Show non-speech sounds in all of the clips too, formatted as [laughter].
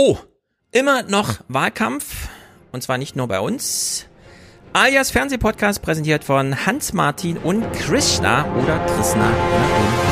Oh, immer noch Wahlkampf. Und zwar nicht nur bei uns. Alias Fernsehpodcast präsentiert von Hans Martin und Krishna oder Krishna.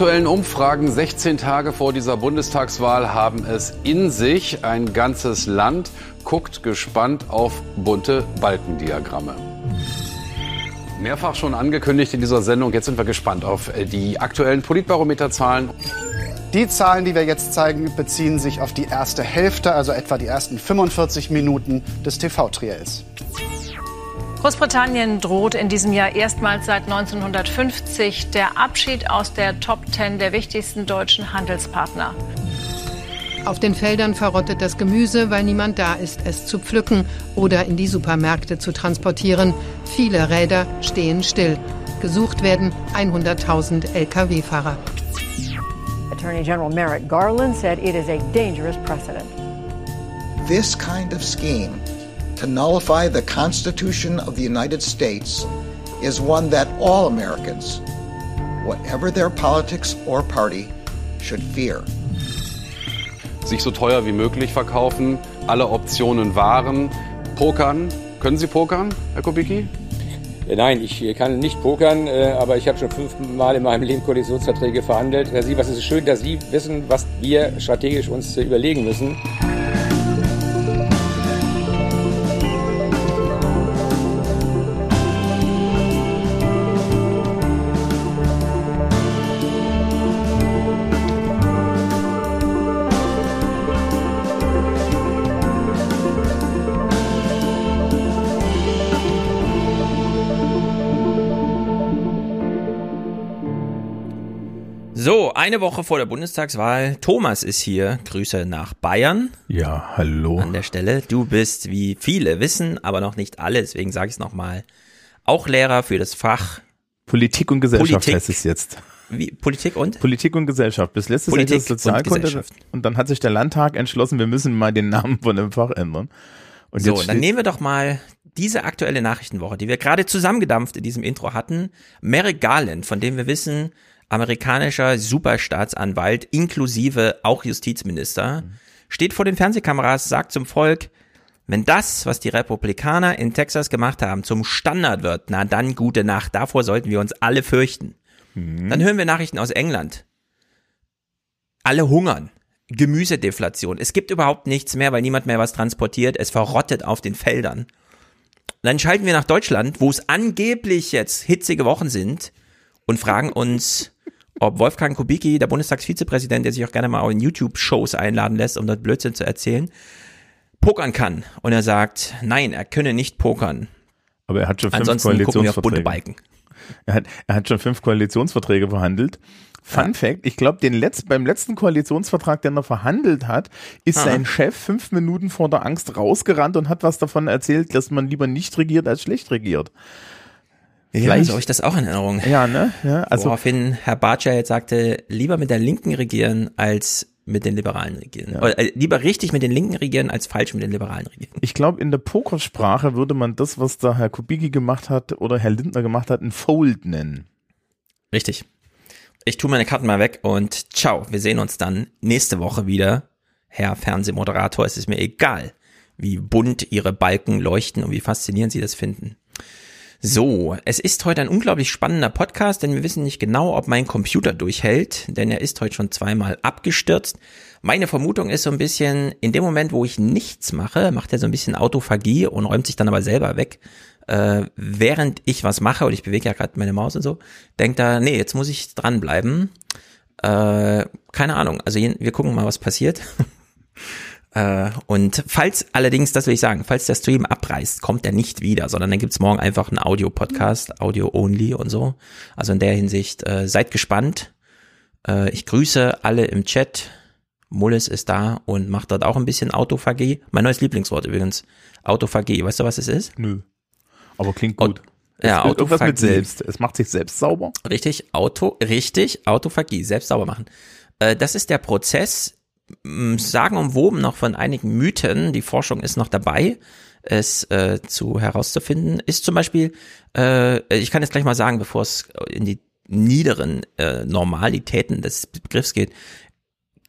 Aktuellen Umfragen 16 Tage vor dieser Bundestagswahl haben es in sich. Ein ganzes Land guckt gespannt auf bunte Balkendiagramme. Mehrfach schon angekündigt in dieser Sendung. Jetzt sind wir gespannt auf die aktuellen Politbarometerzahlen. Die Zahlen, die wir jetzt zeigen, beziehen sich auf die erste Hälfte, also etwa die ersten 45 Minuten des TV-Triels. Großbritannien droht in diesem Jahr erstmals seit 1950 der Abschied aus der Top Ten der wichtigsten deutschen Handelspartner. Auf den Feldern verrottet das Gemüse, weil niemand da ist, es zu pflücken oder in die Supermärkte zu transportieren. Viele Räder stehen still. Gesucht werden 100.000 Lkw-Fahrer. Attorney General Merrick Garland said it is a dangerous precedent. This kind of scheme to nullify the Constitution of the United States is one that all Americans, whatever their politics or party, should fear. Sich so teuer wie möglich verkaufen, alle Optionen wahren. Pokern. Können Sie pokern, Herr Kubicki? Nein, ich kann nicht pokern, aber ich habe schon fünfmal in meinem Leben Koalitionsverträge verhandelt. Herr Sievers, es ist schön, dass Sie wissen, was wir strategisch uns überlegen müssen. Eine Woche vor der Bundestagswahl. Thomas ist hier. Grüße nach Bayern. Ja, hallo. An der Stelle. Du bist, wie viele wissen, aber noch nicht alle, deswegen sage ich es nochmal, auch Lehrer für das Fach Politik und Gesellschaft Politik. heißt es jetzt. wie, Politik und? Politik und Gesellschaft. Bis letztes Jahr das Sozialkunde. und. Und dann hat sich der Landtag entschlossen, wir müssen mal den Namen von dem Fach ändern. Und So, dann nehmen wir doch mal diese aktuelle Nachrichtenwoche, die wir gerade zusammengedampft in diesem Intro hatten. Merrick Garland, von dem wir wissen, amerikanischer Superstaatsanwalt, inklusive auch Justizminister, steht vor den Fernsehkameras, sagt zum Volk, wenn das, was die Republikaner in Texas gemacht haben, zum Standard wird, na dann gute Nacht. Davor sollten wir uns alle fürchten. Dann hören wir Nachrichten aus England. Alle hungern. Gemüsedeflation. Es gibt überhaupt nichts mehr, weil niemand mehr was transportiert. Es verrottet auf den Feldern. Dann schalten wir nach Deutschland, wo es angeblich jetzt hitzige Wochen sind und fragen uns, ob Wolfgang Kubicki, der Bundestagsvizepräsident, der sich auch gerne mal in YouTube-Shows einladen lässt, um dort Blödsinn zu erzählen, pokern kann. Und er sagt, nein, er könne nicht pokern. aber er hat schon fünf Ansonsten gucken wir auf bunte Koalitionsverträge. Balken. Er hat, er hat schon fünf Koalitionsverträge verhandelt. Fun Fact, ich glaube, den letzt, beim letzten Koalitionsvertrag, den er verhandelt hat, ist Ah. sein Chef fünf Minuten vor der Angst rausgerannt und hat was davon erzählt, dass man lieber nicht regiert als schlecht regiert. Ja, Vielleicht- so habe ich das auch in Erinnerung. Ja, ne? Ja, also Woraufhin Herr Bartscher jetzt sagte, lieber mit der Linken regieren als mit den Liberalen regieren. Oder, äh, lieber richtig mit den Linken regieren als falsch mit den Liberalen regieren. ich glaube, in der Pokersprache würde man das, was da Herr Kubicki gemacht hat oder Herr Lindner gemacht hat, ein Fold nennen. Richtig. Ich tue meine Karten mal weg und ciao. Wir sehen uns dann nächste Woche wieder. Herr Fernsehmoderator, es ist mir egal, wie bunt Ihre Balken leuchten und wie faszinierend Sie das finden. So, es ist heute ein unglaublich spannender Podcast, denn wir wissen nicht genau, ob mein Computer durchhält, denn er ist heute schon zweimal abgestürzt. Meine Vermutung ist so ein bisschen, in dem Moment, wo ich nichts mache, macht er so ein bisschen Autophagie und räumt sich dann aber selber weg. Äh, während ich was mache, und ich bewege ja gerade meine Maus und so, denkt er, nee, jetzt muss ich dranbleiben. Äh, keine Ahnung, also wir gucken mal, was passiert. [laughs] Äh, und falls allerdings, das will ich sagen, falls der Stream abreißt, kommt er nicht wieder, sondern dann gibt's morgen einfach einen Audio-Podcast, Audio-only und so. Also in der Hinsicht, äh, seid gespannt. Äh, ich grüße alle im Chat. Mullis ist da und macht dort auch ein bisschen Autophagie. Mein neues Lieblingswort übrigens. Autophagie. Weißt du, was es ist? Nö. Aber klingt gut. Ja, Es wird irgendwas mit Autophagie. selbst. Es macht sich selbst sauber. Richtig, Auto, richtig, Autophagie, selbst sauber machen. Äh, das ist der Prozess, mh, sagen umwoben noch von einigen Mythen, die Forschung ist noch dabei, es äh, zu herauszufinden, ist zum Beispiel, äh, ich kann jetzt gleich mal sagen, bevor es in die niederen äh, Normalitäten des Begriffs geht,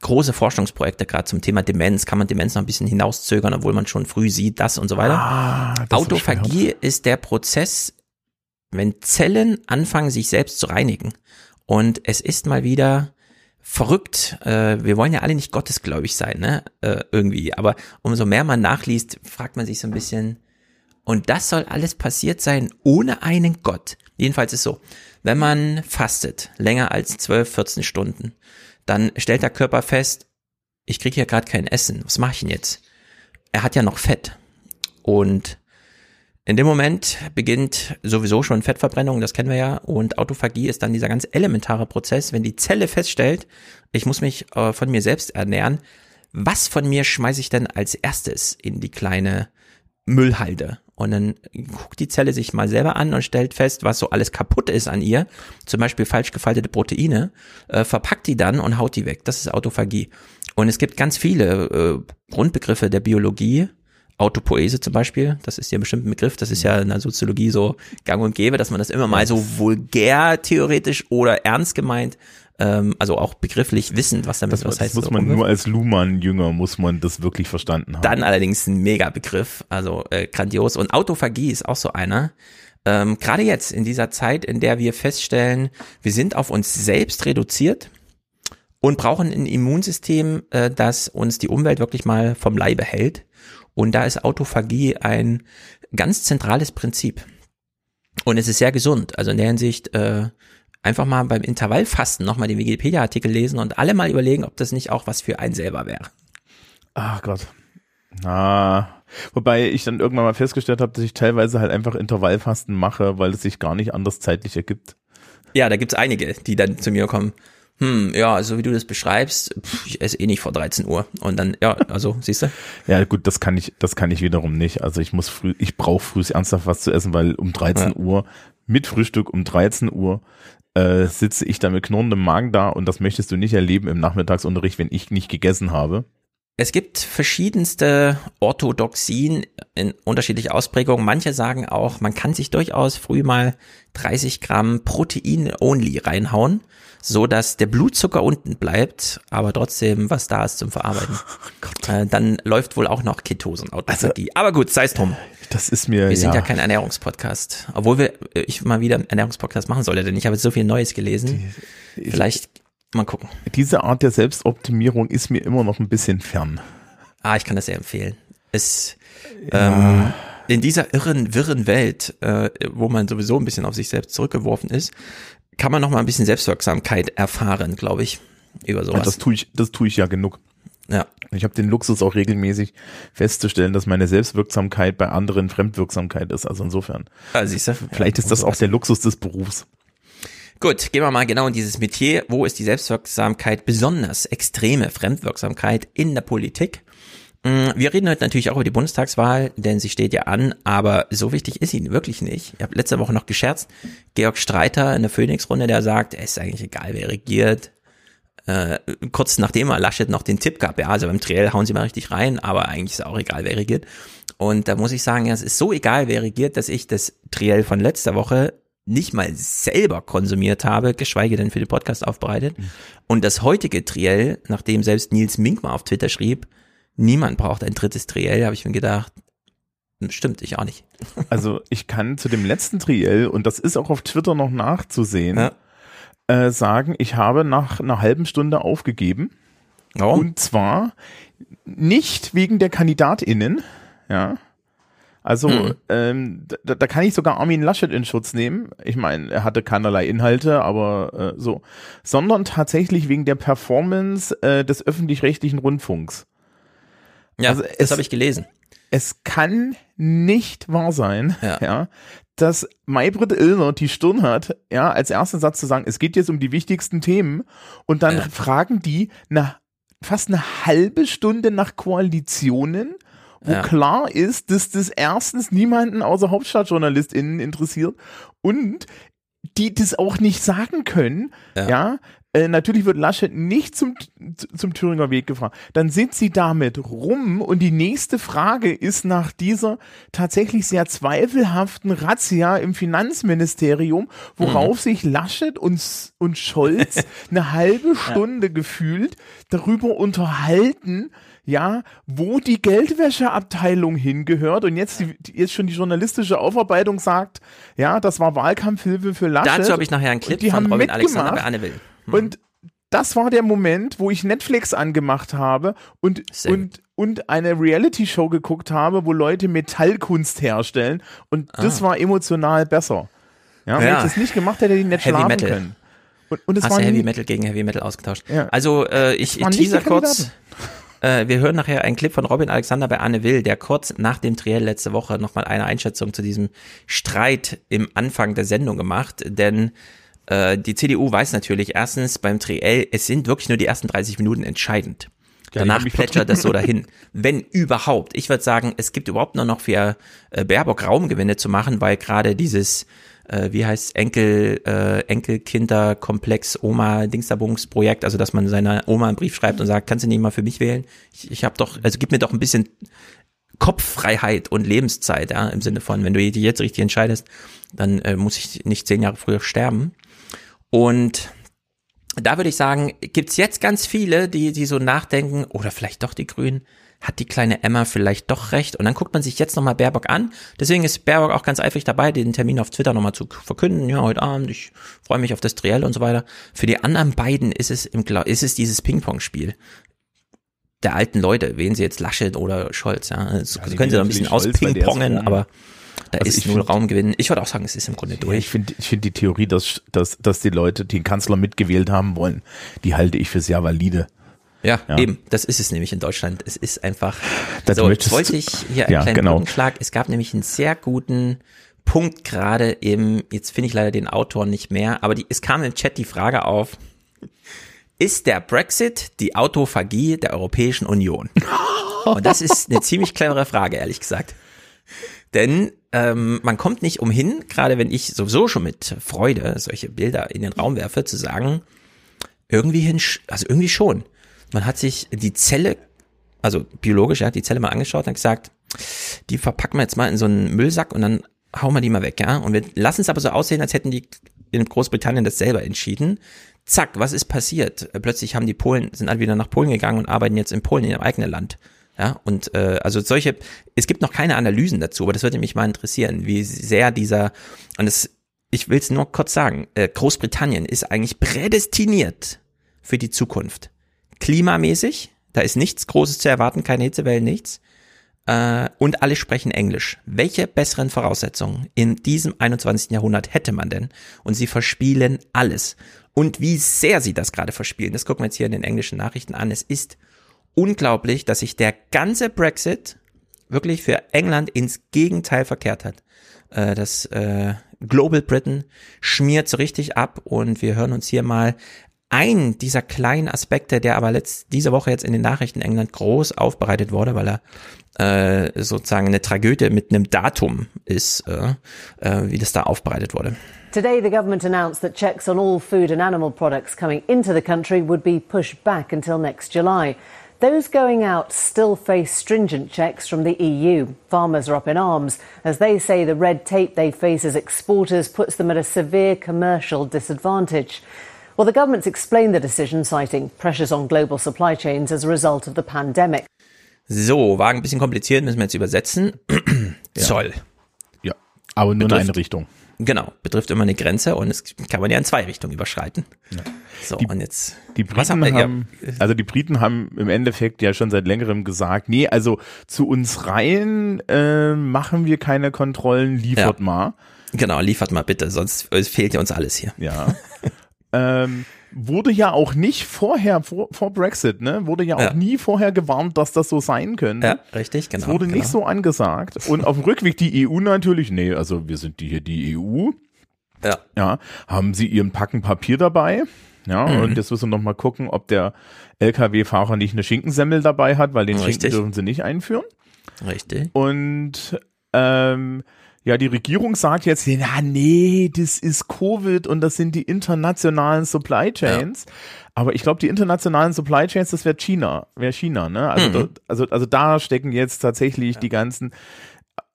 große Forschungsprojekte gerade zum Thema Demenz, kann man Demenz noch ein bisschen hinauszögern, obwohl man schon früh sieht, das und so weiter. Ah, Autophagie ist der Prozess, wenn Zellen anfangen, sich selbst zu reinigen. Und es ist mal wieder verrückt. Äh, wir wollen ja alle nicht gottesgläubig sein, ne? Äh, irgendwie. Aber umso mehr man nachliest, fragt man sich so ein bisschen, und das soll alles passiert sein ohne einen Gott. Jedenfalls ist so, wenn man fastet, länger als 12, 14 Stunden, dann stellt der Körper fest, ich kriege hier gerade kein Essen. Was mache ich denn jetzt? Er hat ja noch Fett. Und in dem Moment beginnt sowieso schon Fettverbrennung, das kennen wir ja, und Autophagie ist dann dieser ganz elementare Prozess, wenn die Zelle feststellt, ich muss mich äh, von mir selbst ernähren, was von mir schmeiße ich denn als erstes in die kleine Müllhalde? Und dann guckt die Zelle sich mal selber an und stellt fest, was so alles kaputt ist an ihr, zum Beispiel falsch gefaltete Proteine, äh, verpackt die dann und haut die weg. Das ist Autophagie. Und es gibt ganz viele äh, Grundbegriffe der Biologie, Autopoese zum Beispiel, das ist ja bestimmt ein Begriff, das ist ja in der Soziologie so gang und gäbe, dass man das immer mal so vulgär theoretisch oder ernst gemeint, ähm, also auch begrifflich wissend, was damit Das, was das heißt. muss so man rumwirft. nur als Luhmann-Jünger, muss man das wirklich verstanden haben. Dann allerdings ein Mega-Begriff, also äh, grandios. Und Autophagie ist auch so einer. Ähm, Gerade jetzt in dieser Zeit, in der wir feststellen, wir sind auf uns selbst reduziert und brauchen ein Immunsystem, äh, das uns die Umwelt wirklich mal vom Leibe hält. Und da ist Autophagie ein ganz zentrales Prinzip. Und es ist sehr gesund. Also in der Hinsicht äh, einfach mal beim Intervallfasten nochmal den Wikipedia-Artikel lesen und alle mal überlegen, ob das nicht auch was für einen selber wäre. Ach Gott. Ah. Wobei ich dann irgendwann mal festgestellt habe, dass ich teilweise halt einfach Intervallfasten mache, weil es sich gar nicht anders zeitlich ergibt. Ja, da gibt's einige, die dann zu mir kommen. Hm, ja, so wie du das beschreibst, pff, ich esse eh nicht vor 13 Uhr. Und dann, ja, also, [laughs] siehst du? Ja, gut, das kann ich, das kann ich wiederum nicht. Also ich muss früh, ich brauche früh ernsthaft was zu essen, weil um 13 Ja. Uhr, mit Frühstück um 13 Uhr, äh, sitze ich da mit knurrendem Magen da und das möchtest du nicht erleben im Nachmittagsunterricht, wenn ich nicht gegessen habe. Es gibt verschiedenste Orthodoxien in unterschiedlicher Ausprägung. Manche sagen auch, man kann sich durchaus früh mal 30 Gramm Protein only reinhauen, so dass der Blutzucker unten bleibt, aber trotzdem was da ist zum Verarbeiten. [laughs] äh, dann läuft wohl auch noch Ketose und Autophagie. aber gut, sei es drum. Das ist mir, Wir sind ja, ja kein Ernährungspodcast. Obwohl wir, äh, ich mal wieder einen Ernährungspodcast machen sollte, denn ich habe jetzt so viel Neues gelesen. Vielleicht mal gucken. diese Art der Selbstoptimierung ist mir immer noch ein bisschen fern. Ah, ich kann das sehr empfehlen. Es, ähm, in dieser irren, wirren Welt, äh, wo man sowieso ein bisschen auf sich selbst zurückgeworfen ist, kann man noch mal ein bisschen Selbstwirksamkeit erfahren, glaube ich, über Ja, sowas. das tue ich, das tue ich ja genug. ja. Ich habe den Luxus auch regelmäßig festzustellen, dass meine Selbstwirksamkeit bei anderen Fremdwirksamkeit ist. Also insofern. Ah, siehst du? Vielleicht ist das auch der Luxus des Berufs. Gut, gehen wir mal genau in dieses Metier. Wo ist die Selbstwirksamkeit besonders extreme Fremdwirksamkeit in der Politik? Mm, Wir reden heute natürlich auch über die Bundestagswahl, denn sie steht ja an, aber so wichtig ist sie wirklich nicht. Ich habe letzte Woche noch gescherzt, Georg Streiter in der Phoenix-Runde, der sagt, es ist eigentlich egal, wer regiert. Äh, kurz nachdem er Laschet noch den Tipp gab, ja, also beim Triell hauen sie mal richtig rein, aber eigentlich ist auch egal, wer regiert. Und da muss ich sagen, ja, es ist so egal, wer regiert, dass ich das Triell von letzter Woche nicht mal selber konsumiert habe, geschweige denn für den Podcast aufbereitet. Und das heutige Triell, nachdem selbst Nils Mink mal auf Twitter schrieb, niemand braucht ein drittes Triell, habe ich mir gedacht, stimmt, ich auch nicht. [laughs] Also ich kann zu dem letzten Triell, und das ist auch auf Twitter noch nachzusehen, Ja. äh, sagen, ich habe nach einer halben Stunde aufgegeben. Warum? Und zwar nicht wegen der KandidatInnen, ja. Also, Mhm. ähm, da, da kann ich sogar Armin Laschet in Schutz nehmen. Ich meine, er hatte keinerlei Inhalte, aber äh, so. Sondern tatsächlich wegen der Performance äh, des öffentlich-rechtlichen Rundfunks. Ja, also das es- habe ich gelesen. Es kann nicht wahr sein, Ja. [laughs] ja. dass Maybrit Illner die Stirn hat, ja, als ersten Satz zu sagen, es geht jetzt um die wichtigsten Themen und dann Ja. fragen die nach fast eine halbe Stunde nach Koalitionen, wo Ja. klar ist, dass das erstens niemanden außer HauptstadtjournalistInnen interessiert und die das auch nicht sagen können, Ja. ja, äh, natürlich wird Laschet nicht zum, zum Thüringer Weg gefahren. Dann sind sie damit rum und die nächste Frage ist nach dieser tatsächlich sehr zweifelhaften Razzia im Finanzministerium, worauf mhm. sich Laschet und, und Scholz [laughs] eine halbe Stunde ja. gefühlt darüber unterhalten, ja, wo die Geldwäscheabteilung hingehört und jetzt, die, jetzt schon die journalistische Aufarbeitung sagt, ja, das war Wahlkampfhilfe für Laschet. Dazu habe ich nachher einen Clip von Robin Alexander bei Anne Will. Hm. Und das war der Moment, wo ich Netflix angemacht habe und, und, und eine Reality-Show geguckt habe, wo Leute Metallkunst herstellen. Und das ah. war emotional besser. Ja, wenn ja. ich das nicht gemacht hätte, hätte ich nicht Heavy schlafen Metal. können. Und, und es Hast war Heavy Metal gegen Heavy Metal ausgetauscht. Ja. Also äh, ich, ich teaser kurz. [laughs] Äh, wir hören nachher einen Clip von Robin Alexander bei Anne Will, der kurz nach dem Triell letzte Woche nochmal eine Einschätzung zu diesem Streit im Anfang der Sendung gemacht. Denn äh, die CDU weiß natürlich erstens beim Triell, es sind wirklich nur die ersten 30 Minuten entscheidend. Ja, Danach plätschert das so dahin. Wenn überhaupt. Ich würde sagen, es gibt überhaupt nur noch für äh, Baerbock Raumgewinne zu machen, weil gerade dieses äh, wie heißt Enkel, äh, Enkelkinderkomplex Oma Dingsterbungsprojekt, also dass man seiner Oma einen Brief schreibt und sagt, kannst du nicht mal für mich wählen? Ich, ich habe doch, also gib mir doch ein bisschen Kopffreiheit und Lebenszeit, ja, im Sinne von, wenn du dich jetzt richtig entscheidest, dann äh, muss ich nicht zehn Jahre früher sterben. Und da würde ich sagen, gibt's jetzt ganz viele, die, die so nachdenken, oder vielleicht doch die Grünen, hat die kleine Emma vielleicht doch recht? Und dann guckt man sich jetzt nochmal Baerbock an. Deswegen ist Baerbock auch ganz eifrig dabei, den Termin auf Twitter nochmal zu verkünden. Ja, heute Abend, ich freue mich auf das Triell und so weiter. Für die anderen beiden ist es im ist es dieses Ping-Pong-Spiel der alten Leute, wählen sie jetzt Laschet oder Scholz, ja. Das ja, können sie da ein bisschen auspingpongen, aber da also ist null Raumgewinn. Ich würde auch sagen, es ist im Grunde durch. ich finde ich finde die Theorie, dass, dass, dass die Leute den Kanzler mitgewählt haben wollen, die halte ich für sehr valide. Ja, ja, eben, das ist es nämlich in Deutschland. Es ist einfach. Das so, jetzt wollte ich hier einen ja, kleinen genau. Schlag. Es gab nämlich einen sehr guten Punkt gerade im, jetzt finde ich leider den Autor nicht mehr, aber die, es kam im Chat die Frage auf, ist der Brexit die Autophagie der Europäischen Union? [laughs] Und das ist eine ziemlich clevere Frage, ehrlich gesagt. Denn ähm, man kommt nicht umhin, gerade wenn ich sowieso schon mit Freude solche Bilder in den Raum werfe, zu sagen, irgendwie hin, also irgendwie schon. Man hat sich die Zelle, also biologisch, ja, die Zelle mal angeschaut und gesagt, die verpacken wir jetzt mal in so einen Müllsack und dann hauen wir die mal weg, ja. Und wir lassen es aber so aussehen, als hätten die in Großbritannien das selber entschieden. Zack, was ist passiert? Plötzlich haben die Polen, sind alle wieder nach Polen gegangen und arbeiten jetzt in Polen, in ihrem eigenen Land. Ja, und äh, also solche, es gibt noch keine Analysen dazu, aber das würde mich mal interessieren, wie sehr dieser, und das, ich will es nur kurz sagen, äh, Großbritannien ist eigentlich prädestiniert für die Zukunft klimamäßig. Da ist nichts Großes zu erwarten, keine Hitzewellen, nichts. Äh, und alle sprechen Englisch. Welche besseren Voraussetzungen in diesem 21. Jahrhundert hätte man denn? Und sie verspielen alles. Und wie sehr sie das gerade verspielen, das gucken wir jetzt hier in den englischen Nachrichten an. Es ist unglaublich, dass sich der ganze Brexit wirklich für England ins Gegenteil verkehrt hat. Äh, das äh, Global Britain schmiert so richtig ab und wir hören uns hier mal ein dieser kleinen Aspekte, der aber letzt, diese Woche jetzt in den Nachrichten England groß aufbereitet wurde, weil er äh, sozusagen eine Tragödie mit einem Datum ist, äh, äh, wie das da aufbereitet wurde. Today, the government announced that checks on all food and animal products coming into the country would be pushed back until next July. Those going out still face stringent checks from the EU. Farmers are up in arms as they say the red tape they face as exporters puts them at a severe commercial disadvantage. Well, the government's explained the decision, citing pressures on global supply chains as a result of the pandemic. So, war ein bisschen kompliziert, müssen wir jetzt übersetzen. [clears throat] Zoll. Ja, aber nur betrifft, in eine Richtung. Genau, betrifft immer eine Grenze und es kann man ja in zwei Richtungen überschreiten. Ja. So, die, und jetzt. Die Briten haben, also die Briten haben im Endeffekt ja schon seit längerem gesagt, nee, also zu uns rein äh, machen wir keine Kontrollen, liefert ja. mal. Genau, liefert mal bitte, sonst fehlt ja uns alles hier. Ja. ähm, wurde ja auch nicht vorher, vor, vor Brexit, ne, wurde ja auch ja. nie vorher gewarnt, dass das so sein könnte. Ja, richtig, genau. Es wurde genau. nicht so angesagt. Und auf dem Rückweg die EU natürlich, nee, also wir sind die hier die EU. Ja. Ja, haben sie ihren Packen Papier dabei. Ja, mhm. und jetzt müssen wir noch mal gucken, ob der LKW-Fahrer nicht eine Schinkensemmel dabei hat, weil den Richtig. Schinken dürfen sie nicht einführen. Richtig. Und ähm, Ja, die Regierung sagt jetzt, ja, nee, das ist Covid und das sind die internationalen Supply Chains. Ja. Aber ich glaube, die internationalen Supply Chains, das wäre China, wäre China, ne? Also, mhm. da, also, also da stecken jetzt tatsächlich ja. die ganzen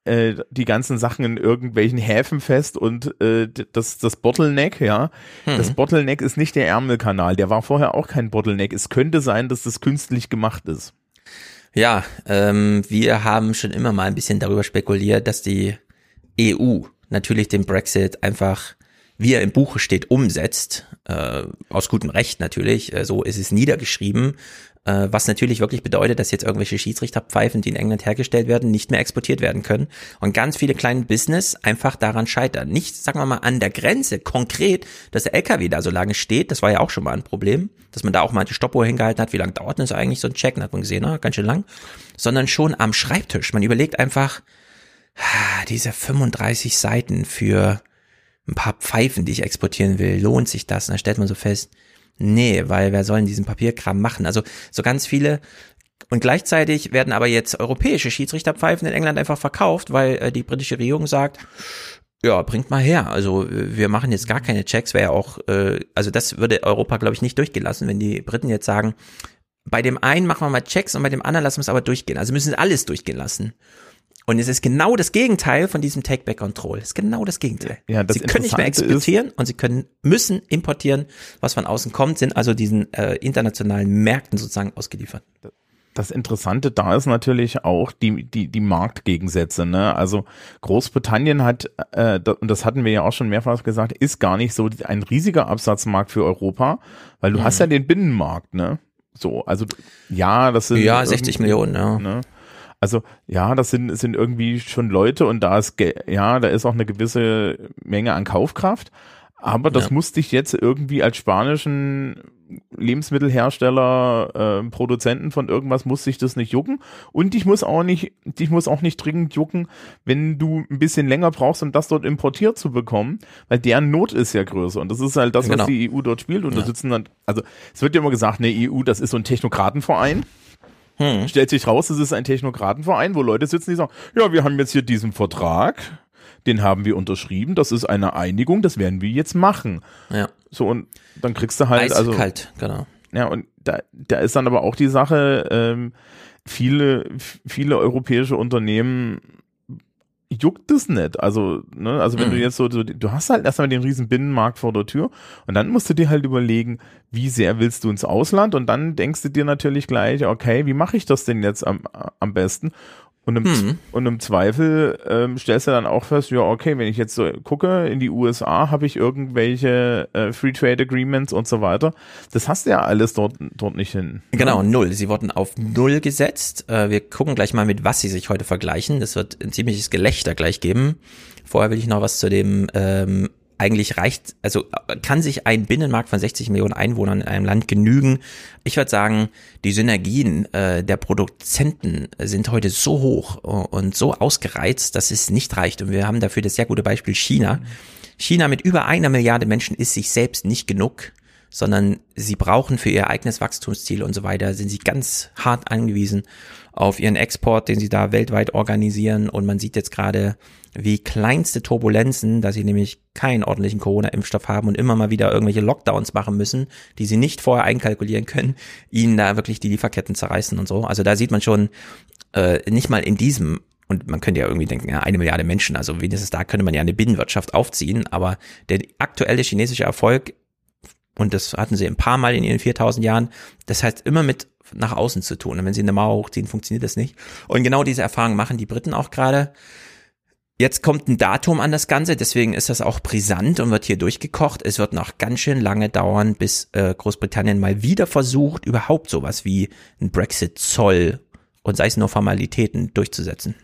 äh, die ganzen Sachen in irgendwelchen Häfen fest und äh, das, das Bottleneck, ja, mhm. das Bottleneck ist nicht der Ärmelkanal, der war vorher auch kein Bottleneck. Es könnte sein, dass das künstlich gemacht ist. Ja, ähm, wir haben schon immer mal ein bisschen darüber spekuliert, dass die EU natürlich den Brexit einfach, wie er im Buche steht, umsetzt. Äh, aus gutem Recht natürlich. Äh, so ist es niedergeschrieben. Äh, was natürlich wirklich bedeutet, dass jetzt irgendwelche Schiedsrichterpfeifen, die in England hergestellt werden, nicht mehr exportiert werden können. Und ganz viele kleine Business einfach daran scheitern. Nicht, sagen wir mal, an der Grenze konkret, dass der LKW da so lange steht. Das war ja auch schon mal ein Problem, dass man da auch mal die Stoppuhr hingehalten hat. Wie lange dauert denn das eigentlich so ein Check? Dann hat man gesehen, na, ganz schön lang. Sondern schon am Schreibtisch. Man überlegt einfach, diese 35 Seiten für ein paar Pfeifen, die ich exportieren will, lohnt sich das? Und dann stellt man so fest, nee, weil wer soll denn diesen Papierkram machen? Also so ganz viele und gleichzeitig werden aber jetzt europäische Schiedsrichterpfeifen in England einfach verkauft, weil äh, die britische Regierung sagt, ja, bringt mal her. Also wir machen jetzt gar keine Checks, wäre ja auch, äh, also das würde Europa, glaube ich, nicht durchgelassen, wenn die Briten jetzt sagen, bei dem einen machen wir mal Checks und bei dem anderen lassen wir es aber durchgehen. Also müssen alles durchgehen lassen. Und es ist genau das Gegenteil von diesem Take-Back-Control. Es ist genau das Gegenteil. Ja, das sie können nicht mehr exportieren und sie können, müssen importieren, was von außen kommt, sind also diesen äh, internationalen Märkten sozusagen ausgeliefert. Das Interessante da ist natürlich auch die, die, die Marktgegensätze. Ne? Also Großbritannien hat, äh, und das hatten wir ja auch schon mehrfach gesagt, ist gar nicht so ein riesiger Absatzmarkt für Europa, weil du mhm. hast ja den Binnenmarkt, ne? So, also ja, das sind ja 60 Millionen, ja. Ne? Also ja, das sind, sind irgendwie schon Leute und da ist, ja, da ist auch eine gewisse Menge an Kaufkraft. Aber das ja. musste ich jetzt irgendwie als spanischen Lebensmittelhersteller, äh, Produzenten von irgendwas, muss ich das nicht jucken. Und ich muss auch nicht, ich muss auch nicht dringend jucken, wenn du ein bisschen länger brauchst, um das dort importiert zu bekommen, weil deren Not ist ja größer. Und das ist halt das, genau. was die EU dort spielt. Und ja. da sitzen dann, also es wird ja immer gesagt, eine EU, das ist so ein Technokratenverein. Hm. Stellt sich raus, es ist ein Technokratenverein, wo Leute sitzen, die sagen, ja, wir haben jetzt hier diesen Vertrag, den haben wir unterschrieben, das ist eine Einigung, das werden wir jetzt machen. Ja. So, und dann kriegst du halt, also. Eiskalt, genau. Ja, und da, da ist dann aber auch die Sache, ähm, viele, viele europäische Unternehmen juckt es nicht. Also, ne, also wenn mhm. du jetzt so, so, du hast halt erstmal den riesen Binnenmarkt vor der Tür und dann musst du dir halt überlegen, wie sehr willst du ins Ausland und dann denkst du dir natürlich gleich, okay, wie mache ich das denn jetzt am, am besten? Und im, hm. und im Zweifel ähm, stellst du dann auch fest, ja, okay, wenn ich jetzt so gucke, in die USA habe ich irgendwelche äh, Free Trade Agreements und so weiter. Das hast du ja alles dort, dort nicht hin. Genau, null. Sie wurden auf null gesetzt. Äh, wir gucken gleich mal, mit was sie sich heute vergleichen. Das wird ein ziemliches Gelächter gleich geben. Vorher will ich noch was zu dem ähm, eigentlich reicht, also kann sich ein Binnenmarkt von 60 Millionen Einwohnern in einem Land genügen? Ich würde sagen, die Synergien äh, der Produzenten sind heute so hoch und so ausgereizt, dass es nicht reicht. Und wir haben dafür das sehr gute Beispiel China. China mit über einer Milliarde Menschen ist sich selbst nicht genug, sondern sie brauchen für ihr eigenes Wachstumsziel und so weiter, sind sie ganz hart angewiesen auf ihren Export, den sie da weltweit organisieren. Und man sieht jetzt gerade, wie kleinste Turbulenzen, dass sie nämlich keinen ordentlichen Corona-Impfstoff haben und immer mal wieder irgendwelche Lockdowns machen müssen, die sie nicht vorher einkalkulieren können, ihnen da wirklich die Lieferketten zerreißen und so. Also da sieht man schon, äh, nicht mal in diesem und man könnte ja irgendwie denken, ja, eine Milliarde Menschen, also wenigstens da könnte man ja eine Binnenwirtschaft aufziehen, aber der aktuelle chinesische Erfolg, und das hatten sie ein paar Mal in ihren 4000 Jahren, das heißt immer mit nach außen zu tun. Und wenn sie eine Mauer hochziehen, funktioniert das nicht. Und genau diese Erfahrung machen die Briten auch gerade. Jetzt kommt ein Datum an das Ganze, deswegen ist das auch brisant und wird hier durchgekocht. Es wird noch ganz schön lange dauern, bis äh, Großbritannien mal wieder versucht, überhaupt sowas wie ein Brexit-Zoll und sei es nur Formalitäten durchzusetzen.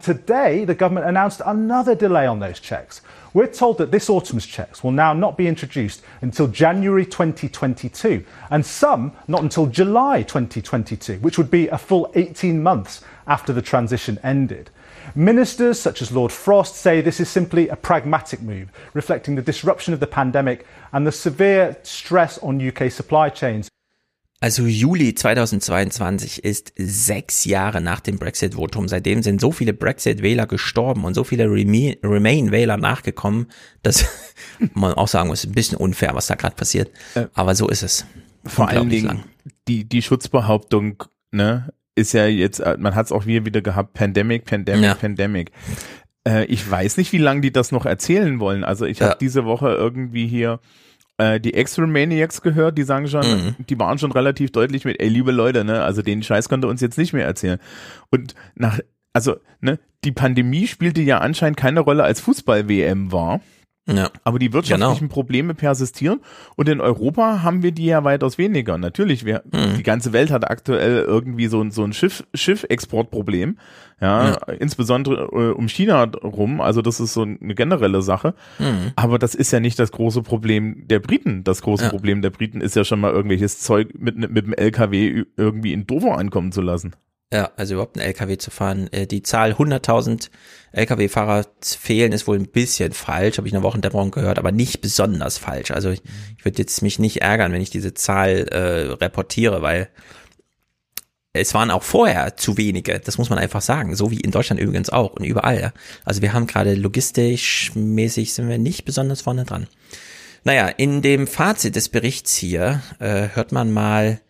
Today, the government announced another delay on those checks. We're told that this autumn's checks will now not be introduced until January 2022, and some not until July 2022, which would be a full 18 months after the transition ended. Ministers such as Lord Frost say this is simply a pragmatic move, reflecting the disruption of the pandemic and the severe stress on UK supply chains. Also Juli 2022 ist sechs Jahre nach dem Brexit-Votum. Seitdem sind so viele Brexit-Wähler gestorben und so viele Remain-Wähler nachgekommen, dass [laughs] man auch sagen muss, ein bisschen unfair, was da gerade passiert. Äh, Aber so ist es. Vor allen Dingen die, die Schutzbehauptung, ne, ist ja jetzt, äh, man hat es auch wieder wieder gehabt, Pandemic, Pandemic, ja. Pandemic. Äh, ich weiß nicht, wie lange die das noch erzählen wollen. Also ich habe diese Woche irgendwie hier äh, die X-Maniacs gehört, die sagen schon, mhm. die waren schon relativ deutlich mit, ey, liebe Leute, ne, also den Scheiß könnt ihr uns jetzt nicht mehr erzählen. Und nach, also, ne, die Pandemie spielte ja anscheinend keine Rolle, als Fußball-WM war. Ja. Aber die wirtschaftlichen genau. Probleme persistieren und in Europa haben wir die ja weitaus weniger. Natürlich, wir, mhm. die ganze Welt hat aktuell irgendwie so, ein so ein Schiff, Schiff-Exportproblem, ja, ja, insbesondere äh, um China rum. Also das ist so eine generelle Sache. Mhm. Aber das ist ja nicht das große Problem der Briten. Das große ja. Problem der Briten ist ja schon mal irgendwelches Zeug mit, mit dem LKW irgendwie in Dover ankommen zu lassen. Ja, also überhaupt ein LKW zu fahren. Äh, die Zahl 100.000 LKW-Fahrer fehlen ist wohl ein bisschen falsch, habe ich eine Wochendämmerung gehört, aber nicht besonders falsch. Also ich, ich würde jetzt mich nicht ärgern, wenn ich diese Zahl äh, reportiere, weil es waren auch vorher zu wenige, das muss man einfach sagen, so wie in Deutschland übrigens auch und überall. Also wir haben gerade logistisch mäßig sind wir nicht besonders vorne dran. Naja, in dem Fazit des Berichts hier äh, hört man mal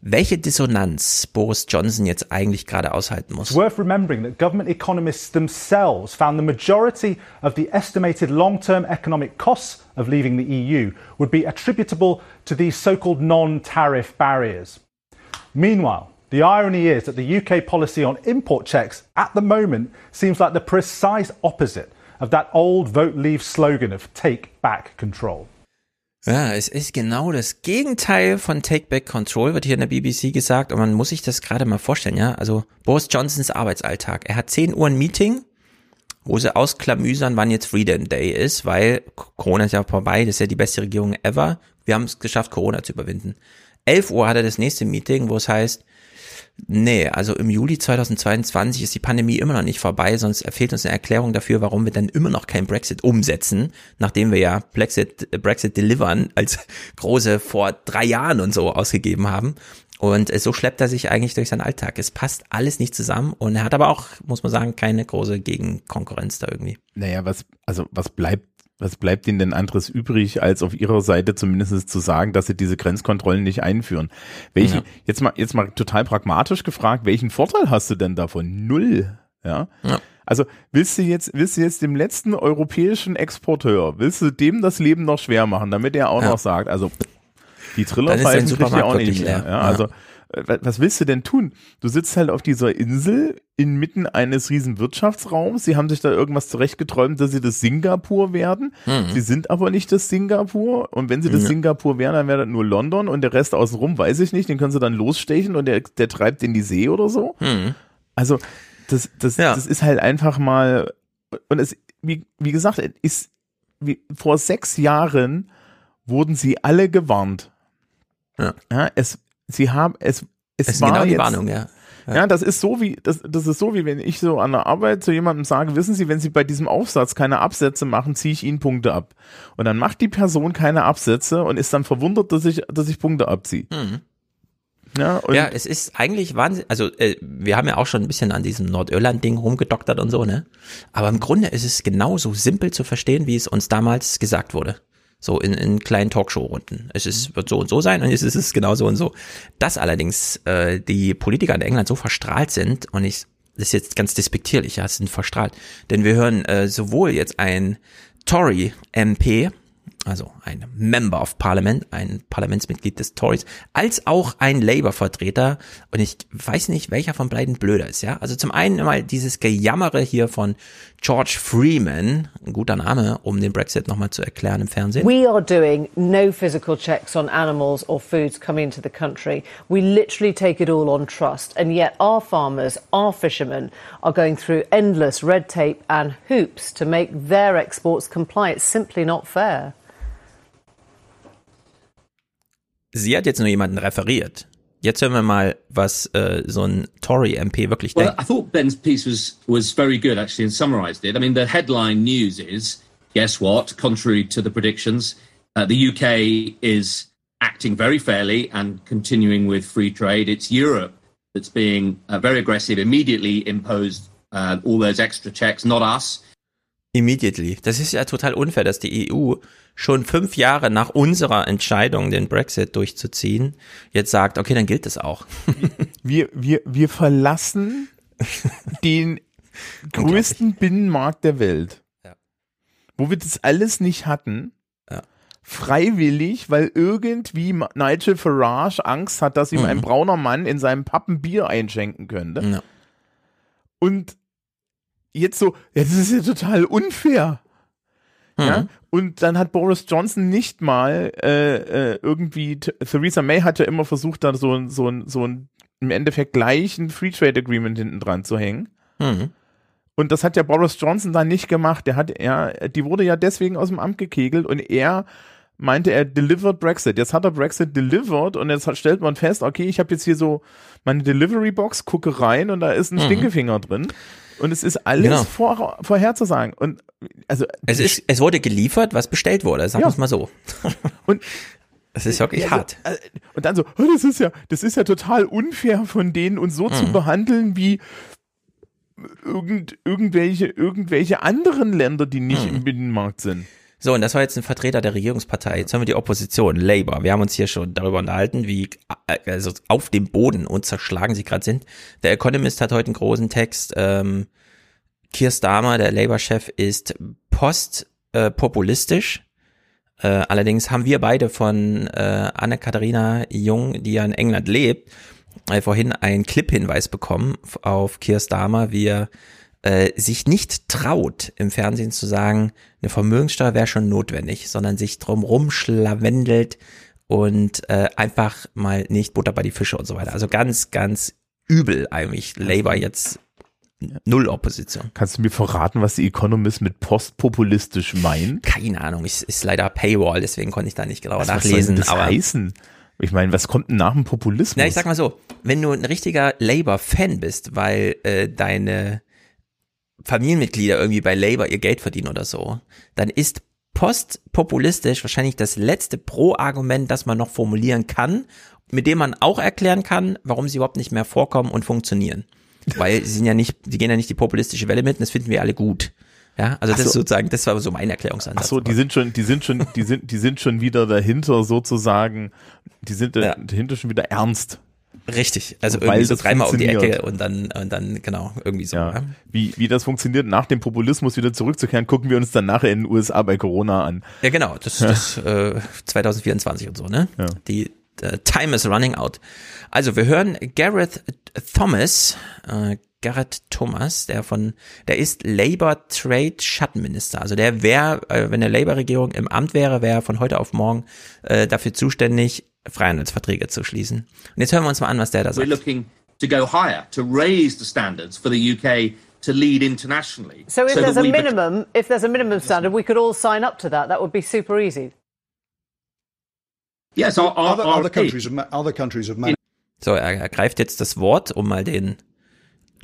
welche Dissonanz Boris Johnson jetzt eigentlich gerade aushalten muss. It's worth remembering that government economists themselves found the majority of the estimated long-term economic costs of leaving the EU would be attributable to these so-called non-tariff barriers. Meanwhile, the irony is that the UK policy on import checks at the moment seems like the precise opposite of that old vote leave slogan of take back control. Ja, es ist genau das Gegenteil von Take Back Control, wird hier in der BBC gesagt. Und man muss sich das gerade mal vorstellen, ja. Also Boris Johnsons Arbeitsalltag. Er hat 10 Uhr ein Meeting, wo sie ausklamüsern, wann jetzt Freedom Day ist, weil Corona ist ja vorbei, das ist ja die beste Regierung ever. Wir haben es geschafft, Corona zu überwinden. 11 Uhr hat er das nächste Meeting, wo es heißt, Nee, also im Juli 2022 ist die Pandemie immer noch nicht vorbei, sonst fehlt uns eine Erklärung dafür, warum wir dann immer noch kein Brexit umsetzen, nachdem wir ja Brexit, Brexit Delivern als [laughs] große vor drei Jahren und so ausgegeben haben. Und so schleppt er sich eigentlich durch seinen Alltag. Es passt alles nicht zusammen und er hat aber auch, muss man sagen, keine große Gegenkonkurrenz da irgendwie. Naja, was, also was bleibt was bleibt ihnen denn anderes übrig, als auf ihrer Seite zumindest zu sagen, dass sie diese Grenzkontrollen nicht einführen? Welchen, ja. jetzt mal, jetzt mal total pragmatisch gefragt, welchen Vorteil hast du denn davon? Null. Ja. ja. Also willst du jetzt, willst du jetzt dem letzten europäischen Exporteur, willst du dem das Leben noch schwer machen, damit er auch ja. noch sagt, also die Trillerpfeifen kriegt er auch nicht mehr. Ja, also was willst du denn tun? Du sitzt halt auf dieser Insel inmitten eines riesen Wirtschaftsraums. Sie haben sich da irgendwas zurechtgeträumt, dass sie das Singapur werden. Mhm. Sie sind aber nicht das Singapur. Und wenn sie das mhm. Singapur wären, dann wäre das nur London und der Rest außenrum weiß ich nicht. Den können sie dann losstechen und der, der treibt in die See oder so. Mhm. Also, das, das, ja. das ist halt einfach mal, und es, wie, wie gesagt, ist, wie, vor sechs Jahren wurden sie alle gewarnt. Ja. ja es, sie haben, es, es, es war genau die jetzt, Warnung, ja. ja. ja. das ist so wie, das, das ist so wie wenn ich so an der Arbeit zu jemandem sage, wissen Sie, wenn Sie bei diesem Aufsatz keine Absätze machen, ziehe ich Ihnen Punkte ab. Und dann macht die Person keine Absätze und ist dann verwundert, dass ich, dass ich Punkte abziehe. Mhm. Ja, ja, es ist eigentlich Wahnsinn. Also äh, wir haben ja auch schon ein bisschen an diesem Nordirland-Ding rumgedoktert und so, ne? Aber im Grunde ist es genauso simpel zu verstehen, wie es uns damals gesagt wurde. So in, in kleinen Talkshow-Runden. Es ist, wird so und so sein und es ist es genau so und so. Dass allerdings äh, die Politiker in England so verstrahlt sind und ich, das ist jetzt ganz despektierlich, ja, sind verstrahlt. Denn wir hören äh, sowohl jetzt ein Tory-MP, also ein Member of Parliament, ein Parlamentsmitglied des Tories, als auch ein Labour-Vertreter. Und ich weiß nicht, welcher von beiden blöder ist, ja. Also zum einen mal dieses Gejammere hier von George Freeman, ein guter Name, um den Brexit nochmal zu erklären im Fernsehen. We are doing no physical checks on animals or foods coming into the country. We literally take it all on trust. And yet our farmers, our fishermen are going through endless red tape and hoops to make their exports comply. It's simply not fair. Sie hat jetzt nur jemanden referiert. Jetzt hören wir mal, was äh, so ein Tory-MP wirklich well, denkt. I thought Ben's piece was, was very good, actually, and summarised it. I mean, the headline news is, guess what, contrary to the predictions, uh, the UK is acting very fairly and continuing with free trade. It's Europe that's being uh, very aggressive, immediately imposed uh, all those extra checks, not us. Immediately. Das ist ja total unfair, dass die EU schon fünf Jahre nach unserer Entscheidung, den Brexit durchzuziehen, jetzt sagt, okay, dann gilt das auch. [laughs] Wir, wir, wir verlassen [laughs] den größten Binnenmarkt der Welt. Ja. Wo wir das alles nicht hatten. Ja. Freiwillig, weil irgendwie Nigel Farage Angst hat, dass ihm Mhm. ein brauner Mann in seinem Pappen Bier einschenken könnte. Ja. Und jetzt so, ja, das ist ja total unfair. Ja? Mhm. Und dann hat Boris Johnson nicht mal äh, äh, irgendwie, Theresa May hat ja immer versucht, da so ein, so ein, so ein im Endeffekt gleichen Free Trade Agreement hinten dran zu hängen. Mhm. Und das hat ja Boris Johnson dann nicht gemacht. Der hat, ja, die wurde ja deswegen aus dem Amt gekegelt und er meinte, er delivered Brexit. Jetzt hat er Brexit delivered und jetzt stellt man fest, okay, ich habe jetzt hier so meine Delivery Box, gucke rein und da ist ein Mhm. Stinkefinger drin. Und es ist alles Genau. vor, vorherzusagen. Und also Es ist, es wurde geliefert, was bestellt wurde, sagen Ja. wir es mal so. [laughs] Und es ist wirklich Ja, hart. Also, äh, und dann so, oh, das ist ja, das ist ja total unfair von denen, uns so zu Mhm. behandeln wie irgend, irgendwelche, irgendwelche anderen Länder, die nicht Mhm. im Binnenmarkt sind. So, und das war jetzt ein Vertreter der Regierungspartei. Jetzt haben wir die Opposition, Labour. Wir haben uns hier schon darüber unterhalten, wie äh, also auf dem Boden und zerschlagen sie gerade sind. Der Economist hat heute einen großen Text. Ähm, Keir Starmer, der Labour-Chef, ist postpopulistisch. Äh, allerdings haben wir beide von äh, Anne-Katharina Jung, die ja in England lebt, äh, vorhin einen Clip-Hinweis bekommen auf Keir Starmer, wie er äh, sich nicht traut, im Fernsehen zu sagen, eine Vermögenssteuer wäre schon notwendig, sondern sich drum rumschlawendelt und äh, einfach mal nicht Butter bei die Fische und so weiter. Also ganz, ganz übel eigentlich Labour jetzt null Opposition. Kannst du mir verraten, was die Economist mit postpopulistisch meint? Keine Ahnung, ist, ist leider Paywall, deswegen konnte ich da nicht genauer Was, was soll nachlesen. denn das aber heißen? Ich meine, was kommt denn nach dem Populismus? Na, ich sag mal so, wenn du ein richtiger Labour-Fan bist, weil äh, deine Familienmitglieder irgendwie bei Labour ihr Geld verdienen oder so, dann ist postpopulistisch wahrscheinlich das letzte Pro-Argument, das man noch formulieren kann, mit dem man auch erklären kann, warum sie überhaupt nicht mehr vorkommen und funktionieren. Weil sie sind ja nicht, sie gehen ja nicht die populistische Welle mit und das finden wir alle gut. Ja, also Ach das so. ist sozusagen, das war so mein Erklärungsansatz. Ach so, die sind schon, die sind schon, die sind, die sind schon wieder dahinter sozusagen. Die sind Ja. dahinter schon wieder ernst. Richtig, also Weil irgendwie so dreimal um die. Ecke und dann, und dann, genau, irgendwie so. Ja. Ja. Wie, wie das funktioniert, nach dem Populismus wieder zurückzukehren, gucken wir uns dann nachher in den USA bei Corona an. Ja, genau, das, das [laughs] äh, 2024 und so, ne? Ja. Die äh, Time is running out. Also wir hören Gareth Thomas, äh, Gareth Thomas, der von, der ist Labour Trade Schattenminister. Also der wäre, äh, wenn der Labour-Regierung im Amt wäre, wäre er von heute auf morgen äh, dafür zuständig, Freihandelsverträge zu schließen. Und jetzt hören wir uns mal an, was der da We're sagt. looking to go higher, to raise the standards for the UK to lead internationally. So if that there's a minimum, if there's a minimum standard, we could all sign up to that. That would be super easy. Yes, our, our, other, our other countries have other countries have managed So, er ergreift jetzt das Wort, um mal den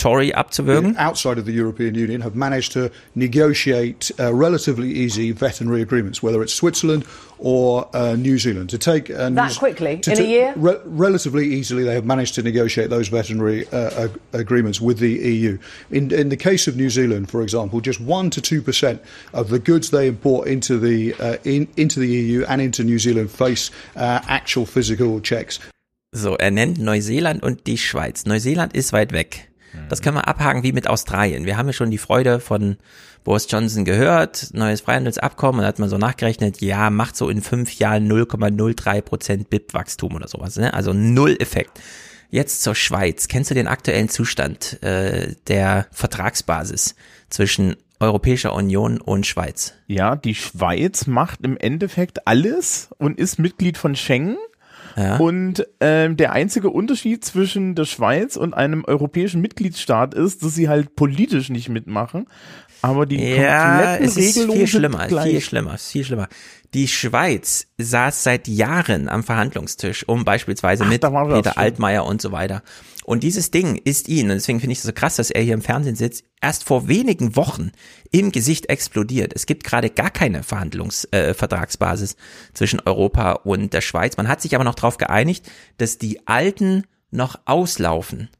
Tory abzuwürgen. outside of the European Union have managed to negotiate uh, relatively easy veterinary agreements, whether it's Switzerland or uh, New Zealand. To take uh, That quickly? to In a year? re- relatively easily, they have managed to negotiate those veterinary uh, ag- agreements with the EU. In, in the case of New Zealand, for example, just one to two percent of the goods they import into the uh, in, into the EU and into New Zealand face uh, actual physical checks. So, er nennt Neuseeland und die Schweiz. Neuseeland ist weit weg. Das können wir abhaken wie mit Australien. Wir haben ja schon die Freude von Boris Johnson gehört, neues Freihandelsabkommen, und da hat man so nachgerechnet, ja, macht so in fünf Jahren 0,03 Prozent BIP-Wachstum oder sowas, ne? Also null Effekt. Jetzt zur Schweiz. Kennst du den aktuellen Zustand äh, der Vertragsbasis zwischen Europäischer Union und Schweiz? Ja, die Schweiz macht im Endeffekt alles und ist Mitglied von Schengen. Ja. Und ähm, der einzige Unterschied zwischen der Schweiz und einem europäischen Mitgliedsstaat ist, dass sie halt politisch nicht mitmachen. Aber die Ja, es ist Regelungen viel schlimmer, viel schlimmer, viel schlimmer. Die Schweiz saß seit Jahren am Verhandlungstisch, um beispielsweise Ach, mit Peter. Altmaier und so weiter. Und dieses Ding ist ihn, und deswegen finde ich es so krass, dass er hier im Fernsehen sitzt, erst vor wenigen Wochen im Gesicht explodiert. Es gibt gerade gar keine Verhandlungsvertragsbasis äh, zwischen Europa und der Schweiz. Man hat sich aber noch darauf geeinigt, dass die alten noch auslaufen.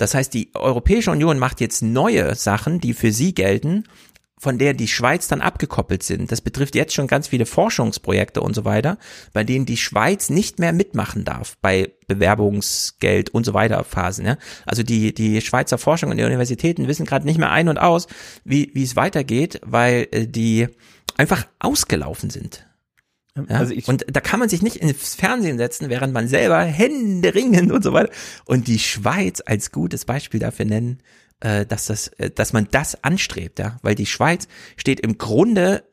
Das heißt, die Europäische Union macht jetzt neue Sachen, die für sie gelten, von der die Schweiz dann abgekoppelt sind. Das betrifft jetzt schon ganz viele Forschungsprojekte und so weiter, bei denen die Schweiz nicht mehr mitmachen darf bei Bewerbungsgeld und so weiter Phasen. Ja? Also die, die Schweizer Forschung und die Universitäten wissen gerade nicht mehr ein und aus, wie, wie es weitergeht, weil äh, die einfach ausgelaufen sind. Ja? Also ich- und da kann man sich nicht ins Fernsehen setzen, während man selber Hände ringen und so weiter. Und die Schweiz als gutes Beispiel dafür nennen, äh, dass das, äh, dass man das anstrebt, ja, weil die Schweiz steht im Grunde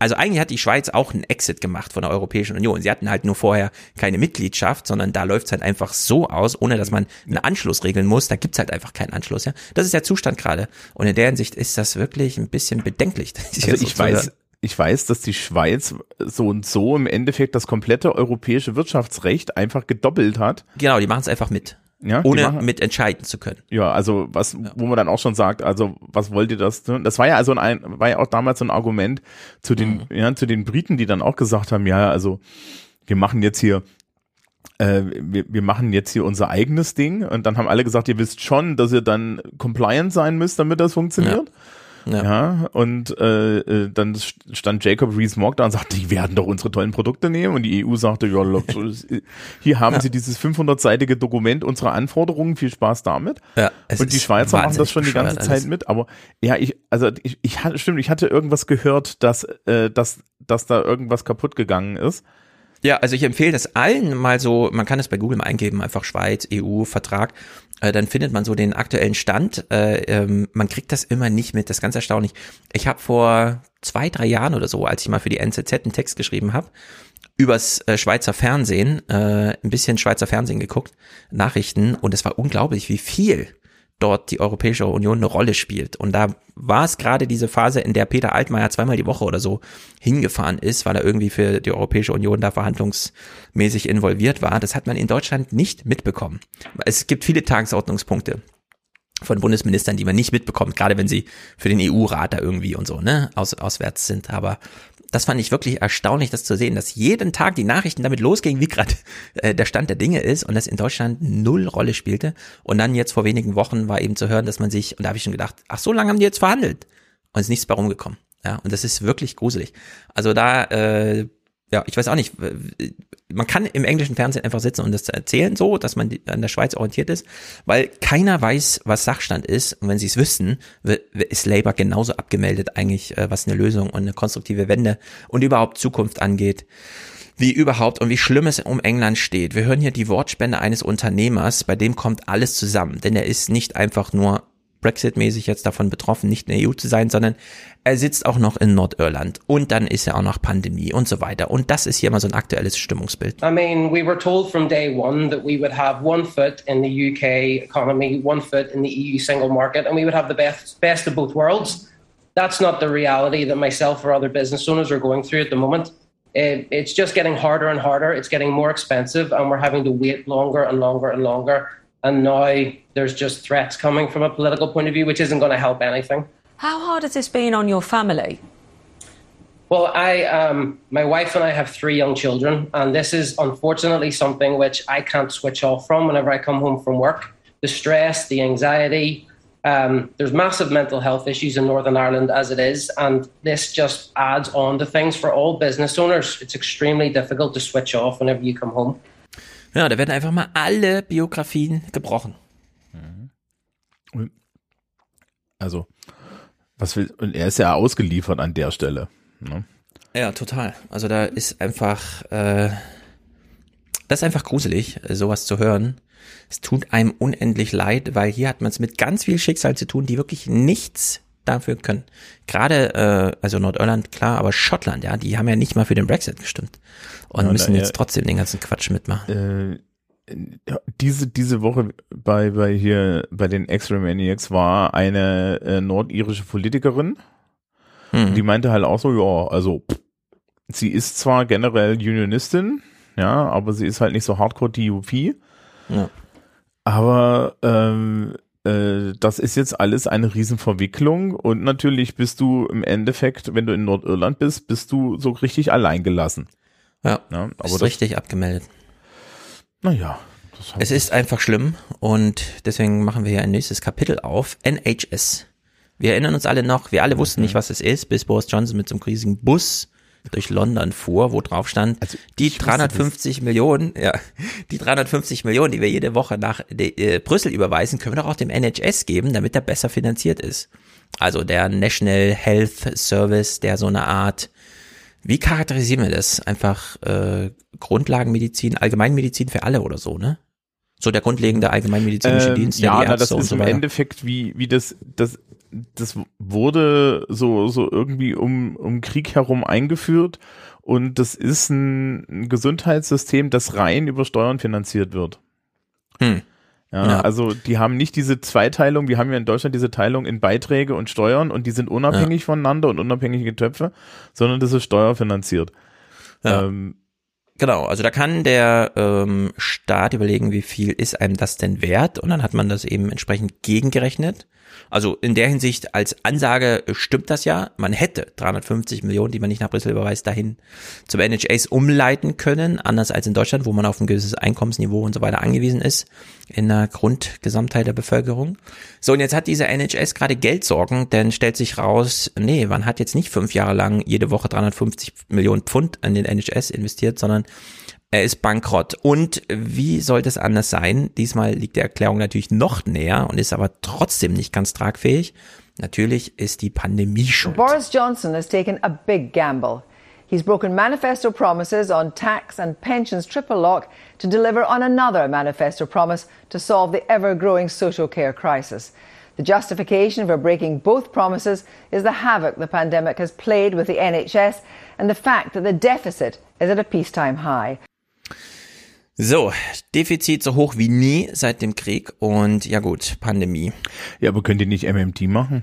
also eigentlich hat die Schweiz auch einen Exit gemacht von der Europäischen Union. Sie hatten halt nur vorher keine Mitgliedschaft, sondern da läuft's halt einfach so aus, ohne dass man einen Anschluss regeln muss. Da gibt's halt einfach keinen Anschluss. Ja, das ist der Zustand gerade. Und in der Hinsicht ist das wirklich ein bisschen bedenklich. Also so ich weiß, ich weiß, dass die Schweiz so und so im Endeffekt das komplette europäische Wirtschaftsrecht einfach gedoppelt hat. Genau, die machen es einfach mit. Ja, ohne machen- mit entscheiden zu können. Ja, also was, wo man dann auch schon sagt, also was wollt ihr das? tun? Das war ja also ein, war ja auch damals so ein Argument zu den, ja, zu den Briten, die dann auch gesagt haben, ja, also wir machen jetzt hier äh, wir, wir machen jetzt hier unser eigenes Ding und dann haben alle gesagt, ihr wisst schon, dass ihr dann compliant sein müsst, damit das funktioniert. Ja. Ja, und äh, äh, dann stand Jacob Rees-Mogg da und sagte, die werden doch unsere tollen Produkte nehmen. Und die EU sagte, ja, [laughs] hier haben sie dieses 500-seitige Dokument unserer Anforderungen, viel Spaß damit. Ja, es und die Schweizer machen das schon die ganze Zeit alles. mit. Aber ja, ich, also ich, ich hatte, stimmt, ich hatte irgendwas gehört, dass, äh, dass, dass da irgendwas kaputt gegangen ist. Ja, also ich empfehle das allen mal so, man kann es bei Google mal eingeben, einfach Schweiz, EU, Vertrag, dann findet man so den aktuellen Stand. Äh, ähm, man kriegt das immer nicht mit, das ist ganz erstaunlich. Ich habe vor zwei, drei Jahren oder so, als ich mal für die NZZ einen Text geschrieben habe, übers äh, Schweizer Fernsehen, äh, ein bisschen Schweizer Fernsehen geguckt, Nachrichten, und es war unglaublich, wie viel dort die Europäische Union eine Rolle spielt. Und da war es gerade diese Phase, in der Peter Altmaier zweimal die Woche oder so hingefahren ist, weil er irgendwie für die Europäische Union da verhandlungsmäßig involviert war. Das hat man in Deutschland nicht mitbekommen. Es gibt viele Tagesordnungspunkte von Bundesministern, die man nicht mitbekommt, gerade wenn sie für den EU-Rat da irgendwie und so, ne, aus, auswärts sind. Aber das fand ich wirklich erstaunlich, das zu sehen, dass jeden Tag die Nachrichten damit losgingen, wie gerade [laughs] äh, der Stand der Dinge ist und das in Deutschland null Rolle spielte. Und dann jetzt vor wenigen Wochen war eben zu hören, dass man sich, und da habe ich schon gedacht, ach, so lange haben die jetzt verhandelt und ist nichts bei rumgekommen. Ja, und das ist wirklich gruselig. Also da, äh, ja, ich weiß auch nicht, man kann im englischen Fernsehen einfach sitzen und das erzählen so, dass man an der Schweiz orientiert ist, weil keiner weiß, was Sachstand ist. Und wenn sie es wüssten, ist Labour genauso abgemeldet eigentlich, äh, was eine Lösung und eine konstruktive Wende und überhaupt Zukunft angeht wie überhaupt und wie schlimm es um England steht. Wir hören hier die Wortspende eines Unternehmers, bei dem kommt alles zusammen, denn er ist nicht einfach nur Brexit-mäßig jetzt davon betroffen, nicht in der EU zu sein, sondern er sitzt auch noch in Nordirland und dann ist ja auch noch Pandemie und so weiter. Und das ist hier mal so ein aktuelles Stimmungsbild. I mean, we were told from day one that we would have one foot in the UK economy, one foot in the EU single market, and we would have the best, best of both worlds. That's not the reality that myself or other business owners are going through at the moment. It, it's just getting harder and harder. It's getting more expensive, and we're having to wait longer and longer and longer. And now there's just threats coming from a political point of view, which isn't going to help anything. How hard has this been on your family? Well, I, um, my wife and I have three young children, and this is unfortunately something which I can't switch off from whenever I come home from work. The stress, the anxiety. Um, there's massive mental health issues in Northern Ireland as it is, and this just adds on to things for all business owners. It's extremely difficult to switch off whenever you come home. Ja, da werden einfach mal alle Biografien gebrochen. Also, was will, und er ist ja ausgeliefert an der Stelle. Ne? Ja, total. Also da ist einfach, äh, das ist einfach gruselig, sowas zu hören. Es tut einem unendlich leid, weil hier hat man es mit ganz viel Schicksal zu tun, die wirklich nichts dafür können. Gerade, äh, also Nordirland, klar, aber Schottland, ja, die haben ja nicht mal für den Brexit gestimmt und Ja, müssen na, jetzt trotzdem den ganzen Quatsch mitmachen. Äh, diese, diese Woche bei, bei hier, bei den X-Ray war eine äh, nordirische Politikerin, Mhm. die meinte halt auch so, ja, also, pff, sie ist zwar generell Unionistin, ja, aber sie ist halt nicht so hardcore DUP. Ja. Aber ähm, äh, das ist jetzt alles eine Riesenverwicklung und natürlich bist du im Endeffekt, wenn du in Nordirland bist, bist du so richtig alleingelassen. Ja, ja aber ist richtig abgemeldet. Naja. Es ist einfach schlimm und deswegen machen wir hier ein nächstes Kapitel auf. NHS. Wir erinnern uns alle noch, wir alle wussten nicht, was es ist, bis Boris Johnson mit so einem riesigen Bus durch London fuhr, wo drauf stand, also die 350 Millionen, ja, die 350 Millionen, die wir jede Woche nach äh, Brüssel überweisen, können wir doch auch dem NHS geben, damit er besser finanziert ist. Also der National Health Service, der so eine Art, wie charakterisieren wir das? Einfach äh, Grundlagenmedizin, Allgemeinmedizin für alle oder so, ne? So der grundlegende allgemeinmedizinische ähm, Dienst. Ja, na, das ist so im Endeffekt wie, wie das, das das wurde so, so irgendwie um, um Krieg herum eingeführt und das ist ein Gesundheitssystem, das rein über Steuern finanziert wird. Hm. Ja, ja, also die haben nicht diese Zweiteilung, wir haben ja in Deutschland diese Teilung in Beiträge und Steuern und die sind unabhängig ja. voneinander und unabhängige Töpfe, sondern das ist steuerfinanziert. Ja. Ähm, Genau, also da kann der ähm, Staat überlegen, wie viel ist einem das denn wert und dann hat man das eben entsprechend gegengerechnet. Also in der Hinsicht als Ansage stimmt das ja. Man hätte 350 Millionen, die man nicht nach Brüssel überweist, dahin zum NHS umleiten können, anders als in Deutschland, wo man auf ein gewisses Einkommensniveau und so weiter angewiesen ist in der Grundgesamtheit der Bevölkerung. So, und jetzt hat dieser NHS gerade Geldsorgen, denn stellt sich raus, nee, man hat jetzt nicht fünf Jahre lang jede Woche 350 Millionen Pfund in den NHS investiert, sondern er ist bankrott. Und wie sollte es anders sein? Diesmal liegt die Erklärung natürlich noch näher und ist aber trotzdem nicht ganz tragfähig. Natürlich ist die Pandemie schuld. Boris Johnson has taken a big gamble. He's broken manifesto promises on tax and pensions triple lock to deliver on another manifesto promise to solve the ever growing social care crisis. The justification for breaking both promises is the havoc the pandemic has played with the NHS and the fact that the deficit is at a peacetime high. So, Defizit so hoch wie nie seit dem Krieg und ja gut, Pandemie. Ja, aber könnt ihr nicht MMT machen?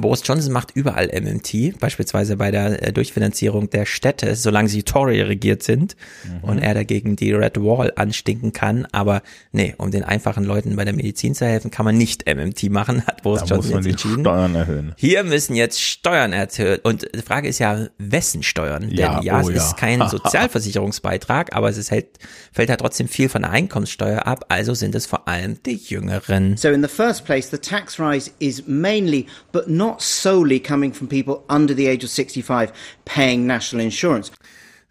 Boris Johnson macht überall MMT, beispielsweise bei der äh, Durchfinanzierung der Städte, solange sie Tory regiert sind mhm. und er dagegen die Red Wall anstinken kann. Aber nee, um den einfachen Leuten bei der Medizin zu helfen, kann man nicht MMT machen, hat Boris da Johnson muss man jetzt entschieden. Steuern erhöhen. Hier müssen jetzt Steuern erhöhen. Und die Frage ist ja, wessen Steuern? Ja, Denn ja, oh es ja. ist kein [laughs] Sozialversicherungsbeitrag, aber es ist halt, fällt halt trotzdem viel von der Einkommenssteuer ab. Also sind es vor allem die Jüngeren. So in the first place, the tax rise is mainly, but not solely coming from people under the age of 65 paying national insurance.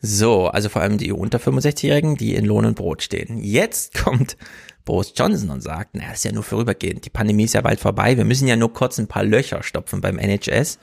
So, also vor allem die unter 65-Jährigen, die in Lohn und Brot stehen. Jetzt kommt Boris Johnson und sagt, na, das ist ja nur vorübergehend. Die Pandemie ist ja bald vorbei. Wir müssen ja nur kurz ein paar Löcher stopfen beim NHS.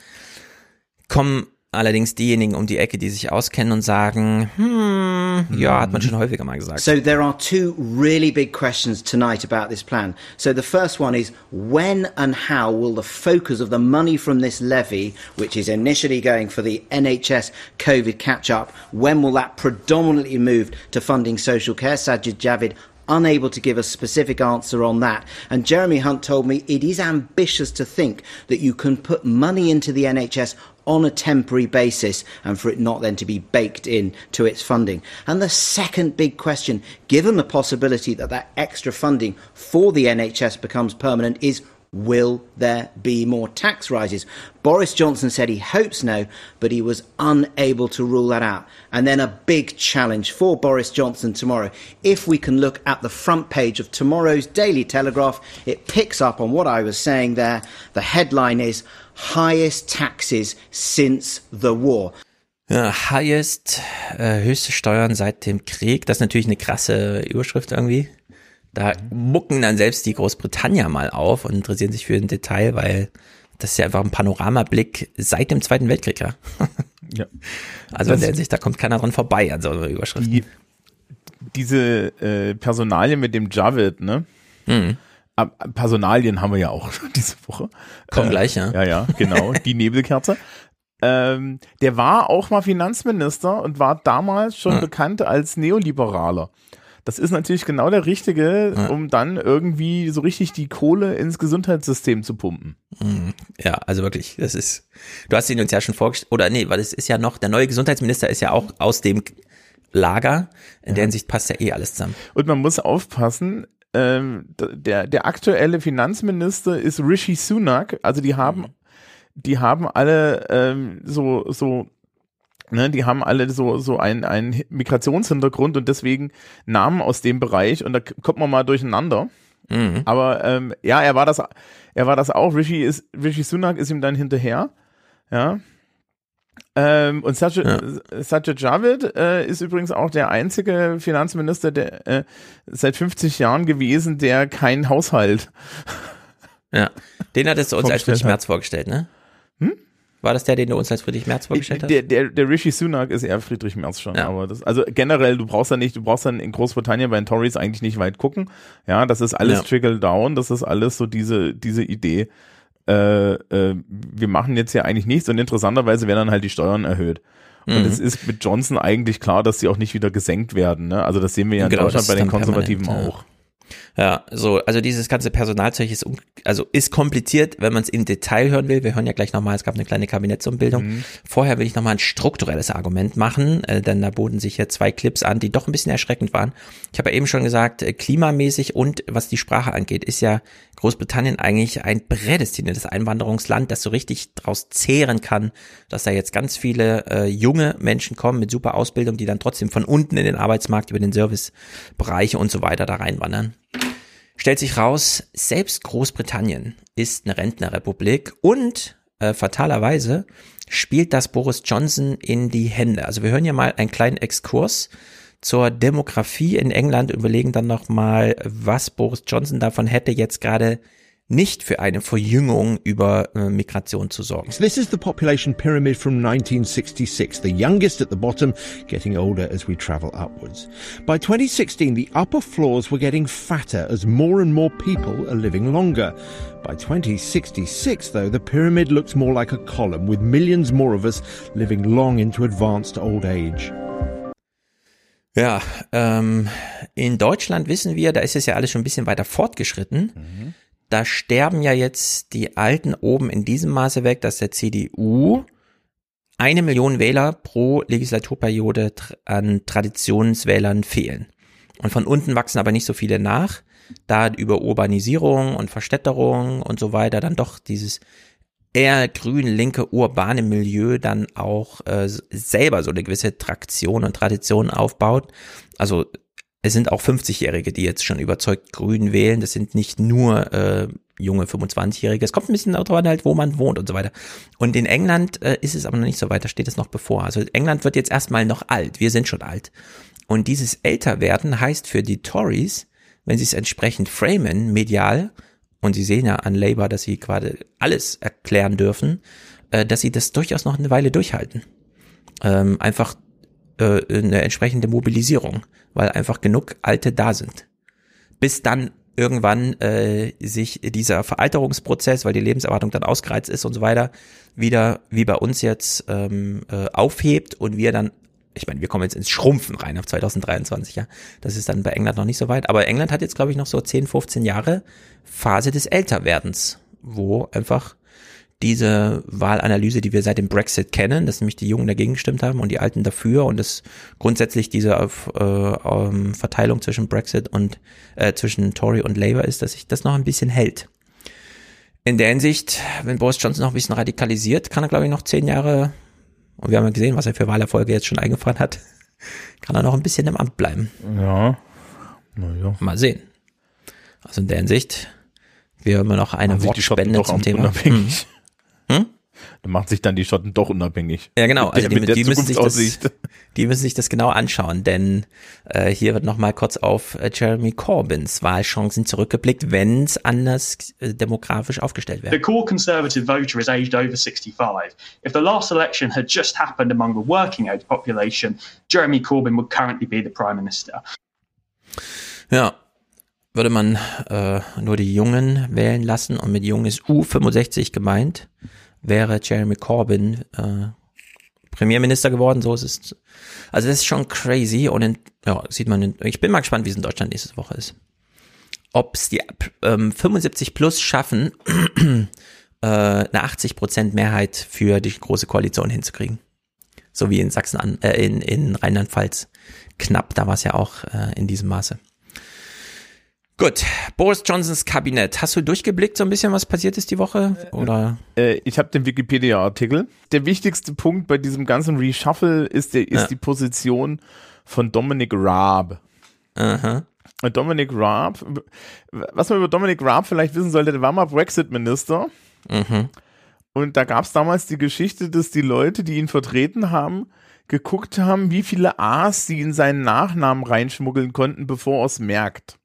Kommen allerdings diejenigen um die Ecke, die sich auskennen und sagen, hm, ja, hat man schon häufiger mal gesagt. So there are two really big questions tonight about this plan. So the first one is when and how will the focus of the money from this levy, which is initially going for the NHS COVID catch up, when will that predominantly move to funding social care? Sajid Javid unable to give a specific answer on that. And Jeremy Hunt told me it is ambitious to think that you can put money into the NHS on a temporary basis and for it not then to be baked in to its funding. And the second big question, given the possibility that that extra funding for the NHS becomes permanent, is Will there be more tax rises? Boris Johnson said he hopes no, but he was unable to rule that out. And then a big challenge for Boris Johnson tomorrow. If we can look at the front page of tomorrow's Daily Telegraph, it picks up on what I was saying there. The headline is highest taxes since the war. Ja, highest, äh, höchste Steuern seit dem Krieg. Das ist natürlich eine krasse Überschrift irgendwie. Da mucken dann selbst die Großbritannier mal auf und interessieren sich für ein Detail, weil das ist ja einfach ein Panoramablick seit dem Zweiten Weltkrieg, ja. ja. [laughs] Also in der Hinsicht, da kommt keiner dran vorbei an so einer Überschrift. Die, diese äh, Personalien mit dem Javid, ne? Mhm. Personalien haben wir ja auch [laughs] diese Woche. Kommen äh, gleich, ja. Ja, ja, genau. [laughs] Die Nebelkerze. Ähm, der war auch mal Finanzminister und war damals schon hm. bekannt als Neoliberaler. Das ist natürlich genau der richtige, ja. um dann irgendwie so richtig die Kohle ins Gesundheitssystem zu pumpen. Mhm. Ja, also wirklich, das ist, du hast ihn uns ja schon vorgestellt, oder nee, weil es ist ja noch, der neue Gesundheitsminister ist ja auch aus dem Lager. In ja. der Hinsicht passt ja eh alles zusammen. Und man muss aufpassen, ähm, der, der aktuelle Finanzminister ist Rishi Sunak, also die haben, mhm. die haben alle ähm, so, so Ne, die haben alle so, so einen, einen Migrationshintergrund und deswegen Namen aus dem Bereich und da kommt man mal durcheinander. Mhm. Aber ähm, ja, er war das, er war das auch. Rishi ist, Rishi Sunak ist ihm dann hinterher. Ja. Ähm, und Sajid, ja. Sajid Javid äh, ist übrigens auch der einzige Finanzminister, der äh, seit 50 Jahren gewesen, der keinen Haushalt. Ja, den hat es uns als Friedrich Merz vorgestellt, ne? Hm? War das der, den du uns als Friedrich Merz vorgestellt hast? Der, der, der Rishi Sunak ist eher Friedrich Merz schon. Ja. Aber das, also generell, du brauchst ja nicht, du brauchst dann in Großbritannien bei den Tories eigentlich nicht weit gucken. Ja, das ist alles ja. Trickle Down, das ist alles so diese, diese Idee äh, äh, wir machen jetzt ja eigentlich nichts und interessanterweise werden dann halt die Steuern erhöht. Und mhm. es ist mit Johnson eigentlich klar, dass sie auch nicht wieder gesenkt werden. Ne? Also das sehen wir ja in genau, Deutschland bei den Konservativen auch. Ja. Ja, so, also dieses ganze Personalzeug ist, also ist kompliziert, wenn man es im Detail hören will. Wir hören ja gleich nochmal, es gab eine kleine Kabinettsumbildung. Mhm. Vorher will ich nochmal ein strukturelles Argument machen, äh, denn da boten sich hier zwei Clips an, die doch ein bisschen erschreckend waren. Ich habe ja eben schon gesagt, äh, klimamäßig und was die Sprache angeht, ist ja Großbritannien eigentlich ein prädestiniertes Einwanderungsland, das so richtig draus zehren kann, dass da jetzt ganz viele äh, junge Menschen kommen mit super Ausbildung, die dann trotzdem von unten in den Arbeitsmarkt über den Servicebereiche und so weiter da reinwandern. Stellt sich raus, selbst Großbritannien ist eine Rentnerrepublik und äh, fatalerweise spielt das Boris Johnson in die Hände. Also wir hören ja mal einen kleinen Exkurs zur Demografie in England und überlegen dann nochmal, was Boris Johnson davon hätte, jetzt gerade nicht für eine Verjüngung über äh, Migration zu sorgen. This is the population pyramid from 1966, the youngest at the bottom, getting older as we travel upwards. By 2016, the upper floors were getting fatter as more and more people are living longer. By 2066, though, the pyramid looks more like a column, with millions more of us living long into advanced old age. Ja, ähm, in Deutschland wissen wir, da ist es ja alles schon ein bisschen weiter fortgeschritten. Mhm da sterben ja jetzt die Alten oben in diesem Maße weg, dass der CDU eine Million Wähler pro Legislaturperiode an Traditionswählern fehlen. Und von unten wachsen aber nicht so viele nach, da über Urbanisierung und Verstädterung und so weiter dann doch dieses eher grün-linke urbane Milieu dann auch äh, selber so eine gewisse Traktion und Tradition aufbaut. Also es sind auch 50-Jährige, die jetzt schon überzeugt Grün wählen. Das sind nicht nur äh, junge 25-Jährige. Es kommt ein bisschen darauf an, halt, wo man wohnt und so weiter. Und in England äh, ist es aber noch nicht so weit, da steht es noch bevor. Also England wird jetzt erstmal noch alt. Wir sind schon alt. Und dieses Älterwerden heißt für die Tories, wenn sie es entsprechend framen, medial, und sie sehen ja an Labour, dass sie gerade alles erklären dürfen, äh, dass sie das durchaus noch eine Weile durchhalten. Ähm, einfach äh, eine entsprechende Mobilisierung, weil einfach genug Alte da sind. Bis dann irgendwann äh, sich dieser Veralterungsprozess, weil die Lebenserwartung dann ausgereizt ist und so weiter, wieder wie bei uns jetzt ähm, äh, aufhebt und wir dann, ich meine, wir kommen jetzt ins Schrumpfen rein auf 2023, ja. Das ist dann bei England noch nicht so weit. Aber England hat jetzt, glaube ich, noch so 10, 15 Jahre Phase des Älterwerdens, wo einfach diese Wahlanalyse, die wir seit dem Brexit kennen, dass nämlich die Jungen dagegen gestimmt haben und die Alten dafür und dass grundsätzlich diese äh, ähm, Verteilung zwischen Brexit und äh, zwischen Tory und Labour ist, dass sich das noch ein bisschen hält. In der Hinsicht, wenn Boris Johnson noch ein bisschen radikalisiert, kann er glaube ich noch zehn Jahre, und wir haben ja gesehen, was er für Wahlerfolge jetzt schon eingefahren hat, [laughs] kann er noch ein bisschen im Amt bleiben. Ja. Naja. Mal sehen. Also in der Hinsicht, wir haben noch eine Wortspende zum Thema. Unabhängig. Dann macht sich dann die Schotten doch unabhängig. Ja, genau. [laughs] Also die, die müssen sich das, die müssen sich das genau anschauen, denn äh, hier wird nochmal kurz auf äh, Jeremy Corbyns Wahlchancen zurückgeblickt, wenn es anders äh, demografisch aufgestellt wäre. The core conservative voter is aged over 65. If the last election had just happened among the working age population, Jeremy Corbyn would currently be the prime minister. Ja, würde man äh, nur die Jungen wählen lassen und mit Jungen ist U65 gemeint, wäre Jeremy Corbyn äh, Premierminister geworden, so ist es. Also das ist schon crazy und in, ja, sieht man, in, ich bin mal gespannt, wie es in Deutschland nächste Woche ist. Ob es die ähm, 75 plus schaffen, [clears throat] äh, eine 80 Prozent Mehrheit für die große Koalition hinzukriegen. So wie in Sachsen, an, äh, in, in Rheinland-Pfalz. Knapp, da war es ja auch äh, in diesem Maße. Gut, Boris Johnsons Kabinett. Hast du durchgeblickt so ein bisschen, was passiert ist die Woche? Oder? Äh, ich habe den Wikipedia-Artikel. Der wichtigste Punkt bei diesem ganzen Reshuffle ist, der, ist Ja. die Position von Dominic Raab. Aha. Und Dominic Raab, was man über Dominic Raab vielleicht wissen sollte, der war mal Brexit-Minister. Mhm. Und da gab es damals die Geschichte, dass die Leute, die ihn vertreten haben, geguckt haben, wie viele A's sie in seinen Nachnamen reinschmuggeln konnten, bevor er es merkt.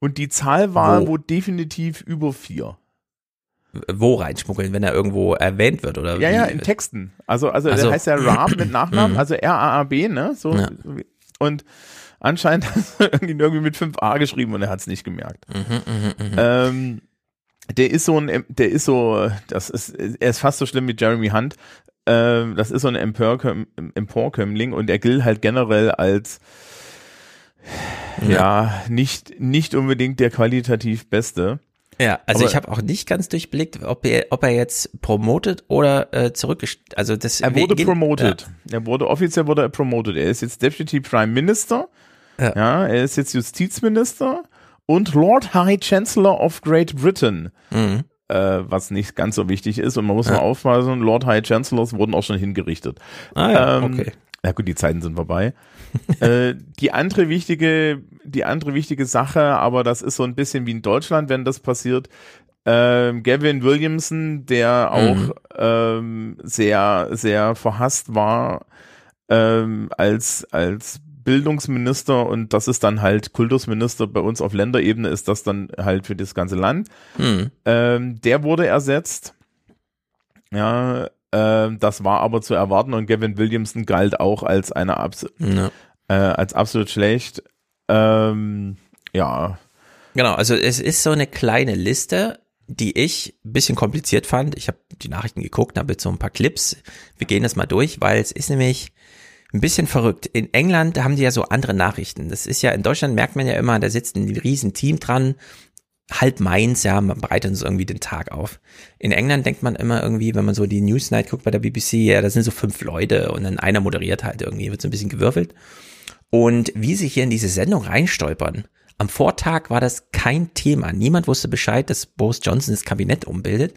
Und die Zahl war Wo? wohl definitiv über vier. Wo reinschmuggeln, wenn er irgendwo erwähnt wird? Oder Ja, wie? ja, in Texten. Also, also Ach der heißt ja Raab mit Nachnamen, Mhm. also R-A-A-B, ne? So. Ja. Und anscheinend [laughs] hat er irgendwie mit 5a geschrieben und er hat es nicht gemerkt. Mhm, mhm. Ähm, der ist so ein, der ist so, das ist, er ist fast so schlimm wie Jeremy Hunt. Ähm, das ist so ein Emporköm- Emporkömmling und er gilt halt generell als ja, nicht, nicht unbedingt der qualitativ Beste. Ja, also Aber- ich habe auch nicht ganz durchblickt, ob er, ob er jetzt promotet oder äh, zurückgestellt. Also das Er wurde promoted. Er wurde offiziell wurde er promoted. Er ist jetzt Deputy Prime Minister. Ja. er ist jetzt Justizminister und Lord High Chancellor of Great Britain. Mhm. Äh, was nicht ganz so wichtig ist. Und man muss Ja. mal aufpassen, Lord High Chancellors wurden auch schon hingerichtet. Ah ja, Ähm, okay. Ja gut, die Zeiten sind vorbei. [laughs] äh, die andere wichtige, die andere wichtige Sache, aber das ist so ein bisschen wie in Deutschland, wenn das passiert. Ähm, Gavin Williamson, der auch Mhm. ähm, sehr, sehr verhasst war ähm, als, als Bildungsminister und das ist dann halt Kultusminister bei uns auf Länderebene ist das dann halt für das ganze Land. Hm. Ähm, der wurde ersetzt. Ja, das war aber zu erwarten und Gavin Williamson galt auch als eine abs Ja. äh, als absolut schlecht. Ähm, ja, Genau, also es ist so eine kleine Liste, die ich ein bisschen kompliziert fand. Ich habe die Nachrichten geguckt, habe jetzt so ein paar Clips. Wir gehen das mal durch, weil es ist nämlich ein bisschen verrückt. In England haben die ja so andere Nachrichten. Das ist ja, in Deutschland merkt man ja immer, da sitzt ein riesen Team dran, halb meins, ja, man bereitet uns irgendwie den Tag auf. In England denkt man immer irgendwie, wenn man so die Newsnight guckt bei der BBC, ja, da sind so fünf Leute und dann einer moderiert halt irgendwie, wird so ein bisschen gewürfelt. Und wie sie hier in diese Sendung reinstolpern, am Vortag war das kein Thema. Niemand wusste Bescheid, dass Boris Johnson das Kabinett umbildet.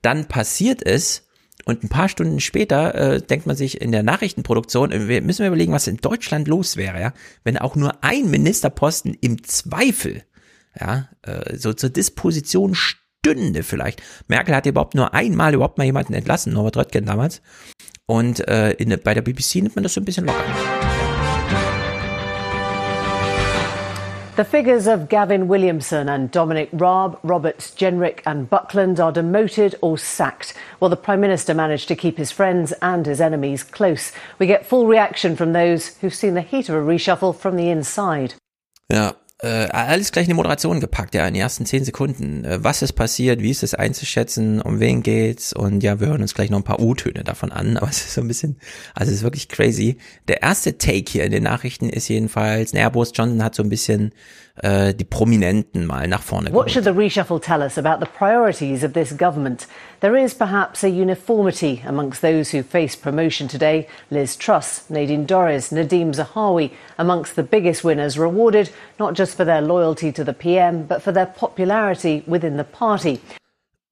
Dann passiert es und ein paar Stunden später äh, denkt man sich in der Nachrichtenproduktion, äh, wir müssen wir überlegen, was in Deutschland los wäre, ja, wenn auch nur ein Ministerposten im Zweifel, ja, äh, so zur Disposition stünde vielleicht. Merkel hat überhaupt nur einmal überhaupt mal jemanden entlassen, Norbert Röttgen damals. Und äh, in, bei der BBC nimmt man das so ein bisschen locker. The figures of Gavin Williamson and Dominic Raab, Roberts Jenrick and Buckland are demoted or sacked, while the Prime Minister managed to keep his friends and his enemies close. We get full reaction from those who've seen the heat of a reshuffle from the inside. Ja, äh, alles gleich in die Moderation gepackt, ja, in den ersten zehn Sekunden. Äh, was ist passiert, wie ist es einzuschätzen, um wen geht's? Und ja, wir hören uns gleich noch ein paar U-Töne davon an, [laughs] aber es ist so ein bisschen, also es ist wirklich crazy. Der erste Take hier in den Nachrichten ist jedenfalls, naja, Boris Johnson hat so ein bisschen äh, die Prominenten mal nach vorne What geholt. should the reshuffle tell us about the priorities of this government? There is perhaps a uniformity amongst those who face promotion today. Liz Truss, Nadine Dorries, Nadeem Zahawi, amongst the biggest winners rewarded not just for their loyalty to the PM, but for their popularity within the party.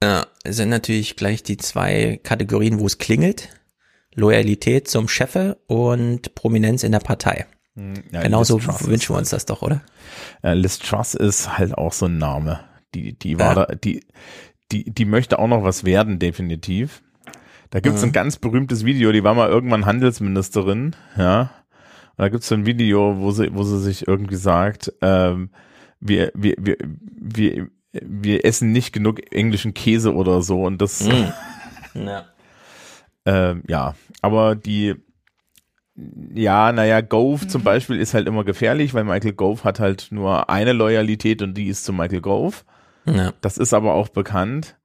Ja, es sind natürlich gleich die zwei Kategorien, wo es klingelt. Loyalität zum Chefe und Prominenz in der Partei. ja, Genauso wünschen wir uns das doch, oder? Äh, Liz Truss ist halt auch so ein Name. Die, die war Ja. da, die, die, die möchte auch noch was werden, definitiv. Da gibt's Mhm. ein ganz berühmtes Video, die war mal irgendwann Handelsministerin, ja. Und da gibt's so ein Video, wo sie, wo sie sich irgendwie sagt, ähm, wir, wir, wir, wir, wir essen nicht genug englischen Käse oder so und das, Mhm. [laughs] Ja. ähm, ja, aber die, ja, naja, Gove zum Beispiel ist halt immer gefährlich, weil Michael Gove hat halt nur eine Loyalität und die ist zu Michael Gove. Ja. Das ist aber auch bekannt.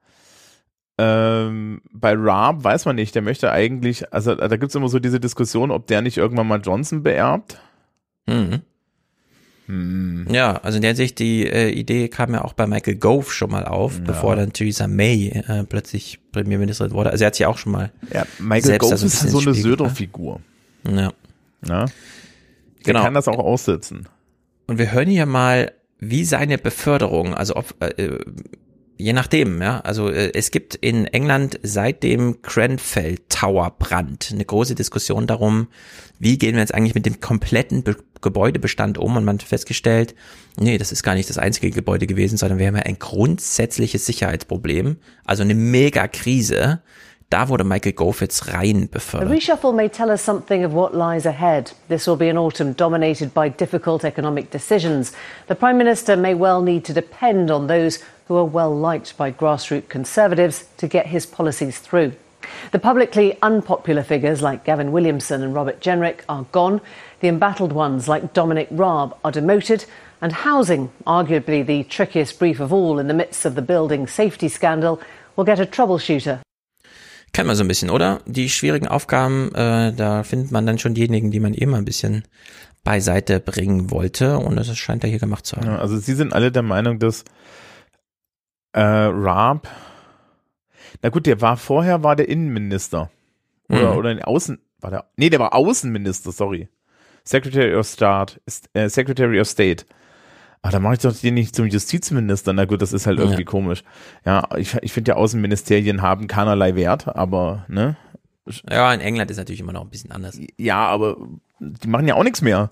Ähm, bei Raab weiß man nicht, der möchte eigentlich, also da gibt es immer so diese Diskussion, ob der nicht irgendwann mal Johnson beerbt. Mhm. Hm. Ja, also in der Sicht, die äh, Idee kam ja auch bei Michael Gove schon mal auf, Ja. bevor dann Theresa May äh, plötzlich Premierministerin wurde. Also er hat sich auch schon mal. Ja, Michael selbst Gove ist so eine. Söder-Figur. Ja. Ja. Der Genau. kann das auch aussitzen. Und wir hören hier mal, wie seine Beförderung, also ob, äh, je nachdem, ja, also äh, es gibt in England seit dem Grenfell Tower Brand eine große Diskussion darum, wie gehen wir jetzt eigentlich mit dem kompletten Be Gebäudebestand um und man hat festgestellt, nee, das ist gar nicht das einzige Gebäude gewesen, sondern wir haben ja ein grundsätzliches Sicherheitsproblem, also eine Mega-Krise. Da wurde Michael jetzt rein The befördert. reshuffle may tell us something of what lies ahead. This will be an autumn dominated by difficult economic decisions. The Prime Minister may well need to depend on those who are well liked by grassroots Conservatives to get his policies through. The publicly unpopular figures like Gavin Williamson and Robert Jenrick are gone. The embattled ones like Dominic Raab are demoted. And housing, arguably the trickiest brief of all in the midst of the building safety scandal, will get a troubleshooter Kennt man so ein bisschen, oder? Die schwierigen Aufgaben, äh, da findet man dann schon diejenigen, die man eh mal ein bisschen beiseite bringen wollte. Und das scheint er hier gemacht zu haben. Ja, also sie sind alle der Meinung, dass äh, Raab, na gut, der war vorher, war der Innenminister. Oder, Mhm. oder in Außen, war der, nee, der war Außenminister, sorry. Secretary of State, äh, Secretary of State. Ah, da mache ich doch den nicht zum Justizminister. Na gut, das ist halt irgendwie Ja. komisch. Ja, ich, ich finde ja Außenministerien haben keinerlei Wert, aber, ne? Ja, in England ist natürlich immer noch ein bisschen anders. Ja, aber die machen ja auch nichts mehr.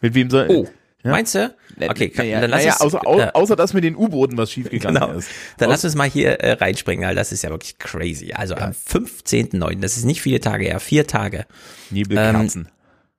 Mit wem soll. Oh, ja? meinst du? Okay, kann, naja, dann lass naja, uns, außer, au- äh, außer dass mit den U-Booten was schiefgegangen Genau. ist. Dann Aus- lass uns mal hier äh, reinspringen, weil das ist ja wirklich crazy. Also am 15.09., das ist nicht viele Tage her, vier Tage. Nebelkerzen.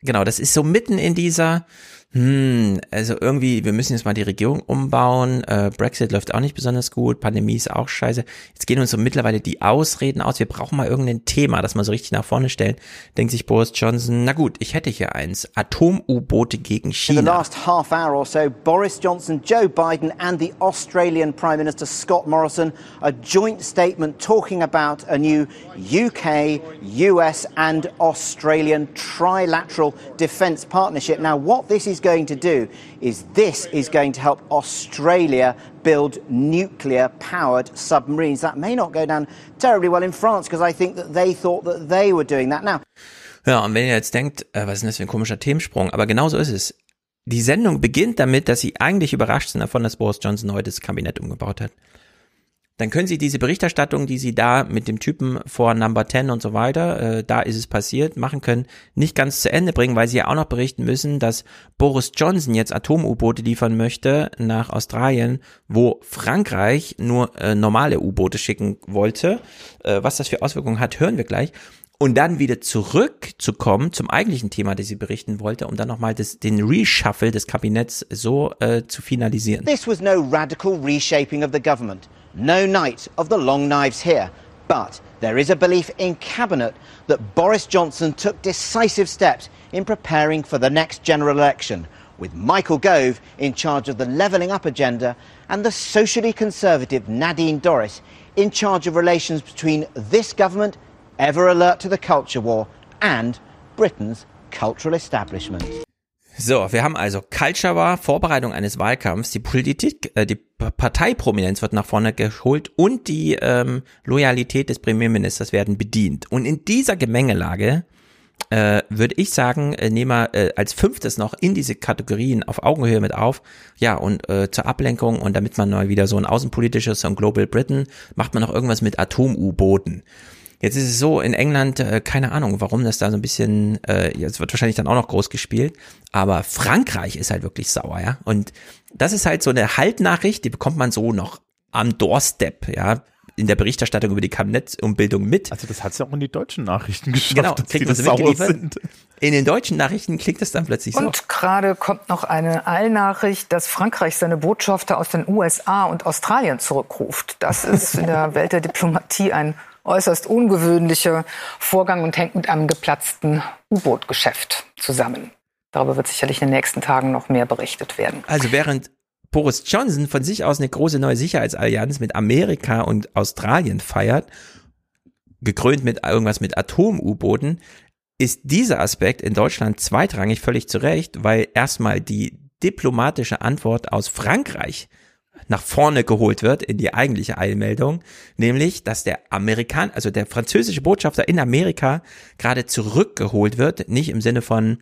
genau, das ist so mitten in dieser, hm, also irgendwie, wir müssen jetzt mal die Regierung umbauen, äh, Brexit läuft auch nicht besonders gut, Pandemie ist auch scheiße. Jetzt gehen uns so mittlerweile die Ausreden aus, wir brauchen mal irgendein Thema, das man so richtig nach vorne stellt. Denkt sich Boris Johnson, na gut, ich hätte hier eins, Atom-U-Boote gegen In the China. last half hour or so, Boris Johnson, Joe Biden, and the Australian Prime Minister Scott Morrison, a joint statement talking about a new UK, US, and Australian trilateral defence partnership. Now, what this is going to do is this is going to help Australia build nuclear powered submarines. That may not go down terribly well in France because I think that they thought that they were doing that. Now, Ja, und wenn ihr jetzt denkt, äh, was ist denn das für ein komischer Themensprung? Aber genau so ist es. Die Sendung beginnt damit, dass sie eigentlich überrascht sind davon, dass Boris Johnson heute das Kabinett umgebaut hat. Dann können sie diese Berichterstattung, die sie da mit dem Typen vor Number 10 und so weiter, äh, da ist es passiert, machen können, nicht ganz zu Ende bringen, weil sie ja auch noch berichten müssen, dass Boris Johnson jetzt Atom-U-Boote liefern möchte nach Australien, wo Frankreich nur äh, normale U-Boote schicken wollte. Äh, was das für Auswirkungen hat, hören wir gleich und dann wieder zurückzukommen zum eigentlichen Thema, das sie berichten wollte, um dann nochmal den Reshuffle des Kabinetts so äh, zu finalisieren. This was no radical reshaping of the government, no night of the long knives here. But there is a belief in Cabinet that Boris Johnson took decisive steps in preparing for the next general election, with Michael Gove in charge of the levelling up agenda and the socially conservative Nadine Dorris in charge of relations between this government, ever alert to the culture war, and Britain's cultural establishment. So, wir haben also Culture War, Vorbereitung eines Wahlkampfs, die Politik, äh, die Parteiprominenz wird nach vorne geholt und die ähm, Loyalität des Premierministers werden bedient. Und in dieser Gemengelage äh, würde ich sagen, äh, nehmen wir äh, als fünftes noch in diese Kategorien auf Augenhöhe mit auf. Ja, und äh, zur Ablenkung und damit man mal wieder so ein außenpolitisches, ein Global Britain, macht man noch irgendwas mit Atom-U-Booten. Jetzt ist es so, in England, äh, keine Ahnung, warum das da so ein bisschen, äh, jetzt wird wahrscheinlich dann auch noch groß gespielt, aber Frankreich ist halt wirklich sauer, ja. Und das ist halt so eine Haltnachricht, die bekommt man so noch am Doorstep, ja, in der Berichterstattung über die Kabinettsumbildung mit. Also das hat es ja auch in die deutschen Nachrichten geschafft, Genau, dass die das so sauer sind. In den deutschen Nachrichten klingt es dann plötzlich so. Und gerade kommt noch eine Eilnachricht, dass Frankreich seine Botschafter aus den USA und Australien zurückruft. Das ist in der Welt der Diplomatie ein äußerst ungewöhnlicher Vorgang und hängt mit einem geplatzten U-Boot-Geschäft zusammen. Darüber wird sicherlich in den nächsten Tagen noch mehr berichtet werden. Also während Boris Johnson von sich aus eine große neue Sicherheitsallianz mit Amerika und Australien feiert, gekrönt mit irgendwas mit Atom-U-Booten, ist dieser Aspekt in Deutschland zweitrangig völlig zu Recht, weil erstmal die diplomatische Antwort aus Frankreich nach vorne geholt wird in die eigentliche Eilmeldung, nämlich, dass der Amerikan, also der französische Botschafter in Amerika gerade zurückgeholt wird, nicht im Sinne von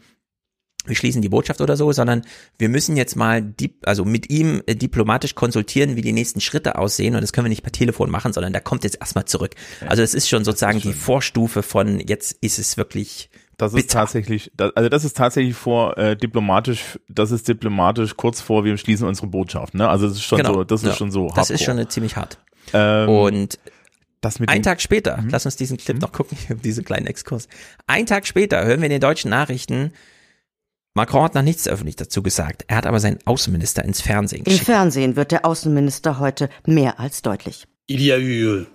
wir schließen die Botschaft oder so, sondern wir müssen jetzt mal die, also mit ihm äh, diplomatisch konsultieren, wie die nächsten Schritte aussehen und das können wir nicht per Telefon machen, sondern der kommt jetzt erstmal zurück. Also es ist schon sozusagen ist die Vorstufe von jetzt ist es wirklich das ist tatsächlich, also das ist tatsächlich vor äh, diplomatisch, das ist diplomatisch kurz vor wir schließen unsere Botschaft, ne? Also das ist schon genau. so, das ist ja. schon so. Hardcore. Das ist schon ziemlich hart. Ähm, und das mit Ein Tag später, mhm. lass uns diesen Clip mhm. noch gucken, [laughs] diesen kleinen Exkurs. Ein Tag später hören wir in den deutschen Nachrichten, Macron hat noch nichts öffentlich dazu gesagt. Er hat aber seinen Außenminister ins Fernsehen geschickt. Im Fernsehen wird der Außenminister heute mehr als deutlich. Euh,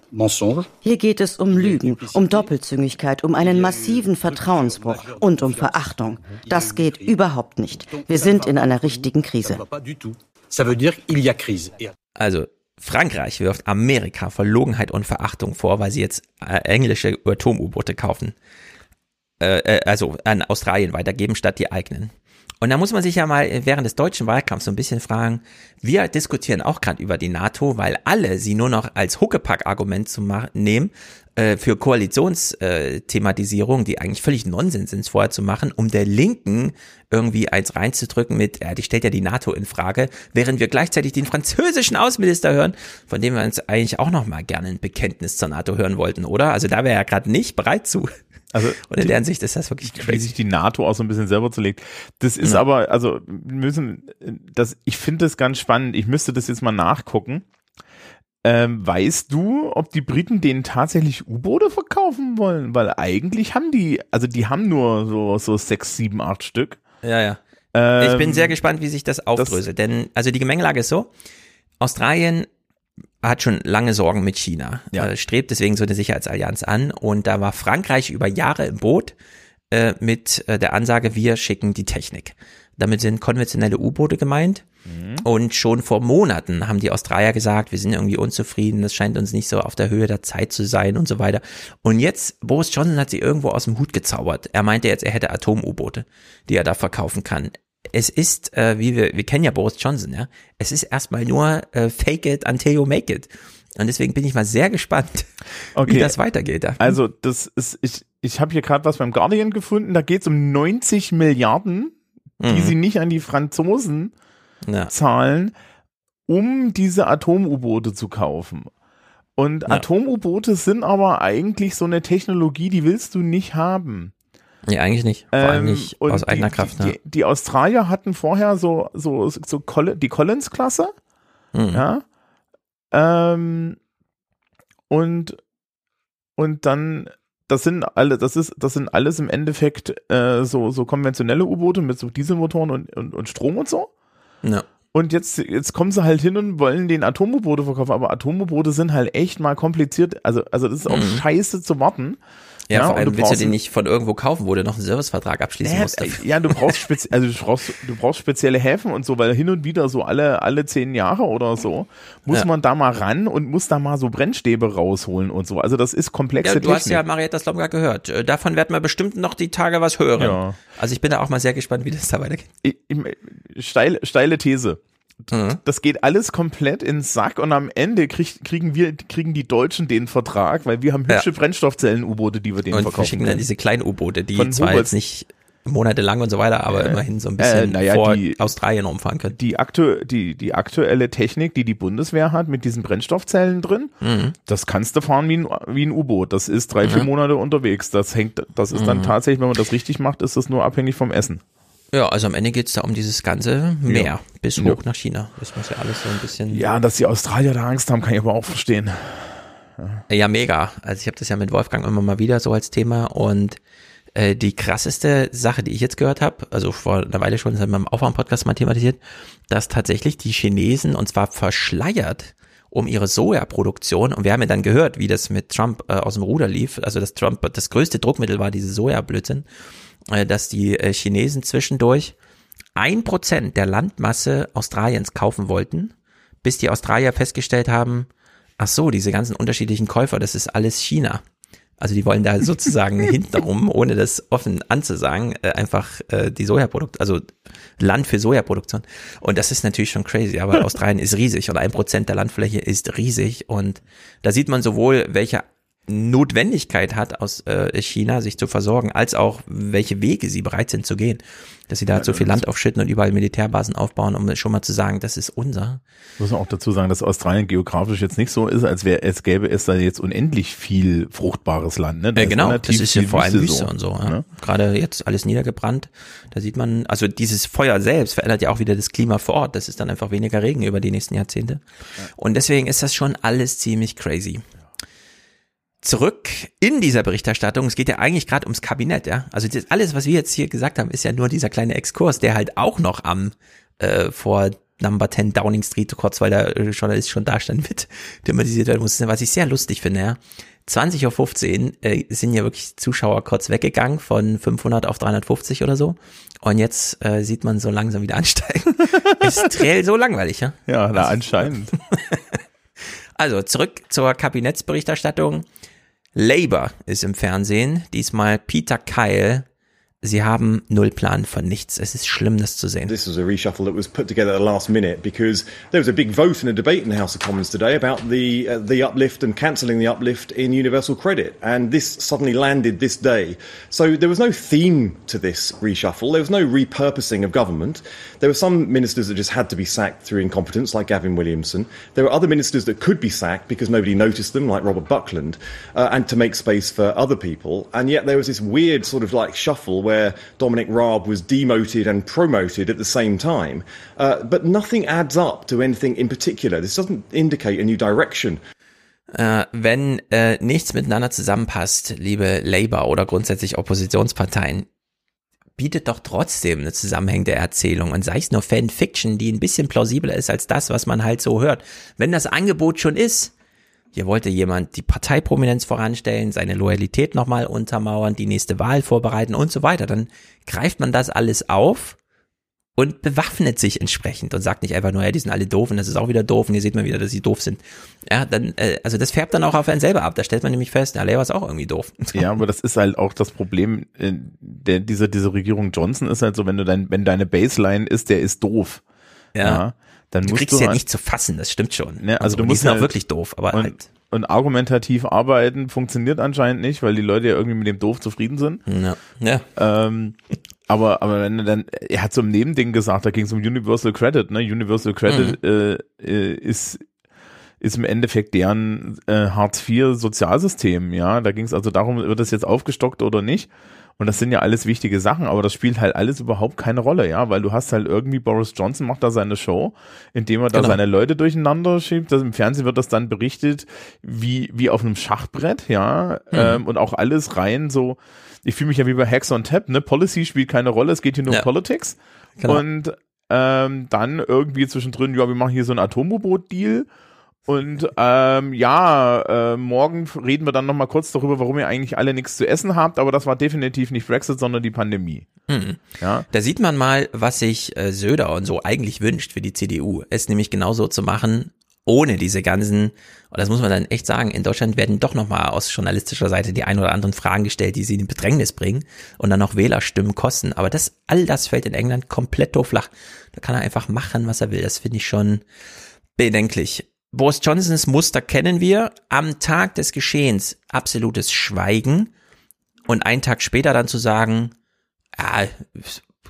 Hier geht es um Lügen, um Doppelzüngigkeit, um einen massiven Vertrauensbruch und um Verachtung. Das geht überhaupt nicht. Wir sind in einer richtigen Krise. Also, Frankreich wirft Amerika Verlogenheit und Verachtung vor, weil sie jetzt äh, englische Atom-U-Boote kaufen. Äh, äh, also an Australien weitergeben statt die eigenen. Und da muss man sich ja mal während des deutschen Wahlkampfs so ein bisschen fragen, wir diskutieren auch gerade über die NATO, weil alle sie nur noch als Huckepack-Argument zu nehmen äh, für Koalitionsthematisierung, äh, die eigentlich völlig Nonsens sind, vorher zu machen, um der Linken irgendwie eins reinzudrücken mit, ja, die stellt ja die NATO in Frage, während wir gleichzeitig den französischen Außenminister hören, von dem wir uns eigentlich auch noch mal gerne ein Bekenntnis zur NATO hören wollten, oder? Also da wäre er gerade nicht bereit zu. Also und in der Hinsicht ist das wirklich crazy. Wie sich die NATO auch so ein bisschen selber zulegt. Das ist ja. aber, also müssen, das, ich finde das ganz spannend. Ich müsste das jetzt mal nachgucken. Ähm, weißt du, ob die Briten denen tatsächlich U-Boote verkaufen wollen? Weil eigentlich haben die, also die haben nur so, so sechs, sieben, acht Stück. Ja, ja. Ähm, ich bin sehr gespannt, wie sich das aufdröselt. Denn, also die Gemengelage ist so, Australien hat schon lange Sorgen mit China, ja. äh, strebt deswegen so eine Sicherheitsallianz an und da war Frankreich über Jahre im Boot äh, mit äh, der Ansage, wir schicken die Technik. Damit sind konventionelle U-Boote gemeint. Mhm. Und schon vor Monaten haben die Australier gesagt, wir sind irgendwie unzufrieden, das scheint uns nicht so auf der Höhe der Zeit zu sein und so weiter. Und jetzt, Boris Johnson hat sie irgendwo aus dem Hut gezaubert. Er meinte jetzt, er hätte Atom-U-Boote, die er da verkaufen kann es ist, äh, wie wir, wir kennen ja Boris Johnson, ja, es ist erstmal nur äh, fake it until you make it. Und deswegen bin ich mal sehr gespannt, okay. wie das weitergeht. Ja. Also das ist, ich, ich habe hier gerade was beim Guardian gefunden, da geht es um 90 Milliarden, die mhm. sie nicht an die Franzosen ja. zahlen, um diese Atom-U-Boote zu kaufen. Und ja. Atom-U-Boote sind aber eigentlich so eine Technologie, die willst du nicht haben. Nee, eigentlich nicht. Vor allem ähm, nicht aus die, eigener Kraft. Die, ne? die, die, Australier hatten vorher so, so, so Col die Collins-Klasse. Mhm. Ja. Ähm, und, und dann, das sind alle, das ist, das sind alles im Endeffekt äh, so, so konventionelle U-Boote mit so Dieselmotoren und, und, und Strom und so. Ja. Und jetzt, jetzt kommen sie halt hin und wollen den Atom-U-Boote verkaufen, aber Atom-U-Boote sind halt echt mal kompliziert. Also, also das ist auch mhm. scheiße zu warten. Ja, ja vor allem du willst du den nicht von irgendwo kaufen, wo du noch einen Servicevertrag abschließen äh, musst. Dafür. Ja, du brauchst spezi [laughs] also du brauchst, du brauchst spezielle Häfen und so, weil hin und wieder so alle, alle zehn Jahre oder so muss ja. man da mal ran und muss da mal so Brennstäbe rausholen und so. Also das ist komplexe ja, du Technik. hast ja Marietta Slomka gehört. Äh, davon werden wir bestimmt noch die Tage was hören. Ja. Also ich bin da auch mal sehr gespannt, wie das da weitergeht. Ich, ich, steile, steile These. Mhm. Das geht alles komplett ins Sack und am Ende krieg, kriegen wir, kriegen die Deutschen den Vertrag, weil wir haben hübsche ja. Brennstoffzellen-U-Boote, die wir denen und verkaufen. Und schicken dann diese kleinen U-Boote, die Von zwar jetzt nicht monatelang und so weiter, aber äh, immerhin so ein bisschen äh, ja, vor die, Australien umfahren können. Die, aktu die, die aktuelle Technik, die die Bundeswehr hat mit diesen Brennstoffzellen drin, mhm. das kannst du fahren wie ein, wie ein U-Boot. Das ist drei, mhm. vier Monate unterwegs. Das hängt, das ist dann mhm. tatsächlich, wenn man das richtig macht, ist das nur abhängig vom Essen. Ja, also am Ende geht's da um dieses ganze Meer ja. bis hoch ja. nach China. Das muss ja alles so ein bisschen. Ja, dass die Australier da Angst haben, kann ich aber auch verstehen. Ja, ja mega. Also ich habe das ja mit Wolfgang immer mal wieder so als Thema und äh, die krasseste Sache, die ich jetzt gehört habe, also vor einer Weile schon, das haben wir im Aufwärm-Podcast mal thematisiert, dass tatsächlich die Chinesen und zwar verschleiert um ihre Sojaproduktion und wir haben ja dann gehört, wie das mit Trump äh, aus dem Ruder lief, also dass Trump das größte Druckmittel war, diese Sojablödsinn dass die äh, Chinesen zwischendurch ein Prozent der Landmasse Australiens kaufen wollten, bis die Australier festgestellt haben, ach so, diese ganzen unterschiedlichen Käufer, das ist alles China. Also die wollen da [laughs] sozusagen hintenrum, ohne das offen anzusagen, äh, einfach äh, die Sojaproduktion, also Land für Sojaproduktion. Und das ist natürlich schon crazy, aber [laughs] Australien ist riesig und ein Prozent der Landfläche ist riesig. Und da sieht man sowohl, welche Notwendigkeit hat aus äh, China, sich zu versorgen, als auch welche Wege sie bereit sind zu gehen. Dass sie da ja, so viel Land aufschütten und überall Militärbasen aufbauen, um schon mal zu sagen, das ist unser. Muss man auch dazu sagen, dass Australien geografisch jetzt nicht so ist, als wäre es gäbe es da jetzt unendlich viel fruchtbares Land. Ne? Da äh, genau, das ist ja vor allem Wüste so, und so. Ja. Ne? Gerade jetzt alles niedergebrannt. Da sieht man, also dieses Feuer selbst verändert ja auch wieder das Klima vor Ort. Das ist dann einfach weniger Regen über die nächsten Jahrzehnte. Ja. Und deswegen ist das schon alles ziemlich crazy zurück in dieser Berichterstattung. Es geht ja eigentlich gerade ums Kabinett, ja. Also das, alles, was wir jetzt hier gesagt haben, ist ja nur dieser kleine Exkurs, der halt auch noch am äh, vor Number 10 Downing Street, kurz weil der äh, Journalist schon da stand, mit thematisiert werden muss, was ich sehr lustig finde, ja. 20.15 Uhr äh, sind ja wirklich Zuschauer kurz weggegangen von 500 auf 350 oder so. Und jetzt äh, sieht man so langsam wieder ansteigen. [laughs] ist trail so langweilig, ja? Ja, na, anscheinend. [laughs] also zurück zur Kabinettsberichterstattung. Labour ist im Fernsehen, diesmal Peter Kyle Sie haben null Plan von nichts. Es ist schlimm, das zu sehen. This was a reshuffle that was put together at the last minute because there was a big vote and a debate in the House of Commons today about the uh, the uplift and cancelling the uplift in universal credit, and this suddenly landed this day. So there was no theme to this reshuffle. There was no repurposing of government. There were some ministers that just had to be sacked through incompetence, like Gavin Williamson. There were other ministers that could be sacked because nobody noticed them, like Robert Buckland, uh, and to make space for other people. And yet there was this weird sort of like shuffle where Dominic Raab was demoted and promoted at the same time. Uh, but nothing adds up to anything in particular. This doesn't indicate a new direction. Äh, wenn äh, nichts miteinander zusammenpasst, liebe Labour oder grundsätzlich Oppositionsparteien, bietet doch trotzdem eine zusammenhängende Erzählung und sei es nur Fanfiction, die ein bisschen plausibler ist als das, was man halt so hört. Wenn das Angebot schon ist, hier wollte jemand die Parteiprominenz voranstellen, seine Loyalität nochmal untermauern, die nächste Wahl vorbereiten und so weiter. Dann greift man das alles auf und bewaffnet sich entsprechend und sagt nicht einfach nur, ja, die sind alle doof und das ist auch wieder doof und hier sieht man wieder, dass sie doof sind. Ja, dann, äh, also das färbt dann auch auf einen selber ab. Da stellt man nämlich fest, ja, Labour ist auch irgendwie doof. Ja, aber das ist halt auch das Problem, äh, der, diese, diese Regierung Johnson ist halt so, wenn du dein, wenn deine Baseline ist, der ist doof. Ja. ja dann du musst kriegst du ja halt, nicht zu fassen, das stimmt schon. Ne, also, also du musst halt, auch wirklich doof, aber und, halt. Und argumentativ arbeiten funktioniert anscheinend nicht, weil die Leute ja irgendwie mit dem doof zufrieden sind. Ja. ja. Ähm, aber, aber wenn er dann, er hat so ein Nebending gesagt, da ging es um Universal Credit, ne? Universal Credit mhm. äh, äh ist ist im Endeffekt deren äh, Hartz IV Sozialsystem, ja. Da ging es also darum, wird das jetzt aufgestockt oder nicht. Und das sind ja alles wichtige Sachen, aber das spielt halt alles überhaupt keine Rolle, ja, weil du hast halt irgendwie Boris Johnson macht da seine Show, indem er da genau. seine Leute durcheinander schiebt. Das, Im Fernsehen wird das dann berichtet wie, wie auf einem Schachbrett, ja, mhm. ähm, und auch alles rein so. Ich fühle mich ja wie bei Hacks on Tap, ne? Policy spielt keine Rolle, es geht hier nur ja. um Politics. Genau. Und ähm, dann irgendwie zwischendrin, ja, wir machen hier so ein Atomboot-Deal und ähm, ja, äh, morgen reden wir dann nochmal kurz darüber, warum ihr eigentlich alle nichts zu essen habt, aber das war definitiv nicht Brexit, sondern die Pandemie. Mhm. Ja? Da sieht man mal, was sich äh, Söder und so eigentlich wünscht für die CDU. Es nämlich genauso zu machen, ohne diese ganzen, und das muss man dann echt sagen, in Deutschland werden doch nochmal aus journalistischer Seite die ein oder anderen Fragen gestellt, die sie in Bedrängnis bringen und dann noch Wählerstimmen kosten. Aber das, all das fällt in England komplett doof flach. Da kann er einfach machen, was er will. Das finde ich schon bedenklich. Boris Johnsons Muster kennen wir. Am Tag des Geschehens absolutes Schweigen und einen Tag später dann zu sagen, ja,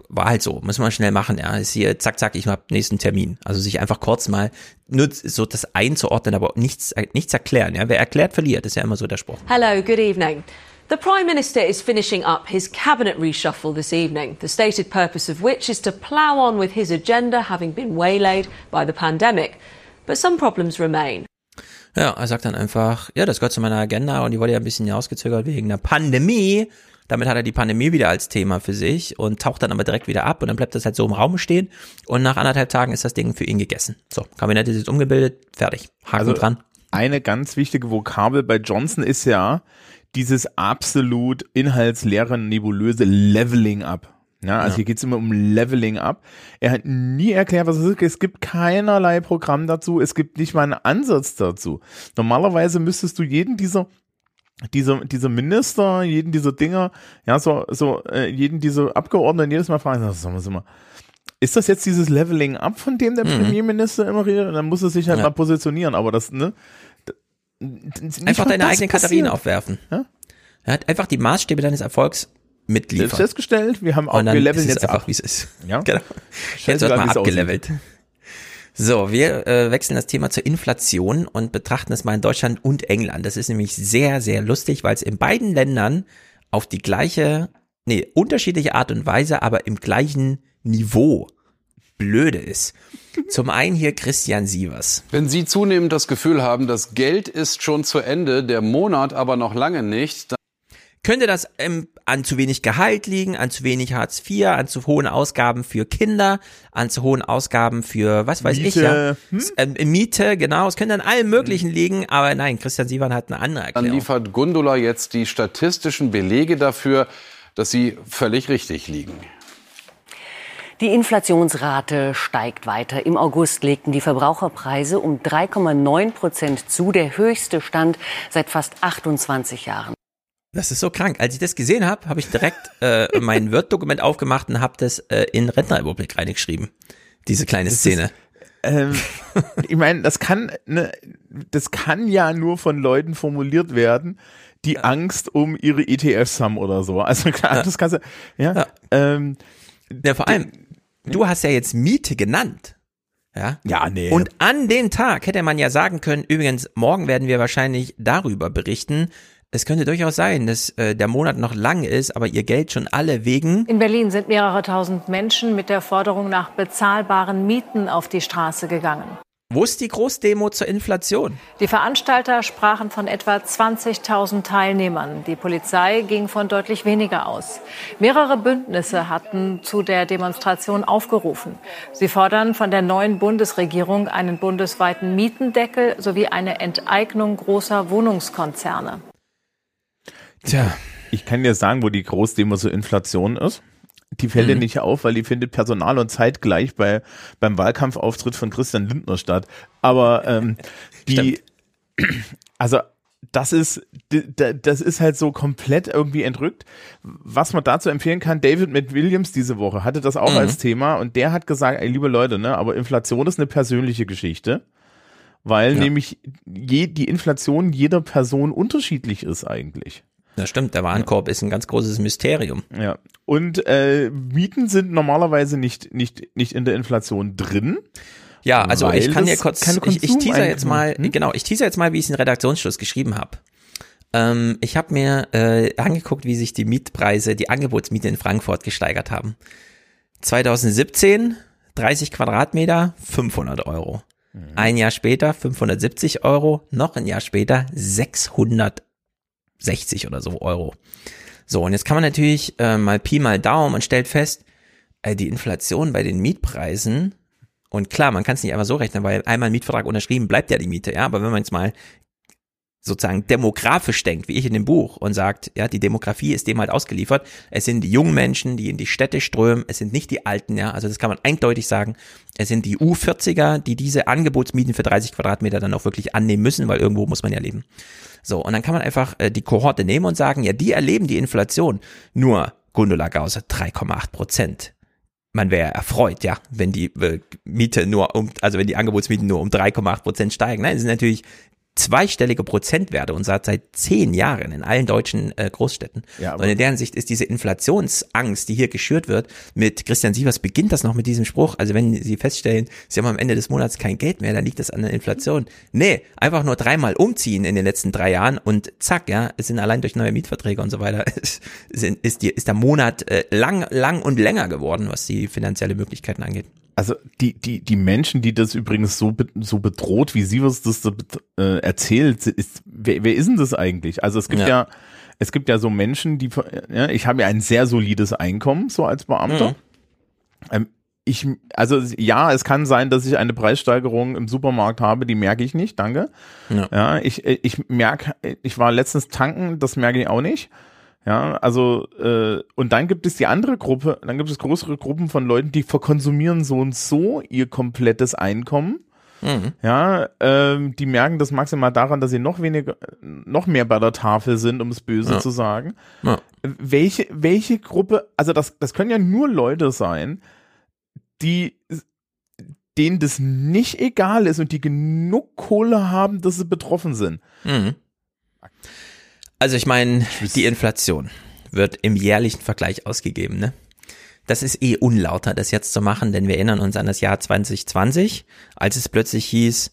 war halt so, müssen wir schnell machen, ja, ist hier, zack, zack, ich hab nächsten Termin. Also sich einfach kurz mal nur so das einzuordnen, aber nichts, nichts erklären, ja. Wer erklärt, verliert, ist ja immer so der Spruch. Hello, good evening. The Prime Minister is finishing up his cabinet reshuffle this evening, the stated purpose of which is to plough on with his agenda having been waylaid by the pandemic but some problems remain. Ja, er sagt dann einfach, ja, das gehört zu meiner Agenda und die wurde ja ein bisschen hinausgezögert wegen der Pandemie. Damit hat er die Pandemie wieder als Thema für sich und taucht dann aber direkt wieder ab und dann bleibt das halt so im Raum stehen und nach anderthalb Tagen ist das Ding für ihn gegessen. So, Kabinett ist jetzt umgebildet, fertig. Haken also dran. Eine ganz wichtige Vokabel bei Johnson ist ja dieses absolut inhaltsleere, nebulöse Leveling up. Ja, also Ja. hier geht's immer um Leveling up. Er hat nie erklärt, was es ist. Es gibt keinerlei Programm dazu. Es gibt nicht mal einen Ansatz dazu. Normalerweise müsstest du jeden dieser dieser, dieser Minister, jeden dieser Dinger, ja, so, so, äh, jeden dieser Abgeordneten jedes Mal fragen, sag mal, sag mal, ist das jetzt dieses Leveling up, von dem der Mhm. Premierminister immer redet? Und dann muss er sich halt Ja. mal positionieren, aber das, ne? Einfach deine passiert. Katharinen aufwerfen. Ja? Er hat einfach die Maßstäbe deines Erfolgs mitliefern. Selbst festgestellt, wir haben auch, Und dann wir leveln ist es jetzt einfach, ab. wie es ist. Ja. [laughs] Genau. Jetzt wird mal abgelevelt. So, wir äh, wechseln das Thema zur Inflation und betrachten es mal in Deutschland und England. Das ist nämlich sehr, sehr lustig, weil es in beiden Ländern auf die gleiche, nee, unterschiedliche Art und Weise, aber im gleichen Niveau blöde ist. [laughs] Zum einen hier Christian Sievers. Wenn Sie zunehmend das Gefühl haben, das Geld ist schon zu Ende, der Monat aber noch lange nicht, dann Könnte das ähm, an zu wenig Gehalt liegen, an zu wenig Hartz IV, an zu hohen Ausgaben für Kinder, an zu hohen Ausgaben für, was weiß ich, ja, Miete, ähm, Miete, genau, es könnte an allem Möglichen liegen, aber nein, Christian Sievern hat eine andere Dann Erklärung. liefert Gundula jetzt die statistischen Belege dafür, dass sie völlig richtig liegen. Die Inflationsrate steigt weiter. Im August legten die Verbraucherpreise um 3,9 Prozent zu, der höchste Stand seit fast 28 Jahren. Das ist so krank. Als ich das gesehen habe, habe ich direkt [laughs] äh, mein Word-Dokument aufgemacht und habe das äh, in Rentnerrepublik reingeschrieben. Diese kleine Das Szene. Ist, ähm, ich meine, das kann, ne, das kann ja nur von Leuten formuliert werden, die Angst um ihre ETFs haben oder so. Also klar, Ja. das kannst du, ja. Ja. Ähm, ja, vor allem, du hast ja jetzt Miete genannt. Ja, ja nee. Und an dem Tag hätte man ja sagen können, übrigens, morgen werden wir wahrscheinlich darüber berichten. Es könnte durchaus sein, dass äh, der Monat noch lang ist, aber ihr Geld schon alle wegen In Berlin sind mehrere tausend Menschen mit der Forderung nach bezahlbaren Mieten auf die Straße gegangen. Wo ist die Großdemo zur Inflation? Die Veranstalter sprachen von etwa 20.000 Teilnehmern. Die Polizei ging von deutlich weniger aus. Mehrere Bündnisse hatten zu der Demonstration aufgerufen. Sie fordern von der neuen Bundesregierung einen bundesweiten Mietendeckel sowie eine Enteignung großer Wohnungskonzerne. Tja, ich kann dir sagen, wo die Großdemo zur Inflation ist. Die fällt dir Mhm. nicht auf, weil die findet personal und zeitgleich bei, beim Wahlkampfauftritt von Christian Lindner statt. Aber ähm, [laughs] die, [clears throat] also das ist, das ist halt so komplett irgendwie entrückt. Was man dazu empfehlen kann, David McWilliams diese Woche hatte das auch Mhm. als Thema und der hat gesagt, ey, liebe Leute, ne, aber Inflation ist eine persönliche Geschichte, weil Ja. nämlich je, die Inflation jeder Person unterschiedlich ist eigentlich. Das stimmt, der Warenkorb ist ein ganz großes Mysterium. Ja. Und äh, Mieten sind normalerweise nicht, nicht, nicht in der Inflation drin. Ja, also ich kann dir kurz, ich, ich teaser jetzt mal, Hm? genau, ich teaser jetzt mal, wie ich es in Redaktionsschluss geschrieben habe. Ähm, ich habe mir äh, angeguckt, wie sich die Mietpreise, die Angebotsmiete in Frankfurt gesteigert haben. 2017 30 Quadratmeter 500 Euro. Mhm. Ein Jahr später 570 Euro, noch ein Jahr später 660 oder so Euro. So, und jetzt kann man natürlich äh, mal Pi mal Daumen und stellt fest, äh, die Inflation bei den Mietpreisen und klar, man kann es nicht einfach so rechnen, weil einmal ein Mietvertrag unterschrieben, bleibt ja die Miete, ja. Aber wenn man jetzt mal sozusagen demografisch denkt, wie ich in dem Buch, und sagt, ja, die Demografie ist dem halt ausgeliefert. Es sind die jungen Menschen, die in die Städte strömen, es sind nicht die Alten, ja, also das kann man eindeutig sagen. Es sind die U40er, die diese Angebotsmieten für 30 Quadratmeter dann auch wirklich annehmen müssen, weil irgendwo muss man ja leben. So, und dann kann man einfach äh, die Kohorte nehmen und sagen, ja, die erleben die Inflation. Nur Gundula Gause 3,8 Prozent man wäre erfreut, ja, wenn die äh, Miete nur um, also wenn die Angebotsmieten nur um 3,8 Prozent steigen. Nein, das sind natürlich zweistellige Prozentwerte und seit seit zehn Jahren in allen deutschen äh, Großstädten. Ja, und in deren Sicht ist diese Inflationsangst, die hier geschürt wird, mit Christian Sievers beginnt das noch mit diesem Spruch. Also wenn Sie feststellen, Sie haben am Ende des Monats kein Geld mehr, dann liegt das an der Inflation. Nee, einfach nur dreimal umziehen in den letzten drei Jahren und zack, ja, es sind allein durch neue Mietverträge und so weiter, [laughs] sind, ist, die, ist der Monat äh, lang, lang und länger geworden, was die finanzielle Möglichkeiten angeht. Also die, die, die Menschen, die das übrigens so, be- so bedroht, wie sie was das äh, erzählt, ist, wer, wer ist denn das eigentlich? Also es gibt ja, Ja. es gibt ja so Menschen, die, ja, ich habe ja ein sehr solides Einkommen, so als Beamter. Mhm. Ähm, ich, also ja, es kann sein, dass ich eine Preissteigerung im Supermarkt habe, die merke ich nicht, danke. Ja. Ja, ich, ich merke, ich war letztens tanken, das merke ich auch nicht. Ja, also äh, und dann gibt es die andere Gruppe, dann gibt es größere Gruppen von Leuten, die verkonsumieren so und so ihr komplettes Einkommen. Mhm. Ja, ähm, die merken das maximal daran, dass sie noch weniger, noch mehr bei der Tafel sind, um es böse ja. zu sagen. Ja. Welche, welche Gruppe, also das, das können ja nur Leute sein, die denen das nicht egal ist und die genug Kohle haben, dass sie betroffen sind. Mhm. Also ich meine, die Inflation wird im jährlichen Vergleich ausgegeben, ne? Das ist eh unlauter, das jetzt zu machen, denn wir erinnern uns an das Jahr 2020, als es plötzlich hieß,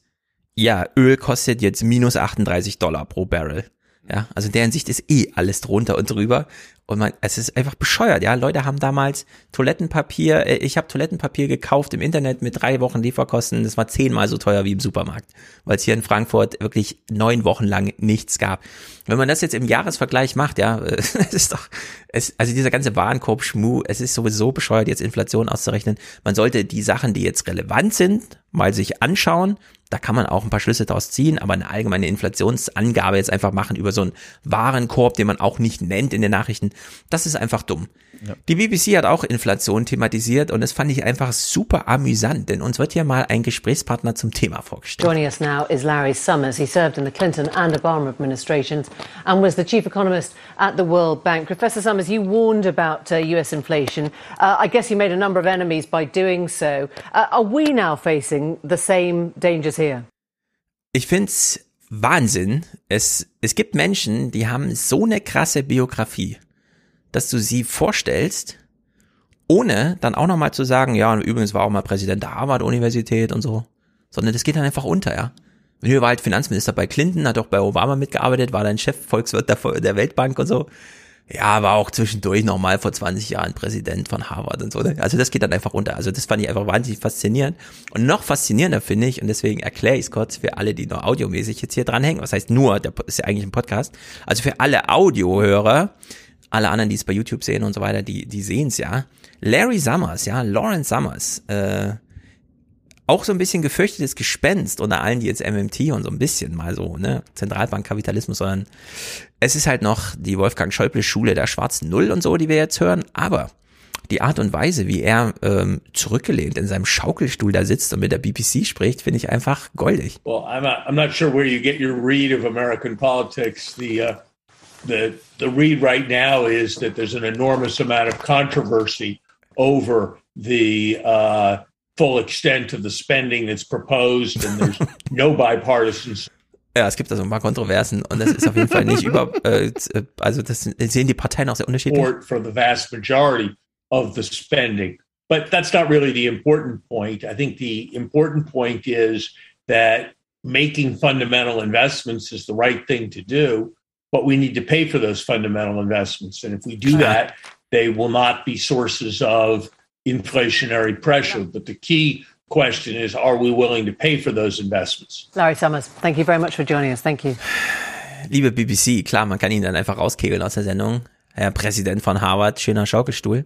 ja, Öl kostet jetzt minus 38 Dollar pro Barrel. Ja, also in der Hinsicht ist eh alles drunter und drüber. Und man, es ist einfach bescheuert, ja. Leute haben damals Toilettenpapier, äh, ich habe Toilettenpapier gekauft im Internet mit drei Wochen Lieferkosten. Das war zehnmal so teuer wie im Supermarkt, weil es hier in Frankfurt wirklich neun Wochen lang nichts gab. Wenn man das jetzt im Jahresvergleich macht, ja, [laughs] es ist doch, es, also dieser ganze Warenkorb-Schmuh, es ist sowieso bescheuert, jetzt Inflation auszurechnen. Man sollte die Sachen, die jetzt relevant sind, mal sich anschauen da kann man auch ein paar Schlüsse daraus ziehen, aber eine allgemeine Inflationsangabe jetzt einfach machen über so einen Warenkorb, den man auch nicht nennt in den Nachrichten, das ist einfach dumm. Ja. Die BBC hat auch Inflation thematisiert und das fand ich einfach super amüsant, denn uns wird hier mal ein Gesprächspartner zum Thema vorgestellt. Joining us now is Larry Summers. He served in the Clinton and Obama administrations and was the chief economist at the World Bank. Professor Summers, you warned about uh, US inflation. Uh, I guess you made a number of enemies by doing so. Uh, are we now facing the same dangers here? Ich find's Wahnsinn. Es, es gibt Menschen, die haben so eine krasse Biografie dass du sie vorstellst, ohne dann auch nochmal zu sagen, ja, übrigens war auch mal Präsident der Harvard-Universität und so, sondern das geht dann einfach unter, ja. Hier war halt Finanzminister bei Clinton, hat auch bei Obama mitgearbeitet, war dann Chef Volkswirt der, der Weltbank und so. Ja, war auch zwischendurch nochmal vor 20 Jahren Präsident von Harvard und so. Ne? Also das geht dann einfach unter. Also das fand ich einfach wahnsinnig faszinierend. Und noch faszinierender finde ich, und deswegen erkläre ich es kurz für alle, die nur audiomäßig jetzt hier dranhängen, was heißt nur, der ist ja eigentlich ein Podcast. Also für alle Audiohörer, alle anderen, die es bei YouTube sehen und so weiter, die, die sehen es ja. Larry Summers, ja, Lawrence Summers, äh, auch so ein bisschen gefürchtetes Gespenst unter allen, die jetzt MMT und so ein bisschen mal so, ne, Zentralbankkapitalismus, sondern es ist halt noch die Wolfgang Schäuble Schule der schwarzen Null und so, die wir jetzt hören, aber die Art und Weise, wie er ähm, zurückgelehnt in seinem Schaukelstuhl da sitzt und mit der BBC spricht, finde ich einfach goldig. Well, I'm, a, I'm not sure where you get your read of American politics. The uh the the read right now is that there's an enormous amount of controversy over the uh, full extent of the spending that's proposed, and there's [laughs] no bipartisan. Ja, es gibt da so ein paar Kontroversen und das ist auf jeden Fall nicht über, äh, also das sehen die Parteien auch sehr unterschiedlich. For the vast majority of the spending, but that's not really the important point. I think the important point is that making fundamental investments is the right thing to do. But we need to pay for those fundamental investments. And if we do that, they will not be sources of inflationary pressure. But the key question is are we willing to pay for those investments? Larry Summers, thank you very much for joining us. Thank you. Liebe BBC, klar, man kann ihn dann einfach rauskegeln aus der Sendung. Herr Präsident von Harvard, schöner Schaukelstuhl.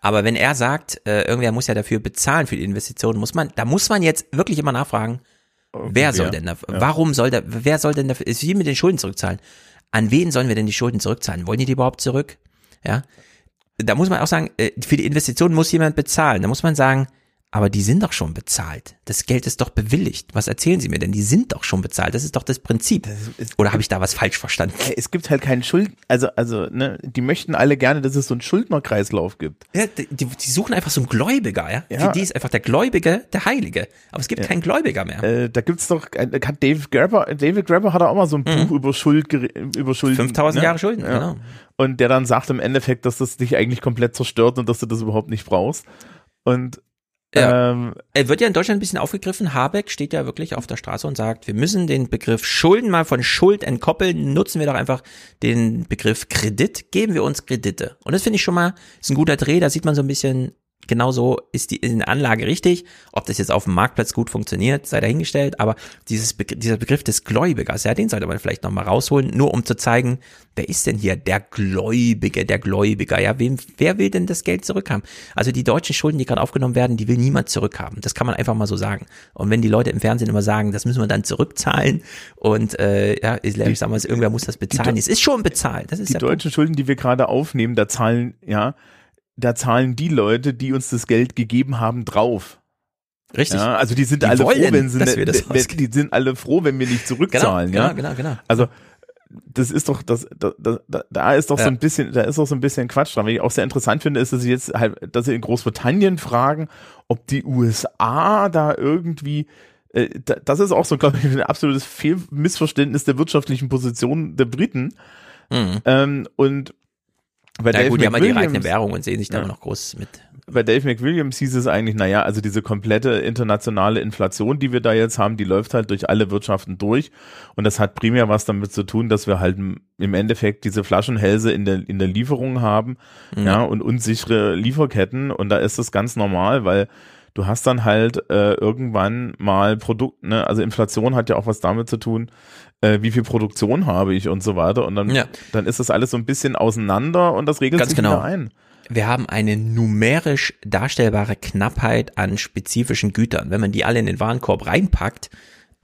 Aber wenn er sagt, äh, irgendwer muss ja dafür bezahlen für die Investitionen, muss man, da muss man jetzt wirklich immer nachfragen, wer soll denn da, ja. warum soll der, wer soll denn dafür, ist wie mit den Schulden zurückzahlen an wen sollen wir denn die Schulden zurückzahlen? Wollen die die überhaupt zurück? Ja. Da muss man auch sagen, äh, für die Investition muss jemand bezahlen. Da muss man sagen, aber die sind doch schon bezahlt. Das Geld ist doch bewilligt. Was erzählen Sie mir denn? Die sind doch schon bezahlt. Das ist doch das Prinzip. Oder habe ich da was falsch verstanden? Es gibt halt keinen Schuld, also also ne, die möchten alle gerne, dass es so einen Schuldnerkreislauf gibt. Ja, die, die suchen einfach so einen Gläubiger, ja. ja. Für die ist einfach der Gläubige der Heilige. Aber es gibt ja. keinen Gläubiger mehr. Äh, da gibt's doch, äh, hat David Grabber, David Grabber hat auch mal so ein mhm. Buch über Schuld, über Schulden. 5000 ne? Jahre Schulden, ja. genau. Und der dann sagt im Endeffekt, dass das dich eigentlich komplett zerstört und dass du das überhaupt nicht brauchst. Und ja. Ähm, er wird ja in Deutschland ein bisschen aufgegriffen. Habeck steht ja wirklich auf der Straße und sagt, wir müssen den Begriff Schulden mal von Schuld entkoppeln. Nutzen wir doch einfach den Begriff Kredit. Geben wir uns Kredite. Und das finde ich schon mal, ist ein guter Dreh. Da sieht man so ein bisschen, genauso ist die in Anlage richtig. Ob das jetzt auf dem Marktplatz gut funktioniert, sei dahingestellt. Aber dieses Be dieser Begriff des Gläubigers, ja, den sollte man vielleicht nochmal rausholen, nur um zu zeigen, wer ist denn hier der Gläubige, der Gläubiger? Ja, wem, wer will denn das Geld zurückhaben? Also die deutschen Schulden, die gerade aufgenommen werden, die will niemand zurückhaben. Das kann man einfach mal so sagen. Und wenn die Leute im Fernsehen immer sagen, das müssen wir dann zurückzahlen und äh, ja, ich sag mal, irgendwer muss das bezahlen. Es ist schon bezahlt. Das ist die deutschen Punkt. Schulden, die wir gerade aufnehmen, da zahlen, ja, da zahlen die Leute, die uns das Geld gegeben haben, drauf. Richtig. Ja, also die sind die alle wollen, froh, wenn sie, ne, wenn, die sind alle froh, wenn wir nicht zurückzahlen, genau, ja. Genau, genau, genau. Also das ist doch, das, da, da, da ist doch ja. so ein bisschen, da ist doch so ein bisschen Quatsch dran. Was ich auch sehr interessant finde, ist, dass sie jetzt halt, dass sie in Großbritannien fragen, ob die USA da irgendwie äh, das ist auch so, glaube ich, ein absolutes Fehl Missverständnis der wirtschaftlichen Position der Briten. Mhm. Ähm, und bei ja, Dave gut, die haben ja die eigene Währung und sehen sich da ja. noch groß mit. Bei Dave McWilliams hieß es eigentlich, naja, also diese komplette internationale Inflation, die wir da jetzt haben, die läuft halt durch alle Wirtschaften durch. Und das hat primär was damit zu tun, dass wir halt im Endeffekt diese Flaschenhälse in der, in der Lieferung haben, mhm. ja, und unsichere Lieferketten. Und da ist das ganz normal, weil du hast dann halt äh, irgendwann mal Produkt, ne, also Inflation hat ja auch was damit zu tun, äh, wie viel Produktion habe ich und so weiter. Und dann, ja. dann ist das alles so ein bisschen auseinander und das regelt Ganz sich genau. wieder ein. Wir haben eine numerisch darstellbare Knappheit an spezifischen Gütern. Wenn man die alle in den Warenkorb reinpackt,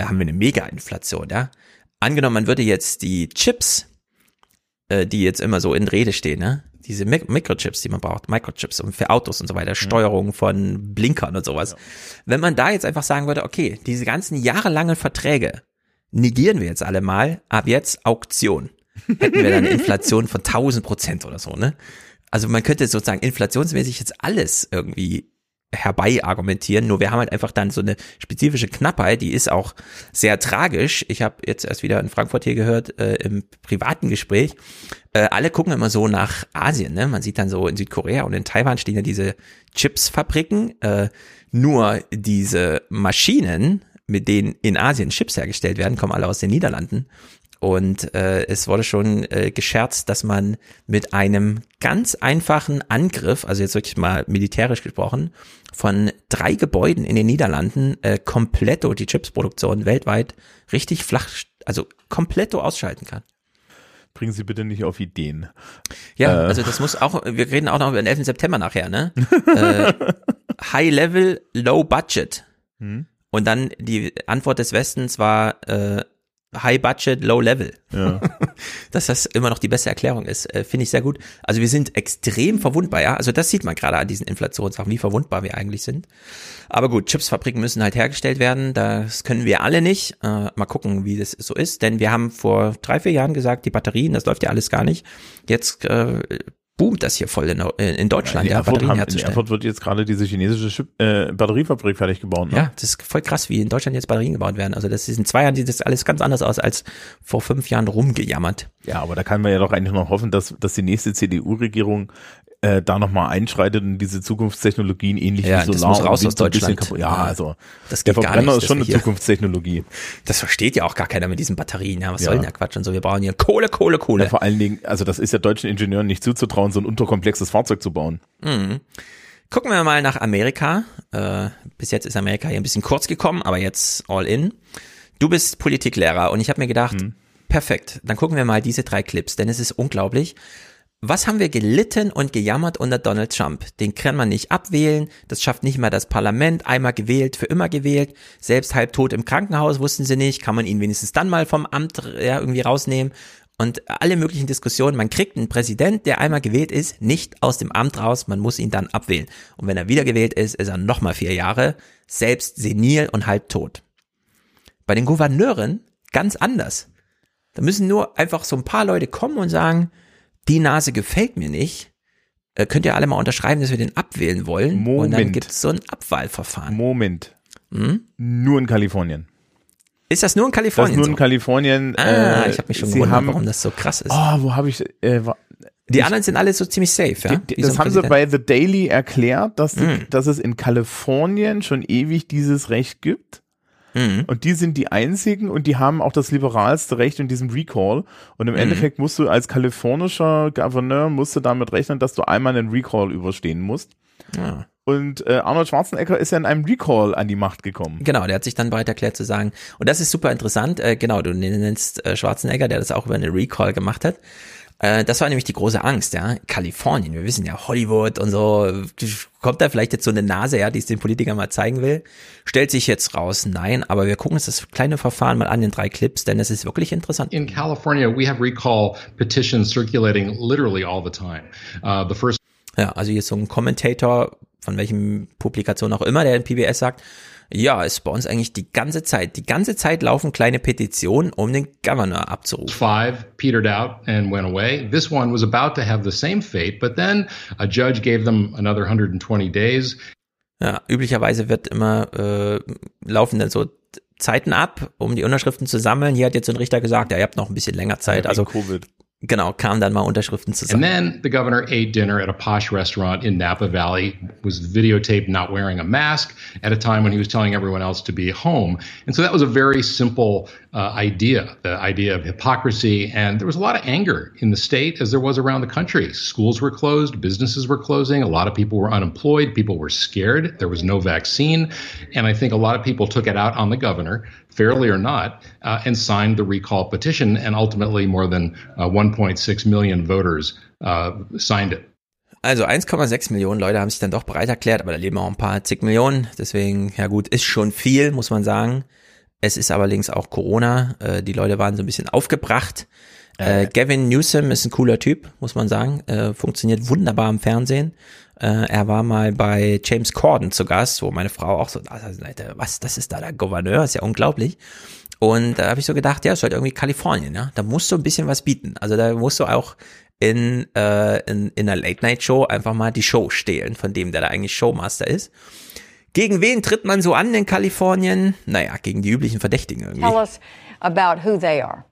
haben wir eine Mega-Inflation, ja. Angenommen, man würde jetzt die Chips, äh, die jetzt immer so in Rede stehen, ne? Diese Mik Mikrochips, die man braucht, Microchips und für Autos und so weiter, mhm. Steuerung von Blinkern und sowas. Ja. Wenn man da jetzt einfach sagen würde, okay, diese ganzen jahrelangen Verträge, negieren wir jetzt alle mal, ab jetzt Auktion. [laughs] Hätten wir dann eine Inflation von 1000 Prozent oder so, ne? Also man könnte sozusagen inflationsmäßig jetzt alles irgendwie herbei argumentieren, nur wir haben halt einfach dann so eine spezifische Knappheit, die ist auch sehr tragisch. Ich habe jetzt erst wieder in Frankfurt hier gehört, äh, im privaten Gespräch, äh, alle gucken immer so nach Asien, ne? Man sieht dann so in Südkorea und in Taiwan stehen ja diese Chipsfabriken, äh, nur diese Maschinen, mit denen in Asien Chips hergestellt werden, kommen alle aus den Niederlanden. Und äh, es wurde schon äh, gescherzt, dass man mit einem ganz einfachen Angriff, also jetzt wirklich mal militärisch gesprochen, von drei Gebäuden in den Niederlanden äh, kompletto die Chipsproduktion weltweit richtig flach, also kompletto ausschalten kann. Bringen Sie bitte nicht auf Ideen. Ja, äh. also das muss auch, wir reden auch noch über den 11. September nachher, ne? [laughs] äh, High Level, Low Budget. Hm. Und dann die Antwort des Westens war äh, High Budget, Low Level. Ja. [laughs] Dass das immer noch die beste Erklärung ist, äh, finde ich sehr gut. Also wir sind extrem verwundbar, ja. Also das sieht man gerade an diesen Inflationssachen, wie verwundbar wir eigentlich sind. Aber gut, Chipsfabriken müssen halt hergestellt werden. Das können wir alle nicht. Äh, mal gucken, wie das so ist. Denn wir haben vor drei, vier Jahren gesagt, die Batterien, das läuft ja alles gar nicht. Jetzt äh, boomt das hier voll in, in Deutschland, ja, ja Batterien haben, herzustellen. In Erfurt wird jetzt gerade diese chinesische Chip, äh, Batteriefabrik fertig gebaut. Ne? Ja, das ist voll krass, wie in Deutschland jetzt Batterien gebaut werden. Also das ist in zwei Jahren sieht das alles ganz anders aus als vor fünf Jahren rumgejammert. Ja, aber da kann man ja doch eigentlich noch hoffen, dass, dass die nächste CDU-Regierung äh, da nochmal einschreitet und diese Zukunftstechnologien ähnlich ja, wie Solar das muss raus aus Deutschland. Ja, also das der Verbrenner nicht, ist schon eine Zukunftstechnologie. Das versteht ja auch gar keiner mit diesen Batterien. Ja, was ja. soll denn der Quatsch und so? Wir brauchen hier Kohle, Kohle, Kohle. Ja, vor allen Dingen, also das ist ja deutschen Ingenieuren nicht zuzutrauen, so ein unterkomplexes Fahrzeug zu bauen. Mhm. Gucken wir mal nach Amerika. Äh, bis jetzt ist Amerika hier ein bisschen kurz gekommen, aber jetzt all in. Du bist Politiklehrer und ich habe mir gedacht, mhm. perfekt, dann gucken wir mal diese drei Clips, denn es ist unglaublich. Was haben wir gelitten und gejammert unter Donald Trump? Den kann man nicht abwählen, das schafft nicht mal das Parlament, einmal gewählt, für immer gewählt, selbst halbtot im Krankenhaus wussten sie nicht, kann man ihn wenigstens dann mal vom Amt ja, irgendwie rausnehmen und alle möglichen Diskussionen, man kriegt einen Präsident, der einmal gewählt ist, nicht aus dem Amt raus, man muss ihn dann abwählen. Und wenn er wieder gewählt ist, ist er nochmal vier Jahre, selbst senil und halbtot. Bei den Gouverneuren ganz anders. Da müssen nur einfach so ein paar Leute kommen und sagen, die Nase gefällt mir nicht, äh, könnt ihr alle mal unterschreiben, dass wir den abwählen wollen. Moment. Und dann gibt es so ein Abwahlverfahren. Moment. Hm? Nur in Kalifornien. Ist das nur in Kalifornien? Das nur so? in Kalifornien. Ah, äh, ich habe mich schon gewundert, haben, warum das so krass ist. Oh, wo habe ich. Äh, die ich, anderen sind alle so ziemlich safe, ja? Die, das so haben sie bei The Daily erklärt, dass, mm. dass es in Kalifornien schon ewig dieses Recht gibt. Mhm. Und die sind die einzigen und die haben auch das liberalste Recht in diesem Recall. Und im mhm. Endeffekt musst du als kalifornischer Gouverneur musst du damit rechnen, dass du einmal einen Recall überstehen musst. Ja. Und äh, Arnold Schwarzenegger ist ja in einem Recall an die Macht gekommen. Genau, der hat sich dann bereit erklärt zu sagen, und das ist super interessant, äh, genau, du nennst äh, Schwarzenegger, der das auch über eine Recall gemacht hat. Äh, das war nämlich die große Angst, ja. Kalifornien, wir wissen ja, Hollywood und so, kommt da vielleicht jetzt so eine Nase, ja, die es den Politikern mal zeigen will. Stellt sich jetzt raus, nein, aber wir gucken uns das kleine Verfahren mal an in drei Clips, denn es ist wirklich interessant. In California, we have recall petitions circulating literally all the time. Uh, the first ja, also hier ist so ein Kommentator, von welchem Publikation auch immer, der in PBS sagt, ja, ist bei uns eigentlich die ganze Zeit, die ganze Zeit laufen kleine Petitionen, um den Governor abzurufen. Five petered out and went away. This one was about to have the same fate, but then a judge gave them another 120 days. Ja, üblicherweise wird immer äh, laufen dann so Zeiten ab, um die Unterschriften zu sammeln. Hier hat jetzt ein Richter gesagt, ja, ihr habt noch ein bisschen länger Zeit. Also Covid. Genau, kam dann mal Unterschriften zusammen. And then the governor ate dinner at a posh restaurant in Napa Valley, was videotaped not wearing a mask at a time when he was telling everyone else to be home. And so that was a very simple uh, idea, the idea of hypocrisy. And there was a lot of anger in the state as there was around the country. Schools were closed, businesses were closing, a lot of people were unemployed, people were scared, there was no vaccine. And I think a lot of people took it out on the governor, fairly or not, uh, and signed the recall petition. And ultimately, more than uh, 1.6 million voters uh, signed it. Also 1,6 Millionen Leute haben sich dann doch bereit erklärt, aber da leben auch ein paar zig Millionen. Deswegen, ja gut, ist schon viel, muss man sagen. Es ist allerdings auch Corona. Äh, die Leute waren so ein bisschen aufgebracht. Äh, Gavin Newsom ist ein cooler Typ, muss man sagen. Äh, funktioniert wunderbar im Fernsehen. Äh, er war mal bei James Corden zu Gast, wo meine Frau auch so, was, das ist da der Gouverneur, ist ja unglaublich. Und da habe ich so gedacht, ja, ist halt irgendwie Kalifornien, ja. Da musst du ein bisschen was bieten. Also da musst du auch in, äh, in, in einer Late-Night-Show einfach mal die Show stehlen, von dem, der da eigentlich Showmaster ist. Gegen wen tritt man so an in Kalifornien? Naja, gegen die üblichen Verdächtigen irgendwie. Tell us about who they are.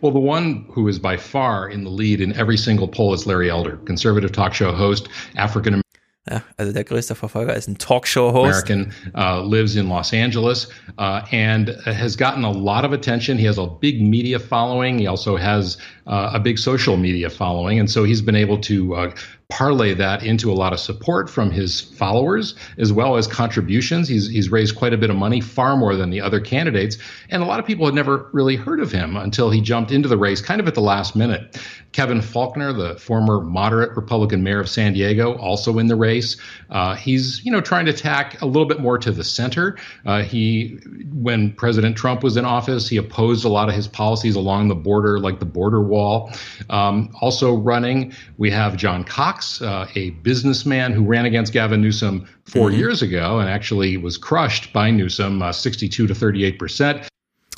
Well, the one who is by far in the lead in every single poll is Larry Elder, conservative talk show host, African American. Ja, also der größte Verfolger ist ein Talkshow-Host. American uh, lives in Los Angeles uh, and has gotten a lot of attention. He has a big media following. He also has uh, a big social media following, and so he's been able to uh, parlay that into a lot of support from his followers as well as contributions. He's he's raised quite a bit of money, far more than the other candidates, and a lot of people had never really heard of him until he jumped into the race kind of at the last minute. Kevin Faulkner, the former moderate Republican mayor of San Diego, also in the race. Uh, he's you know trying to tack a little bit more to the center. Uh, he, when President Trump was in office, he opposed a lot of his policies along the border, like the border wall. Um, also running, we have John Cox, uh, a businessman who ran against Gavin Newsom 4 mm-hmm. years ago and actually was crushed by Newsom, uh, 62 to 38 percent.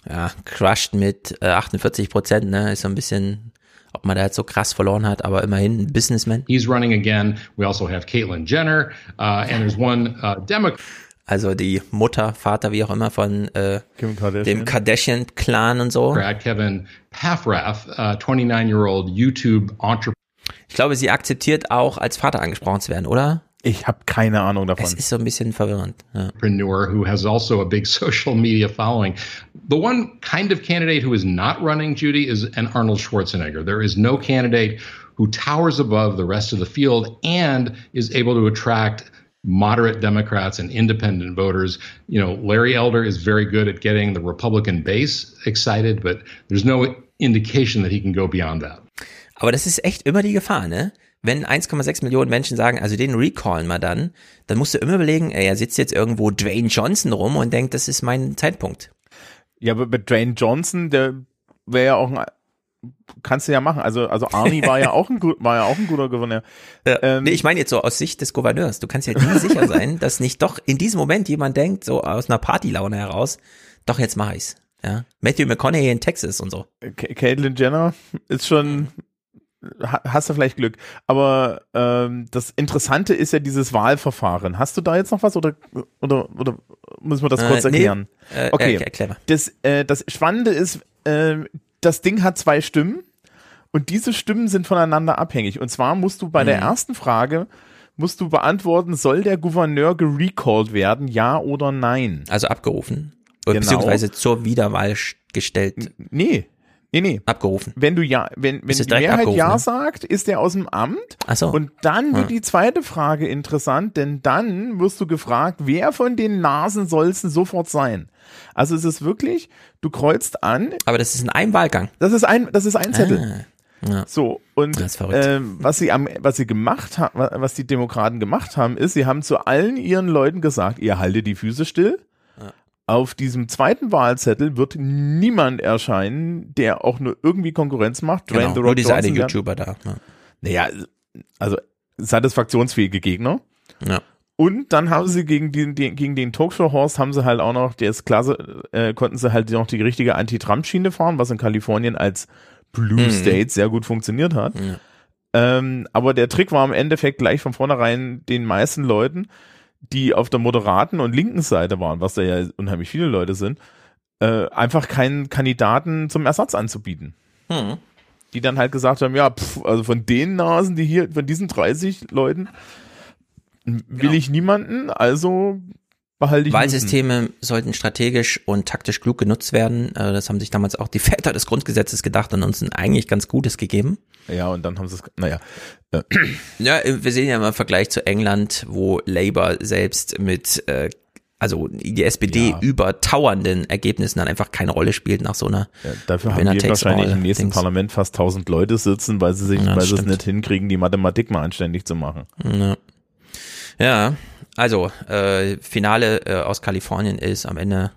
Ja, crushed mit äh, 48 Prozent, ne, ist so ein bisschen ob man da jetzt so krass verloren hat, aber immerhin ein Businessman. He's running again. We also have Caitlyn Jenner uh, and there's one uh, Democrat. Also die Mutter, Vater, wie auch immer von äh, Kardashian. dem Kardashian-Clan und so. Kevin Paffrath, uh, 29-year-old YouTube entrepreneur. Ich glaube, sie akzeptiert auch als Vater angesprochen zu werden, oder? Ich habe keine Ahnung davon. Es ist so ein bisschen verwirrend. Ja. Entrepreneur who has also a big [laughs] social media following. The one kind of candidate who is not running, Judy, is an Arnold Schwarzenegger. There is no candidate who towers above the rest of the field and is able to attract moderate Democrats and independent voters. You know, Larry Elder is very good at getting the Republican base excited, but there's no indication that he can go beyond that. Aber das ist echt immer die Gefahr, ne? wenn 1,6 Millionen Menschen sagen, also den recallen wir dann, dann musst du immer überlegen, ey, er sitzt jetzt irgendwo Dwayne Johnson rum und denkt, das ist mein Zeitpunkt. Ja, aber mit Dwayne Johnson, der wäre ja auch ein kannst du ja machen. Also, also Arnie war ja auch ein, war ja auch ein guter Gouverneur. [laughs] Ja, ähm, nee, ich meine jetzt so aus Sicht des Gouverneurs. Du kannst ja nie sicher sein, [laughs] dass nicht doch in diesem Moment jemand denkt, so aus einer Partylaune heraus, doch jetzt mach ich's. Ja. Matthew McConaughey in Texas und so. Caitlyn Jenner ist schon hast du vielleicht Glück. Aber ähm, das Interessante ist ja dieses Wahlverfahren. Hast du da jetzt noch was oder oder oder müssen wir das kurz äh, erklären? Nee, äh, okay. Äh, erklär. Das äh, das Spannende ist, äh, das Ding hat zwei Stimmen und diese Stimmen sind voneinander abhängig. Und zwar musst du bei mhm. der ersten Frage musst du beantworten, soll der Gouverneur gerecalled werden, ja oder nein? Also abgerufen. Oder genau. Beziehungsweise zur Wiederwahl gestellt. Nee, Nee, nee. Abgerufen. Wenn du ja, wenn, wenn die Mehrheit Ja ne? sagt, ist er aus dem Amt. Ach so. Und dann wird hm. die zweite Frage interessant, denn dann wirst du gefragt, wer von den Nasen soll es denn sofort sein? Also es ist wirklich, du kreuzt an. Aber das ist in einem Wahlgang. Das ist ein, das ist ein Zettel. Ah. Ja. So, und ähm, was sie am, was sie gemacht haben, was die Demokraten gemacht haben, ist, sie haben zu allen ihren Leuten gesagt, ihr haltet die Füße still. Auf diesem zweiten Wahlzettel wird niemand erscheinen, der auch nur irgendwie Konkurrenz macht. Dwayne genau, The Rock nur diese eine YouTuber da. Ja. Naja, also satisfaktionsfähige Gegner. Ja. Und dann haben sie gegen den, den gegen den Talkshow-Horst haben sie halt auch noch, der ist klasse, äh, konnten sie halt noch die richtige Anti-Trump-Schiene fahren, was in Kalifornien als Blue mhm. State sehr gut funktioniert hat. Ja. Ähm, aber der Trick war im Endeffekt gleich von vornherein den meisten Leuten, die auf der moderaten und linken Seite waren, was da ja unheimlich viele Leute sind, äh, einfach keinen Kandidaten zum Ersatz anzubieten. Mhm. Die dann halt gesagt haben, ja, pff, also von den Nasen, die hier, von diesen 30 Leuten, will genau. ich niemanden, also behalte Wahlsysteme müssen. sollten strategisch und taktisch klug genutzt werden. Äh, das haben sich damals auch die [laughs] Väter des Grundgesetzes gedacht und uns ein eigentlich ganz Gutes gegeben. Ja, und dann haben sie es, naja. [clears throat] Äh. Ja, wir sehen ja immer im Vergleich zu England, wo Labour selbst mit, äh, also die SPD ja. übertauernden Ergebnissen dann einfach keine Rolle spielt nach so einer. Ja, dafür haben wir wahrscheinlich im nächsten Dings. Parlament fast 1000 Leute sitzen, weil sie sich, ja, weil sie es nicht hinkriegen, die Mathematik mal anständig zu machen. Ja. Ja, also äh, Finale äh, aus Kalifornien ist am Ende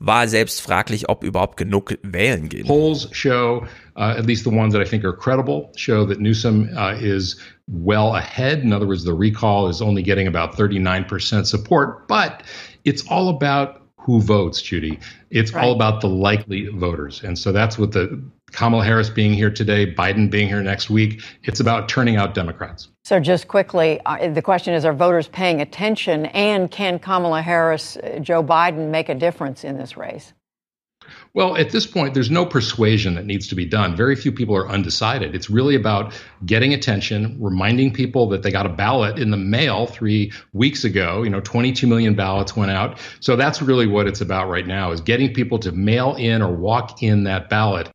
war selbst fraglich, ob überhaupt genug wählen gehen. Polls show, uh, at least the ones that I think are credible, show that Newsom uh, is well ahead. In other words, the recall is only getting about 39% support, but it's all about who votes, Judy. It's right. all about the likely voters. And so that's what the Kamala Harris being here today, Biden being here next week, it's about turning out Democrats. So, just quickly, uh, the question is Are voters paying attention? And can Kamala Harris, uh, Joe Biden make a difference in this race? Well, at this point, there's no persuasion that needs to be done. Very few people are undecided. It's really about getting attention, reminding people that they got a ballot in the mail three weeks ago. You know, 22 million ballots went out. So that's really what it's about right now is getting people to mail in or walk in that ballot.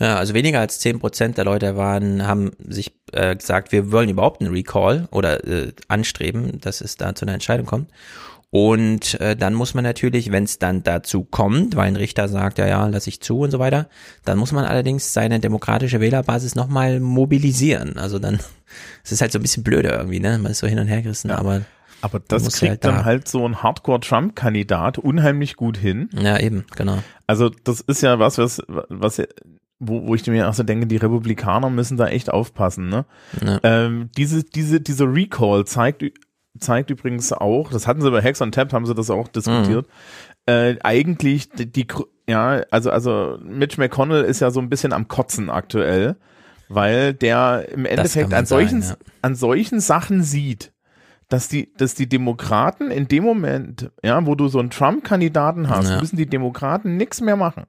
Ja, also weniger als 10% der Leute waren, haben sich äh, gesagt, wir wollen überhaupt einen Recall oder äh, anstreben, dass es da zu einer Entscheidung kommt. Und äh, dann muss man natürlich, wenn es dann dazu kommt, weil ein Richter sagt, ja, ja, lass ich zu und so weiter, dann muss man allerdings seine demokratische Wählerbasis nochmal mobilisieren. Also dann, [laughs] es ist halt so ein bisschen blöder irgendwie, ne? Man ist so hin und her gerissen, ja. aber. Aber das kriegt halt dann da. halt so ein Hardcore-Trump-Kandidat unheimlich gut hin. Ja, eben, genau. Also das ist ja was, was, was wo, wo ich mir auch so denke, die Republikaner müssen da echt aufpassen. Ne? Ja. Ähm, diese, diese, diese Recall zeigt, zeigt übrigens auch, das hatten sie bei Hex und Tap, haben sie das auch diskutiert, mhm. äh, eigentlich die, die, ja, also, also Mitch McConnell ist ja so ein bisschen am Kotzen aktuell, weil der im Endeffekt an solchen, sein, ja. an solchen Sachen sieht, dass die, dass die Demokraten in dem Moment, ja, wo du so einen Trump-Kandidaten hast, ja. müssen die Demokraten nichts mehr machen.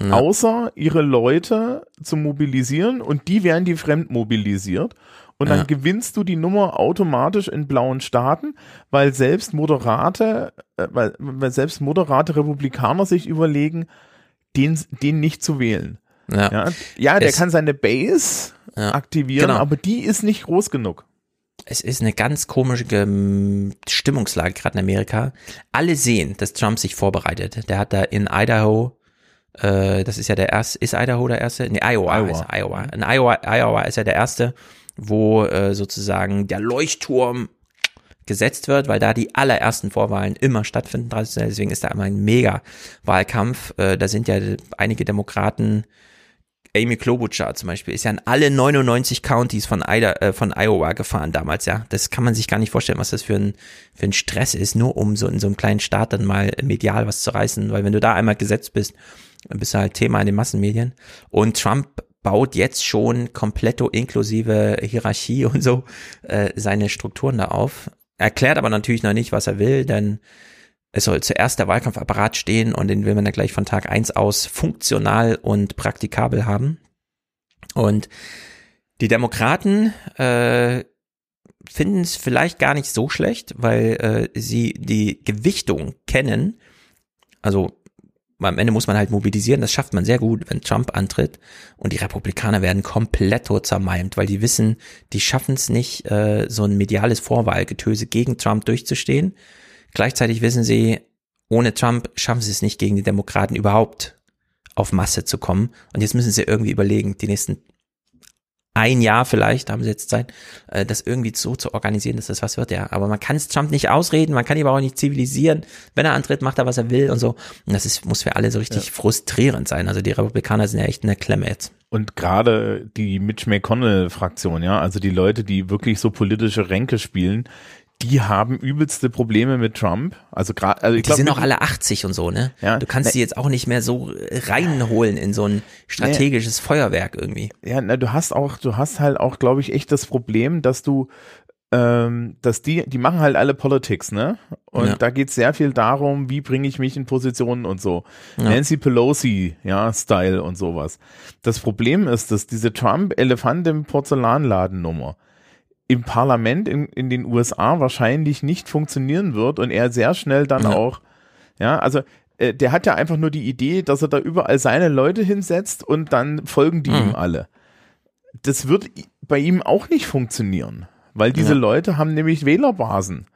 Ja. Außer ihre Leute zu mobilisieren und die werden die fremd mobilisiert. Und dann ja. gewinnst du die Nummer automatisch in blauen Staaten, weil selbst moderate, äh, weil, weil selbst moderate Republikaner sich überlegen, den, den nicht zu wählen. Ja, ja, ja der es, kann seine Base ja, aktivieren, genau. aber die ist nicht groß genug. Es ist eine ganz komische Stimmungslage gerade in Amerika. Alle sehen, dass Trump sich vorbereitet. Der hat da in Idaho äh, das ist ja der erste, ist Idaho der erste? Nee, Iowa, Iowa. Ist Iowa. In Iowa, Iowa ist ja der erste, wo äh, sozusagen der Leuchtturm gesetzt wird, weil da die allerersten Vorwahlen immer stattfinden. Deswegen ist da immer ein Mega-Wahlkampf. Äh, da sind ja einige Demokraten, Amy Klobuchar zum Beispiel, ist ja in alle 99 Counties von, Ida, äh, von Iowa gefahren damals, ja. Das kann man sich gar nicht vorstellen, was das für ein, für ein Stress ist, nur um so in so einem kleinen Staat dann mal medial was zu reißen, weil wenn du da einmal gesetzt bist, dann bist halt Thema in den Massenmedien. Und Trump baut jetzt schon kompletto inklusive Hierarchie [laughs] und so äh, seine Strukturen da auf. Erklärt aber natürlich noch nicht, was er will, denn es soll zuerst der Wahlkampfapparat stehen und den will man dann gleich von Tag eins aus funktional und praktikabel haben. Und die Demokraten äh, finden es vielleicht gar nicht so schlecht, weil äh, sie die Gewichtung kennen. Also am Ende muss man halt mobilisieren. Das schafft man sehr gut, wenn Trump antritt. Und die Republikaner werden komplett zermalmt, weil die wissen, die schaffen es nicht, äh, so ein mediales Vorwahlgetöse gegen Trump durchzustehen. Gleichzeitig wissen sie, ohne Trump schaffen sie es nicht, gegen die Demokraten überhaupt auf Masse zu kommen. Und jetzt müssen sie irgendwie überlegen, die nächsten ein Jahr vielleicht, haben sie jetzt Zeit, äh, das irgendwie so zu organisieren, dass das was wird, ja. Aber man kann es Trump nicht ausreden, man kann ihn aber auch nicht zivilisieren. Wenn er antritt, macht er, was er will und so. Und das ist, muss für alle so richtig ja. frustrierend sein. Also die Republikaner sind ja echt in der Klemme jetzt. Und gerade die Mitch McConnell-Fraktion, ja, also die Leute, die wirklich so politische Ränke spielen, die haben übelste Probleme mit Trump. Also gerade, also ich die glaub, sind auch alle 80 und so, ne? Ja, du kannst ne, die jetzt auch nicht mehr so reinholen in so ein strategisches ne, Feuerwerk irgendwie. Ja, na, du hast auch, du hast halt auch, glaube ich, echt das Problem, dass du ähm, dass die, die machen halt alle Politics, ne? Und ja. da geht sehr viel darum, wie bringe ich mich in Positionen und so. Ja. Nancy Pelosi, ja, Style und sowas. Das Problem ist, dass diese Trump-Elefant im Porzellanladen-Nummer, im Parlament in, in den USA wahrscheinlich nicht funktionieren wird und er sehr schnell dann ja. auch, ja, also äh, der hat ja einfach nur die Idee, dass er da überall seine Leute hinsetzt und dann folgen die mhm. ihm alle. Das wird bei ihm auch nicht funktionieren, weil diese ja. Leute haben nämlich Wählerbasen.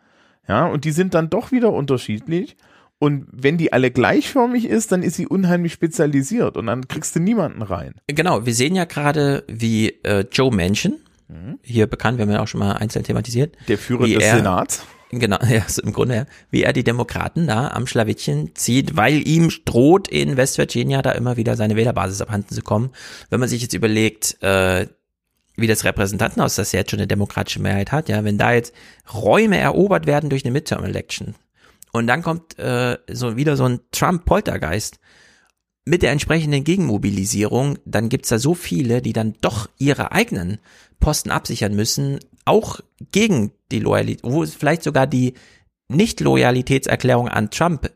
Ja, und die sind dann doch wieder unterschiedlich. Und wenn die alle gleichförmig ist, dann ist sie unheimlich spezialisiert und dann kriegst du niemanden rein. Genau, wir sehen ja gerade, wie äh, Joe Manchin, Mhm. Hier bekannt, wir haben ja auch schon mal einzeln thematisiert. Der Führer des er, Senats. Genau, [laughs] ja, so im Grunde, ja, wie er die Demokraten da am Schlawittchen zieht, weil ihm droht in West Virginia da immer wieder seine Wählerbasis abhanden zu kommen. Wenn man sich jetzt überlegt, äh, wie das Repräsentantenhaus, das ja jetzt schon eine demokratische Mehrheit hat, ja, wenn da jetzt Räume erobert werden durch eine Midterm-Election und dann kommt äh, so wieder so ein Trump-Poltergeist, mit der entsprechenden Gegenmobilisierung, dann gibt's da so viele, die dann doch ihre eigenen Posten absichern müssen, auch gegen die Loyalität, wo vielleicht sogar die Nicht-Loyalitätserklärung an Trump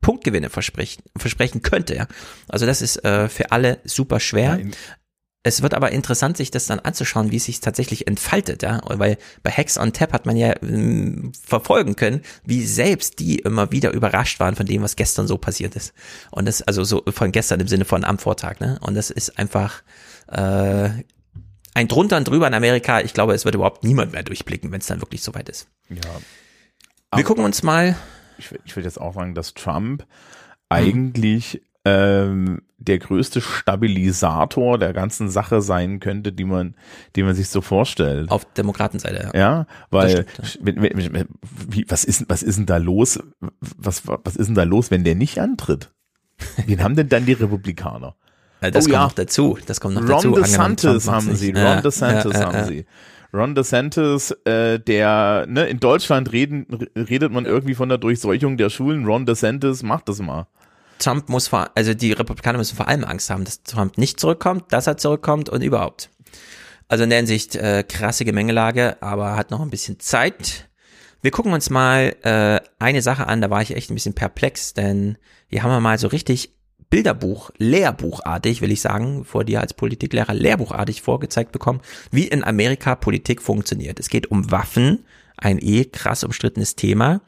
Punktgewinne versprechen, versprechen könnte. Ja. Also das ist äh, für alle super schwer. Ja, es wird aber interessant, sich das dann anzuschauen, wie es sich tatsächlich entfaltet, ja, weil bei Hex on Tap hat man ja ähm, verfolgen können, wie selbst die immer wieder überrascht waren von dem, was gestern so passiert ist. Und das, also so von gestern im Sinne von am Vortag, ne? Und das ist einfach äh, ein drunter und drüber in Amerika. Ich glaube, es wird überhaupt niemand mehr durchblicken, wenn es dann wirklich soweit ist. Ja. Wir gucken uns mal. Ich, ich will jetzt auch sagen, dass Trump eigentlich ähm, der größte Stabilisator der ganzen Sache sein könnte, die man, die man sich so vorstellt. Auf Demokratenseite, ja. Ja, weil stimmt, ja. Wie, was ist, was ist denn da los? Was, was ist denn da los, wenn der nicht antritt? Wen haben denn dann die Republikaner? Das oh, kommt ja. noch dazu. Das kommt noch Ron dazu. Ron DeSantis haben sie. Ron DeSantis haben sie. Ron DeSantis, äh, der, ne, in Deutschland reden, redet man irgendwie von der Durchseuchung der Schulen. Ron DeSantis macht das mal. Trump muss vor, also die Republikaner müssen vor allem Angst haben, dass Trump nicht zurückkommt, dass er zurückkommt und überhaupt. Also in der Hinsicht äh, krasse Gemengelage, aber hat noch ein bisschen Zeit. Wir gucken uns mal äh, eine Sache an, da war ich echt ein bisschen perplex, denn hier haben wir mal so richtig Bilderbuch, Lehrbuchartig, will ich sagen, vor dir als Politiklehrer, Lehrbuchartig vorgezeigt bekommen, wie in Amerika Politik funktioniert. Es geht um Waffen, ein eh krass umstrittenes Thema.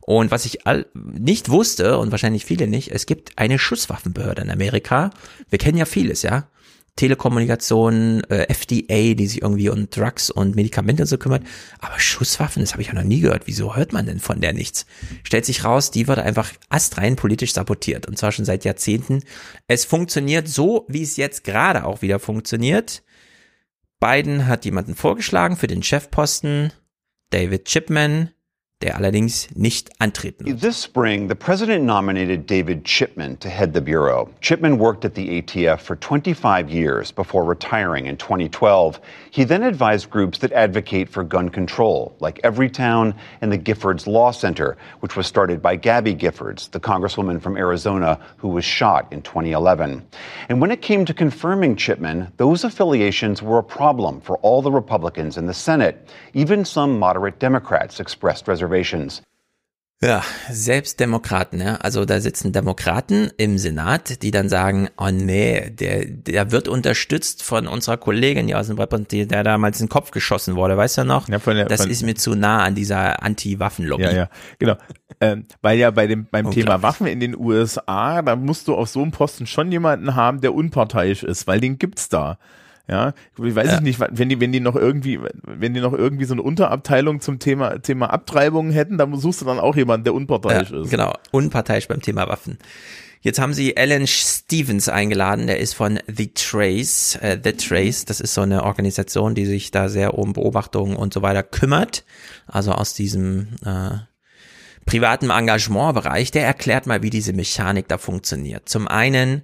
Und was ich all, nicht wusste und wahrscheinlich viele nicht, es gibt eine Schusswaffenbehörde in Amerika. Wir kennen ja vieles, ja. Telekommunikation, äh, FDA, die sich irgendwie um Drugs und Medikamente und so kümmert. Aber Schusswaffen, das habe ich ja noch nie gehört. Wieso hört man denn von der nichts? Stellt sich raus, die wird einfach astrein politisch sabotiert. Und zwar schon seit Jahrzehnten. Es funktioniert so, wie es jetzt gerade auch wieder funktioniert. Biden hat jemanden vorgeschlagen für den Chefposten. David Chipman der allerdings nicht antreten wird. This spring, the president nominated David Chipman to head the bureau. Chipman worked at the ATF for 25 years before retiring in 2012. He then advised groups that advocate for gun control, like Everytown and the Giffords Law Center, which was started by Gabby Giffords, the congresswoman from Arizona who was shot in 2011. And when it came to confirming Chipman, those affiliations were a problem for all the Republicans in the Senate. Even some moderate Democrats expressed reservations. Ja, selbst Demokraten, ja. Also da sitzen Demokraten im Senat, die dann sagen, oh nee, der, der wird unterstützt von unserer Kollegin hier aus dem Repräsentation, der damals in den Kopf geschossen wurde, weißt du noch? Ja, von der, das von, ist mir zu nah an dieser Anti-Waffen-Lobby. Ja, ja, genau. Ähm, weil ja bei dem, beim Thema Waffen in den USA, da musst du auf so einem Posten schon jemanden haben, der unparteiisch ist, weil den gibt's da. Ja, ich weiß ja. ich nicht, wenn die, wenn die noch irgendwie, wenn die noch irgendwie so eine Unterabteilung zum Thema, Thema Abtreibungen hätten, dann suchst du dann auch jemanden, der unparteiisch ja, ist. Genau, unparteiisch beim Thema Waffen. Jetzt haben sie Alan Stevens eingeladen, der ist von The Trace. Äh, The Trace, das ist so eine Organisation, die sich da sehr um Beobachtungen und so weiter kümmert. Also aus diesem äh, privaten Engagementbereich. Der erklärt mal, wie diese Mechanik da funktioniert. Zum einen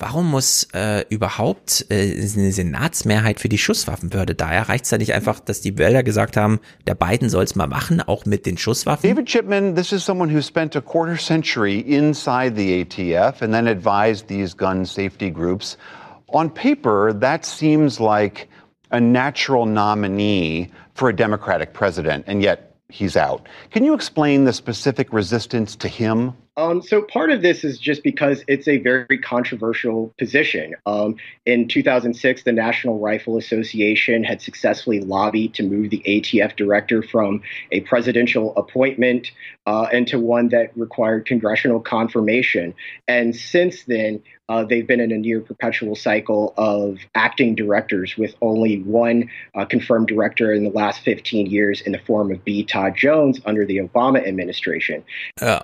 Warum muss äh, überhaupt äh, eine Senatsmehrheit für die Schusswaffenbehörde da? Reicht es da nicht einfach, dass die Wähler gesagt haben, der Biden soll es mal machen, auch mit den Schusswaffen? David Chipman, this is someone who spent a quarter century inside the ATF and then advised these gun safety groups. On paper, that seems like a natural nominee for a Democratic president, and yet he's out. Can you explain the specific resistance to him? Um, so part of this is just because it's a very controversial position. Um, in 2006, the National Rifle Association had successfully lobbied to move the ATF director from a presidential appointment uh, into one that required congressional confirmation. And since then, uh, they've been in a near perpetual cycle of acting directors with only one uh, confirmed director in the last 15 years in the form of B. Todd Jones under the Obama administration. Yeah.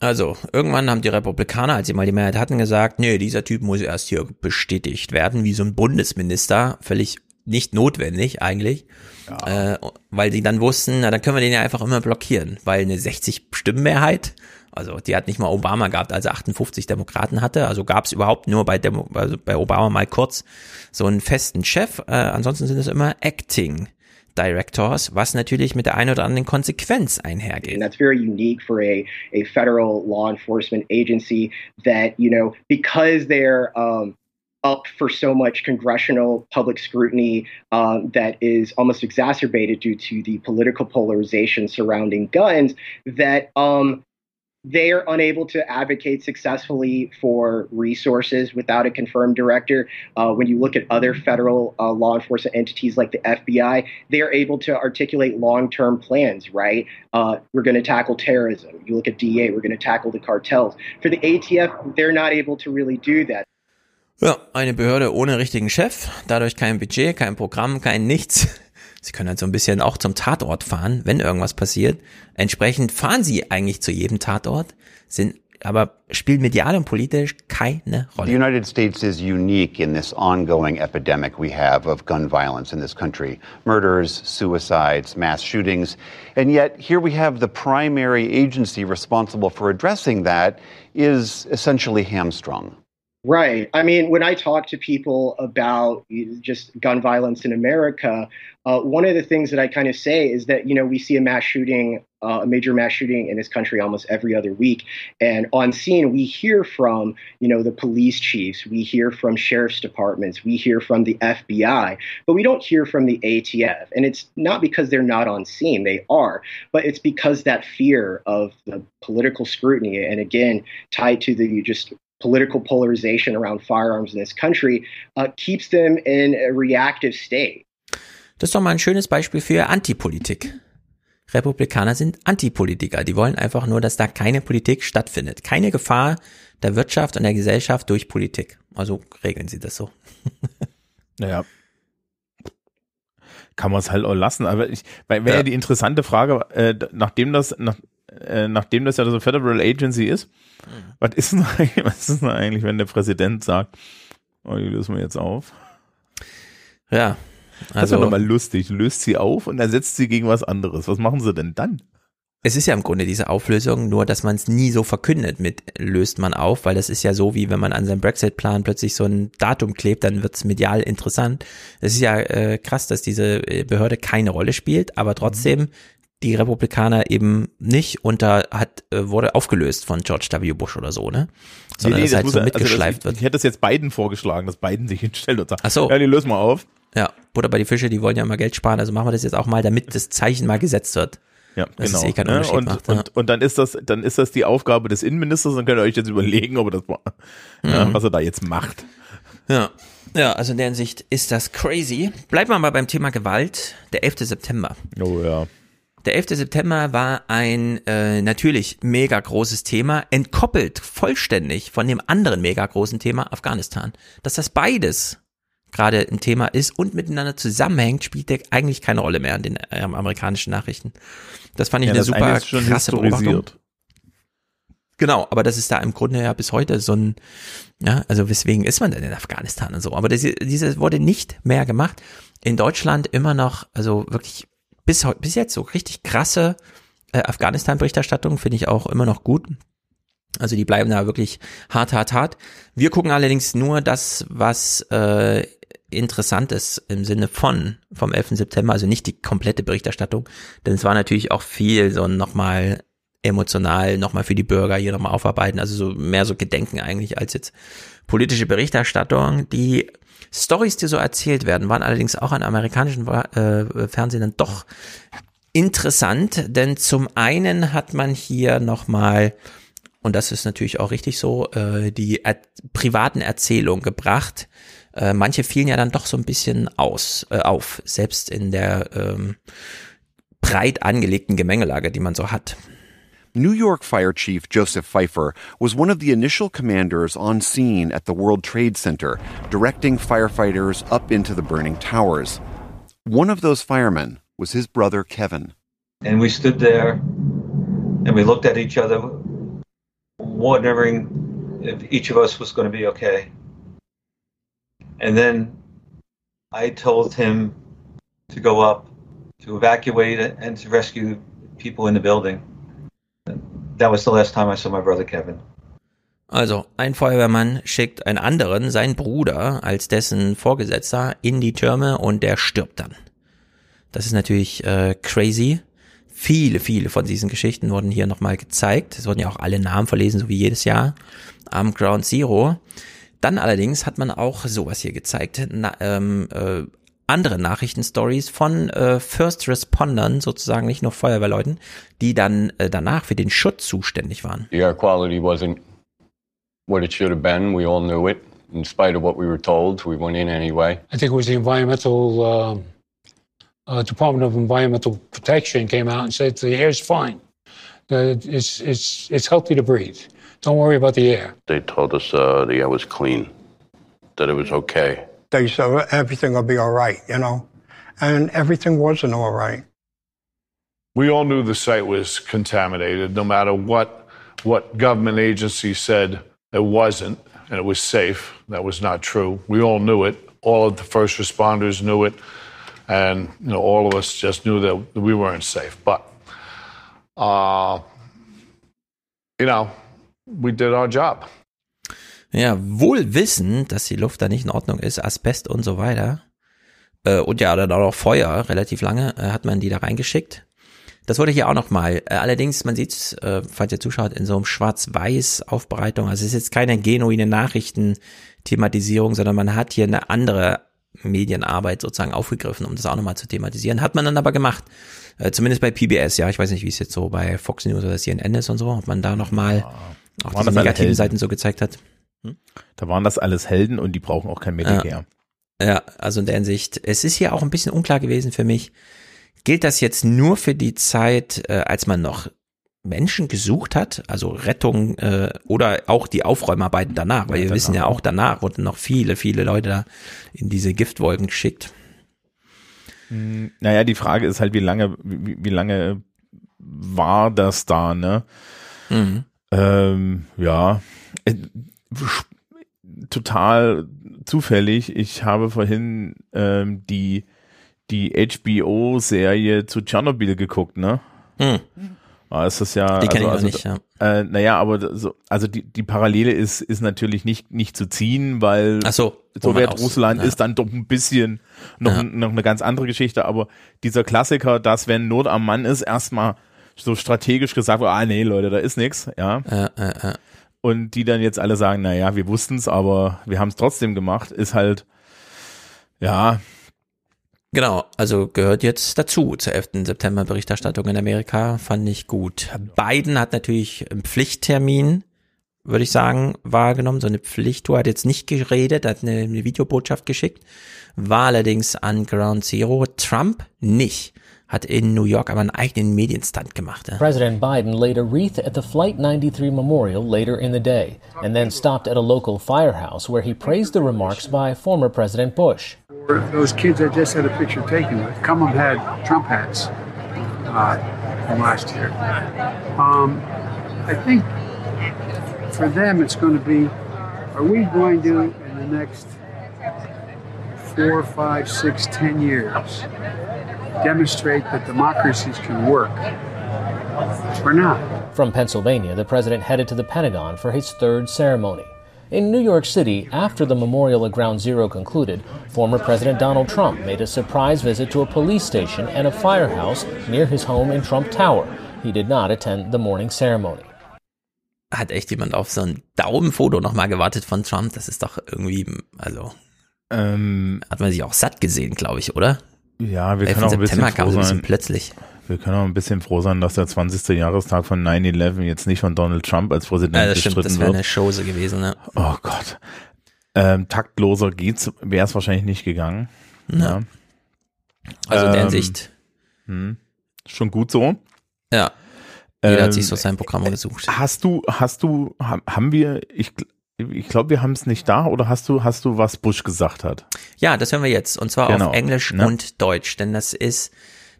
Also, irgendwann haben die Republikaner, als sie mal die Mehrheit hatten, gesagt, nee, dieser Typ muss erst hier bestätigt werden, wie so ein Bundesminister, völlig nicht notwendig eigentlich, ja. äh, weil sie dann wussten, na, dann können wir den ja einfach immer blockieren, weil eine 60-Stimmenmehrheit, also die hat nicht mal Obama gehabt, als er 58 Demokraten hatte, also gab es überhaupt nur bei, Demo also bei Obama mal kurz so einen festen Chef, äh, ansonsten sind es immer Acting Directors, was natürlich mit der ein oder anderen Konsequenz einhergeht. And that's very unique for a, a federal law enforcement agency that, you know, because they're um, up for so much congressional public scrutiny um, that is almost exacerbated due to the political polarization surrounding guns, that um, they are unable to advocate successfully for resources without a confirmed director. Uh, when you look at other federal uh, law enforcement entities like the FBI, they are able to articulate long term plans, right? Uh, we're going to tackle terrorism. You look at DA, we're going to tackle the cartels. For the ATF, they're not able to really do that. Ja, eine Behörde ohne richtigen Chef, dadurch kein Budget, kein Programm, kein Nichts. Sie können halt so ein bisschen auch zum Tatort fahren, wenn irgendwas passiert. Entsprechend fahren sie eigentlich zu jedem Tatort, sind aber spielt medial und politisch keine Rolle. The United States is unique in this ongoing epidemic we have of gun violence in this country. Murders, suicides, mass shootings. And yet here we have the primary agency responsible for addressing that is essentially hamstrung. Right. I mean, when I talk to people about just gun violence in America, uh, one of the things that I kind of say is that, you know, we see a mass shooting, uh, a major mass shooting in this country almost every other week. And on scene, we hear from, you know, the police chiefs, we hear from sheriff's departments, we hear from the FBI, but we don't hear from the ATF. And it's not because they're not on scene, they are, but it's because that fear of the political scrutiny, and again, tied to the you just political polarization around firearms in this country uh, keeps them in a reactive state. Das ist doch mal ein schönes Beispiel für Antipolitik. Republikaner sind Antipolitiker. Die wollen einfach nur, dass da keine Politik stattfindet. Keine Gefahr der Wirtschaft und der Gesellschaft durch Politik. Also regeln sie das so. [laughs] naja. Kann man es halt auch lassen. Aber ich, wäre ja. ja die interessante Frage, äh, nachdem das, nach, äh, nachdem das ja so Federal Agency ist, mhm. was ist denn eigentlich, [laughs] was ist denn eigentlich, wenn der Präsident sagt, oh, die lösen wir jetzt auf? Ja. Also, das ist doch nochmal lustig. Löst sie auf und ersetzt sie gegen was anderes. Was machen sie denn dann? Es ist ja im Grunde diese Auflösung, nur dass man es nie so verkündet mit löst man auf, weil das ist ja so, wie wenn man an seinem Brexit-Plan plötzlich so ein Datum klebt, dann wird es medial interessant. Es ist ja äh, krass, dass diese äh, Behörde keine Rolle spielt, aber trotzdem mhm die Republikaner eben nicht unter hat äh, wurde aufgelöst von George W. Bush oder so, ne? Sondern nee, nee, das, halt so mitgeschleift also das, wird. Ich hätte das jetzt beiden vorgeschlagen, dass beiden sich hinstellt und sagt, Ach so. ja, die lösen wir auf. Ja, Butter bei die Fische, die wollen ja immer Geld sparen, also machen wir das jetzt auch mal, damit das Zeichen mal gesetzt wird. Ja, das genau. eh ne? Und, macht, und, ja. und dann ist das, dann ist das die Aufgabe des Innenministers, dann könnt ihr euch jetzt überlegen, ob er das, war- ja, Mhm. was er da jetzt macht. Ja. Ja, also in der Hinsicht ist das crazy. Bleiben wir mal beim Thema Gewalt. Der 11. September. Oh ja. Der 11. September war ein äh, natürlich mega großes Thema, entkoppelt vollständig von dem anderen mega großen Thema Afghanistan. Dass das beides gerade ein Thema ist und miteinander zusammenhängt, spielt der eigentlich keine Rolle mehr in den ähm, amerikanischen Nachrichten. Das fand ich Ja, eine super schon krasse Beobachtung. Genau, aber das ist da im Grunde ja bis heute so ein, ja, also weswegen ist man denn in Afghanistan und so. Aber das, dieses wurde nicht mehr gemacht. In Deutschland immer noch, also wirklich bis, bis jetzt so richtig krasse äh, Afghanistan-Berichterstattung finde ich auch immer noch gut. Also die bleiben da wirklich hart, hart, hart. Wir gucken allerdings nur das, was äh, interessant ist im Sinne von vom 11. September, also nicht die komplette Berichterstattung, denn es war natürlich auch viel so nochmal emotional nochmal für die Bürger hier nochmal aufarbeiten, also so mehr so Gedenken eigentlich als jetzt politische Berichterstattung. Die Stories, die so erzählt werden, waren allerdings auch an amerikanischen äh, Fernsehen dann doch interessant, denn zum einen hat man hier nochmal, und das ist natürlich auch richtig so, äh, die er privaten Erzählungen gebracht. Äh, manche fielen ja dann doch so ein bisschen aus, äh, auf, selbst in der ähm, breit angelegten Gemengelage, die man so hat. New York Fire Chief Joseph Pfeiffer was one of the initial commanders on scene at the World Trade Center, directing firefighters up into the burning towers. One of those firemen was his brother Kevin. And we stood there and we looked at each other, wondering if each of us was going to be okay. And then I told him to go up, to evacuate and to rescue people in the building. That was the last time I saw my brother Kevin. Also, ein Feuerwehrmann schickt einen anderen, seinen Bruder, als dessen Vorgesetzter in die Türme und der stirbt dann. Das ist natürlich äh, crazy. Viele, viele von diesen Geschichten wurden hier nochmal gezeigt. Es wurden ja auch alle Namen verlesen, so wie jedes Jahr am Ground Zero. Dann allerdings hat man auch sowas hier gezeigt. Na, ähm, äh, andere Nachrichtenstories von äh, First Respondern, sozusagen nicht nur Feuerwehrleuten, die dann äh, danach für den Schutz zuständig waren. The air quality wasn't what it should have been. We all knew it. In spite of what we were told, we went in anyway. I think it was the environmental um uh, Department of Environmental Protection came out and said the air's fine. Uh, it's it's it's healthy to breathe. Don't worry about the air. They told us uh, the air was clean, that it was okay. They said everything will be all right, you know, and everything wasn't all right. We all knew the site was contaminated, no matter what what government agency said it wasn't, and it was safe. That was not true. We all knew it. All of the first responders knew it, and you know, all of us just knew that we weren't safe. But, uh, you know, we did our job. Ja, wohl wissend, dass die Luft da nicht in Ordnung ist, Asbest und so weiter. Äh, und ja, dann auch noch Feuer, relativ lange, äh, hat man die da reingeschickt. Das wurde hier auch nochmal. Äh, allerdings, man sieht äh, falls ihr zuschaut, in so einem Schwarz-Weiß-Aufbereitung. Also es ist jetzt keine genuine Nachrichtenthematisierung, sondern man hat hier eine andere Medienarbeit sozusagen aufgegriffen, um das auch nochmal zu thematisieren. Hat man dann aber gemacht. Äh, zumindest bei PBS, ja. Ich weiß nicht, wie es jetzt so bei Fox News oder CNN ist und so, ob man da nochmal auch diese das alle negativen Helden? Seiten so gezeigt hat. Da waren das alles Helden und die brauchen auch kein Militär. Ja, also in der Hinsicht, es ist hier auch ein bisschen unklar gewesen für mich. Gilt das jetzt nur für die Zeit, äh, als man noch Menschen gesucht hat, also Rettung äh, oder auch die Aufräumarbeiten danach, weil Ja, wir wissen ja danach auch danach wurden noch viele, viele Leute da in diese Giftwolken geschickt. Hm, Naja, die Frage ist halt, wie lange, wie, wie lange war das da, ne? Mhm. Ähm, ja, Äh, total zufällig. Ich habe vorhin ähm, die die HBO-Serie zu Tschernobyl geguckt, ne? Hm. Ah, ist das ja. Die kenn ich noch also, nicht, ja. Äh, naja, aber so, also die, die Parallele ist, ist natürlich nicht, nicht zu ziehen, weil Ach so, Sowjetrussland ist dann doch ein bisschen noch, Ja. noch eine ganz andere Geschichte, aber dieser Klassiker, dass wenn Not am Mann ist, erstmal so strategisch gesagt ah nee, Leute, da ist nix, ja. Ja, ja, ja. Und die dann jetzt alle sagen, na ja, wir wussten's, aber wir haben es trotzdem gemacht, ist halt, ja, Genau, also gehört jetzt dazu zur 11. September Berichterstattung in Amerika, fand ich gut. Biden hat natürlich einen Pflichttermin, würde ich sagen, wahrgenommen, so eine Pflichttour, hat jetzt nicht geredet, hat eine, eine Videobotschaft geschickt, war allerdings an Ground Zero, Trump nicht hat in New York aber einen eigenen Medienstand gemacht. Ja. President Biden laid a wreath at the Flight 93 memorial later in the day and then stopped at a local firehouse where he praised the remarks by former President Bush. Those kids I just had a picture taken with, come them had Trump hats uh, from last year. Um, I think for them it's going to be, are we going to, in the next four, five, six, ten years, demonstrate that democracies can work or not. From Pennsylvania, the president headed to the Pentagon for his third ceremony. In New York City, after the memorial at Ground Zero concluded, former President Donald Trump made a surprise visit to a police station and a firehouse near his home in Trump Tower. He did not attend the morning ceremony. Hat echt jemand auf so ein Daumenfoto nochmal gewartet von Trump? Das ist doch irgendwie, also, ähm, hat man sich auch satt gesehen, glaube ich, oder? Ja, wir können auch ein bisschen froh sein. Ein plötzlich. Wir können auch ein bisschen froh sein, dass der 20. Jahrestag von 9-11 jetzt nicht von Donald Trump als Präsident ja, das stimmt, das wäre eine Chose gewesen, ne? Oh Gott. Ähm, taktloser geht's, wäre es wahrscheinlich nicht gegangen. Ja. Also in der ähm, Hinsicht. Hm, schon gut so. Ja. Jeder ähm, hat sich so sein Programm gesucht. Hast du, hast du, haben wir, ich, ich glaube, wir haben es nicht da oder hast du, hast du, was Bush gesagt hat? Ja, das hören wir jetzt und zwar genau. auf Englisch ne? und Deutsch, denn das ist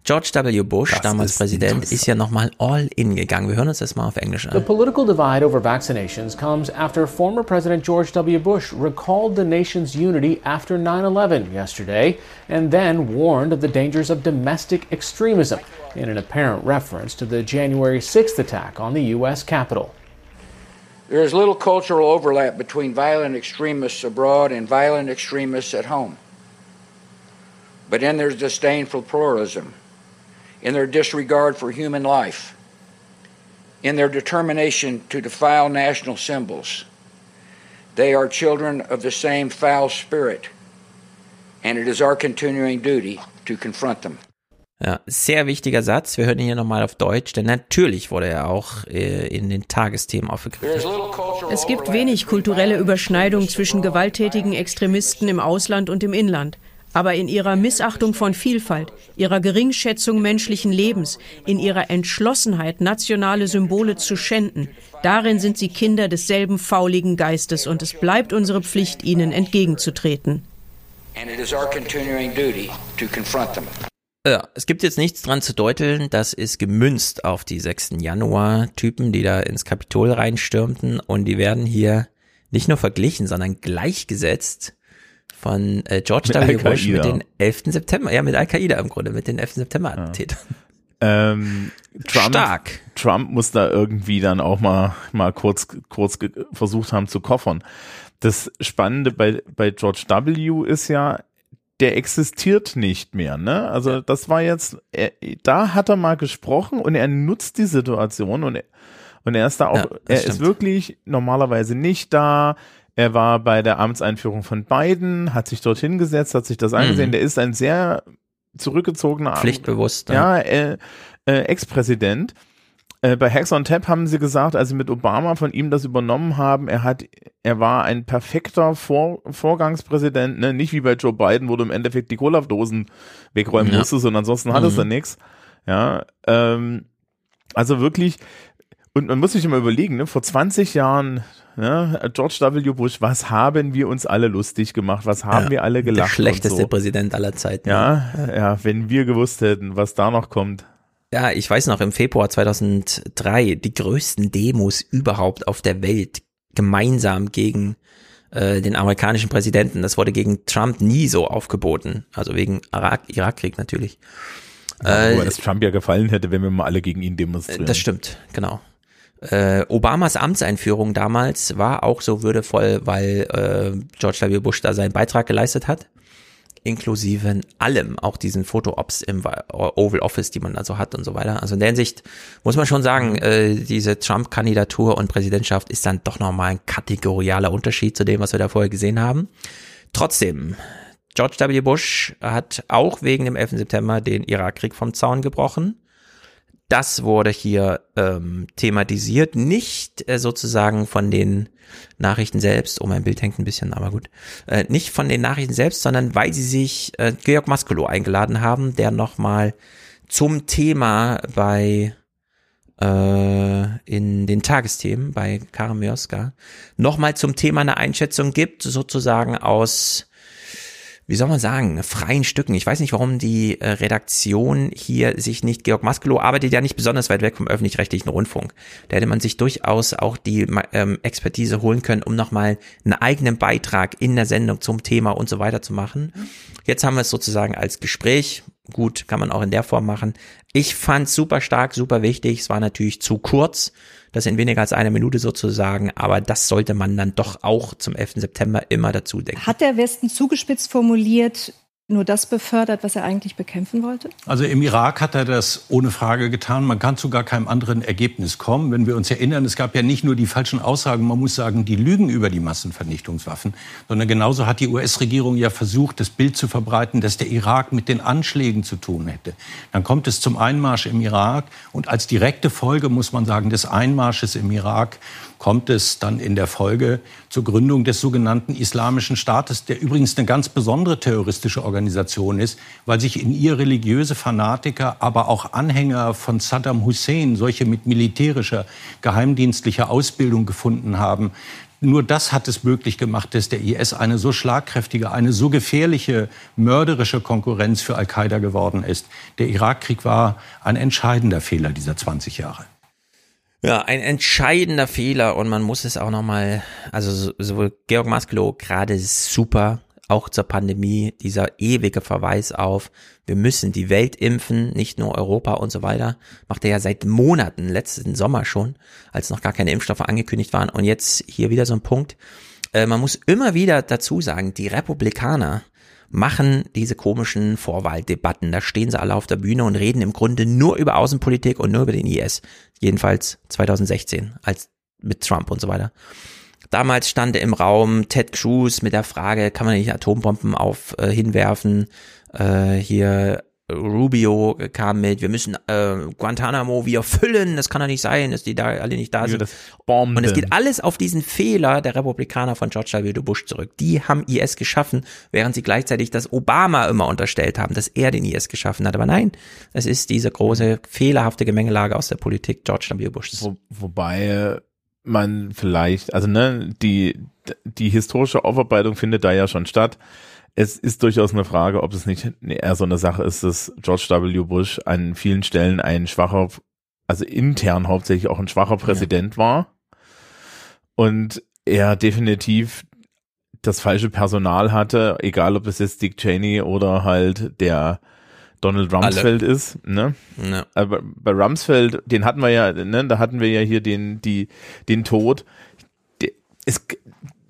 George W. Bush, das damals ist Präsident, ist ja nochmal all in gegangen. Wir hören uns das mal auf Englisch an. The political divide over vaccinations comes after former President George W. Bush recalled the nation's unity after 9-11 yesterday and then warned of the dangers of domestic extremism in an apparent reference to the January 6th attack on the U.S. Capitol. There is little cultural overlap between violent extremists abroad and violent extremists at home. But in their disdain for pluralism, in their disregard for human life, in their determination to defile national symbols. They are children of the same foul spirit, and it is our continuing duty to confront them. Ja, sehr wichtiger Satz. Wir hören ihn hier nochmal auf Deutsch, denn natürlich wurde er auch äh, in den Tagesthemen aufgegriffen. Es gibt wenig kulturelle Überschneidung zwischen gewalttätigen Extremisten im Ausland und im Inland. Aber in ihrer Missachtung von Vielfalt, ihrer Geringschätzung menschlichen Lebens, in ihrer Entschlossenheit, nationale Symbole zu schänden, darin sind sie Kinder desselben fauligen Geistes und es bleibt unsere Pflicht, ihnen entgegenzutreten. Ja, es gibt jetzt nichts dran zu deuteln, das ist gemünzt auf die 6. Januar-Typen, die da ins Kapitol reinstürmten und die werden hier nicht nur verglichen, sondern gleichgesetzt von äh, George W. Bush mit den 11. September, ja, mit Al-Qaida im Grunde, mit den 11. September-Attentätern. Ja. Ähm, Trump, Stark. Trump muss da irgendwie dann auch mal, mal kurz, kurz versucht haben zu koffern. Das Spannende bei, bei George W. ist ja, der existiert nicht mehr, ne? Also das war jetzt, er, da hat er mal gesprochen und er nutzt die Situation und er, und er ist da auch, ja, er stimmt. ist wirklich normalerweise nicht da. Er war bei der Amtseinführung von Biden, hat sich dort hingesetzt, hat sich das angesehen. Mhm. Der ist ein sehr zurückgezogener, pflichtbewusster, ja, äh, äh, Ex-Präsident. Äh, bei Hacks on Tap haben sie gesagt, als sie mit Obama von ihm das übernommen haben, er hat, er war ein perfekter Vor Vorgangspräsident, ne? nicht wie bei Joe Biden, wo du im Endeffekt die Cola-Dosen wegräumen ja. musstest und ansonsten hattest mhm. du nichts. Ja, ähm, also wirklich, und man muss sich immer überlegen, ne, vor 20 Jahren, ne, George W. Bush, was haben wir uns alle lustig gemacht? Was haben ja, wir alle gelacht? Der schlechteste so. Präsident aller Zeiten. Ja, ja, wenn wir gewusst hätten, was da noch kommt. Ja, ich weiß noch, im Februar 2003, die größten Demos überhaupt auf der Welt gemeinsam gegen äh, den amerikanischen Präsidenten. Das wurde gegen Trump nie so aufgeboten. Also wegen Irakkrieg natürlich. Ja, äh, dass Trump ja gefallen hätte, wenn wir mal alle gegen ihn demonstrieren. Das stimmt, genau. Äh, Obamas Amtseinführung damals war auch so würdevoll, weil äh, George W. Bush da seinen Beitrag geleistet hat. Inklusive allem, auch diesen Foto-Ops im Oval Office, die man also hat und so weiter. Also in der Hinsicht muss man schon sagen, äh, diese Trump-Kandidatur und Präsidentschaft ist dann doch nochmal ein kategorialer Unterschied zu dem, was wir da vorher gesehen haben. Trotzdem, George W. Bush hat auch wegen dem 11. September den Irakkrieg vom Zaun gebrochen. Das wurde hier ähm, thematisiert, nicht äh, sozusagen von den Nachrichten selbst. Oh, mein Bild hängt ein bisschen, aber gut. Äh, nicht von den Nachrichten selbst, sondern weil sie sich äh, Georg Maskolo eingeladen haben, der nochmal zum Thema bei äh, in den Tagesthemen bei Karin Mioska nochmal zum Thema eine Einschätzung gibt, sozusagen aus wie soll man sagen, freien Stücken. Ich weiß nicht, warum die äh, Redaktion hier sich nicht, Georg Maskelow arbeitet ja nicht besonders weit weg vom öffentlich-rechtlichen Rundfunk. Da hätte man sich durchaus auch die ähm, Expertise holen können, um nochmal einen eigenen Beitrag in der Sendung zum Thema und so weiter zu machen. Jetzt haben wir es sozusagen als Gespräch. Gut, kann man auch in der Form machen. Ich fand super stark, super wichtig. Es war natürlich zu kurz. Das in weniger als einer Minute sozusagen, aber das sollte man dann doch auch zum 11. September immer dazu denken. Hat der Westen zugespitzt formuliert, nur das befördert, was er eigentlich bekämpfen wollte? Also im Irak hat er das ohne Frage getan. Man kann zu gar keinem anderen Ergebnis kommen. Wenn wir uns erinnern, es gab ja nicht nur die falschen Aussagen, man muss sagen, die Lügen über die Massenvernichtungswaffen, sondern genauso hat die US-Regierung ja versucht, das Bild zu verbreiten, dass der Irak mit den Anschlägen zu tun hätte. Dann kommt es zum Einmarsch im Irak und als direkte Folge, muss man sagen, des Einmarsches im Irak kommt es dann in der Folge zur Gründung des sogenannten Islamischen Staates, der übrigens eine ganz besondere terroristische Organisation ist, weil sich in ihr religiöse Fanatiker, aber auch Anhänger von Saddam Hussein, solche mit militärischer, geheimdienstlicher Ausbildung gefunden haben. Nur das hat es möglich gemacht, dass der IS eine so schlagkräftige, eine so gefährliche, mörderische Konkurrenz für Al-Qaida geworden ist. Der Irakkrieg war ein entscheidender Fehler dieser 20 Jahre. Ja, ein entscheidender Fehler und man muss es auch nochmal, also sowohl Georg Maslow gerade super, auch zur Pandemie, dieser ewige Verweis auf, wir müssen die Welt impfen, nicht nur Europa und so weiter, macht er ja seit Monaten, letzten Sommer schon, als noch gar keine Impfstoffe angekündigt waren und jetzt hier wieder so ein Punkt. Äh, man muss immer wieder dazu sagen, die Republikaner, machen diese komischen Vorwahldebatten. Da stehen sie alle auf der Bühne und reden im Grunde nur über Außenpolitik und nur über den IS. Jedenfalls 2016, als mit Trump und so weiter. Damals stand im Raum Ted Cruz mit der Frage, kann man nicht Atombomben auf äh, hinwerfen? Äh, hier Rubio kam mit, wir müssen äh, Guantanamo wieder füllen, das kann doch nicht sein, dass die da alle nicht da sind. Und es geht alles auf diesen Fehler der Republikaner von George W. Bush zurück. Die haben IS geschaffen, während sie gleichzeitig das Obama immer unterstellt haben, dass er den IS geschaffen hat. Aber nein, es ist diese große fehlerhafte Gemengelage aus der Politik George W. Bushs. Wo, wobei man vielleicht, also ne, die, die historische Aufarbeitung findet da ja schon statt es ist durchaus eine Frage, ob es nicht eher so eine Sache ist, dass George W. Bush an vielen Stellen ein schwacher, also intern hauptsächlich auch ein schwacher Präsident ja. war und er definitiv das falsche Personal hatte, egal ob es jetzt Dick Cheney oder halt der Donald Rumsfeld Alle. ist, ne? Ja. Aber bei Rumsfeld, den hatten wir ja, ne, da hatten wir ja hier den, die, den Tod. Es,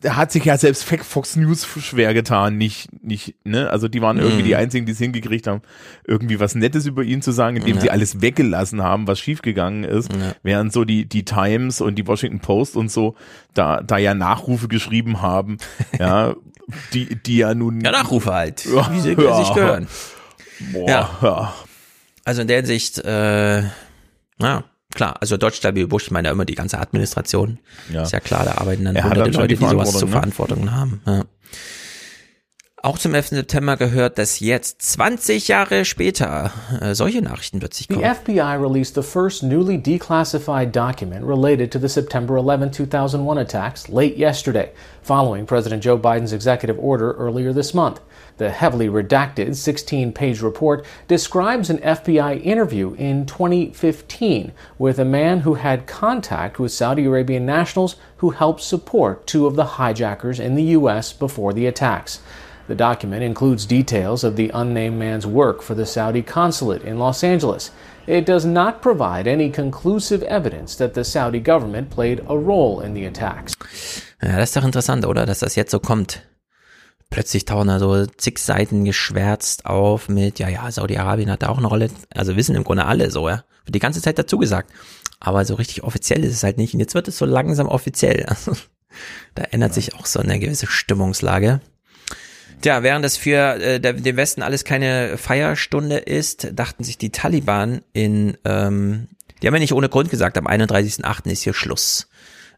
hat sich ja selbst Fox News schwer getan, nicht, nicht, ne? Also die waren irgendwie mm. die einzigen, die es hingekriegt haben, irgendwie was Nettes über ihn zu sagen, indem ja. sie alles weggelassen haben, was schiefgegangen ist, ja. während so die, die Times und die Washington Post und so da, da ja Nachrufe geschrieben haben, [laughs] ja, die, die ja nun. Ja, Nachrufe halt, ja, wie sie ja. sich gehören. Boah, ja. ja. Also in der Hinsicht, äh, ja, klar, also W. Bush, ich meine ja immer die ganze Administration. Ja. Ist ja klar, da arbeiten dann er hunderte Leute, die, die sowas zu ne? Verantwortung haben. Ja. Auch zum 11. September gehört, dass jetzt 20 Jahre später äh, solche Nachrichten plötzlich kommen. The FBI released the first newly declassified document related to the September 11, 2001 attacks late yesterday, following President Joe Biden's executive order earlier this month. The heavily redacted 16 page report describes an FBI interview in 2015 with a man who had contact with Saudi Arabian nationals who helped support two of the hijackers in the U.S. before the attacks. The document includes details of the unnamed man's work for the Saudi consulate in Los Angeles. It does not provide any conclusive evidence that the Saudi government played a role in the attacks. Ja, das ist doch interessant, oder? Dass das jetzt so kommt. Plötzlich tauchen da so zig Seiten geschwärzt auf mit, ja, ja, Saudi-Arabien hat da auch eine Rolle. Also wissen im Grunde alle so, ja. Wird die ganze Zeit dazu gesagt. Aber so richtig offiziell ist es halt nicht. Und jetzt wird es so langsam offiziell. Also, da ändert sich auch so eine gewisse Stimmungslage. Tja, während das für äh, der, den Westen alles keine Feierstunde ist, dachten sich die Taliban in, ähm, die haben ja nicht ohne Grund gesagt, am 31.8. ist hier Schluss,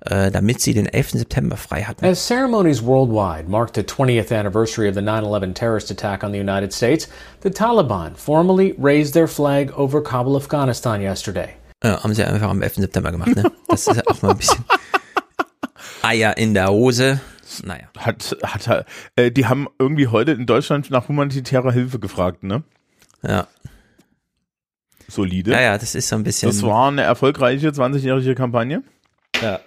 äh, damit sie den 11. September frei hatten. As ceremonies worldwide marked the 20th anniversary of the 9-11 terrorist attack on the United States, the Taliban formally raised their flag over Kabul, Afghanistan yesterday. Ja, haben sie einfach am 11. September gemacht, ne? Das ist ja auch mal ein bisschen [laughs] Eier in der Hose. Naja. Hat, hat, äh, die haben irgendwie heute in Deutschland nach humanitärer Hilfe gefragt, ne? Ja. Solide. Ja, ja, das ist so ein bisschen. Das war eine erfolgreiche 20-jährige Kampagne. Ja.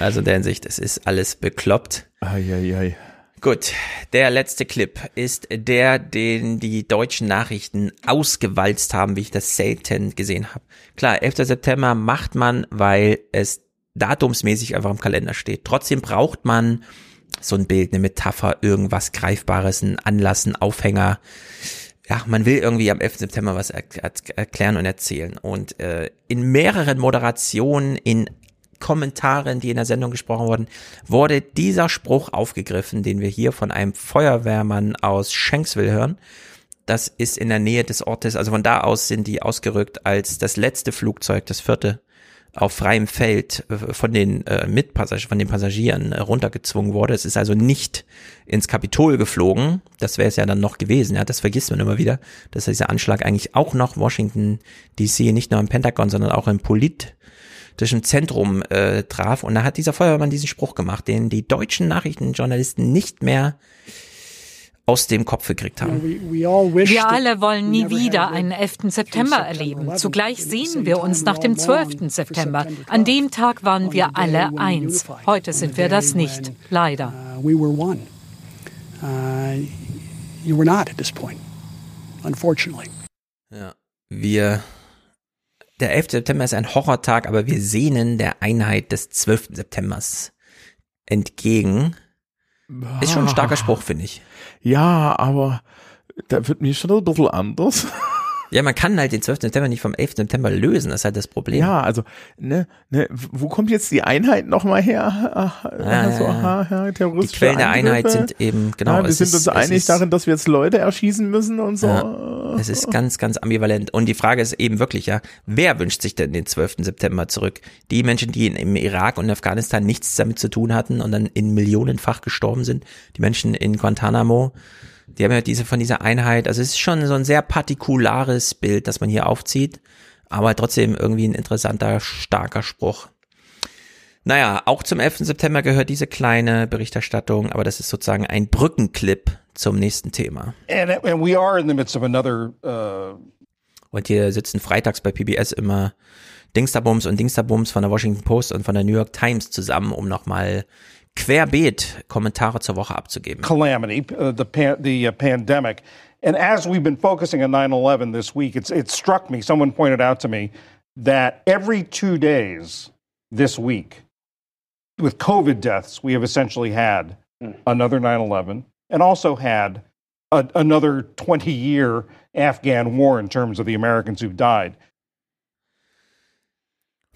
Also in der Hinsicht, es ist alles bekloppt. Eieiei. Gut, der letzte Clip ist der, den die deutschen Nachrichten ausgewalzt haben, wie ich das selten gesehen habe. Klar, 11. September macht man, weil es datumsmäßig einfach im Kalender steht. Trotzdem braucht man so ein Bild, eine Metapher, irgendwas Greifbares, ein Anlass, ein Aufhänger. Ja, man will irgendwie am 11. September was er erklären und erzählen. Und äh, in mehreren Moderationen, in Kommentaren, die in der Sendung gesprochen wurden, wurde dieser Spruch aufgegriffen, den wir hier von einem Feuerwehrmann aus Shanksville hören. Das ist in der Nähe des Ortes, also von da aus sind die ausgerückt, als das letzte Flugzeug, das vierte, auf freiem Feld äh, von den äh, Mitpassagieren, von den Passagieren äh, runtergezwungen wurde. Es ist also nicht ins Kapitol geflogen. Das wäre es ja dann noch gewesen. Ja, das vergisst man immer wieder, dass dieser Anschlag eigentlich auch noch Washington DC, nicht nur im Pentagon, sondern auch im politischen Zentrum äh, traf. Und da hat dieser Feuerwehrmann diesen Spruch gemacht, den die deutschen Nachrichtenjournalisten nicht mehr aus dem Kopf gekriegt haben. Wir alle wollen nie wieder einen 11. September erleben. Zugleich sehen wir uns nach dem 12. September. An dem Tag waren wir alle eins. Heute sind wir das nicht, leider. Ja, wir der 11. September ist ein Horrortag, aber wir sehnen der Einheit des 12. Septembers entgegen. Ist schon ein starker Spruch, finde ich. Ja, aber da wird mir schon ein bisschen anders. [laughs] Ja, man kann halt den 12. September nicht vom 11. September lösen, das ist halt das Problem. Ja, also, ne, ne, wo kommt jetzt die Einheit nochmal her? Ach, also, aha, ja, die Quellen der Einheit sind eben, genau. Ja, wir sind ist, uns einig darin, dass wir jetzt Leute erschießen müssen und so. Ja, es ist ganz, ganz ambivalent. Und die Frage ist eben wirklich, ja, wer wünscht sich denn den 12. September zurück? Die Menschen, die in, im Irak und Afghanistan nichts damit zu tun hatten und dann in millionenfach gestorben sind? Die Menschen in Guantanamo? Die haben ja diese von dieser Einheit, also es ist schon so ein sehr partikulares Bild, das man hier aufzieht, aber trotzdem irgendwie ein interessanter, starker Spruch. Naja, auch zum 11. September gehört diese kleine Berichterstattung, aber das ist sozusagen ein Brückenclip zum nächsten Thema. And, and we are in the midst of another, uh und hier sitzen freitags bei PBS immer Dingsterbums und Dingsterbums von der Washington Post und von der New York Times zusammen, um nochmal querbeet Kommentare zur Woche abzugeben. Calamity, uh, the, pan the uh, pandemic. And as we've been focusing on 9-11 this week, it's, it struck me, someone pointed out to me, that every two days this week, with COVID deaths, we have essentially had another 9-11 and also had a, another 20-year Afghan war in terms of the Americans who've died.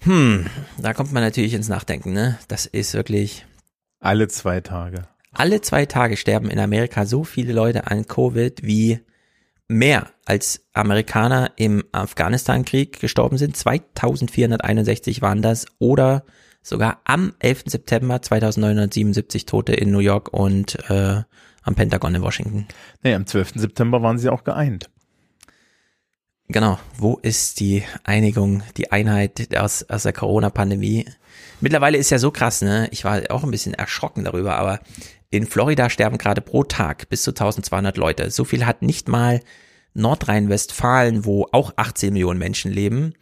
Hm, da kommt man natürlich ins Nachdenken, ne? Das ist wirklich alle zwei Tage. Alle zwei Tage sterben in Amerika so viele Leute an Covid wie mehr als Amerikaner im Afghanistan-Krieg gestorben sind. 2461 waren das oder sogar am 11. September 2977 Tote in New York und äh, am Pentagon in Washington. Nee, am 12. September waren sie auch geeint. Genau, wo ist die Einigung, die Einheit aus, aus der Corona-Pandemie? Mittlerweile ist ja so krass, ne? Ich war auch ein bisschen erschrocken darüber, aber in Florida sterben gerade pro Tag bis zu 1200 Leute. So viel hat nicht mal Nordrhein-Westfalen, wo auch 18 Millionen Menschen leben,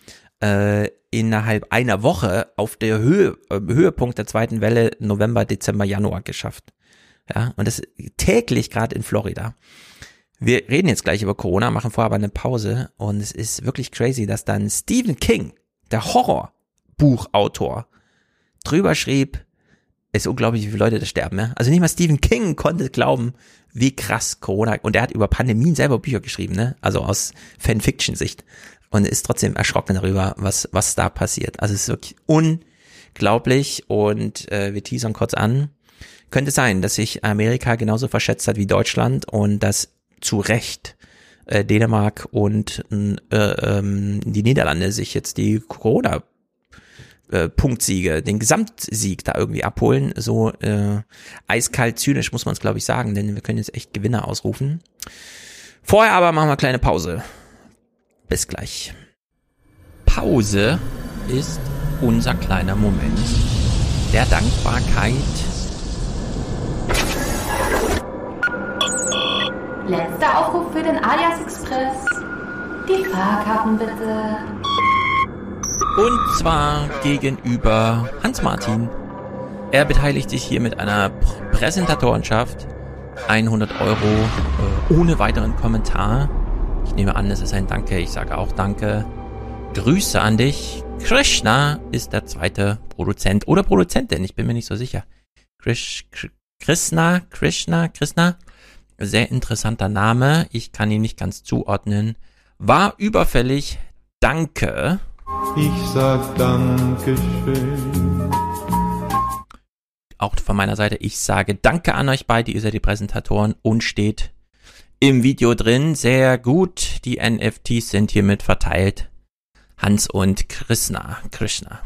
äh, innerhalb einer Woche auf der Höhe, äh, Höhepunkt der zweiten Welle November, Dezember, Januar geschafft. Ja, und das täglich gerade in Florida. Wir reden jetzt gleich über Corona, machen vorher aber eine Pause und es ist wirklich crazy, dass dann Stephen King, der Horrorbuchautor, drüber schrieb, ist unglaublich, wie viele Leute da sterben. Ja? Also nicht mal Stephen King konnte glauben, wie krass Corona, und er hat über Pandemien selber Bücher geschrieben, ne? also aus Fanfiction-Sicht und ist trotzdem erschrocken darüber, was, was da passiert. Also es ist wirklich unglaublich und äh, wir teasern kurz an. könnte sein, dass sich Amerika genauso verschätzt hat wie Deutschland und dass zu Recht äh, Dänemark und äh, ähm, die Niederlande sich jetzt die Corona äh, Punktsiege, den Gesamtsieg da irgendwie abholen. So äh, eiskalt zynisch muss man es, glaube ich, sagen, denn wir können jetzt echt Gewinner ausrufen. Vorher aber machen wir eine kleine Pause. Bis gleich. Pause ist unser kleiner Moment der Dankbarkeit. Letzter Aufruf für den Alias Express. Die Fahrkarten bitte. Und zwar gegenüber Hans-Martin. Er beteiligt sich hier mit einer Präsentatorenschaft. 100 Euro äh, ohne weiteren Kommentar. Ich nehme an, es ist ein Danke. Ich sage auch Danke. Grüße an dich. Krishna ist der zweite Produzent oder Produzentin. Ich bin mir nicht so sicher. Krish, Krishna, Krishna, Krishna. Sehr interessanter Name. Ich kann ihn nicht ganz zuordnen. War überfällig. Danke. Ich sag Dankeschön. Auch von meiner Seite, ich sage Danke an euch beide, ihr seid die Präsentatoren und steht im Video drin. Sehr gut, die NFTs sind hiermit verteilt. Hans und Krishna. Krishna.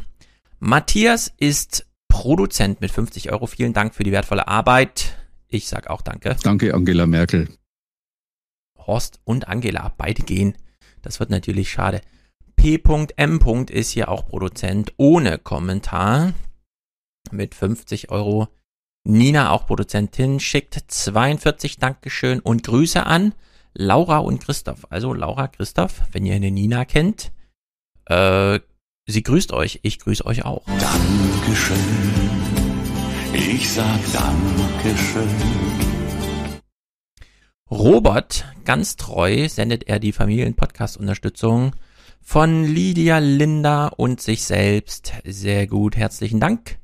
Matthias ist Produzent mit 50 Euro. Vielen Dank für die wertvolle Arbeit. Ich sag auch Danke. Danke, Angela Merkel. Horst und Angela, beide gehen. Das wird natürlich schade. P.M. ist hier auch Produzent ohne Kommentar mit 50 Euro. Nina, auch Produzentin, schickt 42 Dankeschön und Grüße an Laura und Christoph. Also Laura, Christoph, wenn ihr eine Nina kennt, äh, sie grüßt euch. Ich grüße euch auch. Dankeschön. Ich sag Dankeschön. Robert, ganz treu, sendet er die Familien-Podcast-Unterstützung von Lydia, Linda und sich selbst. Sehr gut, herzlichen Dank.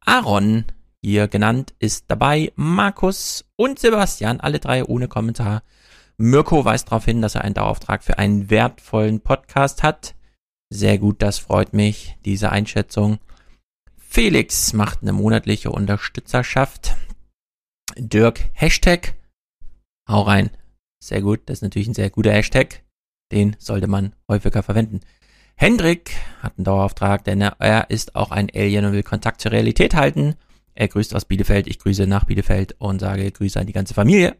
Aaron, hier genannt, ist dabei. Markus und Sebastian, alle drei ohne Kommentar. Mirko weist darauf hin, dass er einen Dauerauftrag für einen wertvollen Podcast hat. Sehr gut, das freut mich, diese Einschätzung. Felix macht eine monatliche Unterstützerschaft. Dirk, Hashtag. Hau rein. Sehr gut, das ist natürlich ein sehr guter Hashtag. Den sollte man häufiger verwenden. Hendrik hat einen Dauerauftrag, denn er ist auch ein Alien und will Kontakt zur Realität halten. Er grüßt aus Bielefeld, ich grüße nach Bielefeld und sage Grüße an die ganze Familie.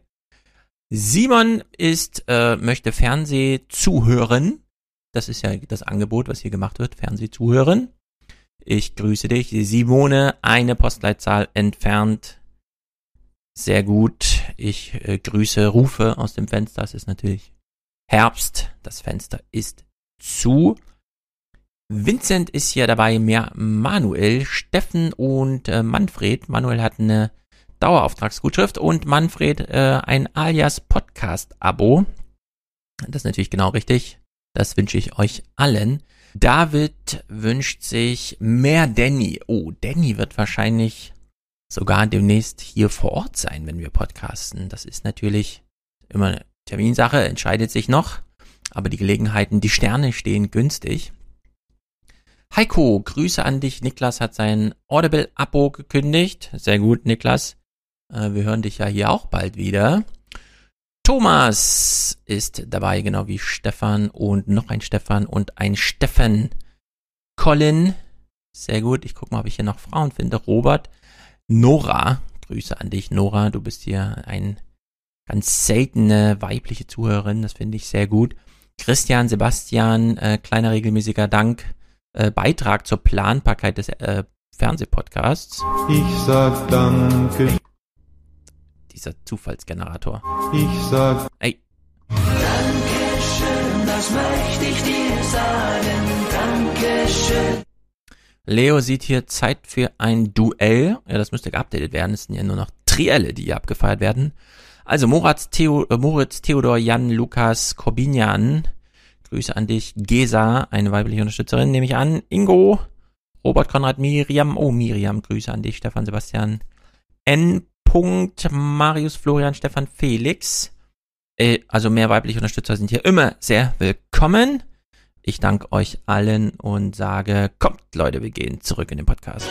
Simon ist, äh, möchte Fernseh zuhören. Das ist ja das Angebot, was hier gemacht wird, Fernseh zuhören. Ich grüße dich. Simone, eine Postleitzahl entfernt. Sehr gut. Ich äh, grüße Rufe aus dem Fenster. Es ist natürlich Herbst. Das Fenster ist zu. Vincent ist hier dabei, mehr Manuel, Steffen und äh, Manfred. Manuel hat eine Dauerauftragsgutschrift und Manfred äh, ein Alias Podcast-Abo. Das ist natürlich genau richtig. Das wünsche ich euch allen. David wünscht sich mehr Danny. Oh, Danny wird wahrscheinlich sogar demnächst hier vor Ort sein, wenn wir podcasten. Das ist natürlich immer Terminsache, entscheidet sich noch. Aber die Gelegenheiten, die Sterne stehen günstig. Heiko, Grüße an dich. Niklas hat sein Audible-Abo gekündigt. Sehr gut, Niklas. Äh, wir hören dich ja hier auch bald wieder. Thomas ist dabei, genau wie Stefan und noch ein Stefan und ein Steffen. Colin, sehr gut. Ich gucke mal, ob ich hier noch Frauen finde. Robert, Nora, Grüße an dich, Nora. Du bist hier ein ganz seltene weibliche Zuhörerin, das finde ich sehr gut. Christian, Sebastian, äh, kleiner regelmäßiger Dank, äh, Beitrag zur Planbarkeit des äh, Fernsehpodcasts. Ich sag Danke. Dieser Zufallsgenerator. Ich sag. Ey. Dankeschön, das möchte ich dir sagen. Dankeschön. Leo sieht hier Zeit für ein Duell. Ja, das müsste geupdatet werden. Es sind ja nur noch Trielle, die hier abgefeiert werden. Also Moritz, Theo, äh, Moritz Theodor, Jan, Lukas, Corbinian. Grüße an dich. Gesa, eine weibliche Unterstützerin, nehme ich an. Ingo, Robert Konrad, Miriam. Oh, Miriam, Grüße an dich. Stefan, Sebastian. N. Marius, Florian, Stefan, Felix. Äh, also mehr weibliche Unterstützer sind hier immer sehr willkommen. Ich danke euch allen und sage, kommt Leute, wir gehen zurück in den Podcast.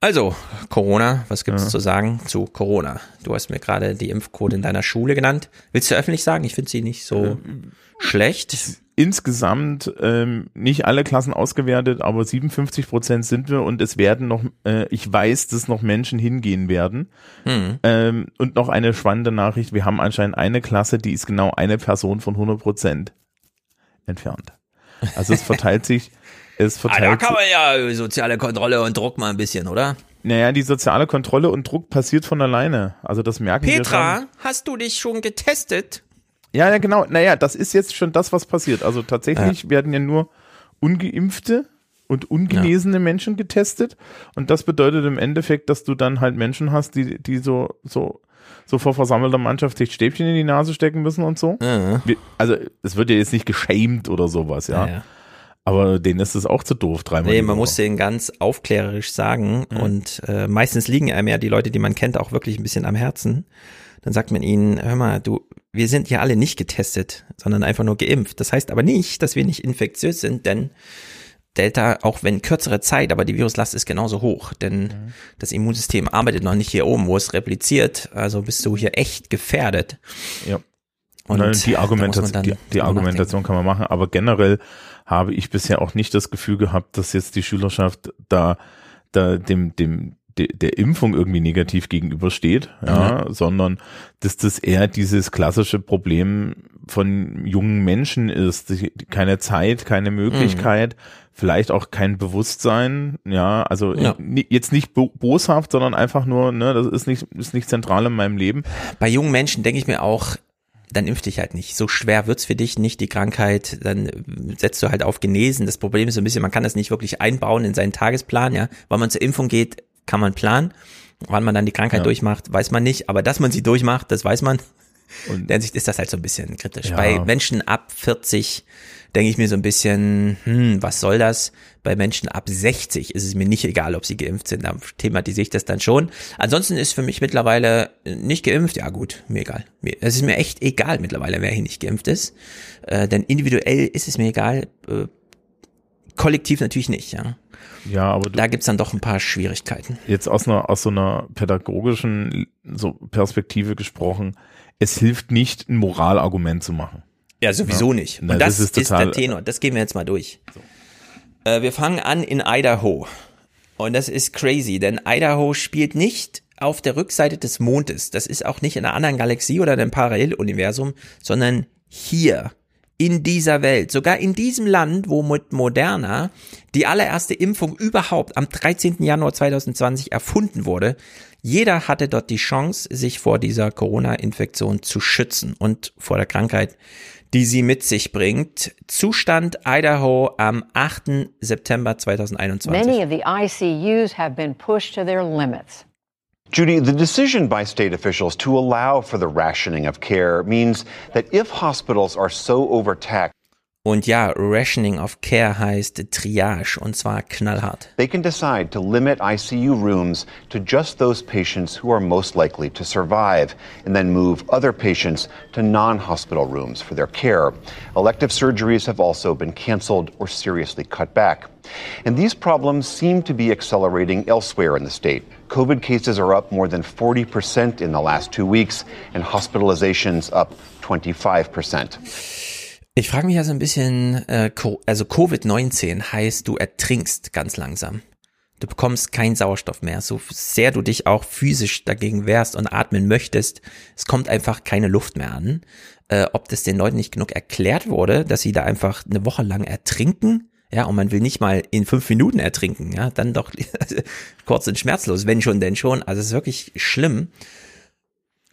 Also, Corona, was gibt's ja. zu sagen zu Corona? Du hast mir gerade die Impfquote in deiner Schule genannt. Willst du öffentlich sagen? Ich finde sie nicht so äh, schlecht. Insgesamt ähm, nicht alle Klassen ausgewertet, aber 57 Prozent sind wir und es werden noch, äh, ich weiß, dass noch Menschen hingehen werden. Hm. Ähm, und noch eine spannende Nachricht, wir haben anscheinend eine Klasse, die ist genau eine Person von 100 Prozent entfernt. Also es [laughs] verteilt sich es verteilt ah, da kann man ja soziale Kontrolle und Druck mal ein bisschen, oder? Naja, die soziale Kontrolle und Druck passiert von alleine. Also das merken Petra, wir Petra, hast du dich schon getestet? Ja, ja, genau. Naja, das ist jetzt schon das, was passiert. Also tatsächlich ja. werden ja nur ungeimpfte und ungenesene ja. Menschen getestet. Und das bedeutet im Endeffekt, dass du dann halt Menschen hast, die, die so, so, so vor versammelter Mannschaft sich Stäbchen in die Nase stecken müssen und so. Ja. Also es wird ja jetzt nicht geschämt oder sowas, ja. Aber denen ist es auch zu doof, dreimal. Nee, man muss denen ganz aufklärerisch sagen. Mhm. Und äh, meistens liegen einem ja die Leute, die man kennt, auch wirklich ein bisschen am Herzen. Dann sagt man ihnen, hör mal, du, wir sind ja alle nicht getestet, sondern einfach nur geimpft. Das heißt aber nicht, dass wir nicht infektiös sind, denn Delta, auch wenn kürzere Zeit, aber die Viruslast ist genauso hoch, denn mhm. das Immunsystem arbeitet noch nicht hier oben, wo es repliziert, also bist du hier echt gefährdet. Ja. Und die Argumentation, die, die Argumentation kann man machen, aber generell habe ich bisher auch nicht das Gefühl gehabt, dass jetzt die Schülerschaft da, da dem, dem, de, der Impfung irgendwie negativ gegenübersteht, ja, mhm. sondern dass das eher dieses klassische Problem von jungen Menschen ist, keine Zeit, keine Möglichkeit, mhm. vielleicht auch kein Bewusstsein, ja, also ja. jetzt nicht boshaft, sondern einfach nur, ne, das ist nicht, ist nicht zentral in meinem Leben. Bei jungen Menschen denke ich mir auch, dann impf dich halt nicht. So schwer wird's für dich nicht, die Krankheit, dann setzt du halt auf Genesen. Das Problem ist so ein bisschen, man kann das nicht wirklich einbauen in seinen Tagesplan, ja. Wann man zur Impfung geht, kann man planen. Wann man dann die Krankheit ja. durchmacht, weiß man nicht. Aber dass man sie durchmacht, das weiß man. Und in der Hinsicht ist das halt so ein bisschen kritisch. Ja. Bei Menschen ab 40 denke ich mir so ein bisschen, hm, was soll das? Bei Menschen ab 60 ist es mir nicht egal, ob sie geimpft sind. Da thematisiere ich das dann schon. Ansonsten ist für mich mittlerweile nicht geimpft, ja gut, mir egal. Es ist mir echt egal mittlerweile, wer hier nicht geimpft ist. Äh, denn individuell ist es mir egal. Äh, kollektiv natürlich nicht, ja. Ja, aber da gibt's dann doch ein paar Schwierigkeiten. Jetzt aus einer aus so einer pädagogischen so Perspektive gesprochen, es hilft nicht, ein Moralargument zu machen. Ja, sowieso ja. nicht. Und Na, das, das, ist, ist der Tenor. Das gehen wir jetzt mal durch. So. Äh, wir fangen an in Idaho. Und das ist crazy, denn Idaho spielt nicht auf der Rückseite des Mondes. Das ist auch nicht in einer anderen Galaxie oder einem Paralleluniversum, sondern hier in dieser Welt, sogar in diesem Land, wo mit Moderna die allererste Impfung überhaupt am 13. Januar 2020 erfunden wurde. Jeder hatte dort die Chance, sich vor dieser Corona-Infektion zu schützen und vor der Krankheit, die sie mit sich bringt. Zustand Idaho am 8. September 2021. Many of the ICUs have been pushed to their limits. Judy, the decision by state officials to allow for the rationing of care means that if hospitals are so overtaxed, Und ja, Rationing of Care heißt Triage und zwar knallhart. They can decide to limit ICU rooms to just those patients who are most likely to survive and then move other patients to non-hospital rooms for their care. Elective surgeries have also been canceled or seriously cut back. And these problems seem to be accelerating elsewhere in the state. COVID cases are up more than 40% in the last two weeks and hospitalizations up 25%. Ich frage mich ja so ein bisschen, äh, also Covid-19 heißt, du ertrinkst ganz langsam. Du bekommst keinen Sauerstoff mehr, so sehr du dich auch physisch dagegen wehrst und atmen möchtest. Es kommt einfach keine Luft mehr an. Äh, ob das den Leuten nicht genug erklärt wurde, dass sie da einfach eine Woche lang ertrinken, ja, und man will nicht mal in fünf Minuten ertrinken, ja, dann doch [laughs] kurz und schmerzlos, wenn schon, denn schon. Also es ist wirklich schlimm.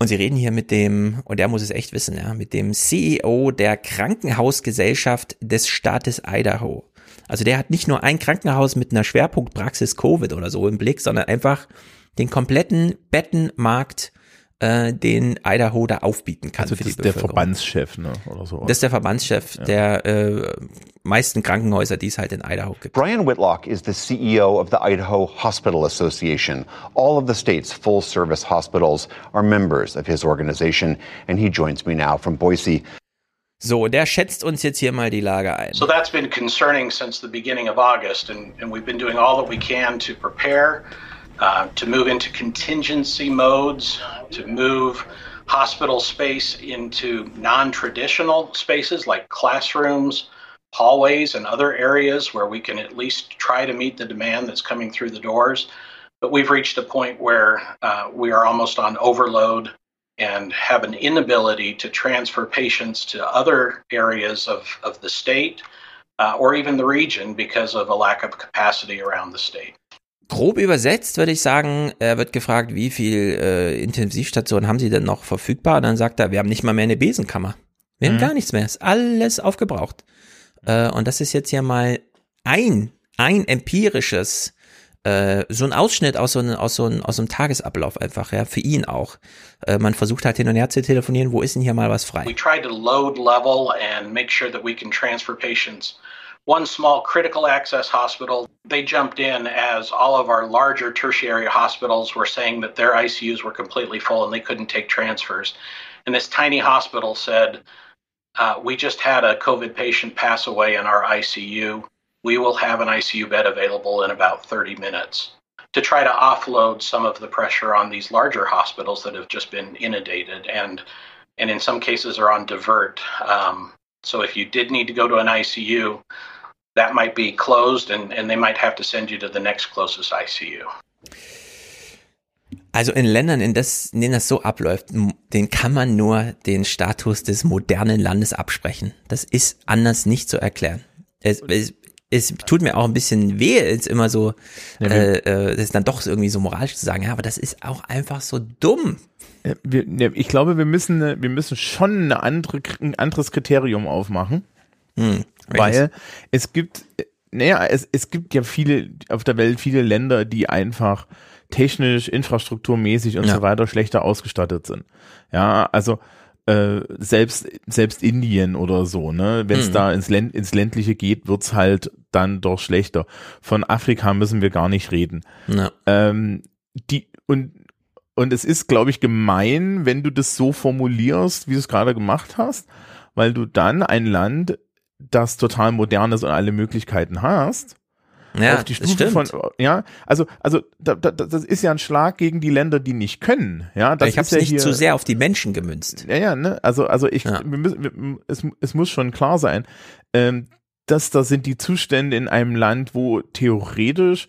Und sie reden hier mit dem, und der muss es echt wissen, ja, mit dem CEO der Krankenhausgesellschaft des Staates Idaho. Also der hat nicht nur ein Krankenhaus mit einer Schwerpunktpraxis Covid oder so im Blick, sondern einfach den kompletten Bettenmarkt äh, den Idaho da aufbieten kann also für die ist der Verbandschef, ne? Oder so. Das ist der Verbandschef ja. der äh, meisten Krankenhäuser, die es halt in Idaho gibt. Brian Whitlock is the CEO of the Idaho Hospital Association. All of the state's full-service hospitals are members of his organization, and he joins me now from Boise. So, der schätzt uns jetzt hier mal die Lage ein. So that's been concerning since the beginning of August, and, and we've been doing all that we can to prepare uh, to move into contingency modes, to move hospital space into non traditional spaces like classrooms, hallways, and other areas where we can at least try to meet the demand that's coming through the doors. But we've reached a point where uh, we are almost on overload and have an inability to transfer patients to other areas of, of the state uh, or even the region because of a lack of capacity around the state. Grob übersetzt würde ich sagen, er wird gefragt, wie viel äh, Intensivstationen haben Sie denn noch verfügbar? Und dann sagt er, wir haben nicht mal mehr eine Besenkammer. Wir mhm. haben gar nichts mehr, ist alles aufgebraucht. Äh, und das ist jetzt ja mal ein, ein empirisches, äh, so ein Ausschnitt aus so, einem, aus, so einem, aus so einem Tagesablauf einfach, ja, für ihn auch. Äh, man versucht halt hin und her zu telefonieren, wo ist denn hier mal was frei? We try to load level and make sure that we can transfer patients. One small critical access hospital, they jumped in as all of our larger tertiary hospitals were saying that their ICUs were completely full and they couldn't take transfers. And this tiny hospital said, uh, we just had a COVID patient pass away in our ICU. We will have an ICU bed available in about 30 minutes to try to offload some of the pressure on these larger hospitals that have just been inundated and and in some cases are on divert. Um, so if you did need to go to an ICU, that might be closed and, and they might have to send you to the next closest ICU. Also in Ländern, in, das, in denen das so abläuft, den kann man nur den Status des modernen Landes absprechen. Das ist anders nicht zu erklären. Es, es, es tut mir auch ein bisschen weh, jetzt immer so, ja, äh, äh, das ist dann doch irgendwie so moralisch zu sagen, ja, aber das ist auch einfach so dumm. Wir, ich glaube, wir müssen, wir müssen schon eine andere, ein anderes Kriterium aufmachen. Hm, weil es gibt, naja, es, es gibt ja viele auf der Welt viele Länder, die einfach technisch, infrastrukturmäßig und ja. so weiter schlechter ausgestattet sind. Ja, also äh, selbst selbst Indien oder so, ne, wenn es mhm. da ins, Länd ins ländliche geht, wird's halt dann doch schlechter. Von Afrika müssen wir gar nicht reden. Ja. Ähm, die und und es ist, glaube ich, gemein, wenn du das so formulierst, wie du es gerade gemacht hast, weil du dann ein Land, das total modern ist und alle Möglichkeiten hast, ja, auf die Stufe von, ja, also, also da, da, das ist ja ein Schlag gegen die Länder, die nicht können, ja. Das ich habe es ja nicht zu sehr auf die Menschen gemünzt. Ja, ja, ne, also, also ich, ja. wir müssen, wir, es, es muss schon klar sein, ähm, dass da sind die Zustände in einem Land, wo theoretisch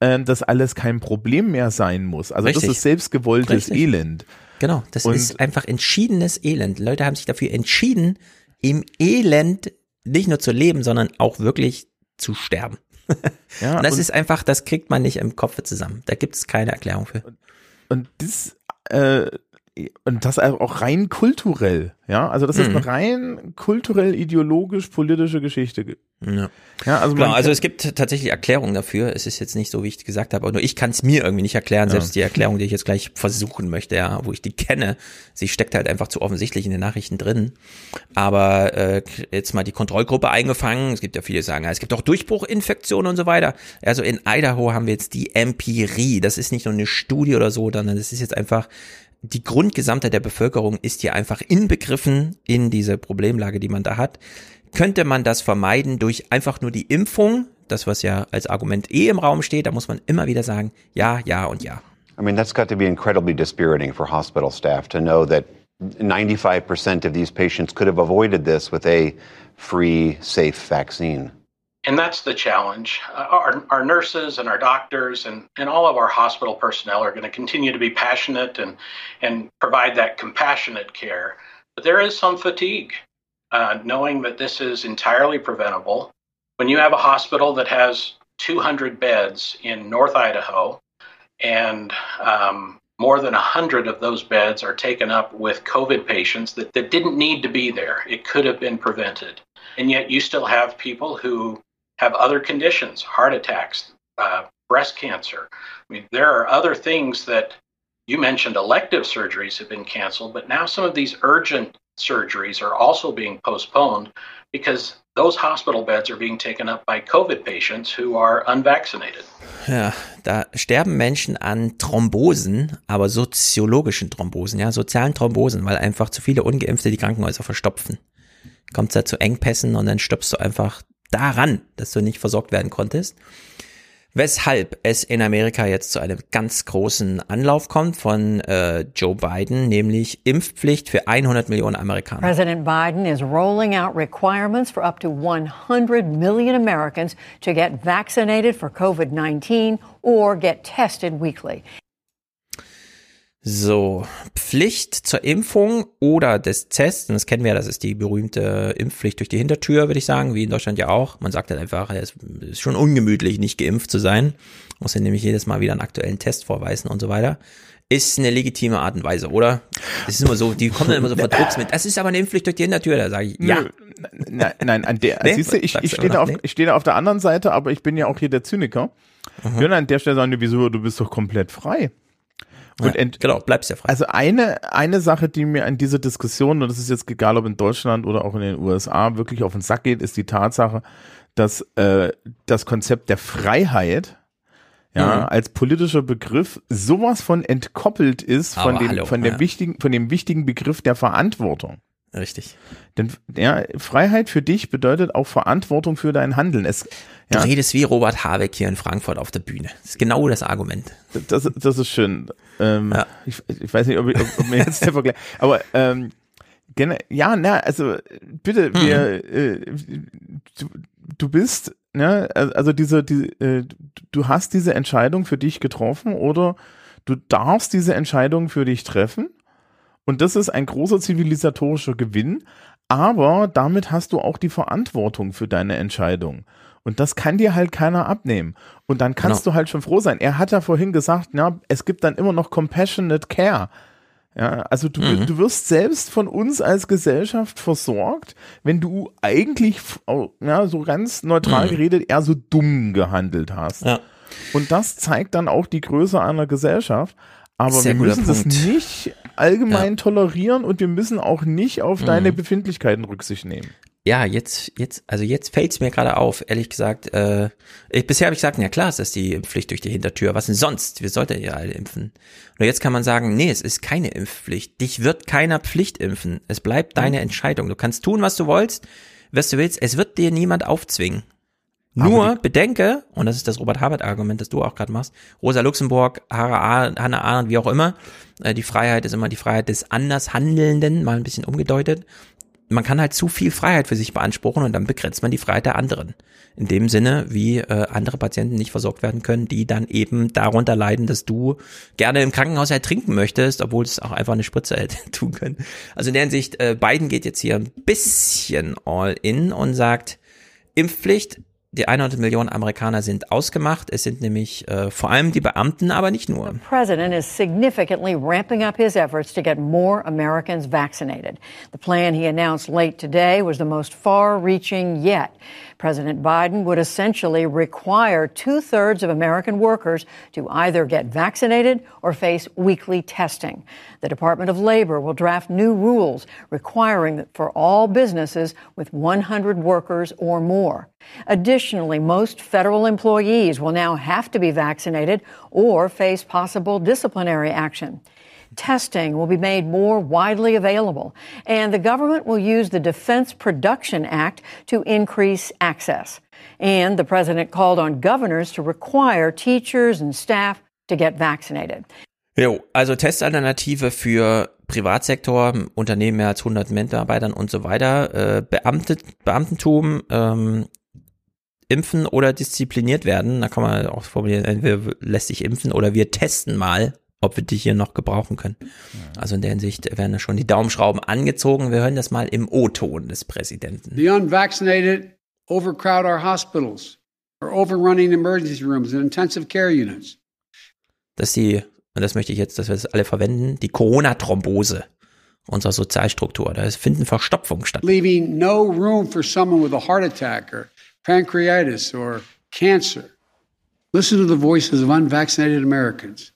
ähm, das alles kein Problem mehr sein muss. Also Richtig. das ist selbstgewolltes Richtig. Elend. Genau, das Und ist einfach entschiedenes Elend. Leute haben sich dafür entschieden, im Elend nicht nur zu leben, sondern auch wirklich zu sterben. [laughs] Ja, und das und ist einfach, das kriegt man nicht im Kopf zusammen. Da gibt es keine Erklärung für. Und das, äh, und das auch rein kulturell, ja, also das ist mhm. eine rein kulturell, ideologisch, politische Geschichte. Ja, ja also, Klar, also es gibt tatsächlich Erklärungen dafür. Es ist jetzt nicht so, wie ich gesagt habe, aber nur ich kann es mir irgendwie nicht erklären. Ja. Selbst die Erklärung, die ich jetzt gleich versuchen möchte, ja, wo ich die kenne, sie steckt halt einfach zu offensichtlich in den Nachrichten drin. Aber äh, jetzt mal die Kontrollgruppe eingefangen. Es gibt ja viele, die sagen, es gibt auch Durchbruchinfektionen und so weiter. Also in Idaho haben wir jetzt die Empirie. Das ist nicht nur eine Studie oder so, sondern das ist jetzt einfach die Grundgesamtheit der Bevölkerung ist hier einfach inbegriffen in diese Problemlage, die man da hat. Könnte man das vermeiden durch einfach nur die Impfung, das was ja als Argument eh im Raum steht, da muss man immer wieder sagen, ja, ja und ja. I mean, that's got to be incredibly dispiriting for hospital staff to know that 95% of these patients could have avoided this with a free, safe vaccine. And that's the challenge. Uh, our, our nurses and our doctors and, and all of our hospital personnel are going to continue to be passionate and, and provide that compassionate care. But there is some fatigue, uh, knowing that this is entirely preventable. When you have a hospital that has 200 beds in North Idaho and um, more than 100 of those beds are taken up with COVID patients that, that didn't need to be there. It could have been prevented. And yet you still have people who have other conditions, heart attacks, uh, breast cancer. I mean, there are other things that you mentioned elective surgeries have been canceled, but now some of these urgent surgeries are also being postponed because those hospital beds are being taken up by COVID patients who are unvaccinated. Ja, da sterben Menschen an Thrombosen, aber soziologischen Thrombosen, ja, sozialen Thrombosen, weil einfach zu viele Ungeimpfte die Krankenhäuser verstopfen. Kommt da zu Engpässen und dann stirbst du einfach daran, dass du nicht versorgt werden konntest. Weshalb es in Amerika jetzt zu einem ganz großen Anlauf kommt von äh, Joe Biden, nämlich Impfpflicht für 100 Millionen Amerikaner. President Biden is rolling out requirements for up to 100 million Americans to get vaccinated for COVID 19 or get tested weekly. So, Pflicht zur Impfung oder des Tests, und das kennen wir ja, das ist die berühmte Impfpflicht durch die Hintertür, würde ich sagen, wie in Deutschland ja auch. Man sagt halt einfach, es ist schon ungemütlich, nicht geimpft zu sein. Muss ja nämlich jedes Mal wieder einen aktuellen Test vorweisen und so weiter. Ist eine legitime Art und Weise, oder? Das ist immer so, die kommen dann immer so verdruckt mit, das ist aber eine Impfpflicht durch die Hintertür, da sage ich, ja. Nein, nein, an der, Nee? siehst du, ich, ich stehe da, auf, nee? ich stehe da auf der anderen Seite, aber ich bin ja auch hier der Zyniker. Ich würde an der Stelle sagen, wieso, du bist doch komplett frei. Und Ja, genau, bleibst ja frei. Also eine, eine Sache, die mir an dieser Diskussion, und das ist jetzt egal, ob in Deutschland oder auch in den USA, wirklich auf den Sack geht, ist die Tatsache, dass äh, das Konzept der Freiheit ja, Mhm. als politischer Begriff sowas von entkoppelt ist von dem, hallo, von dem ja. wichtigen, von dem wichtigen Begriff der Verantwortung. Richtig. Denn ja, Freiheit für dich bedeutet auch Verantwortung für dein Handeln. Es, Du ja, redest wie Robert Habeck hier in Frankfurt auf der Bühne. Das ist genau das Argument. das, das ist schön. Ähm, ich, ich weiß nicht, ob, ich, ob, ob mir jetzt der [laughs] Vergleich, aber ähm, ja, na, also bitte, wir, äh, du, du bist, ne, also diese, die, äh, du hast diese Entscheidung für dich getroffen oder du darfst diese Entscheidung für dich treffen und das ist ein großer zivilisatorischer Gewinn, aber damit hast du auch die Verantwortung für deine Entscheidung. Und das kann dir halt keiner abnehmen. Und dann kannst Genau. du halt schon froh sein. Er hat ja vorhin gesagt, na, es gibt dann immer noch compassionate care. Ja, also du, Mhm. du wirst selbst von uns als Gesellschaft versorgt, wenn du eigentlich, ja, so ganz neutral Mhm. geredet, eher so dumm gehandelt hast. Ja. Und das zeigt dann auch die Größe einer Gesellschaft. Aber Sehr wir müssen das Punkt. nicht allgemein tolerieren und wir müssen auch nicht auf deine Mhm. Befindlichkeiten Rücksicht nehmen. Ja, jetzt, jetzt, also jetzt fällt's mir gerade auf, ehrlich gesagt. Äh, ich, bisher habe ich gesagt, ja klar, ist das die Impfpflicht durch die Hintertür. Was denn sonst? Wir sollten ja alle impfen. Und jetzt kann man sagen, nee, es ist keine Impfpflicht. Dich wird keiner Pflicht impfen. Es bleibt deine Entscheidung. Du kannst tun, was du willst, was du willst. Es wird dir niemand aufzwingen. Nur bedenke, und das ist das Robert Habeck-Argument, das du auch gerade machst, Rosa Luxemburg, Hannah Arendt, Hannah Arendt, wie auch immer, äh, die Freiheit ist immer die Freiheit des Andershandelnden, mal ein bisschen umgedeutet. Man kann halt zu viel Freiheit für sich beanspruchen und dann begrenzt man die Freiheit der anderen. In dem Sinne, wie äh, andere Patienten nicht versorgt werden können, die dann eben darunter leiden, dass du gerne im Krankenhaus ertrinken möchtest, obwohl es auch einfach eine Spritze hätte [laughs] tun können. Also in der Hinsicht, äh, Biden geht jetzt hier ein bisschen all in und sagt, Impfpflicht, die 100 Millionen Amerikaner sind ausgemacht. Es sind nämlich äh, vor allem die Beamten, aber nicht nur. president is significantly ramping up his efforts to get more Americans vaccinated. The plan he announced late today was the most far reaching yet. President Biden would essentially require two thirds of American workers to either get vaccinated or face weekly testing. The Department of Labor will draft new rules requiring that for all businesses with 100 workers or more. Additionally, most federal employees will now have to be vaccinated or face possible disciplinary action. Testing will be made more widely available, and the government will use the Defense Production Act to increase access. And the president called on governors to require teachers and staff to get vaccinated. Jo, also Testalternative für Privatsektor, Unternehmen mehr als 100 Mitarbeitern und so weiter, äh, Beamte, Beamtentum, ähm, impfen oder diszipliniert werden. Da kann man auch formulieren, entweder lässt sich impfen oder wir testen mal, ob wir dich hier noch gebrauchen können. Also in der Hinsicht werden da schon die Daumenschrauben angezogen. Wir hören das mal im O-Ton des Präsidenten. The unvaccinated overcrowd our hospitals, are overrunning emergency rooms and intensive care units. dass die, und das möchte ich jetzt, dass wir das alle verwenden, die Corona-Thrombose unserer Sozialstruktur. Da finden Verstopfungen statt. leaving no room for someone with a heart attack or pancreatitis or cancer. Listen to the voices of unvaccinated Americans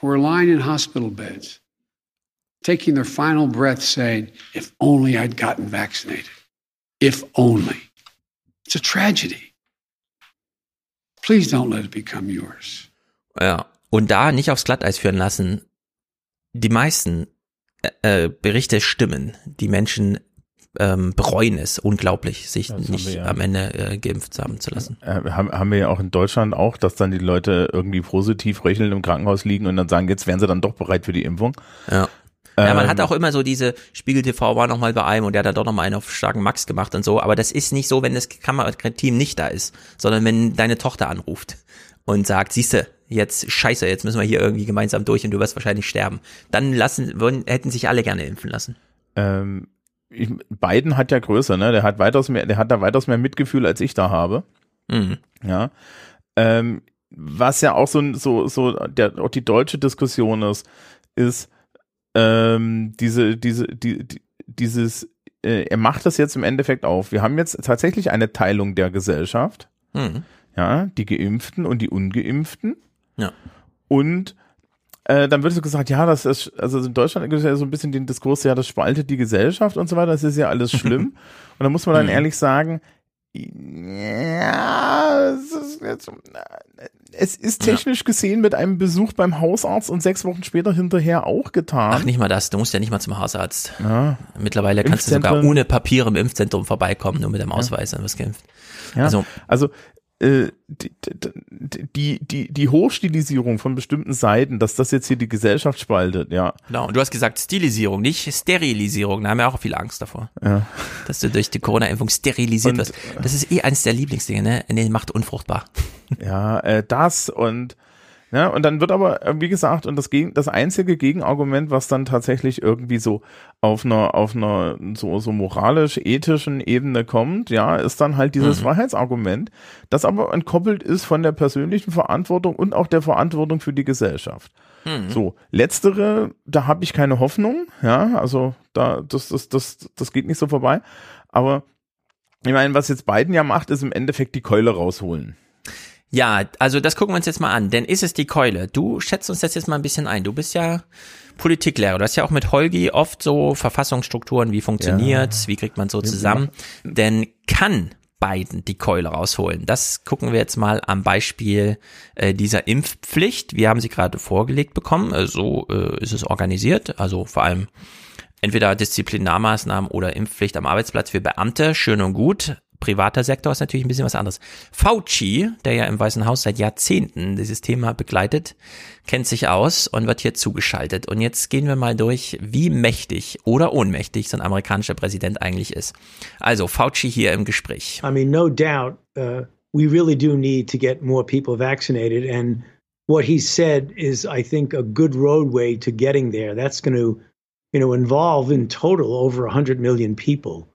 who are lying in hospital beds, taking their final breath, saying, If only I'd gotten vaccinated. If only. It's a tragedy. Please don't let it become yours. Ja. Und da nicht aufs Glatteis führen lassen. Die meisten äh, äh, Berichte stimmen. Die Menschen ähm, bereuen es unglaublich, sich Das nicht ja. am Ende äh, geimpft haben zu lassen. Äh, haben, haben wir ja auch in Deutschland auch, dass dann die Leute irgendwie positiv röchelnd im Krankenhaus liegen und dann sagen, jetzt wären sie dann doch bereit für die Impfung. Ja. Ja, man Ähm, hat auch immer so diese Spiegel TV war noch mal bei einem und der hat dann doch noch mal einen auf starken Max gemacht und so, aber das ist nicht so, wenn das Kamerateam nicht da ist, sondern wenn deine Tochter anruft und sagt, siehste, jetzt scheiße, jetzt müssen wir hier irgendwie gemeinsam durch und du wirst wahrscheinlich sterben. Dann lassen würden hätten sich alle gerne impfen lassen. Ähm, ich, Biden hat ja größer, ne? Der hat weitaus mehr, der hat da weitaus mehr Mitgefühl, als ich da habe. Mhm. Ja. Ähm, was ja auch so, so, so, der, auch die deutsche Diskussion ist, ist, ähm, diese, diese, die, die, dieses, äh, er macht das jetzt im Endeffekt auf. Wir haben jetzt tatsächlich eine Teilung der Gesellschaft. Mhm. Ja, die Geimpften und die Ungeimpften. Ja. Und äh, dann wird so gesagt, ja, das ist, also in Deutschland gibt es ja so ein bisschen den Diskurs, ja, das spaltet die Gesellschaft und so weiter, das ist ja alles schlimm. [laughs] und da muss man dann Mhm. ehrlich sagen, ja, es ist, jetzt, es ist technisch gesehen mit einem Besuch beim Hausarzt und sechs Wochen später hinterher auch getan. Ach, nicht mal das, du musst ja nicht mal zum Hausarzt. Ja. Mittlerweile kannst du sogar ohne Papiere im Impfzentrum vorbeikommen, nur mit dem Ausweis, dann wirst geimpft. Ja, Also, also, die, die, die, die Hochstilisierung von bestimmten Seiten, dass das jetzt hier die Gesellschaft spaltet, ja. genau. Und du hast gesagt Stilisierung, nicht Sterilisierung. Da haben wir auch viele Angst davor. Ja. Dass du durch die Corona-Impfung sterilisiert Und- wirst. Das ist eh eines der Lieblingsdinge, ne? Nee, macht unfruchtbar. Ja, äh, das und ja, und dann wird aber, äh, wie gesagt, und das, Gegen, das einzige Gegenargument, was dann tatsächlich irgendwie so auf einer, auf einer so, so moralisch-ethischen Ebene kommt, ja, ist dann halt dieses Mhm. Freiheitsargument, das aber entkoppelt ist von der persönlichen Verantwortung und auch der Verantwortung für die Gesellschaft. Mhm. So, letztere, da habe ich keine Hoffnung, ja, also da, das, das, das, das geht nicht so vorbei. Aber ich meine, was jetzt Biden ja macht, ist im Endeffekt die Keule rausholen. Ja, also das gucken wir uns jetzt mal an. Denn ist es die Keule? Du schätzt uns das jetzt mal ein bisschen ein. Du bist ja Politiklehrer. Du hast ja auch mit Holgi oft so Verfassungsstrukturen, wie funktioniert's, wie kriegt man so zusammen. Denn kann Biden die Keule rausholen? Das gucken wir jetzt mal am Beispiel äh, dieser Impfpflicht. Wir haben sie gerade vorgelegt bekommen. Äh, so äh, ist es organisiert. Also vor allem entweder Disziplinarmaßnahmen oder Impfpflicht am Arbeitsplatz für Beamte, schön und gut. Privater Sektor ist natürlich ein bisschen was anderes. Fauci, der ja im Weißen Haus seit Jahrzehnten dieses Thema begleitet, kennt sich aus und wird hier zugeschaltet. Und jetzt gehen wir mal durch, wie mächtig oder ohnmächtig so ein amerikanischer Präsident eigentlich ist. Also Fauci hier im Gespräch. I mean, no doubt, uh, we really do need to get more people vaccinated. And what he said is, I think, a good roadway to getting there. That's going to, you know, involve in total over 100 million people.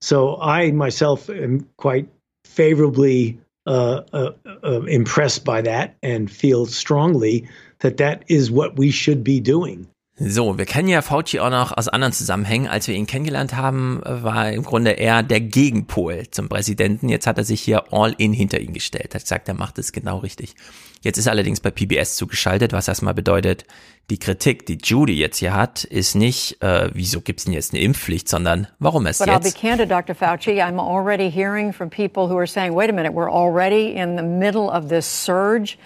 So I myself am quite favorably uh, uh, uh, impressed by that and feel strongly that that is what we should be doing. So, wir kennen ja Fauci auch noch aus anderen Zusammenhängen. Als wir ihn kennengelernt haben, war im Grunde er der Gegenpol zum Präsidenten. Jetzt hat er sich hier all in hinter ihn gestellt. Hat gesagt, er macht es genau richtig. Jetzt ist er allerdings bei PBS zugeschaltet, was erstmal bedeutet, die Kritik, die Judy jetzt hier hat, ist nicht, äh, wieso gibt's denn jetzt eine Impfpflicht, sondern warum erst But I'll be jetzt? candid, Dr. Fauci. I'm already hearing from people who are saying, wait a minute, we're already in the middle of this surge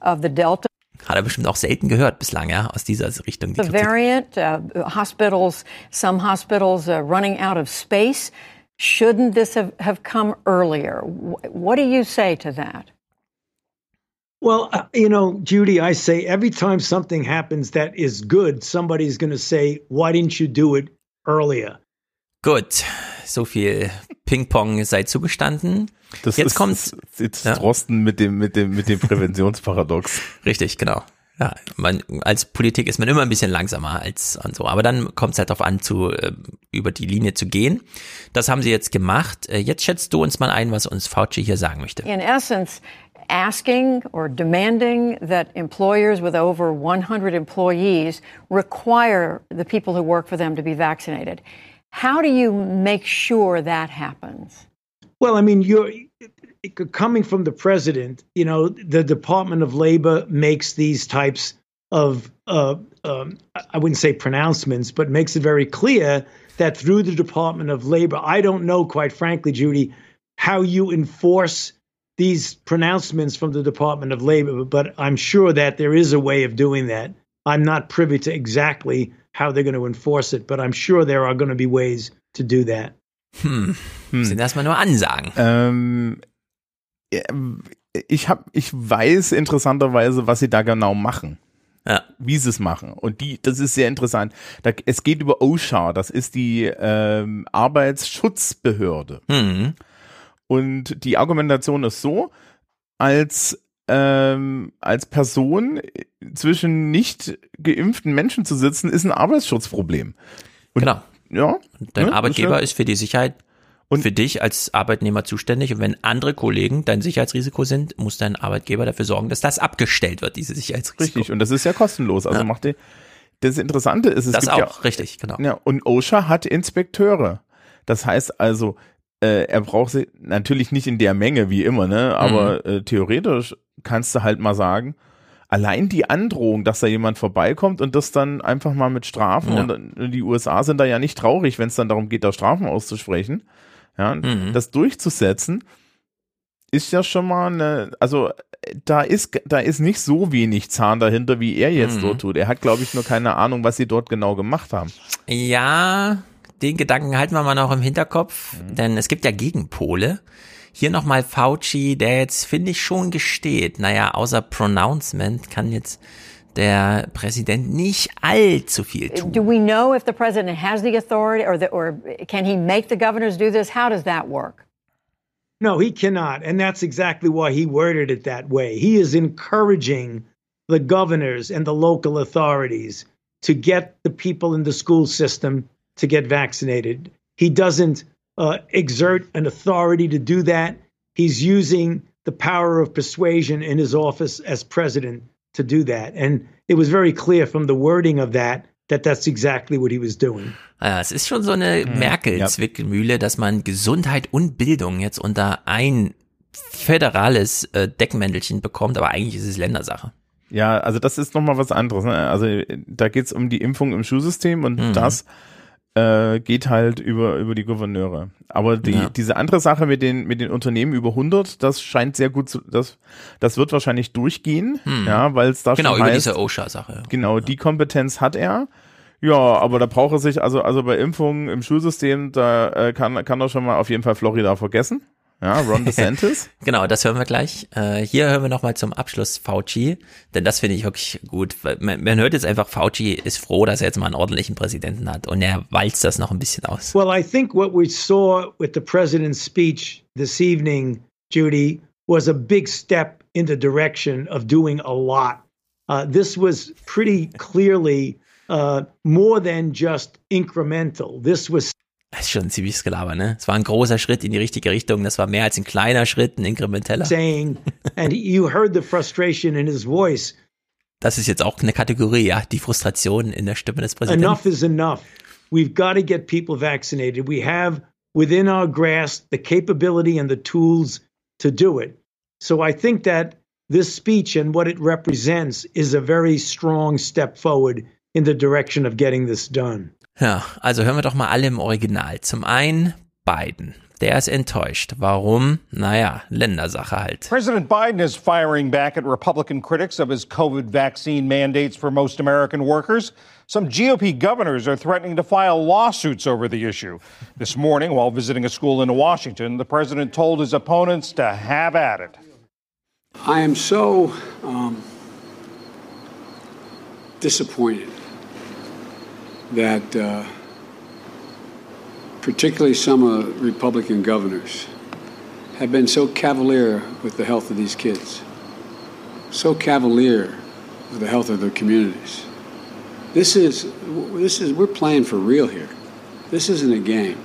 of the Delta Hat er bestimmt auch selten gehört bislang, ja, aus dieser Richtung. Die the variant, uh, hospitals, some hospitals uh, running out of space. Shouldn't this have, have come earlier? Wh- What do you say to that? Well, uh, you know, Judy, I say every time something happens that is good, somebody's going to say, why didn't you do it earlier? Gut, so viel Ping-Pong sei zugestanden. Das jetzt ist, kommt's. Jetzt Drosten mit dem, mit dem, mit dem Präventionsparadox. [laughs] Richtig, genau. Ja, man, als Politik ist man immer ein bisschen langsamer als und so. Aber dann kommt es halt darauf an, zu, äh, über die Linie zu gehen. Das haben sie jetzt gemacht. Äh, jetzt schätzt du uns mal ein, was uns Fauci hier sagen möchte. In essence, asking or demanding that employers with over 100 employees require the people who work for them to be vaccinated. How do you make sure that happens? Well, I mean, you're coming from the president. You know, the Department of Labor makes these types of, uh, um, I wouldn't say pronouncements, but makes it very clear that through the Department of Labor, I don't know, quite frankly, Judy, how you enforce these pronouncements from the Department of Labor, but I'm sure that there is a way of doing that. I'm not privy to exactly how they're going to enforce it, but I'm sure there are going to be ways to do that. Hm. hm. Sind erstmal nur Ansagen. Ähm, ich hab, ich weiß interessanterweise, was sie da genau machen. Ja. Wie sie es machen. Und die, das ist sehr interessant. Da, es geht über OSHA, das ist die ähm, Arbeitsschutzbehörde. Mhm. Und die Argumentation ist so, als ähm, als Person zwischen nicht geimpften Menschen zu sitzen, ist ein Arbeitsschutzproblem. Und, genau. Ja. Dein ne, Arbeitgeber ja, ist für die Sicherheit und für dich als Arbeitnehmer zuständig. Und wenn andere Kollegen dein Sicherheitsrisiko sind, muss dein Arbeitgeber dafür sorgen, dass das abgestellt wird, dieses Sicherheitsrisiko. Richtig. Und das ist ja kostenlos. Also Ja. macht die, das Interessante ist, es Das gibt auch, ja, richtig, genau. Ja, und OSHA hat Inspekteure. Das heißt also, äh, er braucht sie natürlich nicht in der Menge wie immer, ne? Aber Mhm. äh, theoretisch kannst du halt mal sagen, allein die Androhung, dass da jemand vorbeikommt und das dann einfach mal mit Strafen Ja. und die USA sind da ja nicht traurig, wenn es dann darum geht, da Strafen auszusprechen. Ja, Mhm. das durchzusetzen ist ja schon mal eine, also da ist da ist nicht so wenig Zahn dahinter, wie er jetzt Mhm. dort tut. Er hat, glaube ich, nur keine Ahnung, was sie dort genau gemacht haben. Ja, den Gedanken halten wir mal noch im Hinterkopf, Mhm. denn es gibt ja Gegenpole. Hier nochmal Fauci, der jetzt, finde ich, schon gesteht, naja, außer Pronouncement kann jetzt der Präsident nicht allzu viel tun. Do we know if the president has the authority or, the, or can he make the governors do this? How does that work? No, he cannot. And that's exactly why he worded it that way. He is encouraging the governors and the local authorities to get the people in the school system to get vaccinated. He doesn't uh, exert an authority to do that. He's using the power of persuasion in his office as president to do that. And it was very clear from the wording of that that that's exactly what he was doing. Ja, es ist schon so eine Merkel-Zwickmühle, dass man Gesundheit und Bildung jetzt unter ein föderales äh, Deckmäntelchen bekommt, aber eigentlich ist es Ländersache. Ja, also das ist nochmal was anderes. Ne? Also äh, da geht's um die Impfung im Schulsystem und Mhm. das äh, geht halt über, über die Gouverneure. Aber die, Ja. diese andere Sache mit den, mit den Unternehmen über 100, das scheint sehr gut zu, das, das wird wahrscheinlich durchgehen, Mhm. ja, weil es da Genau, schon über heißt, diese OSHA-Sache. Genau, die Kompetenz hat er. Ja, aber da braucht er sich, also, also bei Impfungen im Schulsystem, da äh, kann, kann er schon mal auf jeden Fall Florida vergessen. Ja, Ron DeSantis. [laughs] Genau, das hören wir gleich. Äh, hier hören wir nochmal zum Abschluss Fauci, denn das finde ich wirklich gut. Man, man hört jetzt einfach, Fauci ist froh, dass er jetzt mal einen ordentlichen Präsidenten hat und er walzt das noch ein bisschen aus. Well, I think what we saw with the president's speech this evening, Judy, was a big step in the direction of doing a lot. Uh, this was pretty clearly uh, more than just incremental. This was Das ist schon ein ziemliches Gelaber, ne? Es war ein großer Schritt in die richtige Richtung, das war mehr als ein kleiner Schritt, ein inkrementeller. saying, and you heard the frustration in his voice Das ist jetzt auch eine Kategorie, ja, die Frustration in der Stimme des Präsidenten. enough is enough. We've got to get people vaccinated. We have within our grasp the capability and the tools to do it. So I think that this speech and what it represents is a very strong step forward in the direction of getting this done. Ja, also hören wir doch mal alle im Original. Zum einen Biden. Der ist enttäuscht. Warum? Naja, Ländersache halt. President Biden is firing back at Republican critics of his COVID vaccine mandates for most American workers. Some GOP governors are threatening to file lawsuits over the issue. This morning, while visiting a school in Washington, the president told his opponents to have at it. I am so um, disappointed that, uh, particularly some uh, Republican governors, have been so cavalier with the health of these kids, so cavalier with the health of their communities. This is, this is, we're playing for real here. This isn't a game.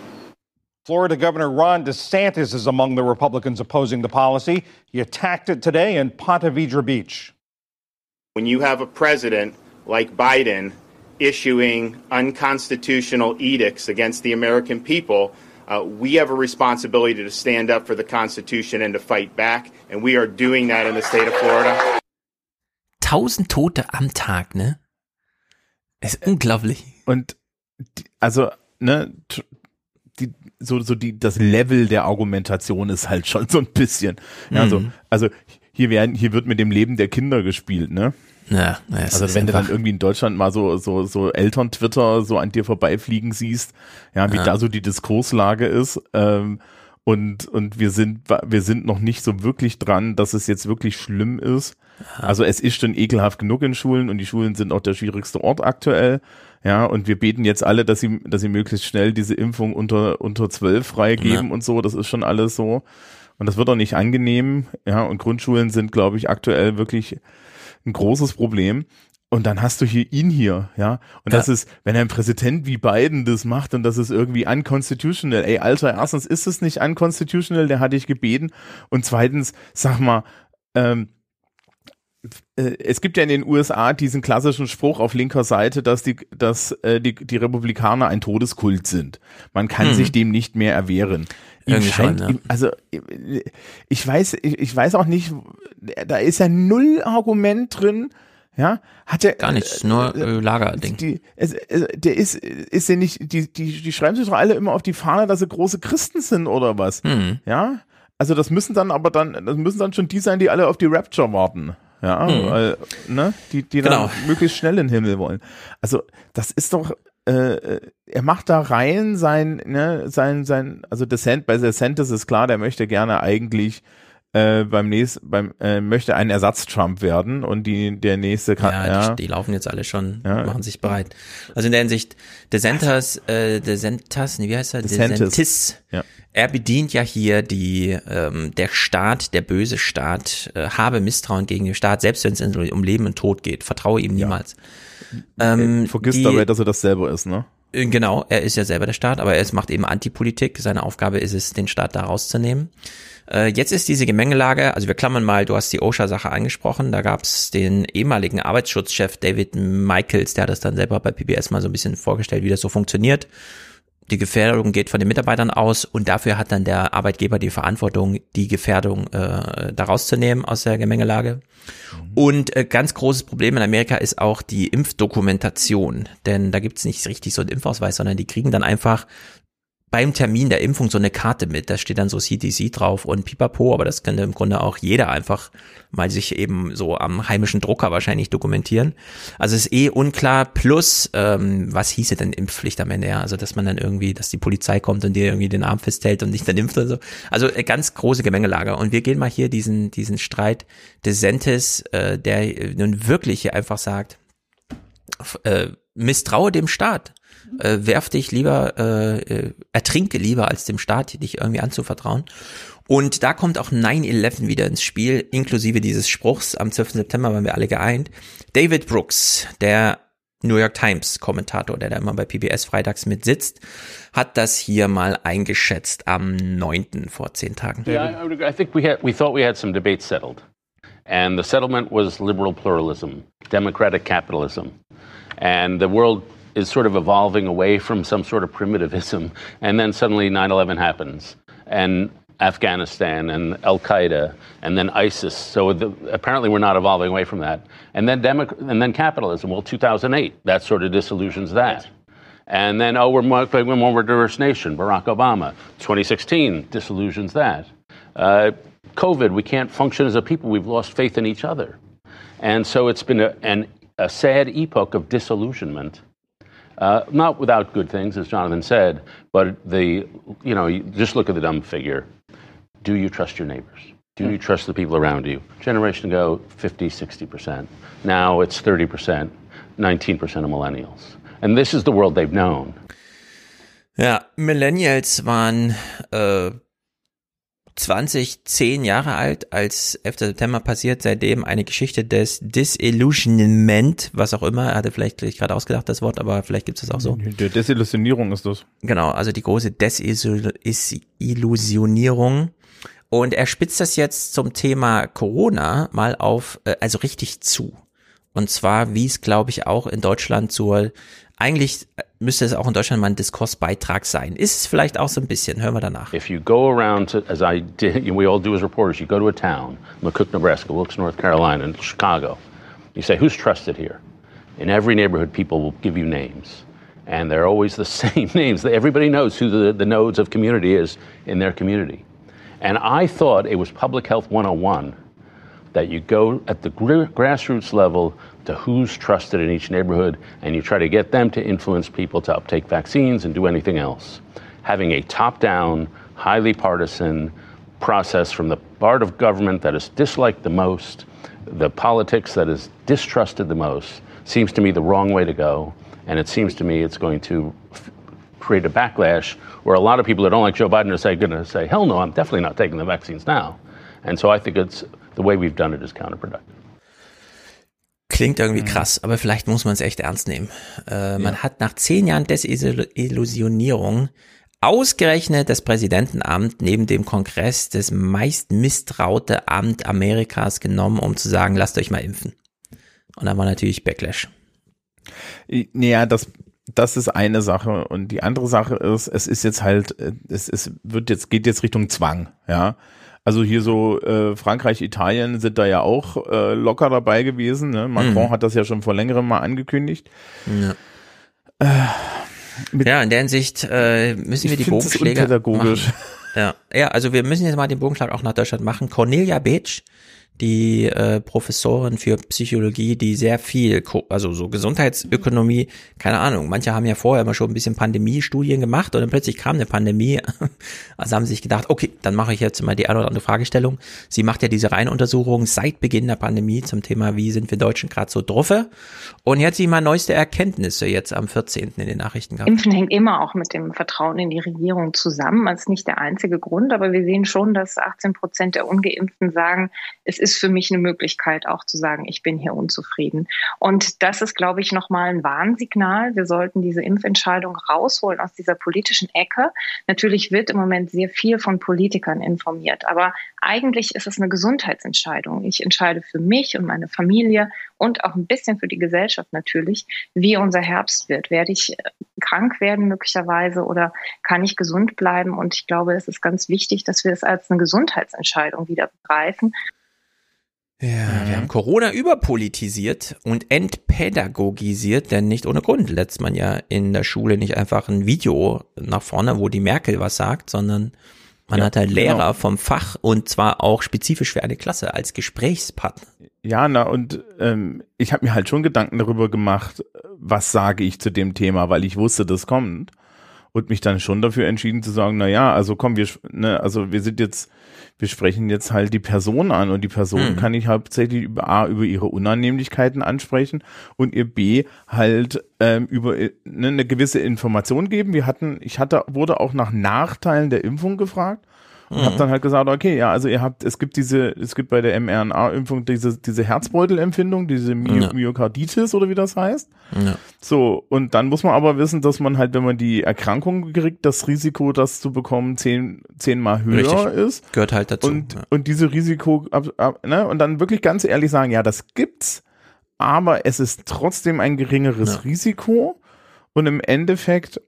Florida Governor Ron DeSantis is among the Republicans opposing the policy. He attacked it today in Ponte Vedra Beach. When you have a president like Biden issuing unconstitutional edicts against the American people, uh, we have a responsibility to stand up for the Constitution and to fight back, and we are doing that in the state of Florida. Tausend Tote am Tag, ne? Ist unglaublich. Und die, also, ne, die, so, so die, das Level der Argumentation ist halt schon so ein bisschen. Also, Mhm. also hier werden, hier wird mit dem Leben der Kinder gespielt, ne? Ja, ja, also wenn du dann irgendwie in Deutschland mal so so so Eltern-Twitter so an dir vorbeifliegen siehst, ja, wie Ja. da so die Diskurslage ist. Ähm, und und wir sind wir sind noch nicht so wirklich dran, dass es jetzt wirklich schlimm ist. Also es ist schon ekelhaft genug in Schulen und die Schulen sind auch der schwierigste Ort aktuell. Ja, und wir beten jetzt alle, dass sie, dass sie möglichst schnell diese Impfung unter, unter zwölf freigeben Ja. und so. Das ist schon alles so. Und das wird auch nicht angenehm. Ja, und Grundschulen sind, glaube ich, aktuell wirklich ein großes Problem. Und dann hast du hier ihn hier, ja. Und Ja. das ist, wenn ein Präsident wie Biden das macht und das ist irgendwie unconstitutional. Ey, Alter, erstens ist es nicht unconstitutional, der hat dich gebeten. Und zweitens, sag mal, ähm, äh, es gibt ja in den USA diesen klassischen Spruch auf linker Seite, dass die, dass äh, die, die Republikaner ein Todeskult sind. Man kann Hm. sich dem nicht mehr erwehren. Ihm Irgendwie scheint, schon, ja. ihm, also äh, ich weiß, ich, ich weiß auch nicht, da ist ja null Argument drin. Ja, hat er Gar nichts, nur äh, Lagerding. die, es, es, der ist, ist ja nicht, die, die, die schreiben sich doch alle immer auf die Fahne, dass sie große Christen sind oder was. Hm. Ja, also das müssen dann aber dann, das müssen dann schon die sein, die alle auf die Rapture warten. Ja, Hm. weil, ne, die, die dann Genau. möglichst schnell in den Himmel wollen. Also das ist doch, äh, er macht da rein sein, ne, sein, sein, also Descent, bei DeSantis ist klar, der möchte gerne eigentlich äh, beim nächsten, beim, äh, möchte ein Ersatz-Trump werden und die, der nächste kann, Ja, ja, Die, die laufen jetzt alle schon, Ja. machen sich bereit. Also in der Hinsicht, DeSantis, äh, DeSantis, nee, wie heißt er? DeSantis. DeSantis. Ja. Er bedient ja hier die, ähm, der Staat, der böse Staat, äh, habe Misstrauen gegen den Staat, selbst wenn es um Leben und Tod geht. Vertraue ihm niemals. Ähm, vergisst die- dabei, dass er das selber ist, ne? Äh, Genau, er ist ja selber der Staat, aber er macht eben Antipolitik. Seine Aufgabe ist es, den Staat da rauszunehmen. Äh, jetzt ist diese Gemengelage, also wir klammern mal, du hast die OSHA-Sache angesprochen, da gab es den ehemaligen Arbeitsschutzchef David Michaels, der hat das dann selber bei PBS mal so ein bisschen vorgestellt, wie das so funktioniert. Die Gefährdung geht von den Mitarbeitern aus und dafür hat dann der Arbeitgeber die Verantwortung, die Gefährdung äh, da rauszunehmen aus der Gemengelage. Und äh, ganz großes Problem in Amerika ist auch die Impfdokumentation, denn da gibt's nicht richtig so einen Impfausweis, sondern die kriegen dann einfach beim Termin der Impfung so eine Karte mit, da steht dann so CDC drauf und Pipapo, aber das könnte im Grunde auch jeder einfach mal sich eben so am heimischen Drucker wahrscheinlich dokumentieren. Also ist eh unklar, plus, ähm, was hieße denn Impfpflicht am Ende, ja, also dass man dann irgendwie, dass die Polizei kommt und dir irgendwie den Arm festhält und dich dann impft oder so. Also äh, ganz große Gemengelage und wir gehen mal hier diesen, diesen Streit DeSantis, äh, der nun wirklich hier einfach sagt, äh, misstraue dem Staat. Äh, werf dich lieber, äh, äh, ertrinke lieber, als dem Staat dich irgendwie anzuvertrauen. Und da kommt auch 9-11 wieder ins Spiel, inklusive dieses Spruchs. Am 12. September waren wir alle geeint. David Brooks, der New York Times Kommentator, der da immer bei PBS freitags mit sitzt, hat das hier mal eingeschätzt am 9. vor zehn Tagen. Yeah, I, I think we had we thought we had some debates settled, and the settlement was liberal pluralism, democratic capitalism, and the world is sort of evolving away from some sort of primitivism, and then suddenly 9/11 happens, and Afghanistan and Al Qaeda and then ISIS. So the, apparently we're not evolving away from that. And then democ- and then capitalism. Well, 2008 that sort of disillusions that. And then, oh, we're more, we're more diverse nation, Barack Obama. 2016 disillusions that. Uh, COVID, we can't function as a people. We've lost faith in each other. And so it's been a, an, a sad epoch of disillusionment. Uh, not without good things, as Jonathan said, but the, you know, you just look at the dumb figure. Do you trust your neighbors? Do you trust the people around you? Generation ago, 50, 60%. Now it's 30%, 19% of millennials. And this is the world they've known. Ja, Millennials waren äh, 20, 10 Jahre alt, als 11. September passiert, seitdem eine Geschichte des Disillusionment, was auch immer, er hatte vielleicht gerade ausgedacht das Wort, aber vielleicht gibt es das auch so. Der Desillusionierung ist das. Genau, also die große Desillusionierung. Und er spitzt das jetzt zum Thema Corona mal auf, äh, also richtig zu. Und zwar, wie es, glaube ich, auch in Deutschland zur, eigentlich müsste es auch in Deutschland mal ein Diskursbeitrag sein. Ist es vielleicht auch so ein bisschen, hören wir danach. If you go around to, as I did, we all do as reporters, you go to a town, McCook, Nebraska, Wilkes, North Carolina, and Chicago. You say, who's trusted here? In every neighborhood, people will give you names. And they're always the [laughs] same names. Everybody knows who the, the nodes of community is in their community. And I thought it was Public Health 101 that you go at the grassroots level to who's trusted in each neighborhood and you try to get them to influence people to uptake vaccines and do anything else. Having a top down, highly partisan process from the part of government that is disliked the most, the politics that is distrusted the most, seems to me the wrong way to go. And it seems to me it's going to f- create a backlash where a lot of people that don't like Joe Biden are going to say, hell no, I'm definitely not taking the vaccines now. And so I think it's the way we've done it is counterproductive. Klingt irgendwie krass, aber vielleicht muss man es echt ernst nehmen. Äh, man hat nach zehn Jahren Desillusionierung ausgerechnet das Präsidentenamt neben dem Kongress das meist misstraute Amt Amerikas genommen, um zu sagen, lasst euch mal impfen. Und dann war natürlich Backlash. Naja, das, das ist eine Sache. Und die andere Sache ist, es ist jetzt halt, äh, es, es wird jetzt, geht jetzt Richtung Zwang, ja. Also hier so äh, Frankreich, Italien sind da ja auch äh, locker dabei gewesen. Ne? Macron Mhm. hat das ja schon vor längerem mal angekündigt. Ja. Mit- ja, in der Hinsicht äh, müssen wir die Bogenschläge machen. Ja, ja, also wir müssen jetzt mal den Bogenschlag auch nach Deutschland machen. Cornelia Beetsch, die äh, Professorin für Psychologie, die sehr viel, also so Gesundheitsökonomie, keine Ahnung, manche haben ja vorher immer schon ein bisschen Pandemiestudien gemacht und dann plötzlich kam eine Pandemie. [laughs] Also haben sie sich gedacht, okay, dann mache ich jetzt mal die eine oder andere Fragestellung. Sie macht ja diese Reihenuntersuchung seit Beginn der Pandemie zum Thema, wie sind wir Deutschen gerade so druffe. Und hat sie mal neueste Erkenntnisse jetzt am 14. in den Nachrichten gehabt. Impfen hängt immer auch mit dem Vertrauen in die Regierung zusammen. Das ist nicht der einzige Grund, aber wir sehen schon, dass 18 Prozent der Ungeimpften sagen, es ist für mich eine Möglichkeit, auch zu sagen, ich bin hier unzufrieden. Und das ist, glaube ich, nochmal ein Warnsignal. Wir sollten diese Impfentscheidung rausholen aus dieser politischen Ecke. Natürlich wird im Moment sehr viel von Politikern informiert, aber eigentlich ist es eine Gesundheitsentscheidung. Ich entscheide für mich und meine Familie und auch ein bisschen für die Gesellschaft natürlich, wie unser Herbst wird. Werde ich äh, krank werden möglicherweise oder kann ich gesund bleiben? Und ich glaube, es ist ganz wichtig, dass wir es als eine Gesundheitsentscheidung wieder begreifen. Ja, wir haben Corona überpolitisiert und entpädagogisiert, denn nicht ohne Grund lässt man ja in der Schule nicht einfach ein Video nach vorne, wo die Merkel was sagt, sondern man Ja, hat halt Lehrer genau. vom Fach und zwar auch spezifisch für eine Klasse als Gesprächspartner. Ja, na und ähm, ich habe mir halt schon Gedanken darüber gemacht, was sage ich zu dem Thema, weil ich wusste, das kommt und mich dann schon dafür entschieden zu sagen, na ja, also komm, wir, ne, also wir sind jetzt, wir sprechen jetzt halt die Person an und die Person Mhm. kann ich hauptsächlich über A, über ihre Unannehmlichkeiten ansprechen und ihr B halt ähm, über äh, ne, eine gewisse Information geben. Wir hatten, ich hatte, wurde auch nach Nachteilen der Impfung gefragt und Mhm. habe dann halt gesagt, okay, ja, also ihr habt, es gibt diese, es gibt bei der mRNA-Impfung diese, diese Herzbeutelempfindung, diese My Ja. Myokarditis oder wie das heißt. Ja. So, und dann muss man aber wissen, dass man halt, wenn man die Erkrankung kriegt, das Risiko, das zu bekommen, zehn, zehnmal höher Richtig. ist. Gehört halt dazu. Und, ja. und diese Risiko, ab, ab, ne, und dann wirklich ganz ehrlich sagen, ja, das gibt's, aber es ist trotzdem ein geringeres. Risiko. Und im Endeffekt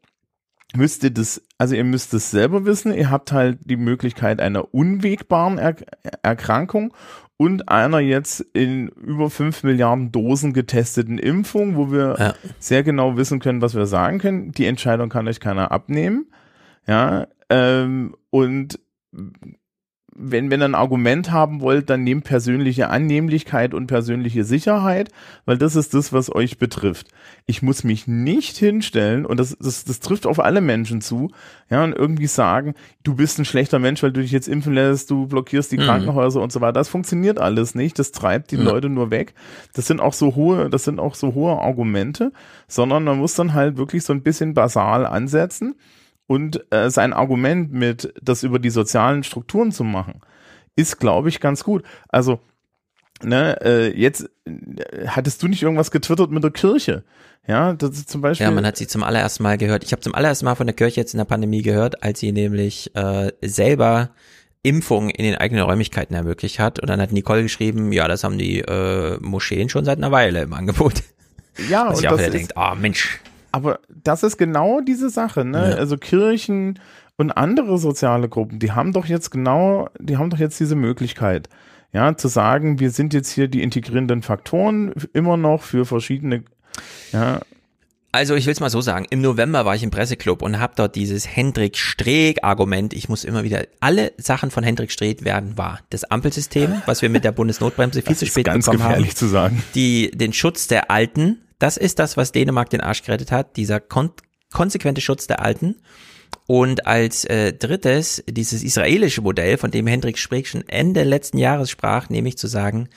müsst ihr das, also ihr müsst es selber wissen, ihr habt halt die Möglichkeit einer unwegbaren er Erkrankung und einer jetzt in über fünf Milliarden Dosen getesteten Impfung, wo wir Ja. sehr genau wissen können, was wir sagen können. Die Entscheidung kann euch keiner abnehmen. Ja, ähm, und wenn, wenn ihr ein Argument haben wollt, dann nehmt persönliche Annehmlichkeit und persönliche Sicherheit, weil das ist das, was euch betrifft. Ich muss mich nicht hinstellen, und das, das, das trifft auf alle Menschen zu, ja, und irgendwie sagen, du bist ein schlechter Mensch, weil du dich jetzt impfen lässt, du blockierst die Mhm. Krankenhäuser und so weiter. Das funktioniert alles nicht. Das treibt die Ja. Leute nur weg. Das sind auch so hohe, das sind auch so hohe Argumente, sondern man muss dann halt wirklich so ein bisschen basal ansetzen. Und äh, sein Argument mit, das über die sozialen Strukturen zu machen, ist, glaube ich, ganz gut. Also, ne, äh, jetzt äh, hattest du nicht irgendwas getwittert mit der Kirche? Ja, das ist zum Beispiel. Ja, man hat sie zum allerersten Mal gehört. Ich habe zum allerersten Mal von der Kirche jetzt in der Pandemie gehört, als sie nämlich äh, selber Impfungen in den eigenen Räumlichkeiten ermöglicht hat. Und dann hat Nicole geschrieben, ja, das haben die äh, Moscheen schon seit einer Weile im Angebot. ja, Was und ich auch das wieder ist, denkt, ah Mensch. Aber das ist genau diese Sache, ne? Ja. Also Kirchen und andere soziale Gruppen, die haben doch jetzt genau, die haben doch jetzt diese Möglichkeit, ja, zu sagen, wir sind jetzt hier die integrierenden Faktoren immer noch für verschiedene, ja, Also ich will es mal so sagen, im November war ich im Presseclub und habe dort dieses Hendrik Streeck-Argument, ich muss immer wieder, alle Sachen von Hendrik Streeck werden wahr. Das Ampelsystem, was wir mit der Bundesnotbremse viel Das zu ist spät ganz bekommen gefährlich haben. zu sagen. Die, den Schutz der Alten, das ist das, was Dänemark den Arsch gerettet hat, dieser kon konsequente Schutz der Alten. Und als äh, drittes dieses israelische Modell, von dem Hendrik Streeck schon Ende letzten Jahres sprach, nämlich zu sagen,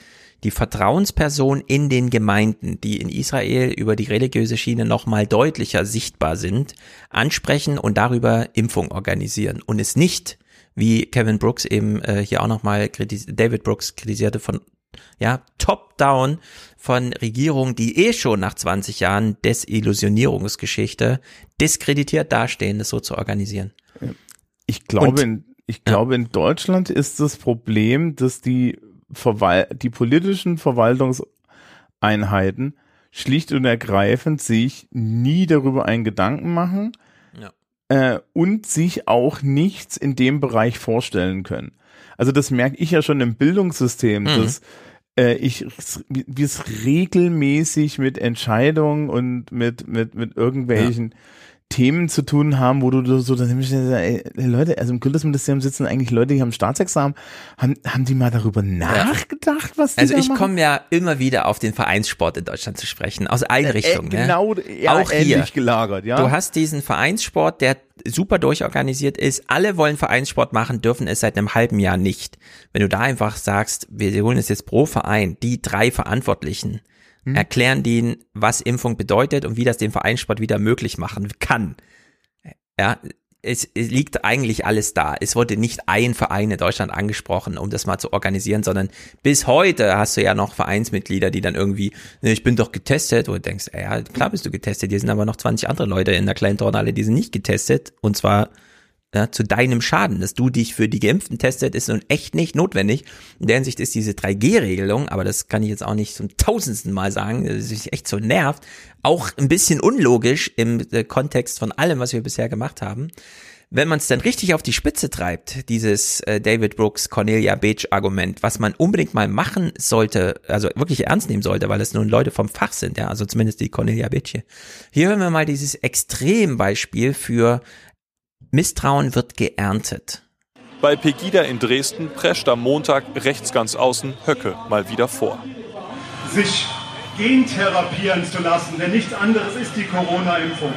die Vertrauensperson in den Gemeinden, die in Israel über die religiöse Schiene nochmal deutlicher sichtbar sind, ansprechen und darüber Impfung organisieren und es nicht, wie Kevin Brooks eben äh, hier auch nochmal David Brooks kritisierte von ja, top-down von Regierungen, die eh schon nach 20 Jahren Desillusionierungsgeschichte diskreditiert dastehen, das so zu organisieren. Ich glaube, Und- in, ich glaube, in Deutschland ist das Problem, dass die Verwal die politischen Verwaltungseinheiten schlicht und ergreifend sich nie darüber einen Gedanken machen Ja. äh, und sich auch nichts in dem Bereich vorstellen können. Also das merke ich ja schon im Bildungssystem, Mhm. dass äh, ich wir es regelmäßig mit Entscheidungen und mit mit mit irgendwelchen Themen zu tun haben, wo du so dann nämlich ey, Leute, also im Kultusministerium sitzen eigentlich Leute, die haben Staatsexamen, haben haben die mal darüber nachgedacht, was die Also ich komme ja immer wieder auf den Vereinssport in Deutschland zu sprechen, aus Einrichtungen. Äh, genau, ne? ja, auch hier. ähnlich gelagert, ja. Du hast diesen Vereinssport, der super durchorganisiert ist. Alle wollen Vereinssport machen, dürfen es seit einem halben Jahr nicht. Wenn du da einfach sagst, wir holen es jetzt pro Verein, die drei Verantwortlichen, Hm. erklären denen, was Impfung bedeutet und wie das den Vereinssport wieder möglich machen kann. Ja, es, es liegt eigentlich alles da. Es wurde nicht ein Verein in Deutschland angesprochen, um das mal zu organisieren, sondern bis heute hast du ja noch Vereinsmitglieder, die dann irgendwie, "Ne, ich bin doch getestet, wo du denkst, ja, klar bist du getestet, hier sind aber noch 20 andere Leute in der kleinen Turnhalle, die sind nicht getestet und zwar ja, zu deinem Schaden, dass du dich für die Geimpften testet, ist nun echt nicht notwendig. In der Hinsicht ist diese 3G-Regelung, aber das kann ich jetzt auch nicht zum tausendsten Mal sagen, dass sich echt so nervt, auch ein bisschen unlogisch im äh, Kontext von allem, was wir bisher gemacht haben. Wenn man es dann richtig auf die Spitze treibt, dieses äh, David Brooks Cornelia Beach Argument, was man unbedingt mal machen sollte, also wirklich ernst nehmen sollte, weil es nun Leute vom Fach sind, ja, also zumindest die Cornelia Beach hier. Hier hören wir mal dieses Extrembeispiel für Misstrauen wird geerntet. Bei Pegida in Dresden prescht am Montag rechts ganz außen Höcke mal wieder vor. sich gentherapieren zu lassen, denn nichts anderes ist die Corona-Impfung.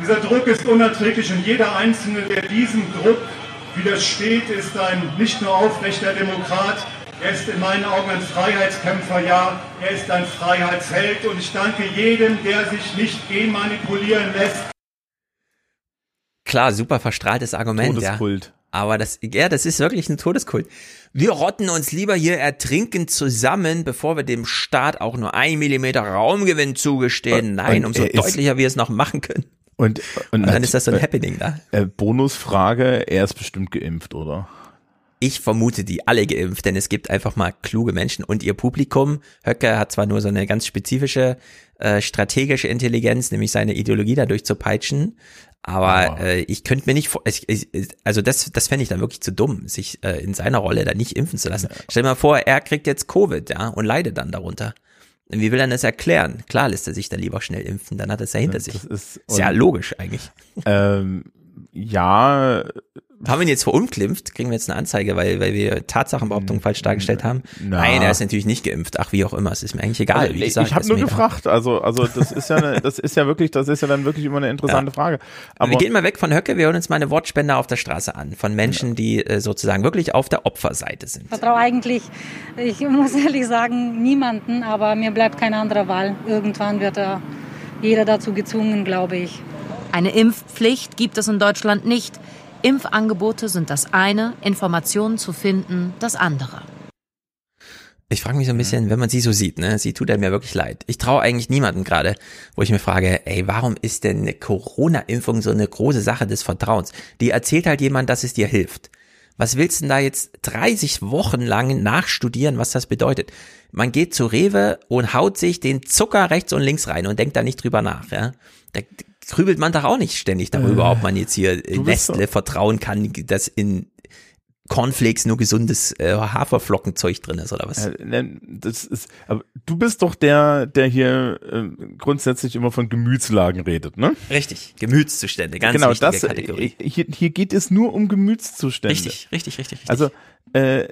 Dieser Druck ist unerträglich und jeder Einzelne, der diesem Druck widersteht, ist ein nicht nur aufrechter Demokrat, er ist in meinen Augen ein Freiheitskämpfer, ja, er ist ein Freiheitsheld und ich danke jedem, der sich nicht genmanipulieren lässt. Klar, super verstrahltes Argument, Todeskult. ja. Aber das, ja, das ist wirklich ein Todeskult. Wir rotten uns lieber hier ertrinken zusammen, bevor wir dem Staat auch nur ein Millimeter Raumgewinn zugestehen. Und- Nein, und umso er deutlicher wir es noch machen können. Und, Und dann nat- ist das so ein äh, Happening da. Äh, Bonusfrage, er ist bestimmt geimpft, oder? Ich vermute die alle geimpft, denn es gibt einfach mal kluge Menschen und ihr Publikum. Höcke hat zwar nur so eine ganz spezifische äh, strategische Intelligenz, nämlich seine Ideologie dadurch zu peitschen, aber äh, ich könnte mir nicht vor, ich, ich, also das, das fände ich dann wirklich zu dumm, sich äh, in seiner Rolle da nicht impfen zu lassen. Stell dir mal vor, er kriegt jetzt Covid, ja, und leidet dann darunter. Wie will er das erklären? Klar lässt er sich dann lieber schnell impfen, dann hat er es ja hinter sich. Das ist, Ist ja logisch eigentlich. Ähm, ja. Haben wir ihn jetzt verunglimpft? Kriegen wir jetzt eine Anzeige, weil, weil wir Tatsachenbehauptungen falsch dargestellt haben? Na. Nein, er ist natürlich nicht geimpft. Ach, wie auch immer. Es ist mir eigentlich egal. Also, wie gesagt, ich habe nur egal. gefragt, also also das ist ja eine, [laughs] das ist ja wirklich, das ist ja dann wirklich immer eine interessante Frage. Aber wir gehen mal weg von Höcke, wir hören uns mal eine Wortspende auf der Straße an. Von Menschen, die äh, sozusagen wirklich auf der Opferseite sind. vertraue eigentlich, ich muss ehrlich sagen, niemanden, aber mir bleibt keine andere Wahl. Irgendwann wird da jeder dazu gezwungen, glaube ich. Eine Impfpflicht gibt es in Deutschland nicht. Impfangebote sind das eine, Informationen zu finden das andere. Ich frage mich so ein bisschen, wenn man sie so sieht, ne, sie tut einem ja wirklich leid. Ich traue eigentlich niemanden gerade, wo ich mir frage, ey, warum ist denn eine Corona-Impfung so eine große Sache des Vertrauens? Die erzählt halt jemand, dass es dir hilft. Was willst du denn da jetzt 30 Wochen lang nachstudieren, was das bedeutet? Man geht zu Rewe und haut sich den Zucker rechts und links rein und denkt da nicht drüber nach, ja. Da grübelt man doch auch nicht ständig darüber, Äh, ob man jetzt hier bist Nestle vertrauen kann, das in Cornflakes nur gesundes äh, Haferflockenzeug drin ist oder was? Äh, das ist, aber du bist doch der, der hier äh, grundsätzlich immer von Gemütslagen redet, ne? Richtig, Gemütszustände, ganz genau, das, Kategorie. äh, Hier, hier geht es nur um Gemütszustände. Richtig, richtig, richtig, richtig. Also äh,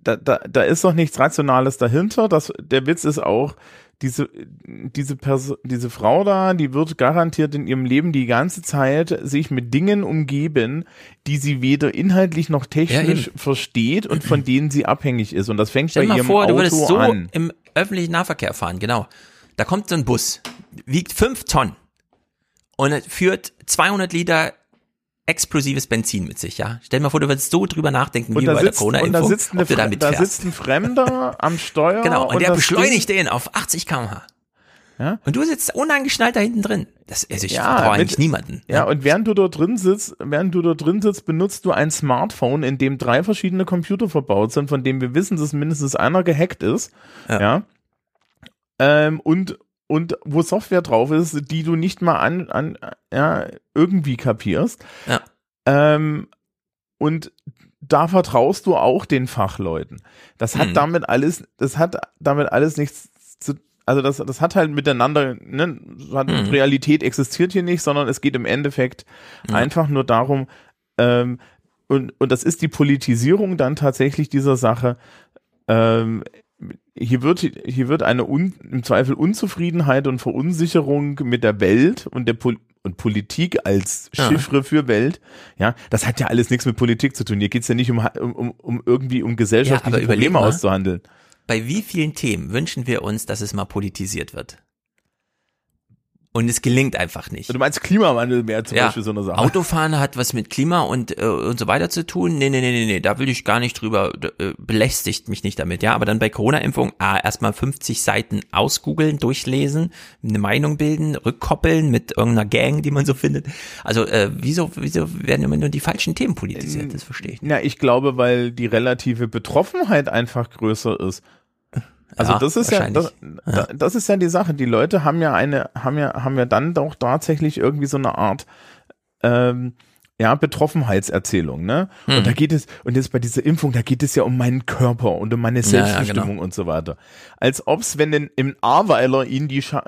da, da, da ist doch nichts Rationales dahinter. Das, der Witz ist auch, diese, diese, Perso diese Frau da, die wird garantiert in ihrem Leben die ganze Zeit sich mit Dingen umgeben, die sie weder inhaltlich noch technisch eben. versteht und von denen sie abhängig ist. Und das fängt Stell bei mal ihrem vor, Auto du würdest so an. im öffentlichen Nahverkehr fahren, genau. Da kommt so ein Bus, wiegt fünf Tonnen und führt 200 Liter explosives Benzin mit sich, ja. Stell dir mal vor, du würdest so drüber nachdenken, Und wie da, bei der sitzt, und da, Corona-Impfung, ob du damit da fährst. sitzt ein Fremder [laughs] am Steuer. Genau, und, der das beschleunigt den auf 80 km/h. Ja? Und du sitzt unangeschnallt da hinten drin. Das, also ich Ja, vertraue mit- eigentlich niemanden. Ja, und während du dort drin sitzt, während du dort drin sitzt, benutzt du ein Smartphone, in dem drei verschiedene Computer verbaut sind, von denen wir wissen, dass mindestens einer gehackt ist. Ja. Ähm, und, und wo Software drauf ist, die du nicht mal an, an ja, irgendwie kapierst. Ja. Ähm, und da vertraust du auch den Fachleuten. Das hat Mhm. damit alles, das hat damit alles nichts zu, also das, das hat halt miteinander, ne, hat Mhm. Realität existiert hier nicht, sondern es geht im Endeffekt Ja. einfach nur darum, ähm, und, und das ist die Politisierung dann tatsächlich dieser Sache, ähm, hier wird, hier wird eine Un, im Zweifel Unzufriedenheit und Verunsicherung mit der Welt und der Pol und Politik als Ja. Chiffre für Welt, ja, das hat ja alles nichts mit Politik zu tun. Hier geht's ja nicht um, um, um, irgendwie um gesellschaftliche Ja, Probleme mal. auszuhandeln. Bei wie vielen Themen wünschen wir uns, dass es mal politisiert wird? Und es gelingt einfach nicht. Du meinst Klimawandel wäre zum ja, Beispiel so eine Sache. Autofahren hat was mit Klima und, äh, und so weiter zu tun. Nee, nee, nee, nee, nee, da will ich gar nicht drüber, äh, belästigt mich nicht damit, ja. Aber dann bei Corona-Impfung, ah, erstmal 50 Seiten ausgoogeln, durchlesen, eine Meinung bilden, rückkoppeln mit irgendeiner Gang, die man so findet. Also, äh, wieso, wieso werden immer nur die falschen Themen politisiert? Das verstehe ich nicht. Ja, ich glaube, weil die relative Betroffenheit einfach größer ist. Also Ja, das ist ja das, da- das ist ja die Sache. Die Leute haben ja eine, haben ja, haben ja dann doch tatsächlich irgendwie so eine Art ähm, ja, Betroffenheitserzählung, ne? Hm. Und da geht es, und jetzt bei dieser Impfung, da geht es ja um meinen Körper und um meine Ja, ja, Selbstbestimmung genau. und so weiter. Als ob's, wenn in, im Ahrweiler ihnen die Scha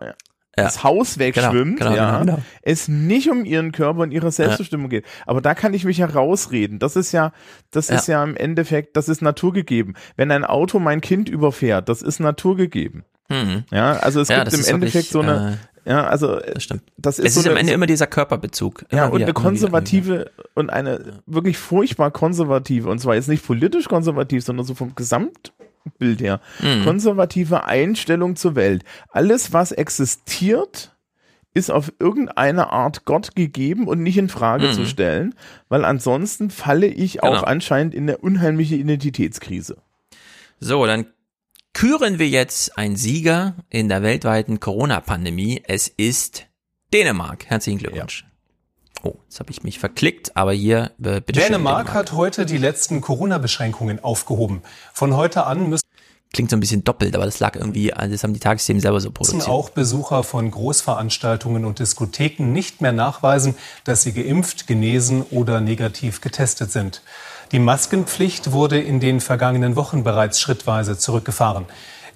das Haus wegschwimmt, genau, ja, genau, genau. es nicht um ihren Körper und ihre Selbstbestimmung geht. Aber da kann ich mich ja rausreden. Das ist ja, das Ja. ist ja im Endeffekt, das ist naturgegeben. Wenn ein Auto mein Kind überfährt, das ist naturgegeben. Mhm. Ja, also es Ja, gibt im Endeffekt wirklich, so eine, ja, also Das stimmt. das ist es so ist am Ende immer dieser Körperbezug. ja, und wieder, eine konservative und eine wirklich furchtbar konservative, und zwar jetzt nicht politisch konservativ, sondern so vom Gesamtbild her, Mhm. konservative Einstellung zur Welt. Alles, was existiert, ist auf irgendeine Art Gott gegeben und nicht in Frage Mhm. zu stellen, weil ansonsten falle ich auch Genau. anscheinend in eine unheimliche Identitätskrise. So, dann küren wir jetzt einen Sieger in der weltweiten Corona-Pandemie. Es ist Dänemark. Herzlichen Glückwunsch. Oh, jetzt habe ich mich verklickt, aber hier, äh, bitte schön, Dänemark hat heute die letzten Corona-Beschränkungen aufgehoben. Von heute an müssen Klingt so ein bisschen doppelt, aber das lag irgendwie, also das haben die Tagesthemen selber so produziert. auch Besucher von Großveranstaltungen und Diskotheken nicht mehr nachweisen, dass sie geimpft, genesen oder negativ getestet sind. Die Maskenpflicht wurde in den vergangenen Wochen bereits schrittweise zurückgefahren.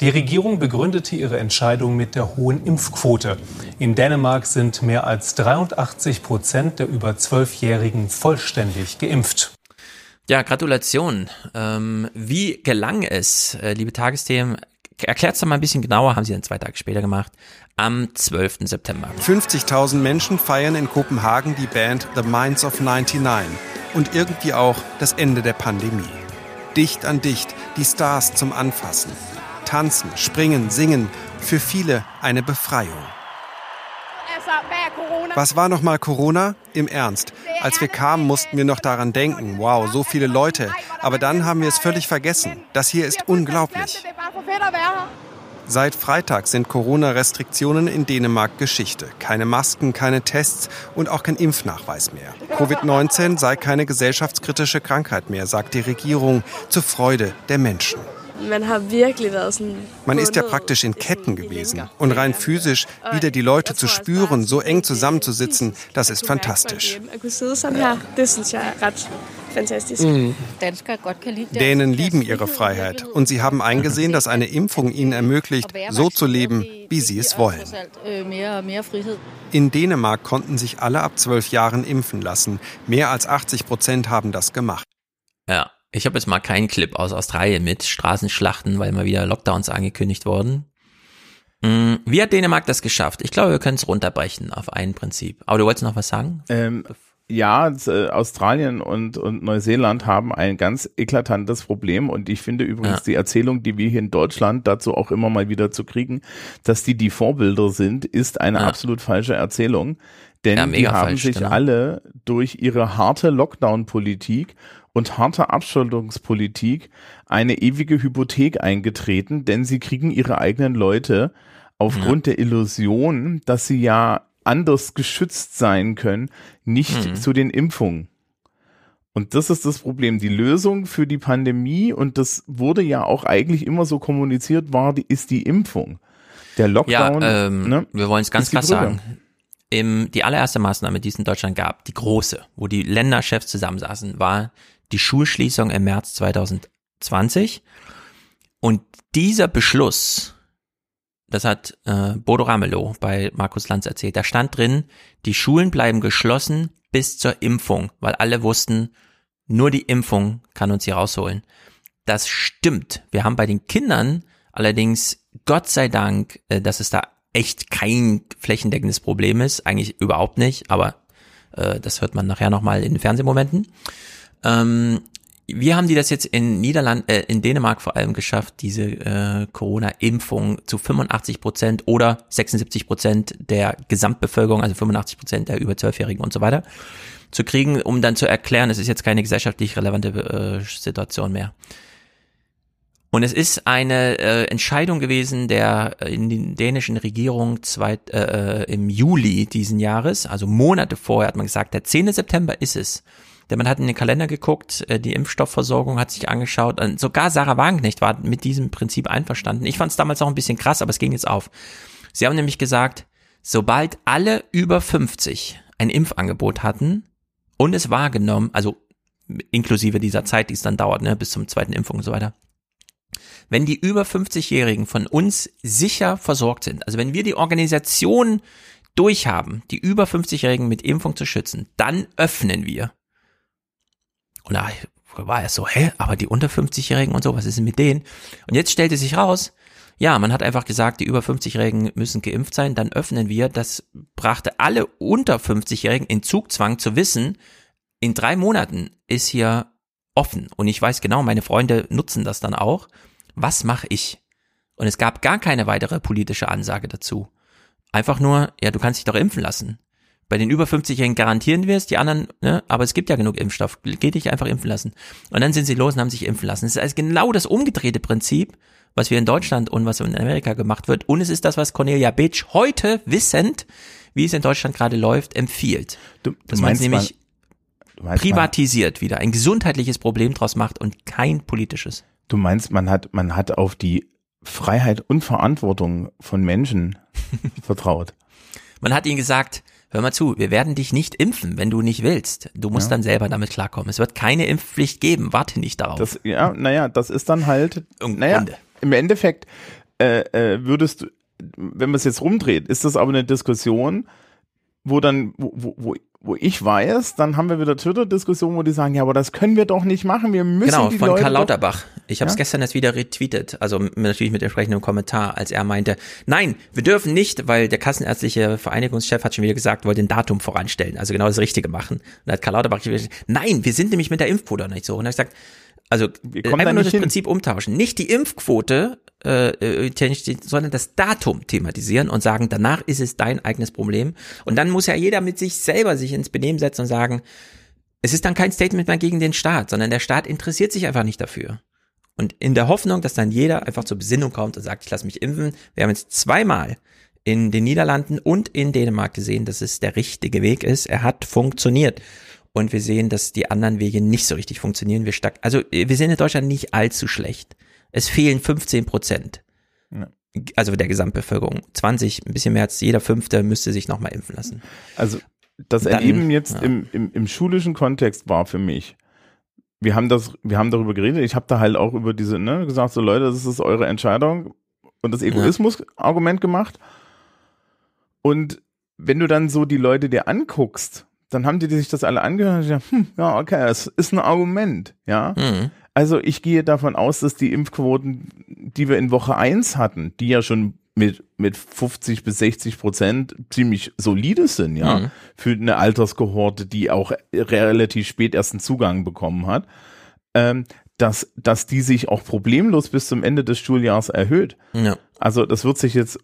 Die Regierung begründete ihre Entscheidung mit der hohen Impfquote. In Dänemark sind mehr als 83 Prozent der über 12-Jährigen vollständig geimpft. Ja, Gratulation. Ähm, wie gelang es, äh, liebe Tagesthemen? Erklärt's doch mal ein bisschen genauer, haben sie dann zwei Tage später gemacht, am 12. September. 50.000 Menschen feiern in Kopenhagen die Band The Minds of 99 und irgendwie auch das Ende der Pandemie. Dicht an dicht, die Stars zum Anfassen. Tanzen, springen, singen, für viele eine Befreiung. Was war nochmal Corona? Im Ernst. Als wir kamen, mussten wir noch daran denken, wow, so viele Leute. Aber dann haben wir es völlig vergessen. Das hier ist unglaublich. Seit Freitag sind Corona-Restriktionen in Dänemark Geschichte. Keine Masken, keine Tests und auch kein Impfnachweis mehr. Covid-19 sei keine gesellschaftskritische Krankheit mehr, sagt die Regierung, zur Freude der Menschen. Man virkelig været sådan... Man ist ja praktisch in Ketten gewesen. Und rein physisch wieder die Leute zu spüren, so eng zusammenzusitzen, das ist fantastisch. Mhm. Dänen lieben ihre Freiheit und sie haben eingesehen, dass eine Impfung ihnen ermöglicht, so zu leben, wie sie es wollen. In Dänemark konnten sich alle ab zwölf Jahren impfen lassen. Mehr als 80 Prozent haben das gemacht. Ja, ich habe jetzt mal keinen Clip aus Australien mit Straßenschlachten, weil mal wieder Lockdowns angekündigt wurden. Mm, Wie hat Dänemark das geschafft? Ich glaube, wir können es runterbrechen auf ein Prinzip. Aber du wolltest noch was sagen? Ähm, ja, äh, Australien und, und Neuseeland haben ein ganz eklatantes Problem und ich finde übrigens Ja. die Erzählung, die wir hier in Deutschland dazu auch immer mal wieder zu kriegen, dass die die Vorbilder sind, ist eine absolut falsche Erzählung. Denn Ja, die haben falsch, sich genau. alle durch ihre harte Lockdown-Politik und harte Abschottungspolitik eine ewige Hypothek eingetreten, denn sie kriegen ihre eigenen Leute aufgrund der Illusion, dass sie ja anders geschützt sein können, nicht Mhm. zu den Impfungen. Und das ist das Problem. Die Lösung für die Pandemie, und das wurde ja auch eigentlich immer so kommuniziert, war, die, ist die Impfung. Der Lockdown. ja, ähm, ne, wir wollen es ganz Brücke. sagen. Im, die allererste Maßnahme, die es in Deutschland gab, die große, wo die Länderchefs zusammensaßen, war die Schulschließung im März 2020. Und dieser Beschluss, das hat äh, Bodo Ramelow bei Markus Lanz erzählt, da stand drin, die Schulen bleiben geschlossen bis zur Impfung, weil alle wussten, nur die Impfung kann uns hier rausholen. Das stimmt. Wir haben bei den Kindern allerdings, Gott sei Dank, äh, dass es da echt kein flächendeckendes Problem ist, eigentlich überhaupt nicht, aber äh, das hört man nachher nochmal in den Fernsehmomenten. Ähm, wie haben die das jetzt in Niederland, äh, in Dänemark vor allem geschafft, diese äh, Corona-Impfung zu 85 Prozent oder 76 Prozent der Gesamtbevölkerung, also 85 Prozent der über 12-Jährigen und so weiter, zu kriegen, um dann zu erklären, es ist jetzt keine gesellschaftlich relevante äh, Situation mehr. Und es ist eine äh, Entscheidung gewesen der äh, in den dänischen Regierung zweit, äh, äh, im Juli diesen Jahres, also Monate vorher hat man gesagt, der 10. September ist es. Denn man hat in den Kalender geguckt, äh, die Impfstoffversorgung hat sich angeschaut, sogar Sarah Wagenknecht war mit diesem Prinzip einverstanden. Ich fand es damals auch ein bisschen krass, aber es ging jetzt auf. Sie haben nämlich gesagt, sobald alle über 50 ein Impfangebot hatten und es wahrgenommen, also inklusive dieser Zeit, die es dann dauert, ne, bis zum zweiten Impfung und so weiter, wenn die über 50-Jährigen von uns sicher versorgt sind, also wenn wir die Organisation durchhaben, die über 50-Jährigen mit Impfung zu schützen, dann öffnen wir. Und da war er so, hä, aber die unter 50-Jährigen und so, was ist denn mit denen? Und jetzt stellte sich raus, ja, man hat einfach gesagt, die über 50-Jährigen müssen geimpft sein, dann öffnen wir. Das brachte alle unter 50-Jährigen in Zugzwang zu wissen, in drei Monaten ist hier offen. Und ich weiß genau, meine Freunde nutzen das dann auch. Was mache ich? Und es gab gar keine weitere politische Ansage dazu. Einfach nur, ja, du kannst dich doch impfen lassen. Bei den über 50-Jährigen garantieren wir es, die anderen, ne, aber es gibt ja genug Impfstoff. Geh dich einfach impfen lassen. Und dann sind sie los und haben sich impfen lassen. Es ist also genau das umgedrehte Prinzip, was wir in Deutschland und was in Amerika gemacht wird. Und es ist das, was Cornelia Beetsch heute wissend, wie es in Deutschland gerade läuft, empfiehlt. Du, du dass man meinst, nämlich man, du meinst, privatisiert wieder, ein gesundheitliches Problem draus macht und kein politisches. Du meinst, man hat, man hat auf die Freiheit und Verantwortung von Menschen [laughs] vertraut. Man hat ihnen gesagt, hör mal zu, wir werden dich nicht impfen, wenn du nicht willst. Du musst Ja. dann selber damit klarkommen. Es wird keine Impfpflicht geben, warte nicht darauf. Das, ja, naja, das ist dann halt, Im naja, im Endeffekt äh, äh, würdest du, wenn man es jetzt rumdreht, ist das aber eine Diskussion, wo dann, wo, wo, wo, wo ich weiß, dann haben wir wieder Twitter-Diskussionen, wo die sagen, ja, aber das können wir doch nicht machen, wir müssen Genau, die von Leute Karl Lauterbach. Ich habe es Ja? gestern erst wieder retweetet, also natürlich mit entsprechendem Kommentar, als er meinte, nein, wir dürfen nicht, weil der kassenärztliche Vereinigungschef hat schon wieder gesagt, wollte ein Datum voranstellen, also genau das Richtige machen. Und da hat Karl Lauterbach gesagt, nein, wir sind nämlich mit der Impfquote noch nicht so. Und er hat gesagt, also kommen einfach nur das hin. Prinzip umtauschen. Nicht die Impfquote, äh, äh, sondern das Datum thematisieren und sagen, danach ist es dein eigenes Problem. Und dann muss ja jeder mit sich selber sich ins Benehmen setzen und sagen, es ist dann kein Statement mehr gegen den Staat, sondern der Staat interessiert sich einfach nicht dafür. Und in der Hoffnung, dass dann jeder einfach zur Besinnung kommt und sagt, ich lasse mich impfen. Wir haben jetzt zweimal in den Niederlanden und in Dänemark gesehen, dass es der richtige Weg ist. Er hat funktioniert. Und wir sehen, dass die anderen Wege nicht so richtig funktionieren. Wir stark, also wir sind in Deutschland nicht allzu schlecht. Es fehlen 15 Prozent. Ja. Also der Gesamtbevölkerung. 20, ein bisschen mehr als jeder Fünfte müsste sich nochmal impfen lassen. Also das Dann- Erleben jetzt ja. im, im, im schulischen Kontext war für mich wir haben das, wir haben darüber geredet. Ich habe da halt auch über diese, ne, gesagt, so Leute, das ist eure Entscheidung und das Egoismus-Argument gemacht. Und wenn du dann so die Leute dir anguckst, dann haben die sich das alle angehört und gesagt, hm, ja, okay, das ist ein Argument, ja. Mhm. Also ich gehe davon aus, dass die Impfquoten, die wir in Woche eins hatten, die ja schon mit, mit 50 bis 60 Prozent ziemlich solide sind, ja, Mhm. für eine Alterskohorte, die auch relativ spät erst einen Zugang bekommen hat, ähm, dass, dass die sich auch problemlos bis zum Ende des Schuljahres erhöht. Ja. Also das wird sich jetzt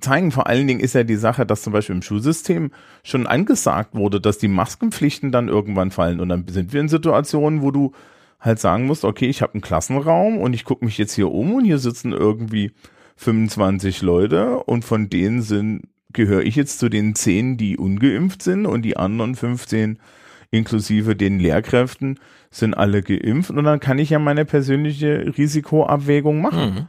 zeigen. Vor allen Dingen ist ja die Sache, dass zum Beispiel im Schulsystem schon angesagt wurde, dass die Maskenpflichten dann irgendwann fallen. Und dann sind wir in Situationen, wo du halt sagen musst, okay, ich habe einen Klassenraum und ich gucke mich jetzt hier um und hier sitzen irgendwie 25 Leute und von denen sind, gehöre ich jetzt zu den 10, die ungeimpft sind und die anderen 15 inklusive den Lehrkräften sind alle geimpft und dann kann ich ja meine persönliche Risikoabwägung machen. Mhm.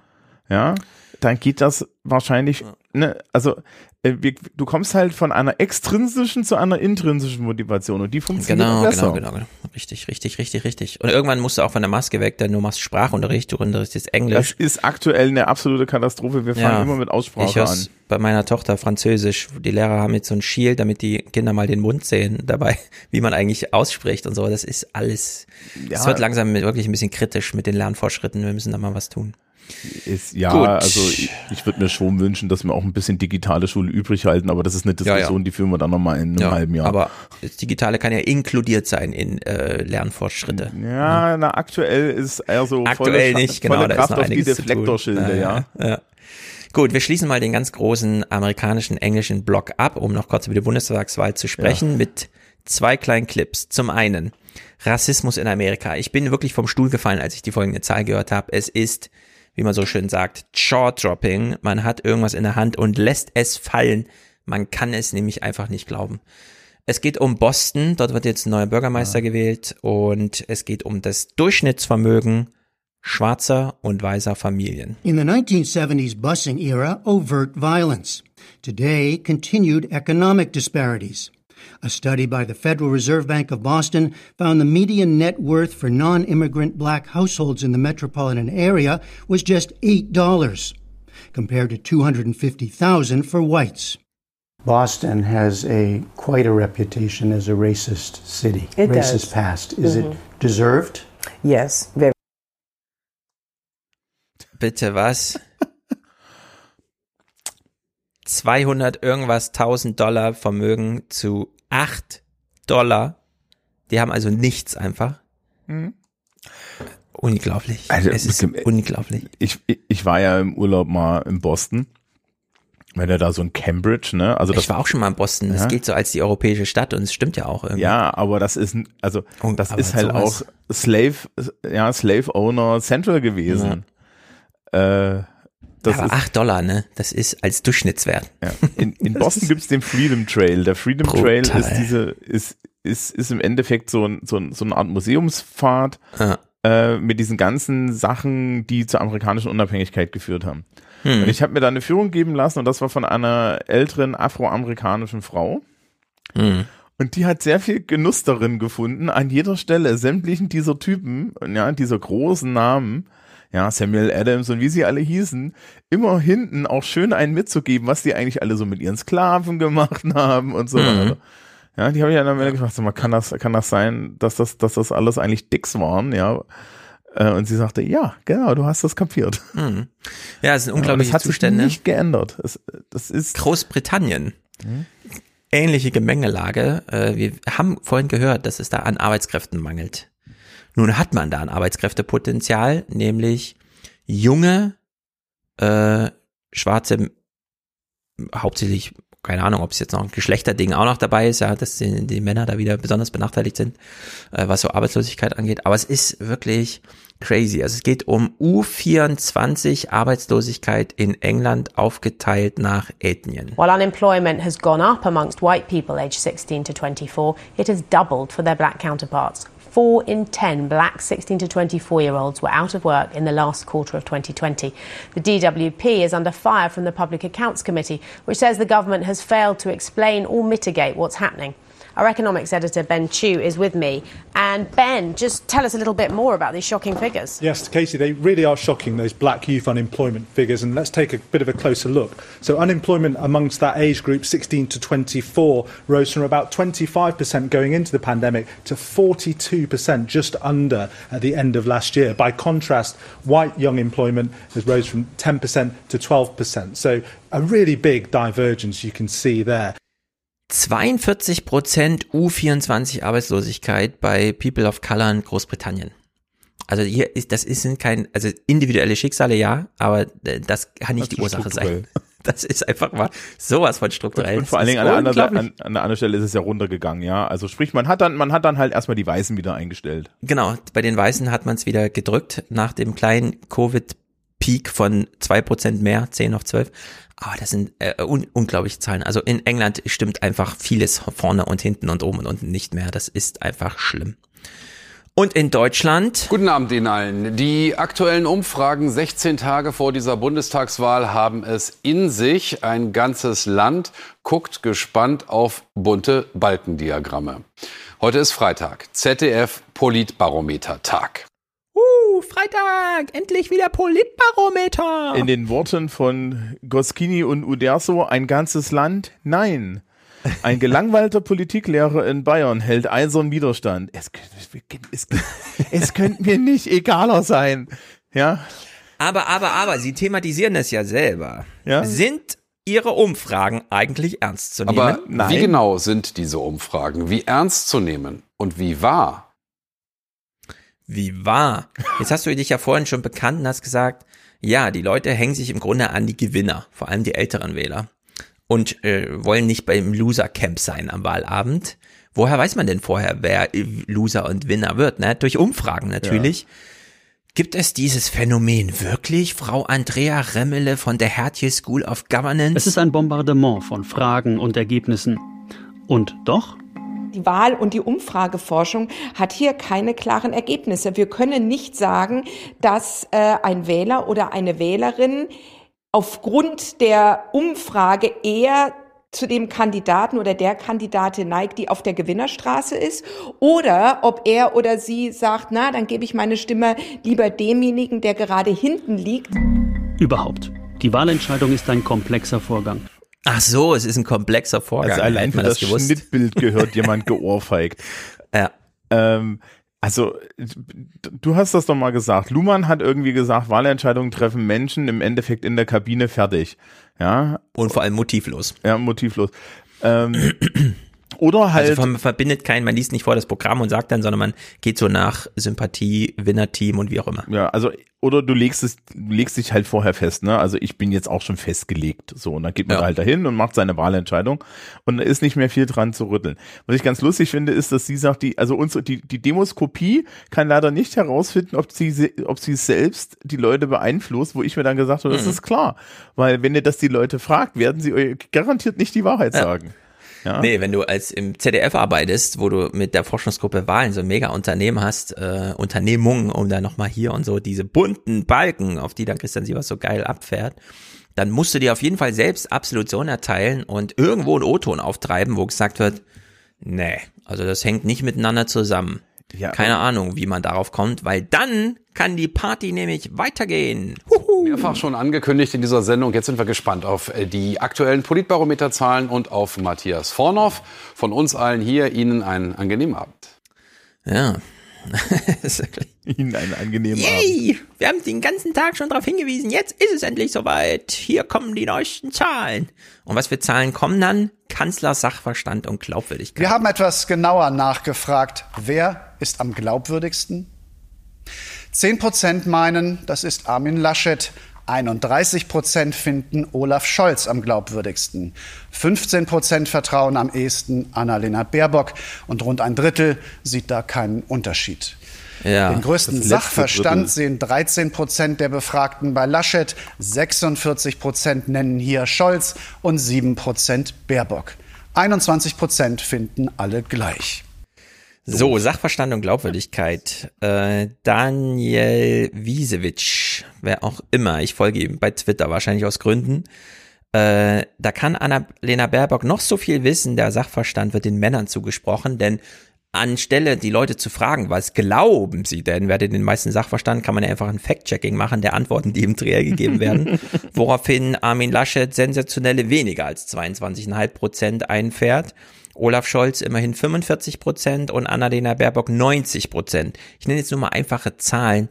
Ja, dann geht das wahrscheinlich, ne, also äh, wir, du kommst halt von einer extrinsischen zu einer intrinsischen Motivation und die funktioniert Genau, besser. genau, genau, genau. Richtig, richtig, richtig, richtig. Und irgendwann musst du auch von der Maske weg, denn du machst Sprachunterricht, du unterrichtest Englisch. Das ist aktuell eine absolute Katastrophe. Wir fangen immer mit Ich Aussprache hör's an. bei meiner Tochter Französisch. Die Lehrer haben jetzt so ein Shield, damit die Kinder mal den Mund sehen dabei, [laughs] wie man eigentlich ausspricht und so. Das ist alles, es Ja. wird langsam wirklich ein bisschen kritisch mit den Lernfortschritten. Wir müssen da mal was tun. Ist, ja, Gut. also ich, ich würde mir schon wünschen, dass wir auch ein bisschen digitale Schule übrig halten, aber das ist eine Ja, ja. Diskussion, die führen wir dann nochmal in einem Ja, halben Jahr. Aber das Digitale kann ja inkludiert sein in äh, Lernfortschritte. ja, na, aktuell ist eher so Aktuell volle, nicht, genau. volle Kraft auf die. Deflektorschilde, ja. ja. Gut, wir schließen mal den ganz großen amerikanischen englischen Block ab, um noch kurz über die Bundestagswahl zu sprechen, mit zwei kleinen Clips. Zum einen Rassismus in Amerika. Ich bin wirklich vom Stuhl gefallen, als ich die folgende Zahl gehört habe. Es ist, wie man so schön sagt, Jaw-Dropping. Man hat irgendwas in der Hand und lässt es fallen. Man kann es nämlich einfach nicht glauben. Es geht um Boston, dort wird jetzt ein neuer Bürgermeister gewählt und es geht um das Durchschnittsvermögen schwarzer und weißer Familien. In the 1970s busing era, overt violence. Today, continued economic disparities. A study by the Federal Reserve Bank of Boston found the median net worth for non immigrant black households in the metropolitan area was just $8, compared to 250,000 for whites. Boston has a quite a reputation as a racist city, It racist does. past. Is Mhm. it deserved? Yes, very. Bitte was? [laughs] 200 irgendwas 1000 Dollar Vermögen zu 8 Dollar. Die haben also nichts einfach. Mhm. Unglaublich. Also, es ist dem- unglaublich. Ich, ich, ich war ja im Urlaub mal in Boston. Wenn er da so ein Cambridge, ne? Also das ich war auch schon mal in Boston. Das Ja. gilt so als die europäische Stadt und es stimmt ja auch irgendwie. Ja, aber das ist, also, das aber ist halt sowas. auch Slave, ja, Slave Owner Central gewesen. Äh, das aber ist, 8 Dollar, ne? Das ist als Durchschnittswert. ja. In, in [laughs] Boston gibt's den Freedom Trail. Der Freedom Brutal. Trail ist diese, ist, ist, ist im Endeffekt so, ein, so, ein, so eine Art Museumspfad Ja. äh, mit diesen ganzen Sachen, die zur amerikanischen Unabhängigkeit geführt haben. Hm. Und ich habe mir da eine Führung geben lassen und das war von einer älteren afroamerikanischen Frau. Hm. Und die hat sehr viel Genuss darin gefunden, an jeder Stelle sämtlichen dieser Typen, ja, dieser großen Namen, ja, Samuel Adams und wie sie alle hießen, immer hinten auch schön einen mitzugeben, was die eigentlich alle so mit ihren Sklaven gemacht [laughs] haben und so Mhm. weiter. Ja, die habe ich dann am Ende gefragt, mal, kann das, kann das sein, dass das, dass das alles eigentlich Dicks waren, ja? Äh, Und sie sagte, ja, genau, du hast das kapiert. Hm. Ja, es sind Ja, unglaubliche das hat Zustände. sich nicht geändert. Es, das ist Großbritannien. Hm? Ähnliche Gemengelage. Äh, Wir haben vorhin gehört, dass es da an Arbeitskräften mangelt. Nun hat man da ein Arbeitskräftepotenzial, nämlich junge, äh, schwarze, hauptsächlich, keine Ahnung, ob es jetzt noch ein Geschlechterding auch noch dabei ist, ja, dass die, die Männer da wieder besonders benachteiligt sind, äh, was so Arbeitslosigkeit angeht. Aber es ist wirklich crazy. Also es geht um U24 Arbeitslosigkeit in England aufgeteilt nach Ethnien. While unemployment has gone up amongst white people aged 16 to 24, it has doubled for their black counterparts. Four in 10 black 16 to 24 year olds were out of work in the last quarter of 2020. The DWP is under fire from the Public Accounts Committee, which says the government has failed to explain or mitigate what's happening. Our economics editor, Ben Chu, is with me. And Ben, just tell us a little bit more about these shocking figures. Yes, Casey, they really are shocking, those black youth unemployment figures. And let's take a bit of a closer look. So, unemployment amongst that age group, 16 to 24, rose from about 25% going into the pandemic to 42% just under at the end of last year. By contrast, white young employment has rose from 10% to 12%. So, a really big divergence you can see there. 42 Prozent U24 Arbeitslosigkeit bei People of Color in Großbritannien. Also hier ist, das ist kein, also individuelle Schicksale ja, aber das kann nicht Das die Ursache sein. [laughs] Das ist einfach mal sowas von strukturell. Und vor allen Dingen an der, anderen, an, der anderen Stelle ist es ja runtergegangen, ja. Also sprich, man hat dann, man hat dann halt erstmal die Weißen wieder eingestellt. Genau, bei den Weißen hat man es wieder gedrückt nach dem kleinen Covid-Peak von zwei Prozent mehr, 10 auf 12. Aber das sind äh, un unglaubliche Zahlen. Also in England stimmt einfach vieles vorne und hinten und oben und unten nicht mehr. Das ist einfach schlimm. Und in Deutschland? Guten Abend Ihnen allen. Die aktuellen Umfragen 16 Tage vor dieser Bundestagswahl haben es in sich. Ein ganzes Land guckt gespannt auf bunte Balkendiagramme. Heute ist Freitag, ZDF Politbarometer-Tag. Freitag, endlich wieder Politbarometer. In den Worten von Goskini und Uderso, ein ganzes Land? Nein. Ein gelangweilter [laughs] Politiklehrer in Bayern hält eisern Widerstand. Es, es, [laughs] es könnte mir nicht egaler sein. Ja. Aber, aber, aber, Sie thematisieren es ja selber. Ja. Sind Ihre Umfragen eigentlich ernst zu nehmen? Aber wie genau sind diese Umfragen? Wie ernst zu nehmen und wie wahr? Wie wahr? Jetzt hast du dich ja vorhin schon bekannt und hast gesagt, ja, die Leute hängen sich im Grunde an die Gewinner, vor allem die älteren Wähler. Und äh, wollen nicht beim Loser-Camp sein am Wahlabend. Woher weiß man denn vorher, wer Loser und Winner wird? Ne? Durch Umfragen natürlich. Gibt es dieses Phänomen wirklich, Frau Andrea Remmele von der Hertje School of Governance? Es ist ein Bombardement von Fragen und Ergebnissen. Und doch? Die Wahl- und die Umfrageforschung hat hier keine klaren Ergebnisse. Wir können nicht sagen, dass äh, ein Wähler oder eine Wählerin aufgrund der Umfrage eher zu dem Kandidaten oder der Kandidatin neigt, die auf der Gewinnerstraße ist, oder ob er oder sie sagt, na, dann gebe ich meine Stimme lieber demjenigen, der gerade hinten liegt. Überhaupt. Die Wahlentscheidung ist ein komplexer Vorgang. Ach so, es ist ein komplexer Vorgang. Also allein für das, gewusst. Schnittbild gehört [laughs] jemand geohrfeigt. Ja. Ähm, also, du hast das doch mal gesagt. Luhmann hat irgendwie gesagt, Wahlentscheidungen treffen Menschen im Endeffekt in der Kabine fertig. Ja. Und vor allem motivlos. Ja, motivlos. Ähm, oder halt. Also man verbindet keinen, man liest nicht vor das Programm und sagt dann, sondern man geht so nach Sympathie, Winnerteam und wie auch immer. Ja, also oder du legst es, du legst dich halt vorher fest, ne? Also ich bin jetzt auch schon festgelegt, so und dann geht man Ja. da halt dahin und macht seine Wahlentscheidung und da ist nicht mehr viel dran zu rütteln. Was ich ganz lustig finde, ist, dass sie sagt, die also unsere die die Demoskopie kann leider nicht herausfinden, ob sie ob sie selbst die Leute beeinflusst, wo ich mir dann gesagt habe, das Mhm. ist klar, weil wenn ihr das die Leute fragt, werden sie euch garantiert nicht die Wahrheit Ja. sagen. Ja. Nee, wenn du als im ZDF arbeitest, wo du mit der Forschungsgruppe Wahlen so ein mega Unternehmen hast, äh, Unternehmungen, um da nochmal hier und so diese bunten Balken, auf die dann Christian Sievers so geil abfährt, dann musst du dir auf jeden Fall selbst Absolution erteilen und irgendwo einen O-Ton auftreiben, wo gesagt wird, nee, also das hängt nicht miteinander zusammen. Ja, Keine Ahnung, wie man darauf kommt, weil dann kann die Party nämlich weitergehen. Mehrfach schon angekündigt in dieser Sendung. Jetzt sind wir gespannt auf äh, die aktuellen Politbarometerzahlen und auf Matthias Vornoff. Von uns allen hier Ihnen einen angenehmen Abend. Ja. [laughs] Ihnen einen angenehmen Abend. Yay! Wir haben den ganzen Tag schon darauf hingewiesen. Jetzt ist es endlich soweit. Hier kommen die neuesten Zahlen. Und was für Zahlen kommen dann? Kanzler, Sachverstand und Glaubwürdigkeit. Wir haben etwas genauer nachgefragt. Wer ist am glaubwürdigsten? 10 Prozent meinen, das ist Armin Laschet. 31 Prozent finden Olaf Scholz am glaubwürdigsten. 15 Prozent vertrauen am ehesten Annalena Baerbock. Und rund ein Drittel sieht da keinen Unterschied. Ja, Den größten Sachverstand Drittel. sehen 13 Prozent der Befragten bei Laschet, 46 Prozent nennen hier Scholz und 7 Prozent Baerbock. 21 Prozent finden alle gleich. So, Sachverstand und Glaubwürdigkeit. Äh, Daniel Wiesewitsch, wer auch immer, ich folge ihm bei Twitter, wahrscheinlich aus Gründen, Äh, da kann Annalena Baerbock noch so viel wissen, der Sachverstand wird den Männern zugesprochen, denn anstelle die Leute zu fragen, was glauben sie denn, wer den meisten Sachverstand, kann man ja einfach ein Fact-Checking machen der Antworten, die im Triell gegeben werden, [laughs] woraufhin Armin Laschet sensationelle weniger als 22,5 Prozent einfährt. Olaf Scholz immerhin 45 Prozent und Annalena Baerbock 90 Prozent. Ich nenne jetzt nur mal einfache Zahlen.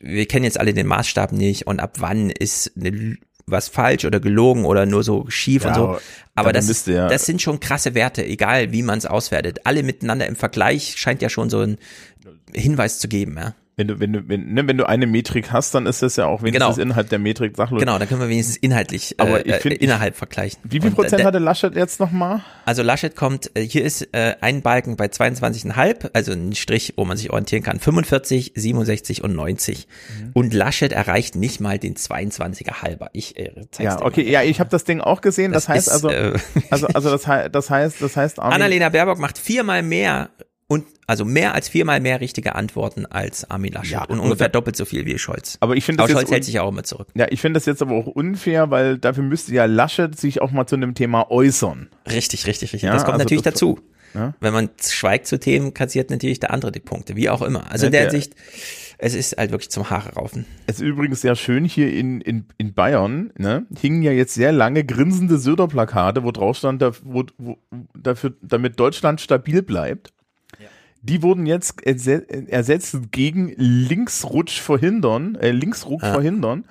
Wir kennen jetzt alle den Maßstab nicht und ab wann ist eine was falsch oder gelogen oder nur so schief Ja, und so. aber das, müsste ja- das sind schon krasse Werte, egal wie man es auswertet. Alle miteinander im Vergleich scheint ja schon so ein Hinweis zu geben, ja. Wenn du, wenn du, wenn, ne, wenn du eine Metrik hast, dann ist das ja auch wenigstens Genau. innerhalb der Metrik sachlos. Genau, dann können wir wenigstens inhaltlich Aber äh, ich find, äh, innerhalb vergleichen. Wie viel Und, Prozent äh, hatte Laschet jetzt nochmal? Also Laschet kommt, äh, hier ist äh, ein Balken bei 22,5, also ein Strich, wo man sich orientieren kann, 45, 67 und 90. Mhm. Und Laschet erreicht nicht mal den 22er halber. Ich äh, zeig's Ja, dir okay, ja, ich habe das Ding auch gesehen. Das, Das heißt ist, also, äh, also, also das, das heißt, das heißt, [laughs] Armin, Annalena Baerbock macht viermal mehr und also mehr als viermal mehr richtige Antworten als Armin Laschet Ja, und ungefähr doppelt so viel wie Scholz. Aber ich finde das Aber Scholz hält sich auch immer zurück. Ja, ich finde das jetzt aber auch unfair, weil dafür müsste ja Laschet sich auch mal zu einem Thema äußern. Richtig, richtig, richtig. Ja, das kommt also natürlich das- dazu. Ja. Wenn man schweigt zu Themen, kassiert natürlich der andere die Punkte, wie auch immer. Also in der der- Hinsicht, es ist halt wirklich zum Haare raufen. Es ist übrigens sehr schön hier in, in, in Bayern, ne, hingen ja jetzt sehr lange grinsende Söder-Plakate, wo drauf stand, da, wo, wo, dafür, damit Deutschland stabil bleibt. Die wurden jetzt erse- ersetzt gegen Linksrutsch verhindern, äh, Linksruck Ja. verhindern.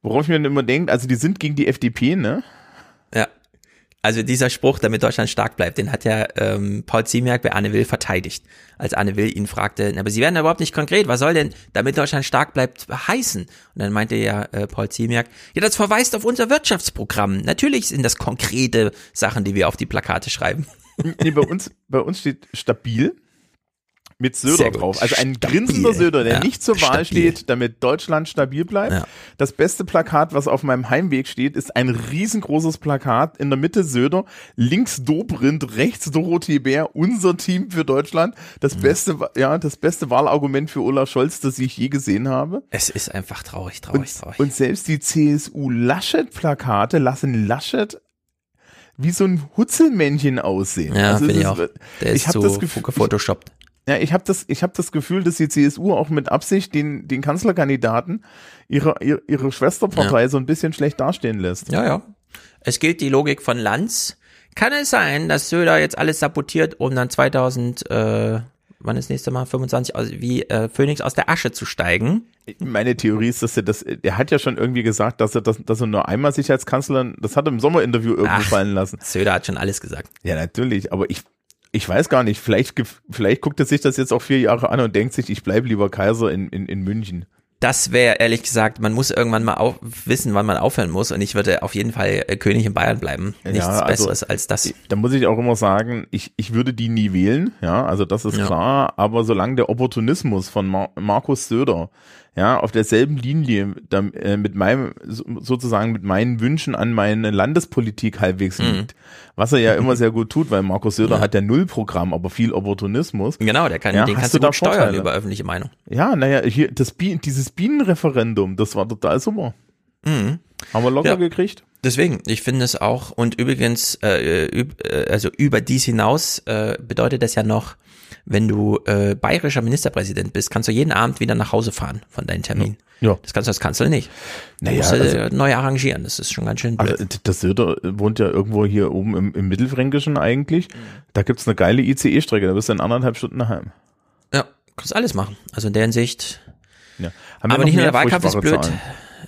Worauf ich mir dann immer denke, also die sind gegen die FDP, ne? Ja. Also dieser Spruch, damit Deutschland stark bleibt, den hat ja ähm, Paul Ziemiak bei Anne Will verteidigt. Als Anne Will ihn fragte, "Na, aber Sie werden da überhaupt nicht konkret, was soll denn, damit Deutschland stark bleibt, heißen? Und dann meinte ja äh, Paul Ziemiak, ja, das verweist auf unser Wirtschaftsprogramm. Natürlich sind das konkrete Sachen, die wir auf die Plakate schreiben. Nee, bei uns, bei uns steht stabil mit Söder drauf. Also ein Stabil. grinsender Söder, der Ja, nicht zur Wahl stabil. steht, damit Deutschland stabil bleibt. Ja. Das beste Plakat, was auf meinem Heimweg steht, ist ein riesengroßes Plakat. In der Mitte Söder, links Dobrindt, rechts Dorothee Bär, unser Team für Deutschland. Das beste, Wa- ja, das beste Wahlargument für Olaf Scholz, das ich je gesehen habe. Es ist einfach traurig, traurig, traurig. Und selbst die CSU-Laschet-Plakate lassen Laschet wie so ein Hutzelmännchen aussehen. Ja, Also finde ich auch. Der ich ist habe so das Gefühl, gefotoshoppt. Ja, ich habe das, ich habe das Gefühl, dass die CSU auch mit Absicht den, den Kanzlerkandidaten ihre, ihre, ihre Schwesterpartei so ein bisschen schlecht dastehen lässt. Ja, ja. Es gilt die Logik von Lanz. Kann es sein, dass Söder jetzt alles sabotiert, um dann 2000, äh, wann ist das nächste Mal, 25, also wie äh, Phoenix aus der Asche zu steigen? Meine Theorie ist, dass er das, er hat ja schon irgendwie gesagt, dass er das, dass er nur einmal sich als Kanzler, das hat er im Sommerinterview irgendwo Ach. fallen lassen. Söder hat schon alles gesagt. Ja, natürlich, aber ich, ich weiß gar nicht, vielleicht, vielleicht guckt er sich das jetzt auch vier Jahre an und denkt sich, ich bleibe lieber Kaiser in, in, in München. Das wäre ehrlich gesagt, man muss irgendwann mal auf, wissen, wann man aufhören muss. Und ich würde auf jeden Fall äh, König in Bayern bleiben. Nichts Ja, also- Besseres als das. Da muss ich auch immer sagen, ich, ich würde die nie wählen, ja, also das ist Ja. klar, aber solange der Opportunismus von Mar Markus Söder, ja, auf derselben Linie da, äh, mit meinem, so- sozusagen mit meinen Wünschen an meine Landespolitik halbwegs Mhm. liegt, was er ja immer sehr gut tut, weil Markus Söder hat ja null Programm, aber viel Opportunismus. Genau, der kann, Ja, den kannst du du da steuern Vorteile? über öffentliche Meinung. Ja, naja, hier, das Bi dieses Bienenreferendum, das war total super. Mhm. Haben wir locker Ja. gekriegt. Deswegen, ich finde es auch, und übrigens, äh, üb, äh, also über dies hinaus äh, bedeutet das ja noch, wenn du äh, bayerischer Ministerpräsident bist, kannst du jeden Abend wieder nach Hause fahren von deinem Termin. Ja. Das kannst du als Kanzler nicht. Du Naja, musst äh, also- neu arrangieren, das ist schon ganz schön blöd. Also der Söder wohnt ja irgendwo hier oben im, im Mittelfränkischen eigentlich. Da gibt's eine geile ICE-Strecke, da bist du in anderthalb Stunden daheim. ja, kannst alles machen. Also in der Hinsicht. Ja. Aber nicht nur der Wahlkampf ist blöd, Zahlen?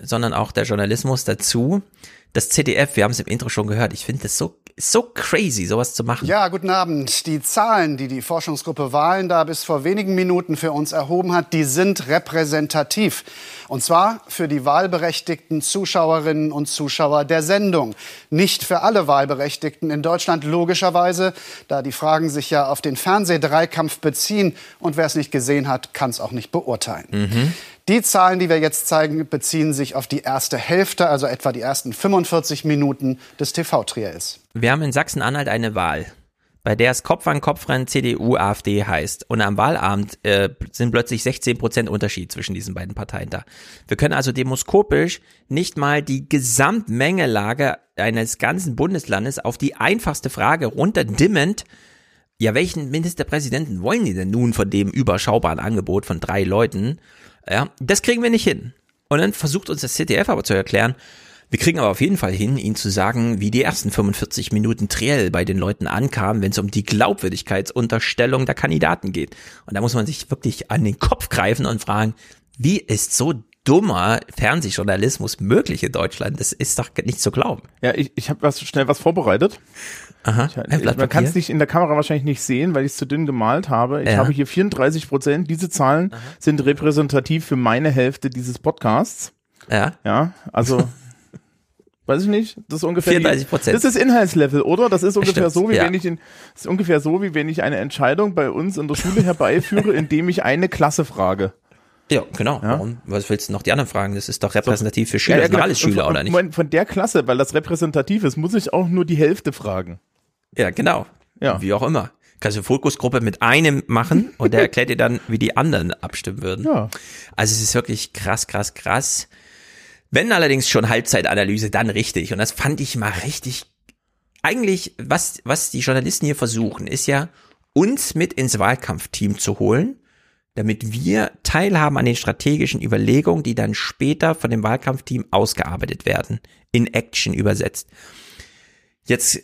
sondern auch der Journalismus dazu. Das ZDF, wir haben es im Intro schon gehört, ich finde das so, so crazy, sowas zu machen. Ja, guten Abend. Die Zahlen, die die Forschungsgruppe Wahlen da bis vor wenigen Minuten für uns erhoben hat, die sind repräsentativ. Und zwar für die wahlberechtigten Zuschauerinnen und Zuschauer der Sendung. Nicht für alle Wahlberechtigten in Deutschland, logischerweise, da die Fragen sich ja auf den Fernsehdreikampf beziehen. Und wer es nicht gesehen hat, kann es auch nicht beurteilen. Mhm. Die Zahlen, die wir jetzt zeigen, beziehen sich auf die erste Hälfte, also etwa die ersten 45 Minuten des TV-Triels. Wir haben in Sachsen-Anhalt eine Wahl. bei der es Kopf an Kopf rennen CDU, AfD heißt. Und am Wahlabend äh, sind plötzlich 16 Prozent Unterschied zwischen diesen beiden Parteien da. Wir können also demoskopisch nicht mal die Gesamtmengelage eines ganzen Bundeslandes auf die einfachste Frage runterdimmend, ja, welchen Ministerpräsidenten wollen die denn nun von dem überschaubaren Angebot von drei Leuten? Ja, das kriegen wir nicht hin. Und dann versucht uns das CTF aber zu erklären, wir kriegen aber auf jeden Fall hin, ihnen zu sagen, wie die ersten 45 Minuten Triell bei den Leuten ankamen, wenn es um die Glaubwürdigkeitsunterstellung der Kandidaten geht. Und da muss man sich wirklich an den Kopf greifen und fragen, wie ist so dummer Fernsehjournalismus möglich in Deutschland? Das ist doch nicht zu glauben. Ja, ich, ich habe was schnell was vorbereitet. Aha, ich, ich, man kann es nicht in der Kamera wahrscheinlich nicht sehen, weil ich es zu dünn gemalt habe. Ich Ja. habe hier 34 Prozent. Diese Zahlen sind repräsentativ für meine Hälfte dieses Podcasts. Ja. Ja, also [laughs] weiß ich nicht. Das ist ungefähr 34%. Das ist Inhaltslevel, oder? Das ist ungefähr Stimmt, so, wie ja. wenn ich in, das ist ungefähr so, wie wenn ich eine Entscheidung bei uns in der Schule herbeiführe, [laughs] indem ich eine Klasse frage. Ja, genau. Warum? Was willst du noch die anderen fragen? Das ist doch repräsentativ für Schüler. Ja, ja, genau. alles Schüler, von, oder nicht? Moment, von der Klasse, weil das repräsentativ ist, muss ich auch nur die Hälfte fragen. Ja, genau. Ja. Wie auch immer. Kannst du Fokusgruppe mit einem machen [laughs] und der erklärt dir dann, wie die anderen abstimmen würden. Ja. Also es ist wirklich krass, krass, krass. Wenn allerdings schon Halbzeitanalyse, dann richtig. Und das fand ich mal richtig. Eigentlich, was, was die Journalisten hier versuchen, ist ja, uns mit ins Wahlkampfteam zu holen, damit wir teilhaben an den strategischen Überlegungen, die dann später von dem Wahlkampfteam ausgearbeitet werden, in Action übersetzt. Jetzt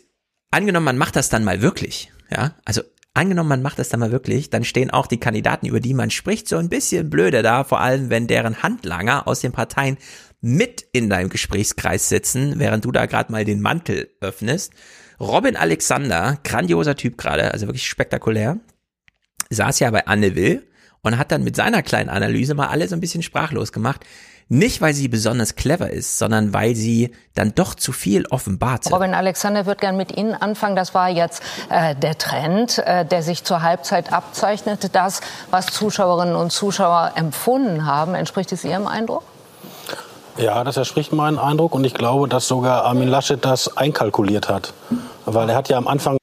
angenommen, man macht das dann mal wirklich, ja, also angenommen, man macht das dann mal wirklich, dann stehen auch die Kandidaten, über die man spricht, so ein bisschen blöder da, vor allem wenn deren Handlanger aus den Parteien mit in deinem Gesprächskreis sitzen, während du da gerade mal den Mantel öffnest. Robin Alexander, grandioser Typ gerade, also wirklich spektakulär, saß ja bei Anne Will und hat dann mit seiner kleinen Analyse mal alle so ein bisschen sprachlos gemacht. Nicht, weil sie besonders clever ist, sondern weil sie dann doch zu viel offenbart. Robin Alexander wird gern mit Ihnen anfangen. Das war jetzt äh, der Trend, äh, der sich zur Halbzeit abzeichnete. Das, was Zuschauerinnen und Zuschauer empfunden haben, entspricht es Ihrem Eindruck? Ja, das entspricht meinem Eindruck und ich glaube, dass sogar Armin Laschet das einkalkuliert hat. Weil er hat ja am Anfang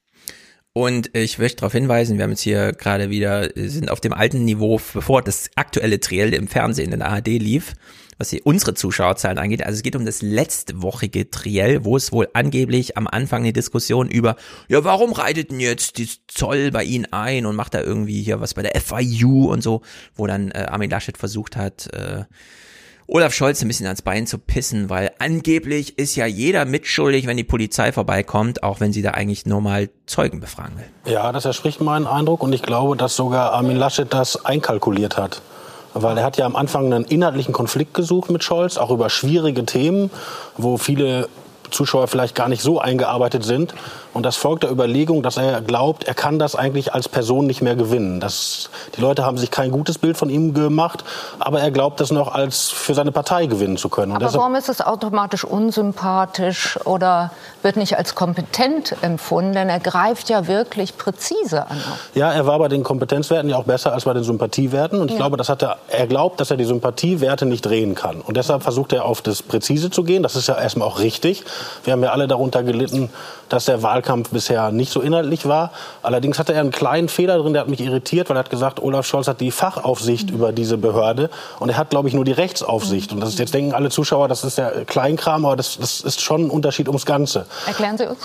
Und ich möchte darauf hinweisen, wir haben jetzt hier gerade wieder, sind auf dem alten Niveau, bevor das aktuelle Triell im Fernsehen in der ARD lief, was die, unsere Zuschauerzahlen angeht. Also es geht um das letztwochige Triell, wo es wohl angeblich am Anfang eine Diskussion über, ja, warum reitet denn jetzt die Zoll bei Ihnen ein und macht da irgendwie hier was bei der FIU und so, wo dann äh, Armin Laschet versucht hat, äh, Olaf Scholz ein bisschen ans Bein zu pissen, weil angeblich ist ja jeder mitschuldig, wenn die Polizei vorbeikommt, auch wenn sie da eigentlich nur mal Zeugen befragen will. Ja, das entspricht meinem Eindruck und ich glaube, dass sogar Armin Laschet das einkalkuliert hat. Weil er hat ja am Anfang einen inhaltlichen Konflikt gesucht mit Scholz, auch über schwierige Themen, wo viele Zuschauer vielleicht gar nicht so eingearbeitet sind. Und das folgt der Überlegung, dass er glaubt, er kann das eigentlich als Person nicht mehr gewinnen. Das, die Leute haben sich kein gutes Bild von ihm gemacht, aber er glaubt, das noch als für seine Partei gewinnen zu können. Und Aber warum ist es automatisch unsympathisch oder wird nicht als kompetent empfunden? Denn er greift ja wirklich präzise an. Ja, er war bei den Kompetenzwerten ja auch besser als bei den Sympathiewerten. Und ich Ja. glaube, das hat er, er glaubt, dass er die Sympathiewerte nicht drehen kann. Und deshalb versucht er auf das Präzise zu gehen. Das ist ja erstmal auch richtig. Wir haben ja alle darunter gelitten, dass der Wahlkampf bisher nicht so inhaltlich war. Allerdings hatte er einen kleinen Fehler drin, der hat mich irritiert, weil er hat gesagt, Olaf Scholz hat die Fachaufsicht über diese Behörde. Und er hat, glaube ich, nur die Rechtsaufsicht. Und das ist, jetzt denken alle Zuschauer, das ist ja Kleinkram, aber das, das ist schon ein Unterschied ums Ganze. Erklären Sie uns.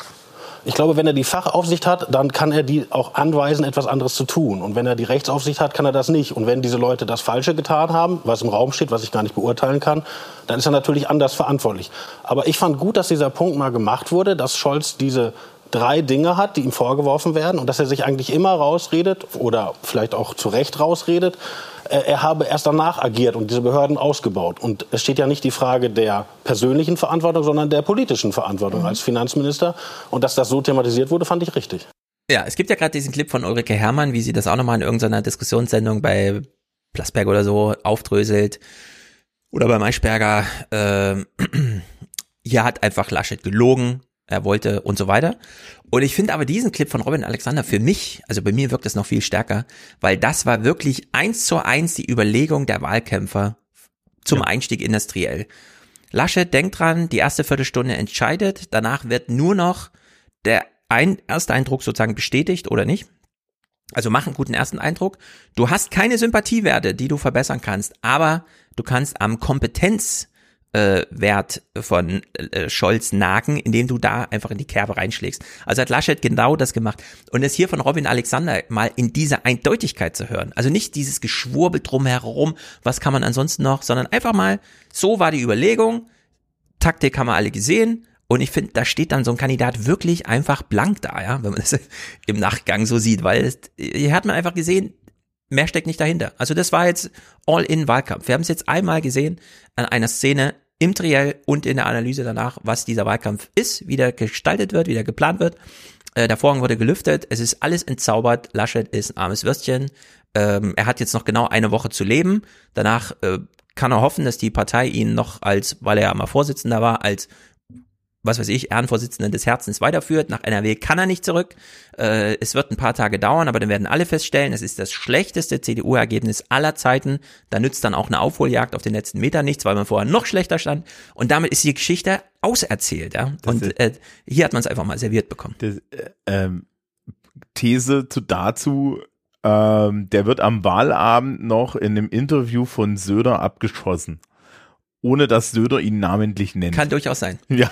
Ich glaube, wenn er die Fachaufsicht hat, dann kann er die auch anweisen, etwas anderes zu tun. Und wenn er die Rechtsaufsicht hat, kann er das nicht. Und wenn diese Leute das Falsche getan haben, was im Raum steht, was ich gar nicht beurteilen kann, dann ist er natürlich anders verantwortlich. Aber ich fand gut, dass dieser Punkt mal gemacht wurde, dass Scholz diese drei Dinge hat, die ihm vorgeworfen werden und dass er sich eigentlich immer rausredet oder vielleicht auch zu Recht rausredet, er habe erst danach agiert und diese Behörden ausgebaut. Und es steht ja nicht die Frage der persönlichen Verantwortung, sondern der politischen Verantwortung als Finanzminister. Und dass das so thematisiert wurde, fand ich richtig. Ja, es gibt ja gerade diesen Clip von Ulrike Herrmann, wie sie das auch nochmal in irgendeiner Diskussionssendung bei Plasberg oder so aufdröselt. Oder bei Maischberger, äh, [clears throat] hier hat einfach Laschet gelogen, er wollte und so weiter. Und ich finde aber diesen Clip von Robin Alexander für mich, also bei mir wirkt es noch viel stärker, weil das war wirklich eins zu eins die Überlegung der Wahlkämpfer zum Einstieg industriell. Laschet denkt dran, die erste Viertelstunde entscheidet, danach wird nur noch der ein Ersteindruck sozusagen bestätigt oder nicht. Also mach einen guten ersten Eindruck. Du hast keine Sympathiewerte, die du verbessern kannst, aber du kannst am Kompetenzwert äh, Wert von äh, Scholz nagen, indem du da einfach in die Kerbe reinschlägst. Also hat Laschet genau das gemacht. Und es hier von Robin Alexander mal in dieser Eindeutigkeit zu hören. Also nicht dieses Geschwurbel drumherum, was kann man ansonsten noch, sondern einfach mal, so war die Überlegung, Taktik haben wir alle gesehen, und ich finde, da steht dann so ein Kandidat wirklich einfach blank da, ja, wenn man das [laughs] im Nachgang so sieht, weil es, hier hat man einfach gesehen, mehr steckt nicht dahinter. Also das war jetzt All-in-Wahlkampf. Wir haben es jetzt einmal gesehen an einer Szene im Triell und in der Analyse danach, was dieser Wahlkampf ist, wie der gestaltet wird, wie der geplant wird. Äh, der Vorhang wurde gelüftet, es ist alles entzaubert. Laschet ist ein armes Würstchen. Ähm, er hat jetzt noch genau eine Woche zu leben. Danach äh, kann er hoffen, dass die Partei ihn noch als, weil er ja mal Vorsitzender war, als was weiß ich, Ehrenvorsitzenden des Herzens weiterführt. Nach NRW kann er nicht zurück. Äh, es wird ein paar Tage dauern, aber dann werden alle feststellen, es ist das schlechteste CDU-Ergebnis aller Zeiten. Da nützt dann auch eine Aufholjagd auf den letzten Meter nichts, weil man vorher noch schlechter stand. Und damit ist die Geschichte auserzählt. Ja? Und äh, hier hat man es einfach mal serviert bekommen. Das, äh, ähm, These zu dazu, ähm, der wird am Wahlabend noch in einem Interview von Söder abgeschossen ohne dass Söder ihn namentlich nennt. Kann durchaus sein. [laughs] Ja.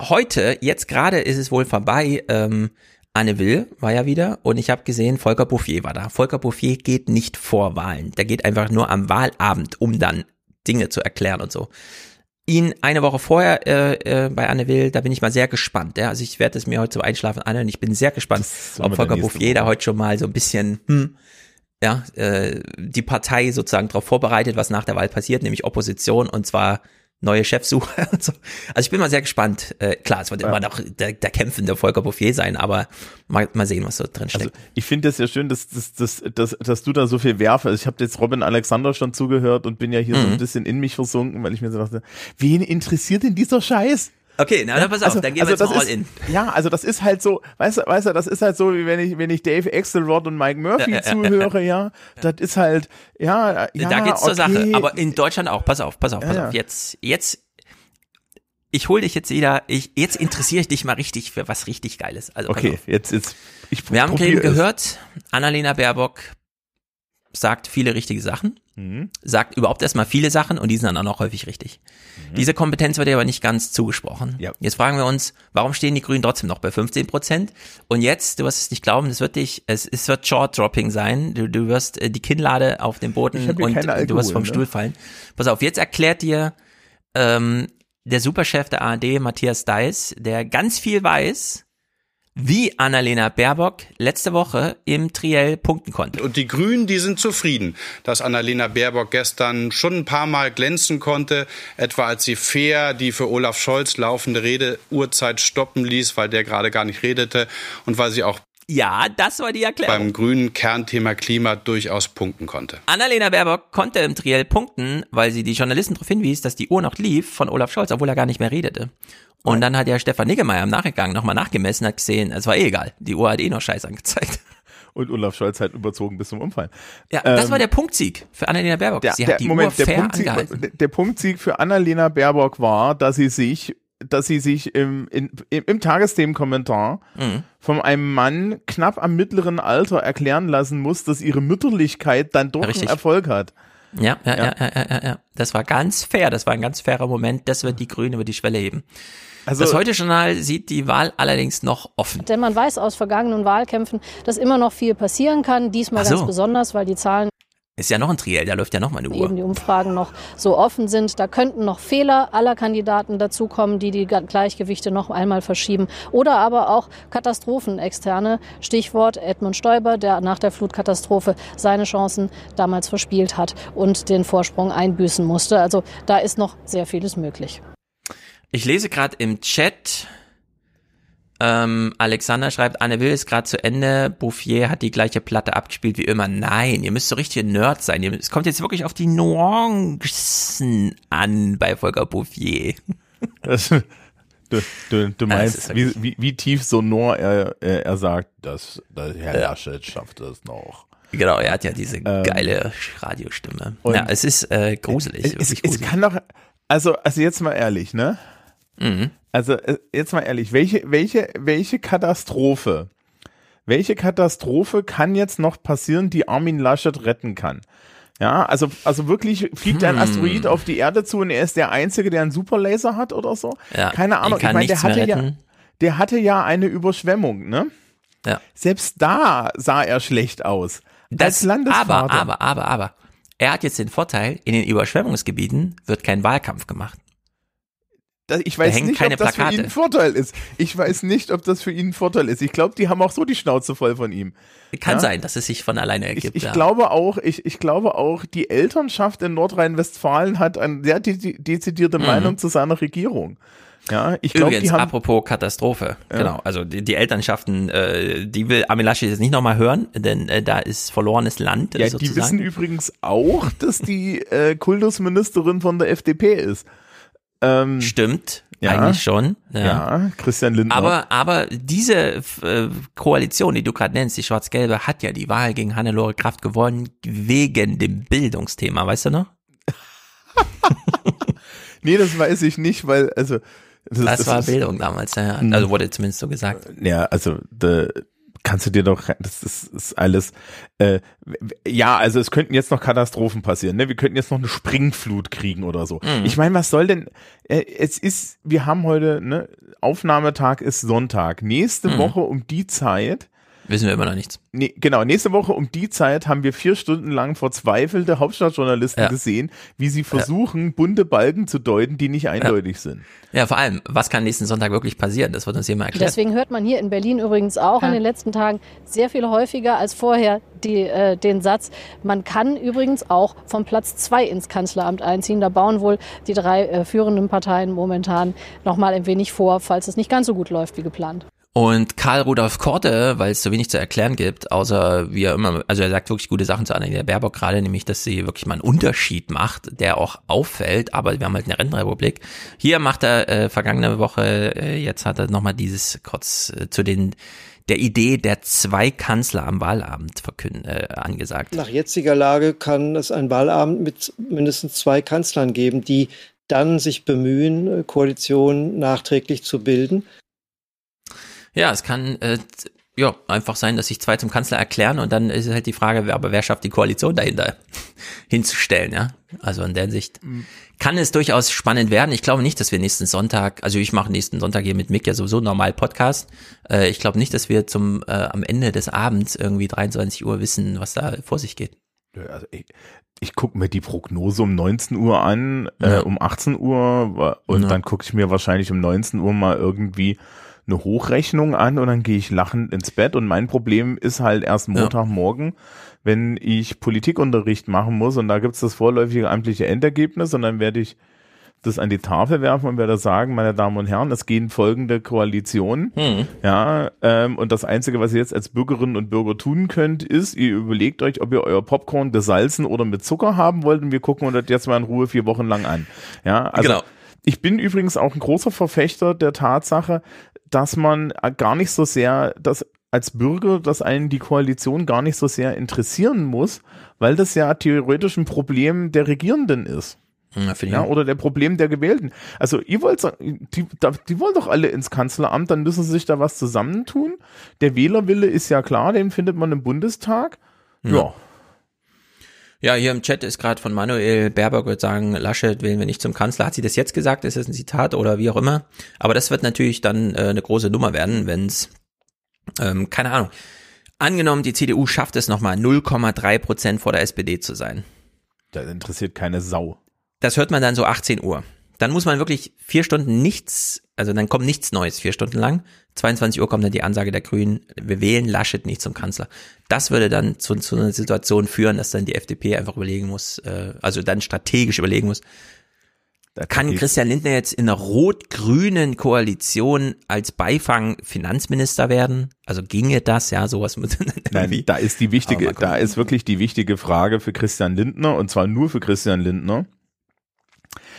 Heute, jetzt gerade ist es wohl vorbei, ähm, Anne Will war ja wieder und ich habe gesehen, Volker Bouffier war da. Volker Bouffier geht nicht vor Wahlen. Der geht einfach nur am Wahlabend, um dann Dinge zu erklären und so. Ihn eine Woche vorher äh, äh, bei Anne Will, da bin ich mal sehr gespannt. Ja? Also ich werde es mir heute zum Einschlafen anhören. Ich bin sehr gespannt, ob Volker Bouffier da heute schon mal so ein bisschen hm, ja, äh, die Partei sozusagen darauf vorbereitet, was nach der Wahl passiert, nämlich Opposition und zwar neue Chefsuche [laughs] und so. Also ich bin mal sehr gespannt. Äh, klar, es wird ja. immer noch der, der kämpfende Volker Bouffier sein, aber mal, mal sehen, was so drin steckt. Also ich finde es ja schön, dass, dass, dass, dass, dass du da so viel werfe. Also ich habe jetzt Robin Alexander schon zugehört und bin ja hier mhm. so ein bisschen in mich versunken, weil ich mir so dachte, wen interessiert denn dieser Scheiß? Okay, na, dann pass auf, also, dann gehen wir also jetzt mal all ist, in. Ja, also das ist halt so, weißt du, weißt du, das ist halt so, wie wenn ich, wenn ich Dave Axelrod und Mike Murphy ja, ja, zuhöre, ja, das ist halt, ja, ja. Da geht's okay. zur Sache, aber in Deutschland auch, pass auf, pass auf, pass auf, jetzt, jetzt, ich hol dich jetzt wieder, ich, jetzt interessiere ich dich mal richtig für was richtig Geiles. Also, okay, jetzt, jetzt, ich Wir haben eben gehört, Annalena Baerbock sagt viele richtige Sachen, mhm. sagt überhaupt erstmal viele Sachen und die sind dann auch noch häufig richtig. Mhm. Diese Kompetenz wird ihr aber nicht ganz zugesprochen. Ja. Jetzt fragen wir uns, warum stehen die Grünen trotzdem noch bei 15 Prozent? Und jetzt, du wirst es nicht glauben, das wird dich, es, es wird Short-Dropping sein. Du, du wirst äh, die Kinnlade auf den Boden und Alkohol, du wirst vom ne? Stuhl fallen. Pass auf, jetzt erklärt dir ähm, der Superchef der ARD, Matthias Deiss, der ganz viel weiß, wie Annalena Baerbock letzte Woche im Triell punkten konnte. Und die Grünen, die sind zufrieden, dass Annalena Baerbock gestern schon ein paar Mal glänzen konnte, etwa als sie fair die für Olaf Scholz laufende Redeuhrzeit stoppen ließ, weil der gerade gar nicht redete und weil sie auch ja, das war die Erklärung. Beim grünen Kernthema Klima durchaus punkten konnte. Annalena Baerbock konnte im Triell punkten, weil sie die Journalisten darauf hinwies, dass die Uhr noch lief von Olaf Scholz, obwohl er gar nicht mehr redete. Und dann hat ja Stefan Niggemeier im Nachgang nochmal nachgemessen, hat gesehen, es war eh egal. Die Uhr hat eh noch Scheiß angezeigt. [laughs] Und Olaf Scholz hat überzogen bis zum Umfallen. Ja, ähm, das war der Punktsieg für Annalena Baerbock. Der, sie hat die Moment, Uhr fair der Punktsieg, angehalten. Der Punktsieg für Annalena Baerbock war, dass sie sich dass sie sich im, in, im, im Tagesthemenkommentar mhm. von einem Mann knapp am mittleren Alter erklären lassen muss, dass ihre Mütterlichkeit dann doch Richtig. einen Erfolg hat. Ja, ja, ja, ja, ja, ja, ja. Das war ganz fair. Das war ein ganz fairer Moment. Das wird die Grünen über die Schwelle heben. Also, das Heute-Journal sieht die Wahl allerdings noch offen. Denn man weiß aus vergangenen Wahlkämpfen, dass immer noch viel passieren kann. Diesmal so. ganz besonders, weil die Zahlen ist ja noch ein Triell, da läuft ja noch mal eine Uhr. Eben die Umfragen noch so offen sind. Da könnten noch Fehler aller Kandidaten dazukommen, die die Gleichgewichte noch einmal verschieben. Oder aber auch Katastrophen externe. Stichwort Edmund Stoiber, der nach der Flutkatastrophe seine Chancen damals verspielt hat und den Vorsprung einbüßen musste. Also da ist noch sehr vieles möglich. Ich lese gerade im Chat, ähm, Alexander schreibt, Anne Will ist gerade zu Ende, Bouffier hat die gleiche Platte abgespielt wie immer. Nein, ihr müsst so richtige Nerd sein. Es kommt jetzt wirklich auf die Nuancen an bei Volker Bouffier. [laughs] Das, du, du, du meinst, wie, wie, wie tief sonor er, er, sagt, dass, dass Herr Laschet schafft das noch. Genau, er hat ja diese ähm, geile Radiostimme. Ja, es ist äh, gruselig. Es, es, es kann doch, also, also jetzt mal ehrlich, ne? Mhm. Also äh, jetzt mal ehrlich, welche, welche, welche Katastrophe, welche Katastrophe kann jetzt noch passieren, die Armin Laschet retten kann? Ja, also, also wirklich fliegt ein Hm. Asteroid auf die Erde zu und er ist der Einzige, der einen Superlaser hat oder so? Ja, Keine Ahnung. ich meine, der hatte ja, der hatte ja eine Überschwemmung, ne? Ja. Selbst da sah er schlecht aus. Als Das, Landesvater. aber, aber, aber, aber. Er hat jetzt den Vorteil, in den Überschwemmungsgebieten wird kein Wahlkampf gemacht. Ich weiß nicht, ob das für ihn Plakate. ein Vorteil ist. Ich weiß nicht, ob das für ihn ein Vorteil ist. Ich glaube, die haben auch so die Schnauze voll von ihm. Kann Ja? sein, dass es sich von alleine ergibt. Ich, ich ja. glaube auch, ich, ich glaube auch, die Elternschaft in Nordrhein-Westfalen hat eine sehr de de dezidierte Mhm. Meinung zu seiner Regierung. Ja, ich glaube, Übrigens, die haben, apropos Katastrophe, Ja. genau, also die, die Elternschaften, äh, die will Armin Laschet jetzt nicht nochmal hören, denn äh, da ist verlorenes Land. ja, die sozusagen. wissen übrigens auch, dass die äh, Kultusministerin von der FDP ist. Ähm, Stimmt, ja, eigentlich schon. Ja, Christian Lindner. Aber, aber diese äh, Koalition, die du gerade nennst, die Schwarz-Gelbe, hat ja die Wahl gegen Hannelore Kraft gewonnen, wegen dem Bildungsthema, weißt du noch? [laughs] nee, das weiß ich nicht, weil, also. Das, war ist- Bildung damals, ja. Mhm. Also wurde zumindest so gesagt. Ja, also da kannst du dir doch, das ist, ist alles, äh, ja, also es könnten jetzt noch Katastrophen passieren, ne? Wir könnten jetzt noch eine Springflut kriegen oder so. Mhm. Ich meine, was soll denn, äh, es ist, wir haben heute, ne, Aufnahmetag ist Sonntag. Nächste Mhm. Woche um die Zeit Wissen wir immer noch nichts. Nee, genau, nächste Woche um die Zeit haben wir vier Stunden lang verzweifelte Hauptstadtjournalisten Ja. gesehen, wie sie versuchen, bunte Balken zu deuten, die nicht eindeutig sind. Ja, vor allem, was kann nächsten Sonntag wirklich passieren? Das wird uns jemand erklären. Deswegen hört man hier in Berlin übrigens auch in den letzten Tagen sehr viel häufiger als vorher die, äh, den Satz, man kann übrigens auch vom Platz zwei ins Kanzleramt einziehen. Da bauen wohl die drei äh, führenden Parteien momentan noch mal ein wenig vor, falls es nicht ganz so gut läuft wie geplant. Und Karl Rudolf Korte, weil es so wenig zu erklären gibt, außer wie er immer, also er sagt wirklich gute Sachen zu Annalena Baerbock gerade, nämlich, dass sie wirklich mal einen Unterschied macht, der auch auffällt, aber wir haben halt eine Rentenrepublik. Hier macht er äh, vergangene Woche, äh, jetzt hat er nochmal dieses kurz äh, zu den der Idee der zwei Kanzler am Wahlabend verkünden, äh, angesagt. Nach jetziger Lage kann es einen Wahlabend mit mindestens zwei Kanzlern geben, die dann sich bemühen, äh, Koalitionen nachträglich zu bilden. Ja, es kann äh, ja einfach sein, dass sich zwei zum Kanzler erklären und dann ist halt die Frage, wer, aber wer schafft die Koalition dahinter [laughs] hinzustellen, ja? Also in der Sicht kann es durchaus spannend werden. Ich glaube nicht, dass wir nächsten Sonntag, also ich mache nächsten Sonntag hier mit Mick ja sowieso normal Podcast. Äh, ich glaube nicht, dass wir zum äh, am Ende des Abends irgendwie 23 Uhr wissen, was da vor sich geht. Also ich, ich gucke mir die Prognose um 19 Uhr an, Ja. äh, um 18 Uhr und Ja. dann gucke ich mir wahrscheinlich um 19 Uhr mal irgendwie eine Hochrechnung an und dann gehe ich lachend ins Bett und mein Problem ist halt erst Ja. Montagmorgen, wenn ich Politikunterricht machen muss und da gibt's das vorläufige amtliche Endergebnis und dann werde ich das an die Tafel werfen und werde sagen, meine Damen und Herren, es gehen folgende Koalitionen. Hm. Ja, ähm, und das Einzige, was ihr jetzt als Bürgerinnen und Bürger tun könnt, ist, ihr überlegt euch, ob ihr euer Popcorn gesalzen oder mit Zucker haben wollt und wir gucken uns das jetzt mal in Ruhe vier Wochen lang an. Ja, also Genau. ich bin übrigens auch ein großer Verfechter der Tatsache, dass man äh, gar nicht so sehr, dass als Bürger, dass einen die Koalition gar nicht so sehr interessieren muss, weil das ja theoretisch ein Problem der Regierenden ist. Ja, ich Ja, auch. oder der Problem der Gewählten. Also ihr wollt sagen, die, die wollen doch alle ins Kanzleramt, dann müssen sie sich da was zusammentun. Der Wählerwille ist ja klar, den findet man im Bundestag. Ja. Ja. Ja, hier im Chat ist gerade von Manuel Baerbock wird sagen, Laschet wählen wir nicht zum Kanzler. Hat sie das jetzt gesagt? Ist das ein Zitat oder wie auch immer? Aber das wird natürlich dann äh, eine große Nummer werden, wenn es, ähm, keine Ahnung, angenommen, die CDU schafft es nochmal 0,3 Prozent vor der SPD zu sein. Das interessiert keine Sau. Das hört man dann so 18 Uhr. Dann muss man wirklich vier Stunden nichts, also dann kommt nichts Neues vier Stunden lang. 22 Uhr kommt dann die Ansage der Grünen, wir wählen Laschet nicht zum Kanzler. Das würde dann zu, zu einer Situation führen, dass dann die FDP einfach überlegen muss, äh, also dann strategisch überlegen muss, kann geht- Christian Lindner jetzt in einer rot-grünen Koalition als Beifang Finanzminister werden? Also ginge das, ja, sowas mit [laughs] Nein, da ist die wichtige, da ist wirklich die wichtige Frage für Christian Lindner und zwar nur für Christian Lindner.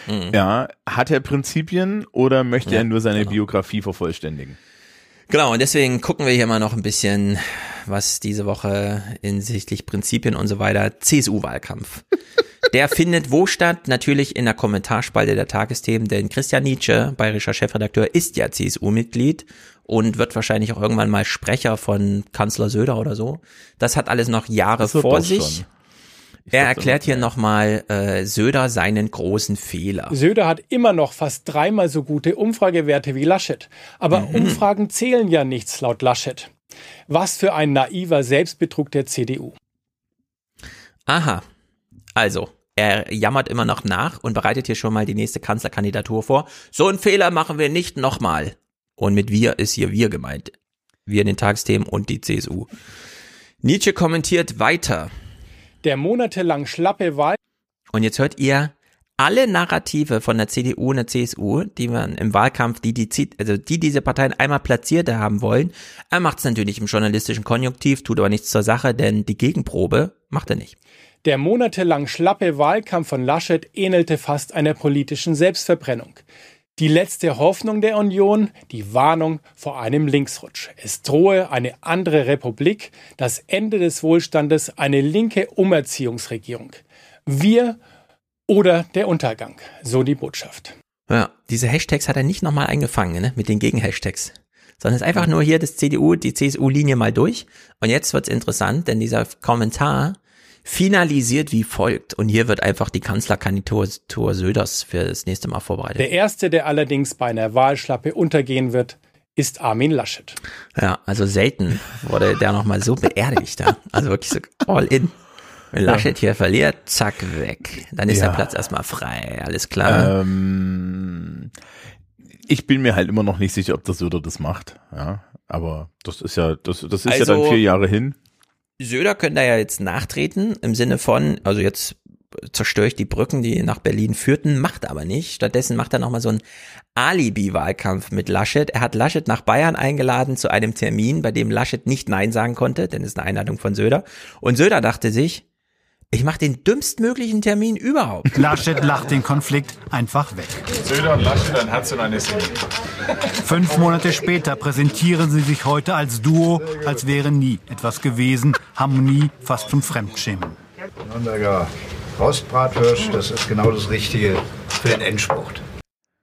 Mhm. Ja, hat er Prinzipien oder möchte Ja, er nur seine genau. Biografie vervollständigen? Genau, und deswegen gucken wir hier mal noch ein bisschen, was diese Woche hinsichtlich Prinzipien und so weiter, CSU-Wahlkampf. [laughs] Der findet wo statt? Natürlich in der Kommentarspalte der Tagesthemen, denn Christian Nietzsche, bayerischer Chefredakteur, ist ja CSU-Mitglied und wird wahrscheinlich auch irgendwann mal Sprecher von Kanzler Söder oder so. Das hat alles noch Jahre vor sich. schon. Er erklärt hier nochmal äh, Söder seinen großen Fehler. Söder hat immer noch fast dreimal so gute Umfragewerte wie Laschet. Aber Mhm. Umfragen zählen ja nichts laut Laschet. Was für ein naiver Selbstbetrug der CDU. Aha. Also, er jammert immer noch nach und bereitet hier schon mal die nächste Kanzlerkandidatur vor. So einen Fehler machen wir nicht nochmal. Und mit wir ist hier wir gemeint. Wir in den Tagesthemen und die CSU. Nietzsche kommentiert weiter. Der monatelang schlappe Wahl. Und jetzt hört ihr alle Narrative von der CDU und der CSU, die man im Wahlkampf, die, die, also die diese Parteien einmal platziert haben wollen. Er macht es natürlich im journalistischen Konjunktiv, tut aber nichts zur Sache, denn die Gegenprobe macht er nicht. Der monatelang schlappe Wahlkampf von Laschet ähnelte fast einer politischen Selbstverbrennung. Die letzte Hoffnung der Union, die Warnung vor einem Linksrutsch. Es drohe eine andere Republik, das Ende des Wohlstandes, eine linke Umerziehungsregierung. Wir oder der Untergang, so die Botschaft. Ja, diese Hashtags hat er nicht nochmal eingefangen, ne, mit den Gegenhashtags. Sondern es ist einfach nur hier das CDU, die CSU-Linie mal durch. Und jetzt wird's interessant, denn dieser Kommentar finalisiert wie folgt. Und hier wird einfach die Kanzlerkandidatur Söders für das nächste Mal vorbereitet. Der erste, der allerdings bei einer Wahlschlappe untergehen wird, ist Armin Laschet. Ja, also selten wurde der nochmal so beerdigt. Ja. Also wirklich so all in. Wenn Laschet hier verliert, zack, weg. Dann ist Ja. der Platz erstmal frei, alles klar. Ähm, ich bin mir halt immer noch nicht sicher, ob der Söder das macht. Ja, aber das ist ja, das, das ist ja Also- dann vier Jahre hin. Söder könnte ja jetzt nachtreten im Sinne von, also jetzt zerstöre ich die Brücken, die nach Berlin führten, macht aber nicht. Stattdessen macht er nochmal so einen Alibi-Wahlkampf mit Laschet. Er hat Laschet nach Bayern eingeladen zu einem Termin, bei dem Laschet nicht Nein sagen konnte, denn es ist eine Einladung von Söder. Und Söder dachte sich, ich mache den dümmstmöglichen Termin überhaupt. Laschet lacht den Konflikt einfach weg. Söder und Laschet, ein Herz und eine Seele. Fünf Monate später präsentieren sie sich heute als Duo, als wäre nie etwas gewesen. Harmonie fast zum Fremdschämen. Nürnberger Rostbratwurst, das ist genau das Richtige für den Endspurt.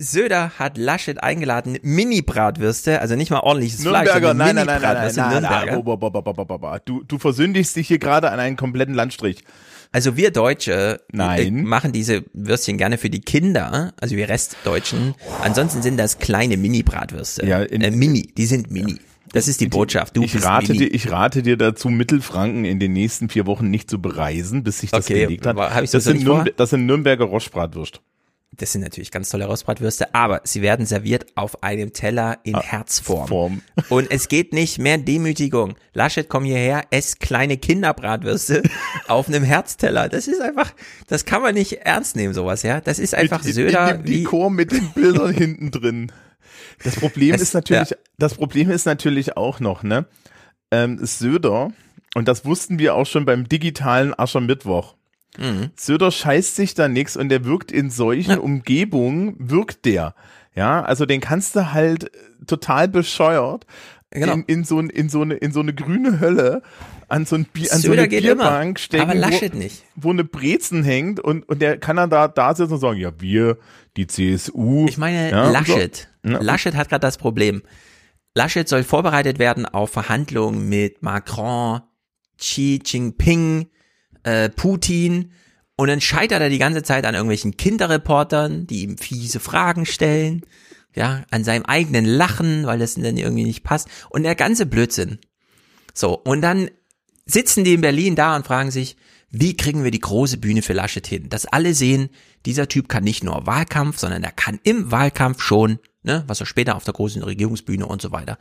Söder hat Laschet eingeladen, Mini-Bratwürste, also nicht mal ordentliches Fleisch, Nürnberger, sondern nein, nein, nein, nein, nein, Mini-Bratwürste nein, Nürnberger. nein, bo- bo- bo- bo- bo- bo- bo. Du, du versündigst dich hier gerade an einen kompletten Landstrich. Also wir Deutsche Nein. äh, machen diese Würstchen gerne für die Kinder, also wir Restdeutschen. Ansonsten sind das kleine Mini-Bratwürste. Ja, in- äh, Mini, die sind Mini. Das ist die Botschaft. Du ich rate Mini. dir, ich rate dir dazu, Mittelfranken in den nächsten vier Wochen nicht zu bereisen, bis sich das Okay, gelegt hat. aber hab ich das, sowieso sind? Nürnber das sind Nürnberger Rostbratwürst. Das sind natürlich ganz tolle Rostbratwürste, aber sie werden serviert auf einem Teller in Herzform. Ah, Form. [laughs] Und es geht nicht mehr Demütigung. Laschet, komm hierher, ess kleine Kinderbratwürste [laughs] auf einem Herzteller. Das ist einfach, das kann man nicht ernst nehmen, sowas, ja. Das ist einfach in, Söder in dem wie, Dekor mit den Bildern hinten drin. Das Problem Es- ist natürlich, ja. das Problem ist natürlich auch noch, ne? Ähm, Söder, und das wussten wir auch schon beim digitalen Aschermittwoch. Mhm. Söder scheißt sich da nix und der wirkt in solchen Umgebungen, wirkt der. Ja, also den kannst du halt äh, total bescheuert Genau. in, in, so, in, so eine, in so eine grüne Hölle an so, ein Bier, an so eine Bierbank immer, stecken, aber Laschet wo, nicht. wo eine Brezen hängt und, und der kann dann da, da sitzen und sagen, ja, wir, die CSU. Ich meine, ja, Laschet. So. Ja. Laschet hat gerade das Problem. Laschet soll vorbereitet werden auf Verhandlungen mit Macron, Xi Jinping, äh, Putin. Und dann scheitert er die ganze Zeit an irgendwelchen Kinderreportern, die ihm fiese Fragen stellen. Ja, an seinem eigenen Lachen, weil das dann irgendwie nicht passt. Und der ganze Blödsinn. So, und dann sitzen die in Berlin da und fragen sich, wie kriegen wir die große Bühne für Laschet hin? Dass alle sehen, dieser Typ kann nicht nur Wahlkampf, sondern er kann im Wahlkampf schon, ne, was er später auf der großen Regierungsbühne und so weiter.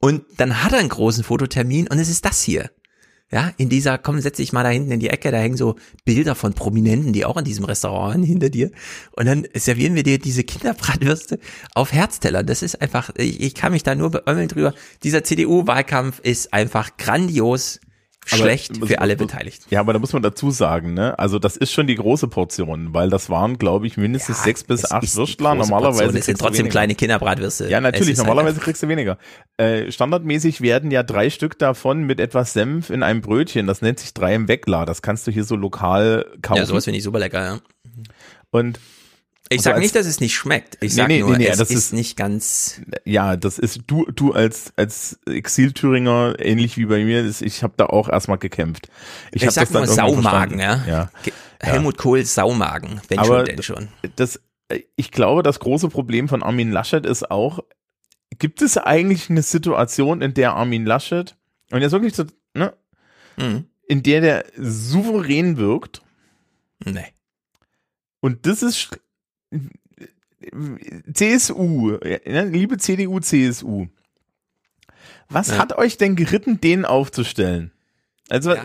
Und dann hat er einen großen Fototermin und es ist das hier. Ja, in dieser, komm, setz dich mal da hinten in die Ecke, da hängen so Bilder von Prominenten, die auch in diesem Restaurant waren, hinter dir. Und dann servieren wir dir diese Kinderbratwürste auf Herztellern. Das ist einfach, ich, ich kann mich da nur beömmeln drüber. Dieser CDU-Wahlkampf ist einfach grandios schlecht für alle Beteiligten. Ja, aber da muss man dazu sagen, ne? Also das ist schon die große Portion, weil das waren, glaube ich, mindestens ja, sechs bis acht Würstler. Normalerweise es sind trotzdem kleine Kinderbratwürste. Ja, natürlich. Normalerweise halt kriegst du weniger. Äh, standardmäßig werden ja drei Stück davon mit etwas Senf in einem Brötchen. Das nennt sich drei im Wegler. Das kannst du hier so lokal kaufen. Ja, sowas finde ich super lecker. Ja. Und ich also sage nicht, dass es nicht schmeckt. Ich sage nee, nee, nur, nee, es ist, ist, nicht ganz. Ja, das ist du du als als Exil-Thüringer ähnlich wie bei mir. Ich habe da auch erstmal gekämpft. Ich, ich sag nur Saumagen, ja. ja. Helmut Kohl Saumagen, wenn Aber schon, denn schon. Das, ich glaube, das große Problem von Armin Laschet ist auch, gibt es eigentlich eine Situation, in der Armin Laschet und jetzt wirklich so, ne, mhm. in der der souverän wirkt? Nee. Und das ist CSU, ja, liebe CDU, CSU, was ja. hat euch denn geritten, den aufzustellen? Also, ja.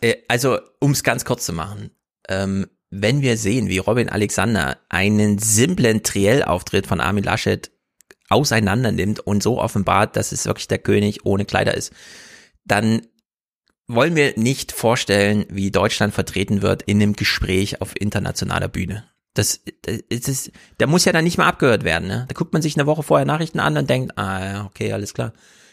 Äh, also um es ganz kurz zu machen, ähm, wenn wir sehen, wie Robin Alexander einen simplen Triell-Auftritt von Armin Laschet auseinander nimmt und so offenbart, dass es wirklich der König ohne Kleider ist, dann wollen wir nicht vorstellen, wie Deutschland vertreten wird in einem Gespräch auf internationaler Bühne. Das, das ist, da muss ja dann nicht mal abgehört werden. Ne? Da guckt man sich eine Woche vorher Nachrichten an und denkt, ah okay, alles klar.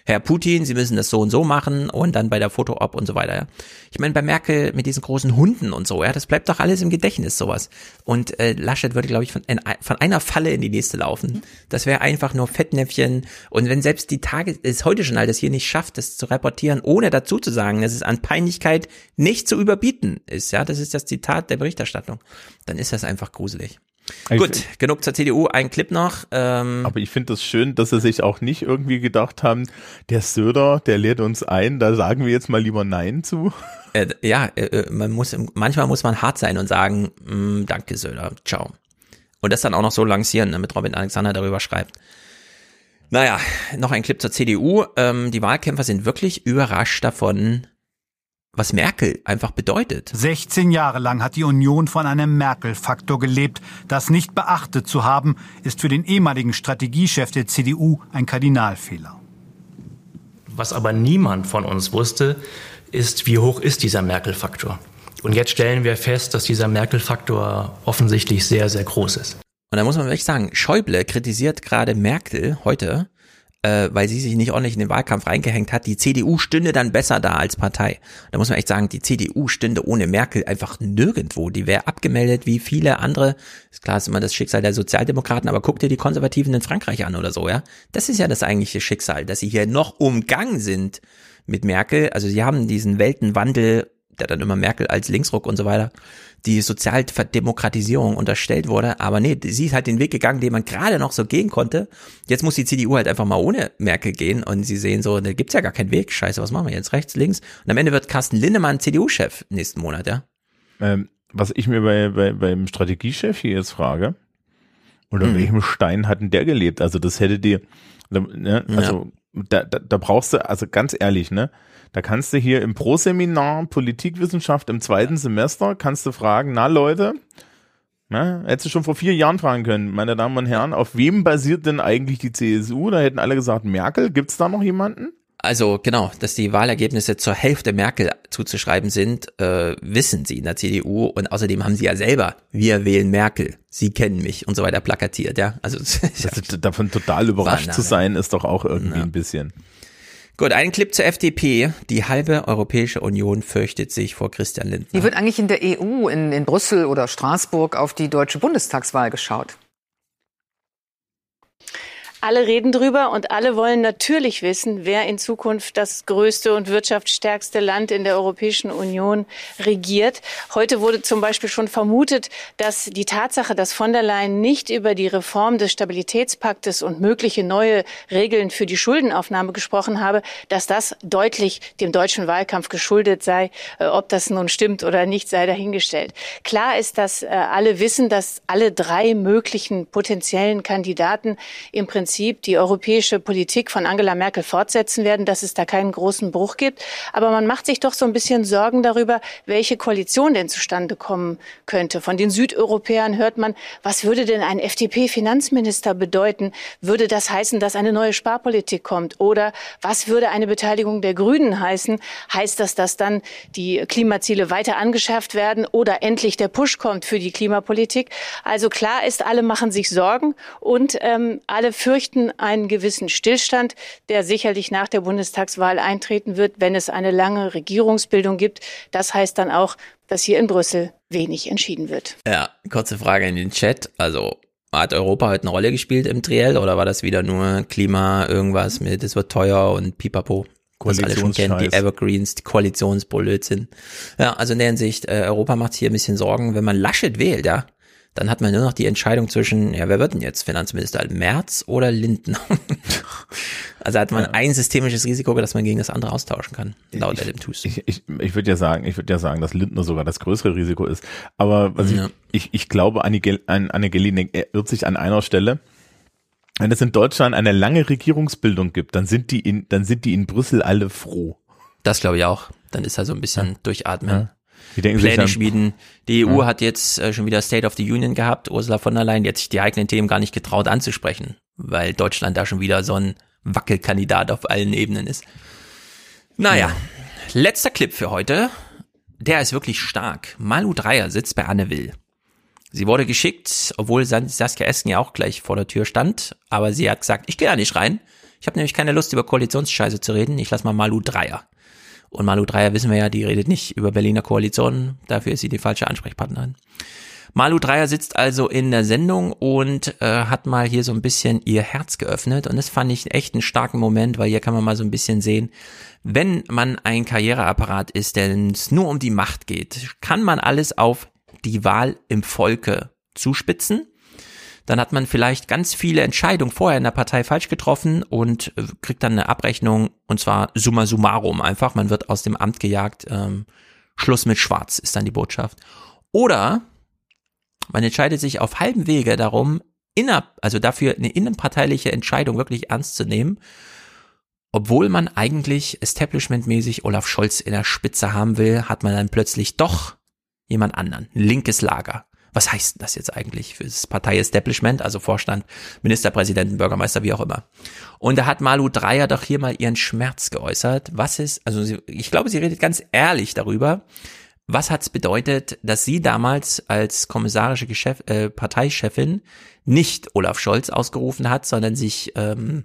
Herr Putin, Sie müssen das so und so machen und dann bei der Foto-Op und so weiter. Ja. Ich meine, bei Merkel mit diesen großen Hunden und so, ja, das bleibt doch alles im Gedächtnis, sowas. Und äh, Laschet würde, glaube ich, von, von einer Falle in die nächste laufen. Das wäre einfach nur Fettnäpfchen. Und wenn selbst die Tage, ist heute schon halt das hier nicht schafft, das zu reportieren, ohne dazu zu sagen, dass es an Peinlichkeit nicht zu überbieten ist, ja, das ist das Zitat der Berichterstattung, dann ist das einfach gruselig. Gut, genug zur CDU, ein Clip noch. Ähm, aber ich finde das schön, dass sie sich auch nicht irgendwie gedacht haben, der Söder, der lädt uns ein, da sagen wir jetzt mal lieber Nein zu. [laughs] Äh, ja, äh, äh man muss, manchmal muss man hart sein und sagen, mm, danke Söder, ciao. Und das dann auch noch so lancieren, damit Robin Alexander darüber schreibt. Naja, noch ein Clip zur CDU. Ähm, die Wahlkämpfer sind wirklich überrascht davon, was Merkel einfach bedeutet. 16 Jahre lang hat die Union von einem Merkel-Faktor gelebt. Das nicht beachtet zu haben, ist für den ehemaligen Strategiechef der CDU ein Kardinalfehler. Was aber niemand von uns wusste, ist, wie hoch ist dieser Merkel-Faktor. Und jetzt stellen wir fest, dass dieser Merkel-Faktor offensichtlich sehr, sehr groß ist. Und da muss man wirklich sagen, Schäuble kritisiert gerade Merkel heute, äh, weil sie sich nicht ordentlich in den Wahlkampf reingehängt hat, die CDU stünde dann besser da als Partei. Da muss man echt sagen, die CDU stünde ohne Merkel einfach nirgendwo. Die wäre abgemeldet wie viele andere. Ist klar, ist immer das Schicksal der Sozialdemokraten, aber guck dir die Konservativen in Frankreich an oder so, ja. Das ist ja das eigentliche Schicksal, dass sie hier noch umgangen sind mit Merkel. Also sie haben diesen Weltenwandel der dann immer Merkel als Linksruck und so weiter, die Sozialdemokratisierung unterstellt wurde. Aber nee, sie ist halt den Weg gegangen, den man gerade noch so gehen konnte. Jetzt muss die CDU halt einfach mal ohne Merkel gehen und sie sehen so, da gibt's ja gar keinen Weg. Scheiße, was machen wir jetzt? Rechts, links? Und am Ende wird Carsten Lindemann CDU-Chef nächsten Monat, ja? Ähm, was ich mir bei, bei, beim Strategiechef hier jetzt frage, unter mhm. welchem Stein hat denn der gelebt? Also das hätte dir, ne, also ja. da, da, da brauchst du, also ganz ehrlich, ne? Da kannst du hier im Proseminar Politikwissenschaft im zweiten Semester, kannst du fragen, na Leute, na, hättest du schon vor vier Jahren fragen können, meine Damen und Herren, auf wem basiert denn eigentlich die CSU? Da hätten alle gesagt, Merkel, gibt's da noch jemanden? Also genau, dass die Wahlergebnisse zur Hälfte Merkel zuzuschreiben sind, äh, wissen sie in der CDU und außerdem haben sie ja selber, wir wählen Merkel, sie kennen mich und so weiter plakatiert, ja. Also, [laughs] also davon total überrascht Banane. zu sein, ist doch auch irgendwie ja. ein bisschen. Gut, ein Clip zur FDP. Die halbe Europäische Union fürchtet sich vor Christian Lindner. Wie wird eigentlich in der EU, in, in Brüssel oder Straßburg auf die deutsche Bundestagswahl geschaut? Alle reden drüber und alle wollen natürlich wissen, wer in Zukunft das größte und wirtschaftsstärkste Land in der Europäischen Union regiert. Heute wurde zum Beispiel schon vermutet, dass die Tatsache, dass von der Leyen nicht über die Reform des Stabilitätspaktes und mögliche neue Regeln für die Schuldenaufnahme gesprochen habe, dass das deutlich dem deutschen Wahlkampf geschuldet sei. Äh, ob das nun stimmt oder nicht, sei dahingestellt. Klar ist, dass äh, alle wissen, dass alle drei möglichen potenziellen Kandidaten im Prinzip Prinzip die europäische Politik von Angela Merkel fortsetzen werden, dass es da keinen großen Bruch gibt. Aber man macht sich doch so ein bisschen Sorgen darüber, welche Koalition denn zustande kommen könnte. Von den Südeuropäern hört man, was würde denn ein FDP-Finanzminister bedeuten? Würde das heißen, dass eine neue Sparpolitik kommt? Oder was würde eine Beteiligung der Grünen heißen? Heißt das, dass dann die Klimaziele weiter angeschärft werden oder endlich der Push kommt für die Klimapolitik? Also klar ist, alle machen sich Sorgen und ähm, alle fürchten einen gewissen Stillstand, der sicherlich nach der Bundestagswahl eintreten wird, wenn es eine lange Regierungsbildung gibt. Das heißt dann auch, dass hier in Brüssel wenig entschieden wird. Ja, kurze Frage in den Chat. Also hat Europa heute eine Rolle gespielt im Triell oder war das wieder nur Klima, irgendwas mit, es wird teuer und pipapo? Was alle schon kennen, die Evergreens, die Koalitionsblödsinn. Ja, also in der Hinsicht, äh, Europa macht sich hier ein bisschen Sorgen. Wenn man Laschet wählt, ja, dann hat man nur noch die Entscheidung zwischen, ja, wer wird denn jetzt Finanzminister? Merz oder Lindner? [laughs] also hat man ja. ein systemisches Risiko, das man gegen das andere austauschen kann, laut Adam Tooze. Ich, ich, ich würde ja sagen, ich würde ja sagen, dass Lindner sogar das größere Risiko ist. Aber was ja. ich, ich, ich glaube, Annegel, Annegeli irrt sich an einer Stelle. Wenn es in Deutschland eine lange Regierungsbildung gibt, dann sind die in, dann sind die in Brüssel alle froh. Das glaube ich auch. Dann ist er so ein bisschen ja. durchatmen. Die Pläne dann, schmieden. Die EU ja. hat jetzt äh, schon wieder State of the Union gehabt. Ursula von der Leyen, die hat sich die eigenen Themen gar nicht getraut anzusprechen, weil Deutschland da schon wieder so ein Wackelkandidat auf allen Ebenen ist. Naja, ja. letzter Clip für heute. Der ist wirklich stark. Malu Dreier sitzt bei Anne Will. Sie wurde geschickt, obwohl Saskia Esken ja auch gleich vor der Tür stand, aber sie hat gesagt, ich gehe da nicht rein. Ich habe nämlich keine Lust, über Koalitionsscheiße zu reden. Ich lass mal Malu Dreier. Und Malu Dreier wissen wir ja, die redet nicht über Berliner Koalitionen. Dafür ist sie die falsche Ansprechpartnerin. Malu Dreier sitzt also in der Sendung und äh, hat mal hier so ein bisschen ihr Herz geöffnet. Und das fand ich echt einen starken Moment, weil hier kann man mal so ein bisschen sehen, wenn man ein Karriereapparat ist, der es nur um die Macht geht, kann man alles auf die Wahl im Volke zuspitzen dann hat man vielleicht ganz viele Entscheidungen vorher in der Partei falsch getroffen und äh, kriegt dann eine Abrechnung und zwar summa summarum einfach. Man wird aus dem Amt gejagt. Ähm, Schluss mit Schwarz ist dann die Botschaft. Oder man entscheidet sich auf halbem Wege darum, inner, also dafür eine innenparteiliche Entscheidung wirklich ernst zu nehmen, obwohl man eigentlich establishmentmäßig Olaf Scholz in der Spitze haben will, hat man dann plötzlich doch jemand anderen, linkes Lager was heißt das jetzt eigentlich für das Partei-Establishment, also Vorstand, Ministerpräsidenten, Bürgermeister, wie auch immer. Und da hat Malu Dreyer doch hier mal ihren Schmerz geäußert. Was ist, also sie, ich glaube, sie redet ganz ehrlich darüber, was hat es bedeutet, dass sie damals als kommissarische Geschäf äh, Parteichefin nicht Olaf Scholz ausgerufen hat, sondern sich ähm,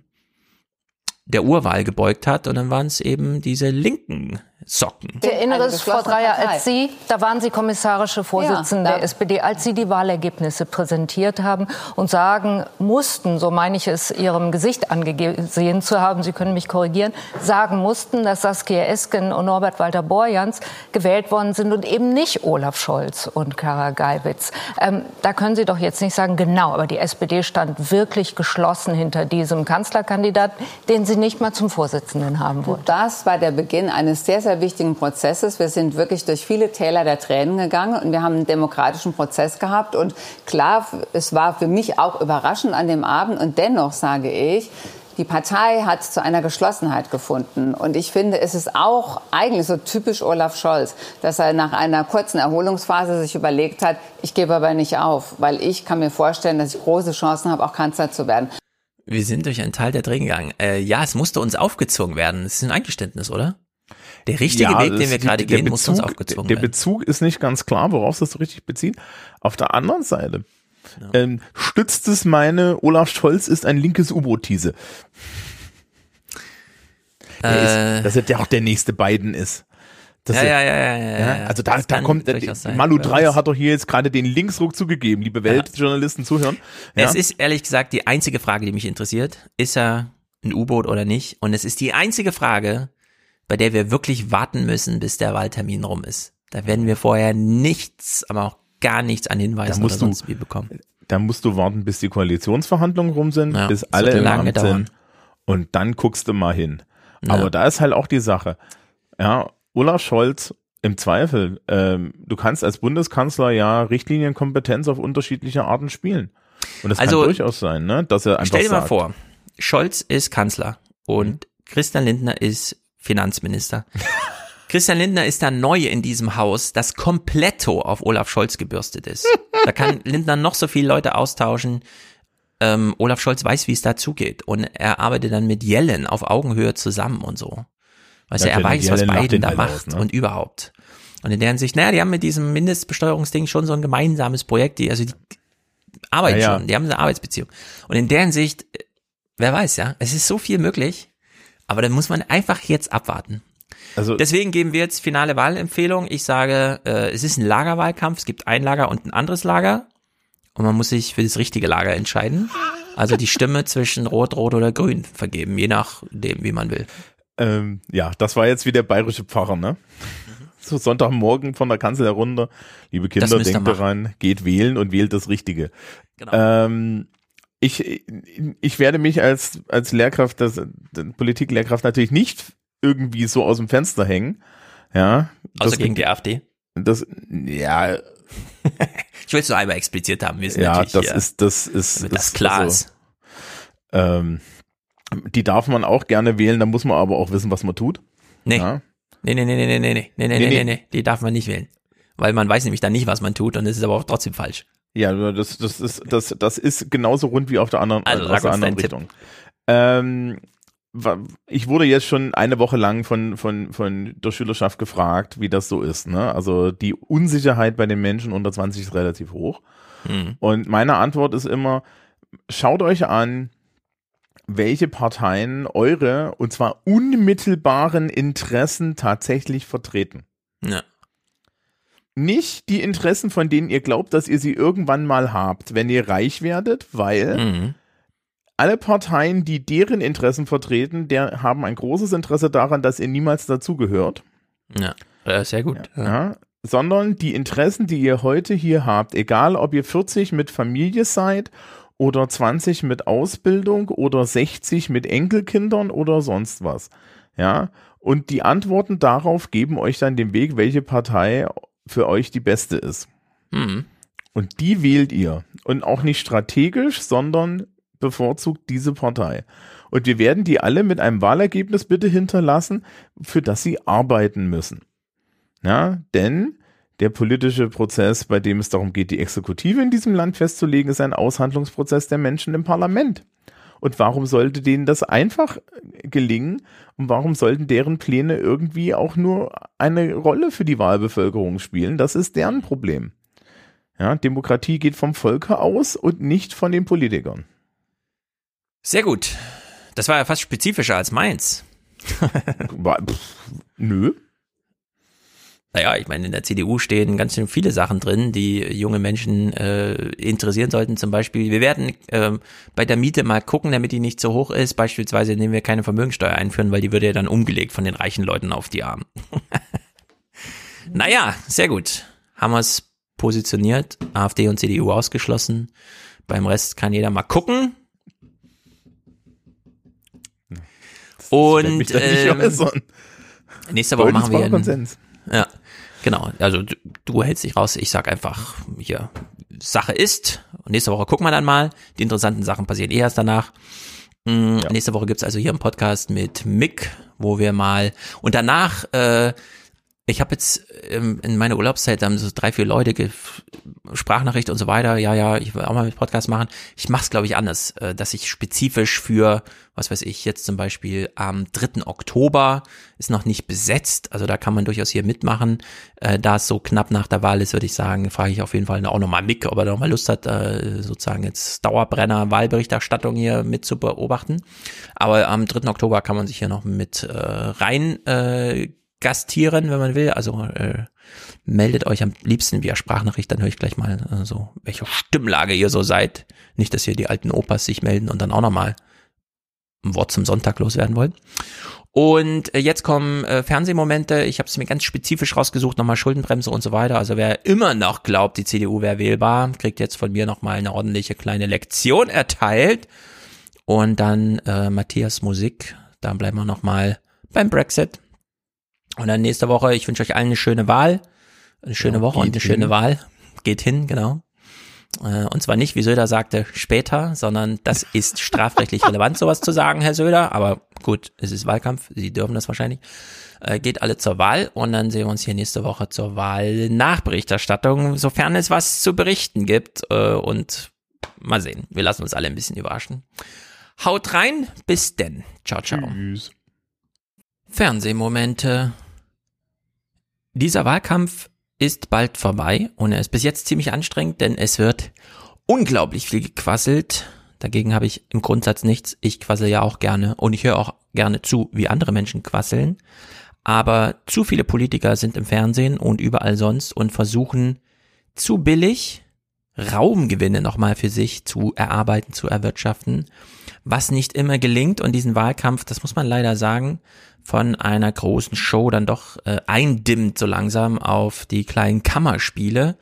der Urwahl gebeugt hat und dann waren es eben diese linken Socken. Ich erinnere es, Frau Dreier, als Sie, da waren Sie kommissarische Vorsitzende ja, der SPD, als Sie die Wahlergebnisse präsentiert haben und sagen mussten, so meine ich es Ihrem Gesicht angesehen zu haben, Sie können mich korrigieren, sagen mussten, dass Saskia Esken und Norbert Walter-Borjans gewählt worden sind und eben nicht Olaf Scholz und Kara Geiwitz. Ähm, da können Sie doch jetzt nicht sagen, genau, aber die SPD stand wirklich geschlossen hinter diesem Kanzlerkandidaten, den Sie nicht mal zum Vorsitzenden haben wollten. Das war der Beginn eines sehr, sehr sehr wichtigen Prozesses. Wir sind wirklich durch viele Täler der Tränen gegangen und wir haben einen demokratischen Prozess gehabt. Und klar, es war für mich auch überraschend an dem Abend. Und dennoch sage ich, die Partei hat zu einer Geschlossenheit gefunden. Und ich finde, es ist auch eigentlich so typisch Olaf Scholz, dass er nach einer kurzen Erholungsphase sich überlegt hat, ich gebe aber nicht auf, weil ich kann mir vorstellen, dass ich große Chancen habe, auch Kanzler zu werden. Wir sind durch einen Teil der Dreh gegangen. Äh, ja, es musste uns aufgezwungen werden. Das ist ein Eingeständnis, oder? Der richtige ja, Weg, den wir gerade gehen, Bezug, muss uns aufgezogen Der Bezug ist nicht ganz klar, worauf das so richtig bezieht. Auf der anderen Seite ja. ähm, stützt es meine, Olaf Scholz ist ein linkes U-Boot-Tease. Äh, dass er der auch der nächste Biden ist. Ja, ja, ja, ja, ja, ja, Also da, da kommt, Malu Dreier hat doch hier jetzt gerade den Linksruck zugegeben, liebe Weltjournalisten zuhören. Es ist ehrlich gesagt die einzige Frage, die mich interessiert. Ist er ein U-Boot oder nicht? Und es ist die einzige Frage, bei der wir wirklich warten müssen, bis der Wahltermin rum ist. Da werden wir vorher nichts, aber auch gar nichts an Hinweisen oder sonst du, wie bekommen. Da musst du warten, bis die Koalitionsverhandlungen rum sind, ja, bis alle im Amt sind. Und dann guckst du mal hin. Ja. Aber da ist halt auch die Sache. Ja, Olaf Scholz im Zweifel, ähm, du kannst als Bundeskanzler ja Richtlinienkompetenz auf unterschiedliche Arten spielen. Und das also, kann durchaus sein, ne, dass er einfach Stell dir sagt, mal vor, Scholz ist Kanzler und Christian Lindner ist Finanzminister. Christian Lindner ist da neu in diesem Haus, das kompletto auf Olaf Scholz gebürstet ist. Da kann [laughs] Lindner noch so viele Leute austauschen. Ähm, Olaf Scholz weiß, wie es dazugeht. Und er arbeitet dann mit Yellen auf Augenhöhe zusammen und so. Weißt du, er weiß, was Biden da macht aus, ne? und überhaupt. Und in deren Sicht, naja, die haben mit diesem Mindestbesteuerungsding schon so ein gemeinsames Projekt, die, also die arbeiten ja, ja. schon, die haben eine Arbeitsbeziehung. Und in deren Sicht, wer weiß, ja, es ist so viel möglich, aber dann muss man einfach jetzt abwarten. Also Deswegen geben wir jetzt finale Wahlempfehlung. Ich sage, äh, es ist ein Lagerwahlkampf, es gibt ein Lager und ein anderes Lager und man muss sich für das richtige Lager entscheiden. Also die Stimme zwischen Rot, Rot oder Grün vergeben, je nachdem, wie man will. Ähm, ja, das war jetzt wie der bayerische Pfarrer, ne? So Sonntagmorgen von der Kanzel herunter. Liebe Kinder, denkt daran, geht wählen und wählt das Richtige. Genau. Ähm, ich, ich werde mich als, als Lehrkraft, das, Politiklehrkraft natürlich nicht irgendwie so aus dem Fenster hängen. Ja. Außer gegen die AfD. Das, ja. [laughs] ich will es nur einmal expliziert haben. Wir sind ja, das hier, ist, das ist, damit das klar also, ist. Ähm, die darf man auch gerne wählen, da muss man aber auch wissen, was man tut. Nee. Ja. Nee, nee, nee, nee, nee, nee, nee, nee, nee, nee, nee, die darf man nicht wählen. Weil man weiß nämlich dann nicht, was man tut und es ist aber auch trotzdem falsch. Ja, das, das ist, das, das ist genauso rund wie auf der anderen, also, aus der anderen Richtung. Ähm, ich wurde jetzt schon eine Woche lang von, von, von der Schülerschaft gefragt, wie das so ist. Ne? Also die Unsicherheit bei den Menschen unter 20 ist relativ hoch. Hm. Und meine Antwort ist immer, schaut euch an, welche Parteien eure, und zwar unmittelbaren Interessen tatsächlich vertreten. Ja. Nicht die Interessen, von denen ihr glaubt, dass ihr sie irgendwann mal habt, wenn ihr reich werdet, weil mhm alle Parteien, die deren Interessen vertreten, der haben ein großes Interesse daran, dass ihr niemals dazugehört. Ja, äh, sehr gut. Ja, ja. Sondern die Interessen, die ihr heute hier habt, egal ob ihr 40 mit Familie seid oder 20 mit Ausbildung oder 60 mit Enkelkindern oder sonst was. Ja, und die Antworten darauf geben euch dann den Weg, welche Partei für euch die beste ist. Mhm. Und die wählt ihr. Und auch nicht strategisch, sondern bevorzugt diese Partei. Und wir werden die alle mit einem Wahlergebnis bitte hinterlassen, für das sie arbeiten müssen. Ja, denn der politische Prozess, bei dem es darum geht, die Exekutive in diesem Land festzulegen, ist ein Aushandlungsprozess der Menschen im Parlament. Und warum sollte denen das einfach gelingen? Und warum sollten deren Pläne irgendwie auch nur eine Rolle für die Wahlbevölkerung spielen? Das ist deren Problem. Ja, Demokratie geht vom Volke aus und nicht von den Politikern. Sehr gut. Das war ja fast spezifischer als meins. Nö. Naja, ich meine, in der CDU stehen ganz schön viele Sachen drin, die junge Menschen äh, interessieren sollten. Zum Beispiel, wir werden äh, bei der Miete mal gucken, damit die nicht so hoch ist. Beispielsweise, indem wir keine Vermögensteuer einführen, weil die würde ja dann umgelegt von den reichen Leuten auf die Armen. [laughs] naja, sehr gut. Haben wir es positioniert, AfD und CDU ausgeschlossen. Beim Rest kann jeder mal gucken. Und ähm, nächste Woche machen wir einen, Ja, genau. Also du, du, hältst dich raus. Ich sag einfach hier Sache ist. Und nächste Woche gucken wir dann mal. Die interessanten Sachen passieren eh erst danach. Mhm, ja. Nächste Woche gibt's also hier einen Podcast mit Mick, wo wir mal und danach äh, ich habe jetzt ähm, in meiner Urlaubszeit haben so drei, vier Leute Sprachnachricht und so weiter. Ja, ja, ich will auch mal mit Podcast machen. Ich mache es, glaube ich, anders, äh, dass ich spezifisch für, was weiß ich, jetzt zum Beispiel am 3. Oktober ist noch nicht besetzt. Also da kann man durchaus hier mitmachen. Äh, da es so knapp nach der Wahl ist, würde ich sagen, frage ich auf jeden Fall auch nochmal Mick, ob er nochmal Lust hat, äh, sozusagen jetzt Dauerbrenner Wahlberichterstattung hier mit zu beobachten. Aber am 3. Oktober kann man sich hier noch mit äh, rein äh, gastieren, wenn man will. Also äh, meldet euch am liebsten via Sprachnachricht, dann höre ich gleich mal äh, so, welche Stimmlage ihr so seid. Nicht, dass hier die alten Opas sich melden und dann auch nochmal ein Wort zum Sonntag loswerden wollen. Und äh, jetzt kommen äh, Fernsehmomente. Ich habe es mir ganz spezifisch rausgesucht, nochmal Schuldenbremse und so weiter. Also wer immer noch glaubt, die CDU wäre wählbar, kriegt jetzt von mir nochmal eine ordentliche kleine Lektion erteilt. Und dann äh, Matthias Musik. Da bleiben wir nochmal beim Brexit. Und dann nächste Woche, ich wünsche euch allen eine schöne Wahl, eine schöne ja, Woche und eine hin. schöne Wahl. Geht hin, genau. Äh, und zwar nicht, wie Söder sagte, später, sondern das ist strafrechtlich [laughs] relevant, sowas zu sagen, Herr Söder. Aber gut, es ist Wahlkampf, Sie dürfen das wahrscheinlich. Äh, geht alle zur Wahl und dann sehen wir uns hier nächste Woche zur Wahl Nachberichterstattung, sofern es was zu berichten gibt. Äh, und mal sehen, wir lassen uns alle ein bisschen überraschen. Haut rein, bis denn. Ciao, ciao. Tschüss. Fernsehmomente. Dieser Wahlkampf ist bald vorbei und er ist bis jetzt ziemlich anstrengend, denn es wird unglaublich viel gequasselt. Dagegen habe ich im Grundsatz nichts. Ich quassel ja auch gerne und ich höre auch gerne zu, wie andere Menschen quasseln. Aber zu viele Politiker sind im Fernsehen und überall sonst und versuchen zu billig Raumgewinne nochmal für sich zu erarbeiten, zu erwirtschaften, was nicht immer gelingt. Und diesen Wahlkampf, das muss man leider sagen, von einer großen Show dann doch äh, eindimmt so langsam auf die kleinen Kammerspiele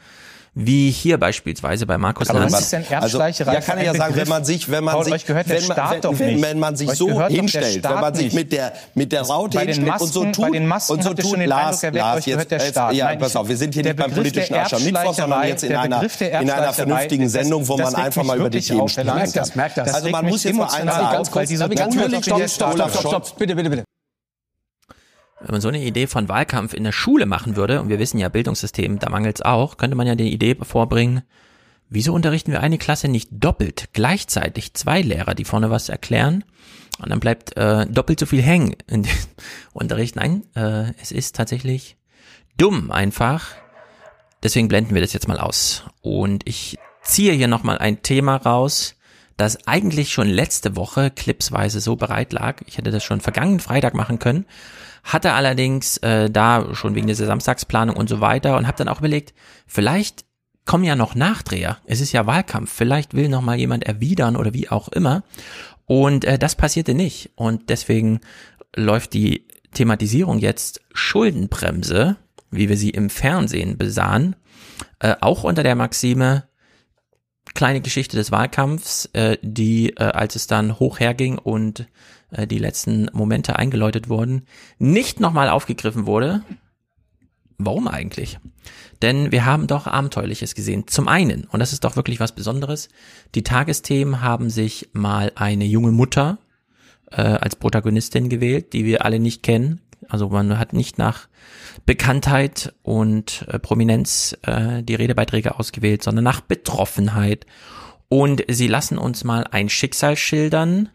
wie hier beispielsweise bei Markus Aber Lanz. Was ist denn Erbschleicherei? Also, ja, kann ich ja sagen, wenn man sich, wenn man Paul, sich, wenn, wenn, wenn, man sich so hinstellt, wenn man sich mit der, mit der Raute hinstellt Masken, und so tut, bei den Masken und so tut, Lars, Lars, jetzt, der Staat. ja, Nein, pass auf, wir sind hier nicht beim politischen Aschermittwoch, sondern jetzt in einer, in einer vernünftigen Sendung, wo man einfach mal über die Themen spricht. Also man muss jetzt mal eins sagen, natürlich, stopp, stopp, stopp, bitte, bitte, bitte wenn man so eine Idee von Wahlkampf in der Schule machen würde, und wir wissen ja, Bildungssystem, da mangelt es auch, könnte man ja die Idee vorbringen, wieso unterrichten wir eine Klasse nicht doppelt, gleichzeitig zwei Lehrer, die vorne was erklären, und dann bleibt äh, doppelt so viel hängen in dem [laughs] Unterricht. Nein, äh, es ist tatsächlich dumm einfach. Deswegen blenden wir das jetzt mal aus. Und ich ziehe hier nochmal ein Thema raus, das eigentlich schon letzte Woche clipsweise so bereit lag. Ich hätte das schon vergangenen Freitag machen können hatte allerdings äh, da schon wegen dieser Samstagsplanung und so weiter und habe dann auch überlegt, vielleicht kommen ja noch Nachdreher. Es ist ja Wahlkampf. Vielleicht will noch mal jemand erwidern oder wie auch immer. Und äh, das passierte nicht. Und deswegen läuft die Thematisierung jetzt Schuldenbremse, wie wir sie im Fernsehen besahen, äh, auch unter der Maxime kleine Geschichte des Wahlkampfs, äh, die, äh, als es dann hoch herging und äh, die letzten Momente eingeläutet wurden, nicht nochmal aufgegriffen wurde. Warum eigentlich? Denn wir haben doch Abenteuerliches gesehen. Zum einen, und das ist doch wirklich was Besonderes, die Tagesthemen haben sich mal eine junge Mutter äh, als Protagonistin gewählt, die wir alle nicht kennen. Also man hat nicht nach Bekanntheit und äh, Prominenz äh, die Redebeiträge ausgewählt, sondern nach Betroffenheit. Und sie lassen uns mal ein Schicksal schildern,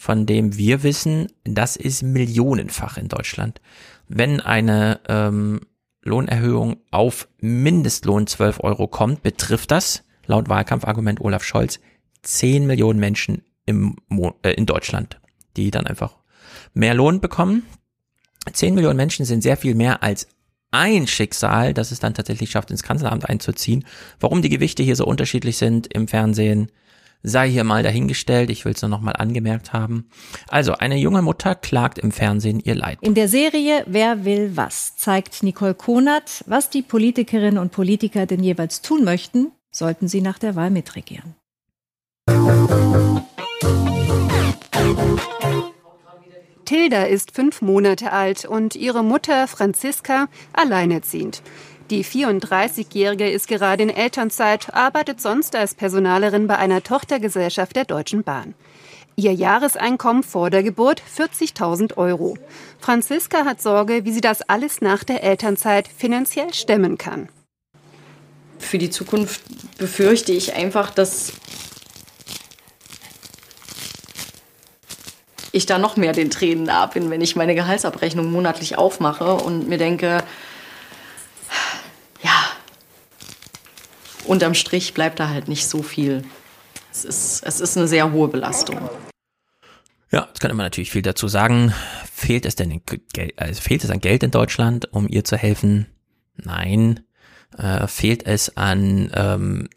von dem wir wissen, das ist millionenfach in Deutschland. Wenn eine ähm, Lohnerhöhung auf Mindestlohn 12 Euro kommt, betrifft das, laut Wahlkampfargument Olaf Scholz, 10 Millionen Menschen im, äh, in Deutschland, die dann einfach mehr Lohn bekommen. 10 Millionen Menschen sind sehr viel mehr als ein Schicksal, das es dann tatsächlich schafft, ins Kanzleramt einzuziehen. Warum die Gewichte hier so unterschiedlich sind im Fernsehen, sei hier mal dahingestellt, ich will es nur noch mal angemerkt haben. Also, eine junge Mutter klagt im Fernsehen ihr Leid. In der Serie Wer will was zeigt Nicole Konert, was die Politikerinnen und Politiker denn jeweils tun möchten, sollten sie nach der Wahl mitregieren. Tilda ist fünf Monate alt und ihre Mutter Franziska alleinerziehend. Die 34-Jährige ist gerade in Elternzeit, arbeitet sonst als Personalerin bei einer Tochtergesellschaft der Deutschen Bahn. Ihr Jahreseinkommen vor der Geburt 40.000 Euro. Franziska hat Sorge, wie sie das alles nach der Elternzeit finanziell stemmen kann. Für die Zukunft befürchte ich einfach, dass ich da noch mehr den Tränen nah bin, wenn ich meine Gehaltsabrechnung monatlich aufmache und mir denke, unterm Strich bleibt da halt nicht so viel. Es ist, es ist eine sehr hohe Belastung. Ja, jetzt könnte man natürlich viel dazu sagen. Fehlt es denn also fehlt es an Geld in Deutschland, um ihr zu helfen? Nein. Äh, fehlt es an ähm,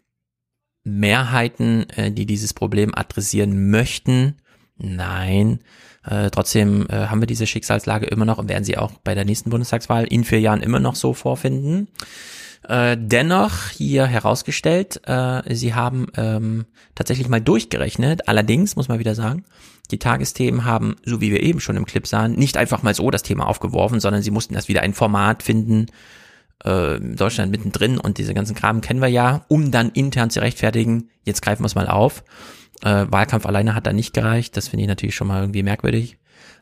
Mehrheiten, äh, die dieses Problem adressieren möchten? Nein. Äh, trotzdem äh, haben wir diese Schicksalslage immer noch und werden sie auch bei der nächsten Bundestagswahl in vier Jahren immer noch so vorfinden. Äh, dennoch hier herausgestellt, äh, sie haben ähm, tatsächlich mal durchgerechnet. Allerdings muss man wieder sagen, die Tagesthemen haben, so wie wir eben schon im Clip sahen, nicht einfach mal so das Thema aufgeworfen, sondern sie mussten erst wieder ein Format finden, äh, Deutschland mittendrin und diese ganzen Kram kennen wir ja, um dann intern zu rechtfertigen, jetzt greifen wir es mal auf. Äh, Wahlkampf alleine hat da nicht gereicht, das finde ich natürlich schon mal irgendwie merkwürdig.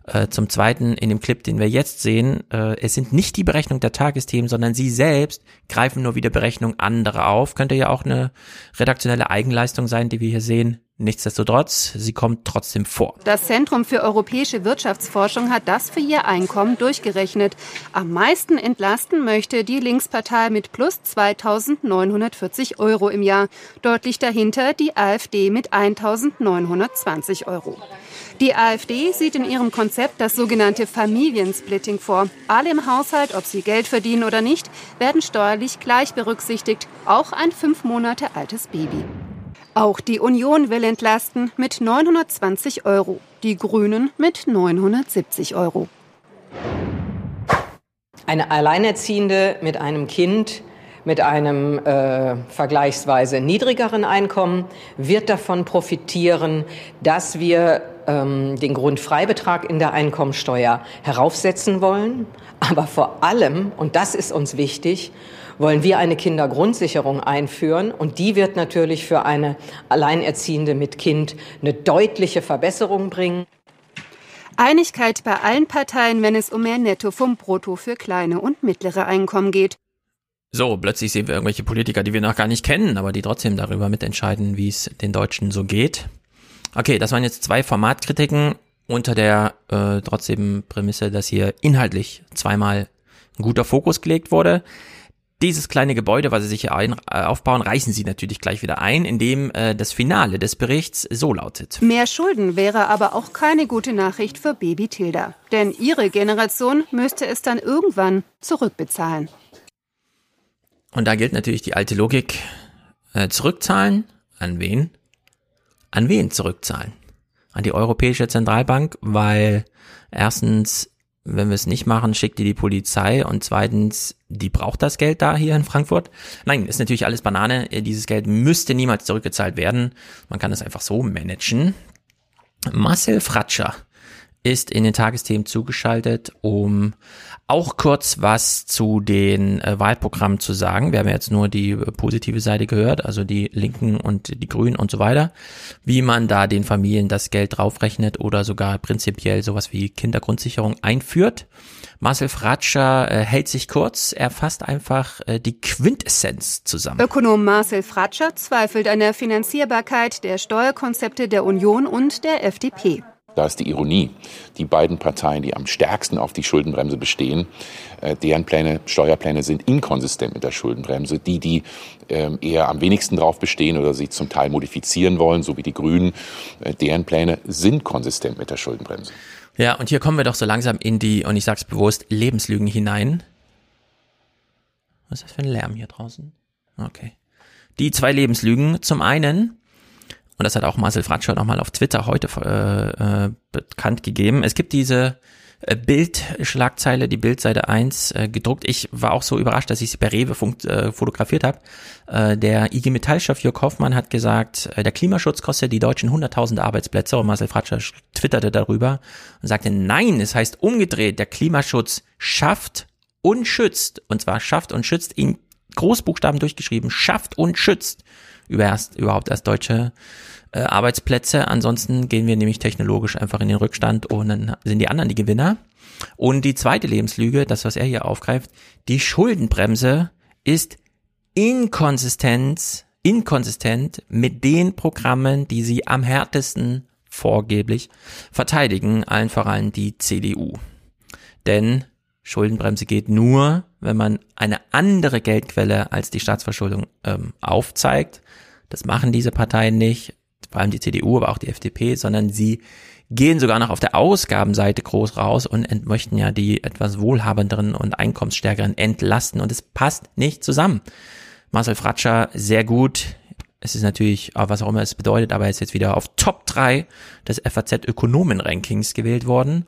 Äh, zum Zweiten, in dem Clip, den wir jetzt sehen, äh, es sind nicht die Berechnung der Tagesthemen, sondern sie selbst greifen nur wieder Berechnung anderer auf. Könnte ja auch eine redaktionelle Eigenleistung sein, die wir hier sehen. Nichtsdestotrotz, sie kommt trotzdem vor. Das Zentrum für europäische Wirtschaftsforschung hat das für ihr Einkommen durchgerechnet. Am meisten entlasten möchte die Linkspartei mit plus 2940 Euro im Jahr. Deutlich dahinter die AfD mit 1920 Euro. Die AfD sieht in ihrem Konzept das sogenannte Familiensplitting vor. Alle im Haushalt, ob sie Geld verdienen oder nicht, werden steuerlich gleich berücksichtigt, auch ein fünf Monate altes Baby. Auch die Union will entlasten mit 920 Euro, die Grünen mit 970 Euro. Eine Alleinerziehende mit einem Kind mit einem äh, vergleichsweise niedrigeren Einkommen wird davon profitieren, dass wir ähm, den Grundfreibetrag in der Einkommensteuer heraufsetzen wollen. Aber vor allem, und das ist uns wichtig, wollen wir eine Kindergrundsicherung einführen. Und die wird natürlich für eine Alleinerziehende mit Kind eine deutliche Verbesserung bringen. Einigkeit bei allen Parteien, wenn es um mehr Netto vom Brutto für kleine und mittlere Einkommen geht. So, plötzlich sehen wir irgendwelche Politiker, die wir noch gar nicht kennen, aber die trotzdem darüber mitentscheiden, wie es den Deutschen so geht. Okay, das waren jetzt zwei Formatkritiken unter der äh, trotzdem Prämisse, dass hier inhaltlich zweimal ein guter Fokus gelegt wurde. Dieses kleine Gebäude, was sie sich hier ein, äh, aufbauen, reißen sie natürlich gleich wieder ein, indem äh, das Finale des Berichts so lautet. Mehr Schulden wäre aber auch keine gute Nachricht für Baby Tilda. Denn ihre Generation müsste es dann irgendwann zurückbezahlen. Und da gilt natürlich die alte Logik, äh, zurückzahlen, an wen? An wen zurückzahlen? An die Europäische Zentralbank, weil erstens, wenn wir es nicht machen, schickt die die Polizei und zweitens, die braucht das Geld da hier in Frankfurt. Nein, ist natürlich alles Banane. Dieses Geld müsste niemals zurückgezahlt werden. Man kann es einfach so managen. Marcel Fratscher ist in den Tagesthemen zugeschaltet, um auch kurz was zu den äh, Wahlprogrammen zu sagen. Wir haben jetzt nur die äh, positive Seite gehört, also die Linken und die Grünen und so weiter, wie man da den Familien das Geld draufrechnet oder sogar prinzipiell sowas wie Kindergrundsicherung einführt. Marcel Fratscher äh, hält sich kurz, er fasst einfach äh, die Quintessenz zusammen. Ökonom Marcel Fratscher zweifelt an der Finanzierbarkeit der Steuerkonzepte der Union und der FDP. Da ist die Ironie. Die beiden Parteien, die am stärksten auf die Schuldenbremse bestehen, äh, deren Pläne, Steuerpläne sind inkonsistent mit der Schuldenbremse. Die, die ähm, eher am wenigsten drauf bestehen oder sie zum Teil modifizieren wollen, so wie die Grünen, äh, deren Pläne sind konsistent mit der Schuldenbremse. Ja, und hier kommen wir doch so langsam in die, und ich sag's bewusst, Lebenslügen hinein. Was ist das für ein Lärm hier draußen? Okay. Die zwei Lebenslügen. Zum einen, und das hat auch Marcel Fratscher nochmal auf Twitter heute äh, äh, bekannt gegeben. Es gibt diese äh, Bildschlagzeile, die Bildseite 1 äh, gedruckt. Ich war auch so überrascht, dass ich sie bei Rewe äh, fotografiert habe. Äh, der IG Metallchef Jörg Hoffmann hat gesagt, äh, der Klimaschutz kostet die Deutschen 100.000 Arbeitsplätze und Marcel Fratscher twitterte darüber und sagte, nein, es heißt umgedreht, der Klimaschutz schafft und schützt, und zwar schafft und schützt in Großbuchstaben durchgeschrieben, schafft und schützt überhaupt erst deutsche äh, Arbeitsplätze. Ansonsten gehen wir nämlich technologisch einfach in den Rückstand und dann sind die anderen die Gewinner. Und die zweite Lebenslüge, das was er hier aufgreift, die Schuldenbremse ist inkonsistent, inkonsistent mit den Programmen, die sie am härtesten vorgeblich verteidigen, allen voran die CDU. Denn Schuldenbremse geht nur, wenn man eine andere Geldquelle als die Staatsverschuldung ähm, aufzeigt. Das machen diese Parteien nicht, vor allem die CDU, aber auch die FDP, sondern sie gehen sogar noch auf der Ausgabenseite groß raus und möchten ja die etwas wohlhabenderen und einkommensstärkeren entlasten und es passt nicht zusammen. Marcel Fratscher sehr gut. Es ist natürlich, was auch immer es bedeutet, aber er ist jetzt wieder auf Top 3 des FAZ Ökonomen Rankings gewählt worden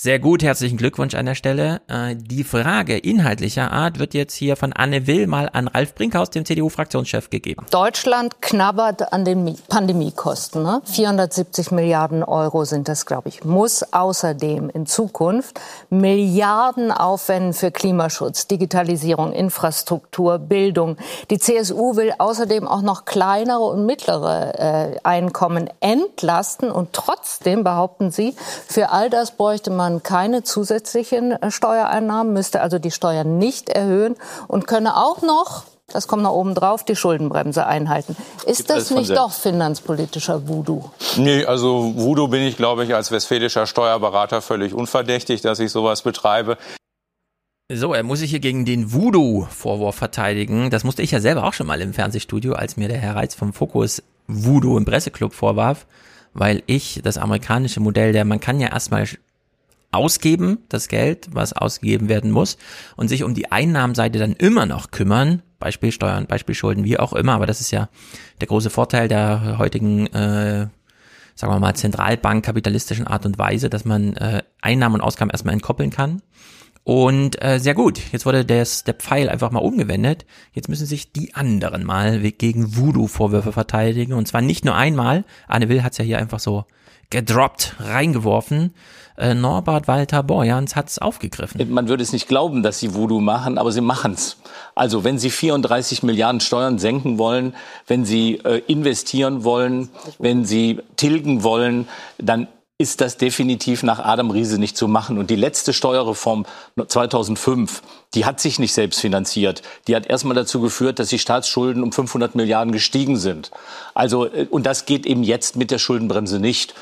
Sehr gut, herzlichen Glückwunsch an der Stelle. Äh, die Frage inhaltlicher Art wird jetzt hier von Anne Will mal an Ralf Brinkhaus, dem CDU-Fraktionschef, gegeben. Deutschland knabbert an den Pandemiekosten. Ne? 470 Milliarden Euro sind das, glaube ich. Muss außerdem in Zukunft Milliarden aufwenden für Klimaschutz, Digitalisierung, Infrastruktur, Bildung. Die CSU will außerdem auch noch kleinere und mittlere äh, Einkommen entlasten. Und trotzdem behaupten sie, für all das bräuchte man man keine zusätzlichen äh, Steuereinnahmen, müsste also die Steuern nicht erhöhen und könne auch noch das kommt noch oben drauf, die Schuldenbremse einhalten. Ist das nicht doch finanzpolitischer Voodoo? Nee, also Voodoo bin ich, glaube ich, als westfälischer Steuerberater völlig unverdächtig, dass ich sowas betreibe. So, er muss sich hier gegen den Voodoo-Vorwurf verteidigen. Das musste ich ja selber auch schon mal im Fernsehstudio, als mir der Herr Reitz vom Fokus Voodoo im Presseclub vorwarf, weil ich das amerikanische Modell, der man kann ja erstmal ausgeben, das Geld, was ausgegeben werden muss, und sich um die Einnahmenseite dann immer noch kümmern, Beispielsteuern, Beispielschulden, wie auch immer, aber das ist ja der große Vorteil der heutigen, äh, sagen wir mal, zentralbankkapitalistischen Art und Weise, dass man äh, Einnahmen und Ausgaben erstmal entkoppeln kann. Und äh, sehr gut, jetzt wurde des, der Pfeil einfach mal umgewendet. Jetzt müssen sich die anderen mal gegen Voodoo-Vorwürfe verteidigen. Und zwar nicht nur einmal. Anne Will hat's ja hier einfach so gedroppt, reingeworfen. Äh, Norbert Walter Borjans hat es aufgegriffen. Man würde es nicht glauben, dass sie Voodoo machen, aber sie machen's. Also wenn sie 34 Milliarden Steuern senken wollen, wenn sie äh, investieren wollen, wenn sie tilgen wollen, dann ist das definitiv nach Adam Riese nicht zu machen. Und die letzte Steuerreform 2005, die hat sich nicht selbst finanziert. Die hat erstmal dazu geführt, dass die Staatsschulden um 500 Milliarden gestiegen sind. Also, äh, und das geht eben jetzt mit der Schuldenbremse nicht.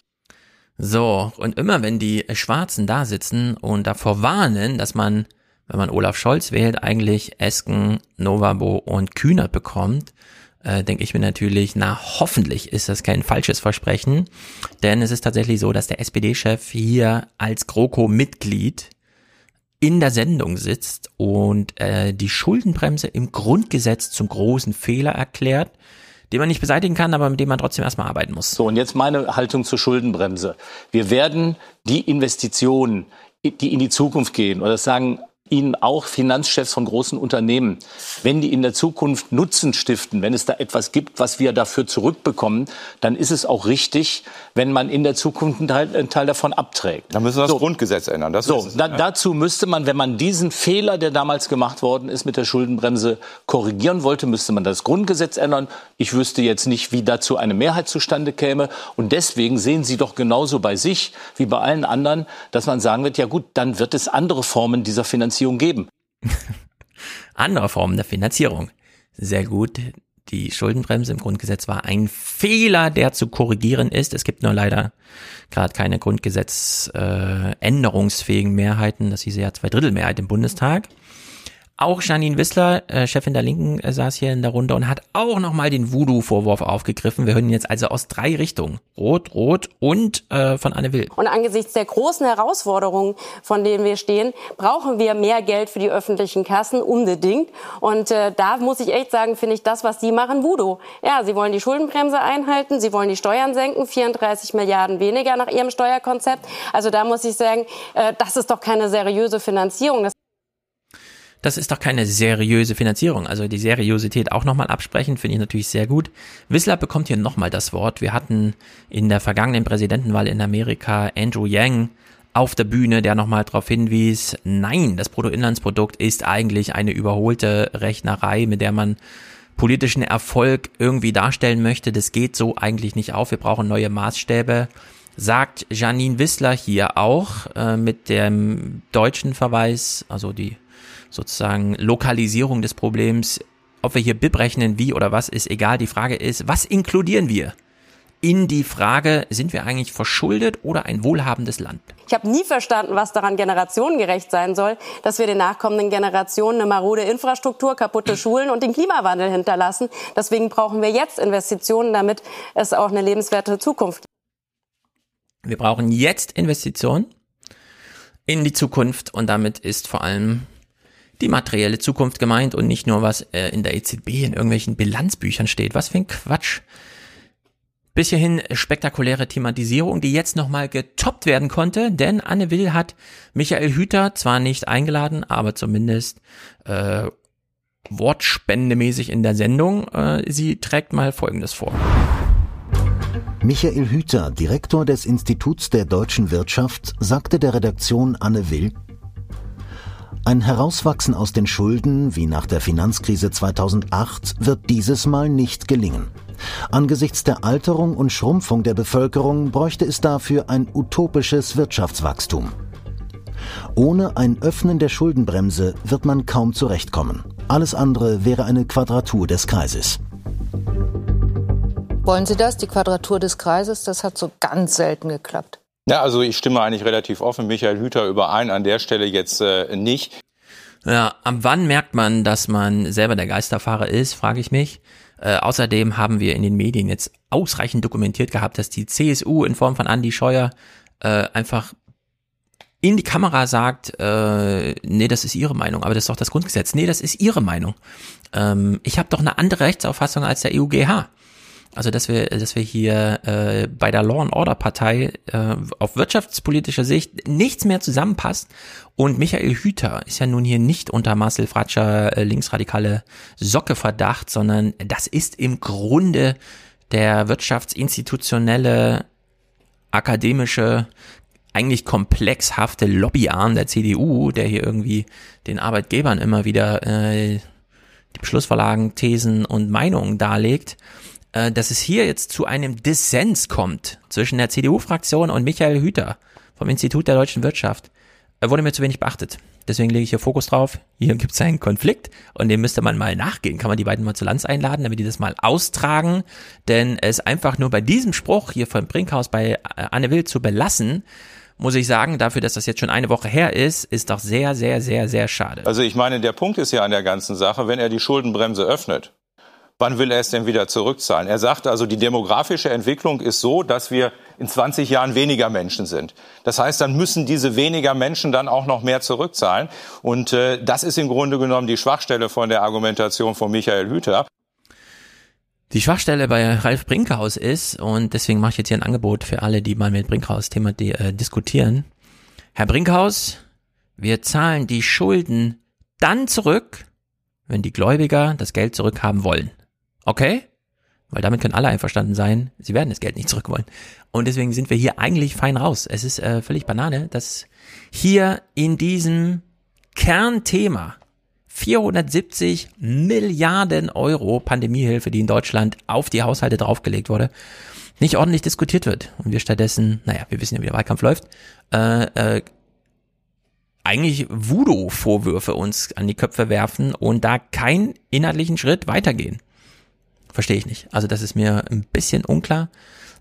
So, und immer wenn die Schwarzen da sitzen und davor warnen, dass man, wenn man Olaf Scholz wählt, eigentlich Esken, Novabo und Kühner bekommt, äh, denke ich mir natürlich, na hoffentlich ist das kein falsches Versprechen, denn es ist tatsächlich so, dass der SPD-Chef hier als GroKo-Mitglied in der Sendung sitzt und äh, die Schuldenbremse im Grundgesetz zum großen Fehler erklärt den man nicht beseitigen kann, aber mit dem man trotzdem erstmal arbeiten muss. So, und jetzt meine Haltung zur Schuldenbremse. Wir werden die Investitionen, die in die Zukunft gehen, oder das sagen Ihnen auch Finanzchefs von großen Unternehmen, wenn die in der Zukunft Nutzen stiften, wenn es da etwas gibt, was wir dafür zurückbekommen, dann ist es auch richtig, wenn man in der Zukunft einen Teil, einen Teil davon abträgt. Dann müssen wir das so. Grundgesetz ändern. Das so, da, ja. dazu müsste man, wenn man diesen Fehler, der damals gemacht worden ist mit der Schuldenbremse, korrigieren wollte, müsste man das Grundgesetz ändern. Ich wüsste jetzt nicht, wie dazu eine Mehrheit zustande käme. Und deswegen sehen Sie doch genauso bei sich wie bei allen anderen, dass man sagen wird, ja gut, dann wird es andere Formen dieser Finanzierung Finanzierung geben. [laughs] Andere Formen der Finanzierung. Sehr gut. Die Schuldenbremse im Grundgesetz war ein Fehler, der zu korrigieren ist. Es gibt nur leider gerade keine Grundgesetzänderungsfähigen äh, Mehrheiten. Das hieße ja Zweidrittelmehrheit im Bundestag. Auch Janine Wissler, äh, Chefin der Linken, äh, saß hier in der Runde und hat auch nochmal den Voodoo-Vorwurf aufgegriffen. Wir hören ihn jetzt also aus drei Richtungen. Rot, Rot und äh, von Anne Will. Und angesichts der großen Herausforderungen, von denen wir stehen, brauchen wir mehr Geld für die öffentlichen Kassen unbedingt. Und äh, da muss ich echt sagen, finde ich das, was Sie machen, Voodoo. Ja, Sie wollen die Schuldenbremse einhalten, Sie wollen die Steuern senken, 34 Milliarden weniger nach Ihrem Steuerkonzept. Also da muss ich sagen, äh, das ist doch keine seriöse Finanzierung. Das das ist doch keine seriöse Finanzierung. Also die Seriosität auch nochmal absprechen, finde ich natürlich sehr gut. Wissler bekommt hier nochmal das Wort. Wir hatten in der vergangenen Präsidentenwahl in Amerika Andrew Yang auf der Bühne, der nochmal darauf hinwies, nein, das Bruttoinlandsprodukt ist eigentlich eine überholte Rechnerei, mit der man politischen Erfolg irgendwie darstellen möchte. Das geht so eigentlich nicht auf. Wir brauchen neue Maßstäbe sagt Janine Wissler hier auch äh, mit dem deutschen Verweis, also die sozusagen Lokalisierung des Problems, ob wir hier BIP rechnen, wie oder was, ist egal. Die Frage ist, was inkludieren wir? in die Frage, sind wir eigentlich verschuldet oder ein wohlhabendes Land? Ich habe nie verstanden, was daran generationengerecht sein soll, dass wir den nachkommenden Generationen eine marode Infrastruktur, kaputte Schulen und den Klimawandel hinterlassen. Deswegen brauchen wir jetzt Investitionen, damit es auch eine lebenswerte Zukunft gibt. Wir brauchen jetzt Investitionen in die Zukunft und damit ist vor allem die materielle Zukunft gemeint und nicht nur was äh, in der EZB in irgendwelchen Bilanzbüchern steht. Was für ein Quatsch. Bis hierhin spektakuläre Thematisierung, die jetzt nochmal getoppt werden konnte, denn Anne Will hat Michael Hüter zwar nicht eingeladen, aber zumindest äh, wortspendemäßig in der Sendung. Äh, sie trägt mal Folgendes vor. Michael Hüter, Direktor des Instituts der deutschen Wirtschaft, sagte der Redaktion Anne Will, ein Herauswachsen aus den Schulden wie nach der Finanzkrise 2008 wird dieses Mal nicht gelingen. Angesichts der Alterung und Schrumpfung der Bevölkerung bräuchte es dafür ein utopisches Wirtschaftswachstum. Ohne ein Öffnen der Schuldenbremse wird man kaum zurechtkommen. Alles andere wäre eine Quadratur des Kreises. Wollen Sie das, die Quadratur des Kreises? Das hat so ganz selten geklappt. Ja, also ich stimme eigentlich relativ offen Michael Hüter überein, an der Stelle jetzt äh, nicht. Ja, ab wann merkt man, dass man selber der Geisterfahrer ist, frage ich mich. Äh, außerdem haben wir in den Medien jetzt ausreichend dokumentiert gehabt, dass die CSU in Form von Andy Scheuer äh, einfach in die Kamera sagt, äh, nee, das ist ihre Meinung, aber das ist doch das Grundgesetz. Nee, das ist ihre Meinung. Ähm, ich habe doch eine andere Rechtsauffassung als der EUGH. Also dass wir, dass wir hier äh, bei der Law and Order Partei äh, auf wirtschaftspolitischer Sicht nichts mehr zusammenpasst. Und Michael Hüter ist ja nun hier nicht unter Marcel Fratscher äh, linksradikale Socke-Verdacht, sondern das ist im Grunde der wirtschaftsinstitutionelle, akademische, eigentlich komplexhafte Lobbyarm der CDU, der hier irgendwie den Arbeitgebern immer wieder äh, die Beschlussverlagen, Thesen und Meinungen darlegt. Äh, dass es hier jetzt zu einem Dissens kommt zwischen der CDU-Fraktion und Michael Hüter vom Institut der deutschen Wirtschaft, wurde mir zu wenig beachtet. Deswegen lege ich hier Fokus drauf. Hier gibt es einen Konflikt und dem müsste man mal nachgehen. Kann man die beiden mal zu Lanz einladen, damit die das mal austragen? Denn es einfach nur bei diesem Spruch hier von Brinkhaus bei äh, Anne Will zu belassen, muss ich sagen, dafür, dass das jetzt schon eine Woche her ist, ist doch sehr, sehr, sehr, sehr schade. Also ich meine, der Punkt ist ja an der ganzen Sache, wenn er die Schuldenbremse öffnet, Wann will er es denn wieder zurückzahlen? Er sagt also, die demografische Entwicklung ist so, dass wir in 20 Jahren weniger Menschen sind. Das heißt, dann müssen diese weniger Menschen dann auch noch mehr zurückzahlen. Und äh, das ist im Grunde genommen die Schwachstelle von der Argumentation von Michael Hüter. Die Schwachstelle bei Ralf Brinkhaus ist, und deswegen mache ich jetzt hier ein Angebot für alle, die mal mit Brinkhaus Thema äh, diskutieren. Herr Brinkhaus, wir zahlen die Schulden dann zurück, wenn die Gläubiger das Geld zurückhaben wollen. Okay? Weil damit können alle einverstanden sein, sie werden das Geld nicht zurück wollen. Und deswegen sind wir hier eigentlich fein raus. Es ist äh, völlig Banane, dass hier in diesem Kernthema 470 Milliarden Euro Pandemiehilfe, die in Deutschland auf die Haushalte draufgelegt wurde, nicht ordentlich diskutiert wird. Und wir stattdessen, naja, wir wissen ja, wie der Wahlkampf läuft, äh, äh, eigentlich Voodoo-Vorwürfe uns an die Köpfe werfen und da keinen inhaltlichen Schritt weitergehen. Verstehe ich nicht. Also das ist mir ein bisschen unklar.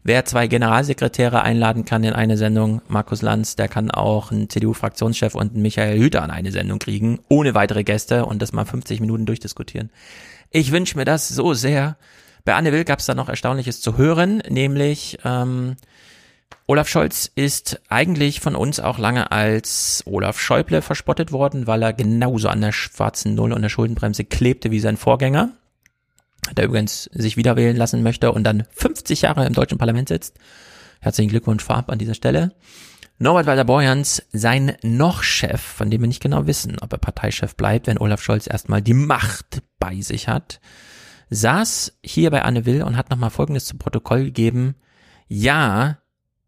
Wer zwei Generalsekretäre einladen kann in eine Sendung, Markus Lanz, der kann auch einen CDU-Fraktionschef und einen Michael Hüter an eine Sendung kriegen, ohne weitere Gäste und das mal 50 Minuten durchdiskutieren. Ich wünsche mir das so sehr. Bei Anne Will gab es da noch Erstaunliches zu hören, nämlich ähm, Olaf Scholz ist eigentlich von uns auch lange als Olaf Schäuble verspottet worden, weil er genauso an der schwarzen Null und der Schuldenbremse klebte wie sein Vorgänger der übrigens sich wieder wählen lassen möchte und dann 50 Jahre im deutschen Parlament sitzt. Herzlichen Glückwunsch vorab an dieser Stelle. Norbert Walter-Borjans, sein Noch-Chef, von dem wir nicht genau wissen, ob er Parteichef bleibt, wenn Olaf Scholz erstmal die Macht bei sich hat, saß hier bei Anne Will und hat nochmal Folgendes zu Protokoll gegeben. Ja,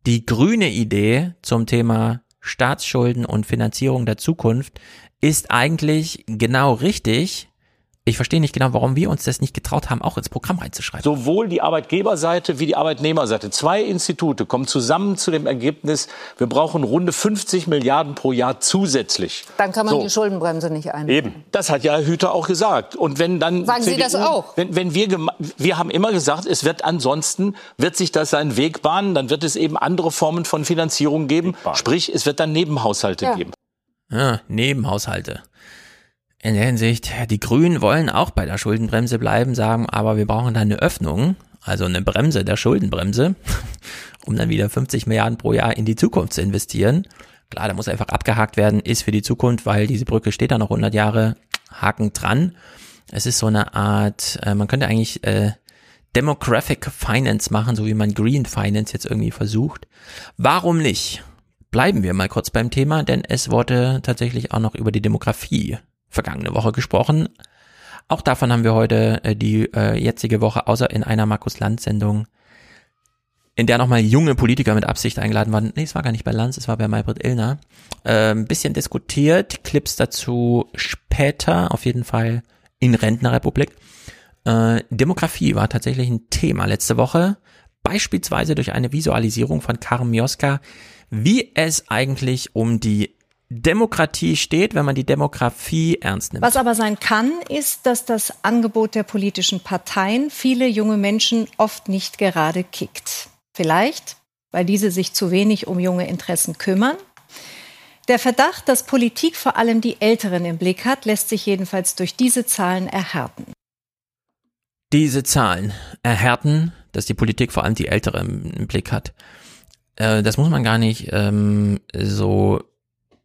die grüne Idee zum Thema Staatsschulden und Finanzierung der Zukunft ist eigentlich genau richtig, ich verstehe nicht genau, warum wir uns das nicht getraut haben, auch ins Programm reinzuschreiben. Sowohl die Arbeitgeberseite wie die Arbeitnehmerseite, zwei Institute kommen zusammen zu dem Ergebnis, wir brauchen runde 50 Milliarden pro Jahr zusätzlich. Dann kann man so. die Schuldenbremse nicht einhalten. Eben, das hat ja Herr Hüter auch gesagt. Und wenn dann sagen CDU, Sie das auch? Wenn, wenn wir wir haben immer gesagt, es wird ansonsten wird sich das seinen Weg bahnen, dann wird es eben andere Formen von Finanzierung geben, sprich es wird dann Nebenhaushalte ja. geben. Ja, Nebenhaushalte in der Hinsicht, die Grünen wollen auch bei der Schuldenbremse bleiben, sagen, aber wir brauchen da eine Öffnung, also eine Bremse der Schuldenbremse, [laughs] um dann wieder 50 Milliarden pro Jahr in die Zukunft zu investieren. Klar, da muss einfach abgehakt werden, ist für die Zukunft, weil diese Brücke steht da noch 100 Jahre, Haken dran. Es ist so eine Art, äh, man könnte eigentlich äh, Demographic Finance machen, so wie man Green Finance jetzt irgendwie versucht. Warum nicht? Bleiben wir mal kurz beim Thema, denn es wurde tatsächlich auch noch über die Demografie vergangene Woche gesprochen. Auch davon haben wir heute äh, die äh, jetzige Woche, außer in einer Markus Land Sendung, in der nochmal junge Politiker mit Absicht eingeladen waren. Nee, es war gar nicht bei Lanz, es war bei Maybrit Illner. Äh, ein bisschen diskutiert, Clips dazu später, auf jeden Fall in Rentnerrepublik. Äh, Demografie war tatsächlich ein Thema letzte Woche, beispielsweise durch eine Visualisierung von Karim Mioska, wie es eigentlich um die Demokratie steht, wenn man die Demografie ernst nimmt. Was aber sein kann, ist, dass das Angebot der politischen Parteien viele junge Menschen oft nicht gerade kickt. Vielleicht, weil diese sich zu wenig um junge Interessen kümmern. Der Verdacht, dass Politik vor allem die Älteren im Blick hat, lässt sich jedenfalls durch diese Zahlen erhärten. Diese Zahlen erhärten, dass die Politik vor allem die Älteren im Blick hat. Äh, das muss man gar nicht ähm, so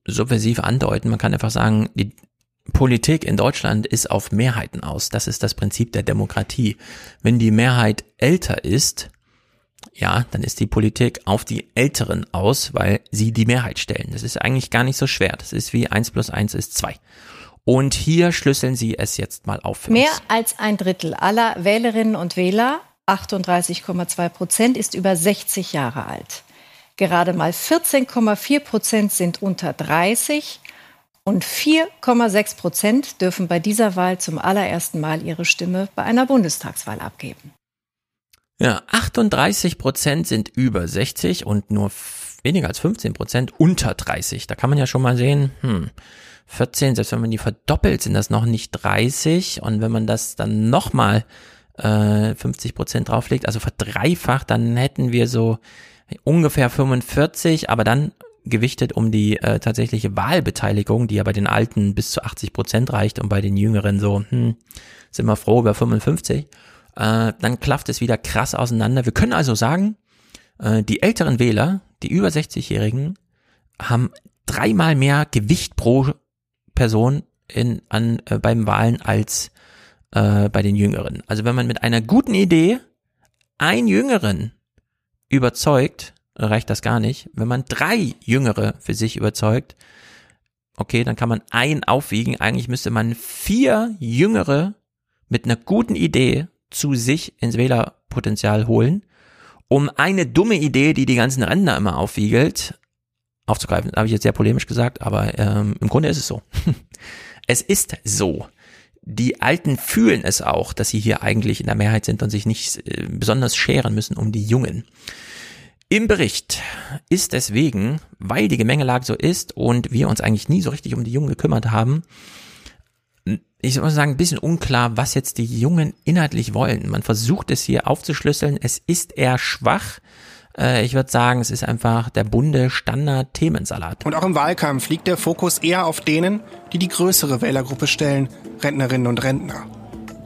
subversiv andeuten. Man kann einfach sagen, die Politik in Deutschland ist auf Mehrheiten aus. Das ist das Prinzip der Demokratie. Wenn die Mehrheit älter ist, ja, dann ist die Politik auf die Älteren aus, weil sie die Mehrheit stellen. Das ist eigentlich gar nicht so schwer. Das ist wie eins plus eins ist zwei. Und hier schlüsseln Sie es jetzt mal auf. Mehr als ein Drittel aller Wählerinnen und Wähler, 38,2 Prozent, ist über 60 Jahre alt. Gerade mal 14,4 Prozent sind unter 30 und 4,6 Prozent dürfen bei dieser Wahl zum allerersten Mal ihre Stimme bei einer Bundestagswahl abgeben. Ja, 38 Prozent sind über 60 und nur weniger als 15 Prozent unter 30. Da kann man ja schon mal sehen, hm, 14, selbst wenn man die verdoppelt, sind das noch nicht 30. Und wenn man das dann nochmal äh, 50 Prozent drauflegt, also verdreifacht, dann hätten wir so ungefähr 45, aber dann gewichtet um die äh, tatsächliche Wahlbeteiligung, die ja bei den Alten bis zu 80 Prozent reicht und bei den Jüngeren so, hm, sind wir froh über 55, äh, dann klafft es wieder krass auseinander. Wir können also sagen, äh, die älteren Wähler, die über 60-Jährigen, haben dreimal mehr Gewicht pro Person in, an, äh, beim Wahlen als äh, bei den Jüngeren. Also wenn man mit einer guten Idee einen Jüngeren überzeugt, reicht das gar nicht. Wenn man drei Jüngere für sich überzeugt, okay, dann kann man ein aufwiegen. Eigentlich müsste man vier Jüngere mit einer guten Idee zu sich ins Wählerpotenzial holen, um eine dumme Idee, die die ganzen Rentner immer aufwiegelt, aufzugreifen. Habe ich jetzt sehr polemisch gesagt, aber ähm, im Grunde ist es so. [laughs] es ist so. Die Alten fühlen es auch, dass sie hier eigentlich in der Mehrheit sind und sich nicht äh, besonders scheren müssen um die Jungen. Im Bericht ist deswegen, weil die Gemengelage so ist und wir uns eigentlich nie so richtig um die Jungen gekümmert haben, ich muss sagen, ein bisschen unklar, was jetzt die Jungen inhaltlich wollen. Man versucht es hier aufzuschlüsseln. Es ist eher schwach. Äh, ich würde sagen, es ist einfach der bunte Standard-Themensalat. Und auch im Wahlkampf liegt der Fokus eher auf denen, die die größere Wählergruppe stellen, Rentnerinnen und Rentner.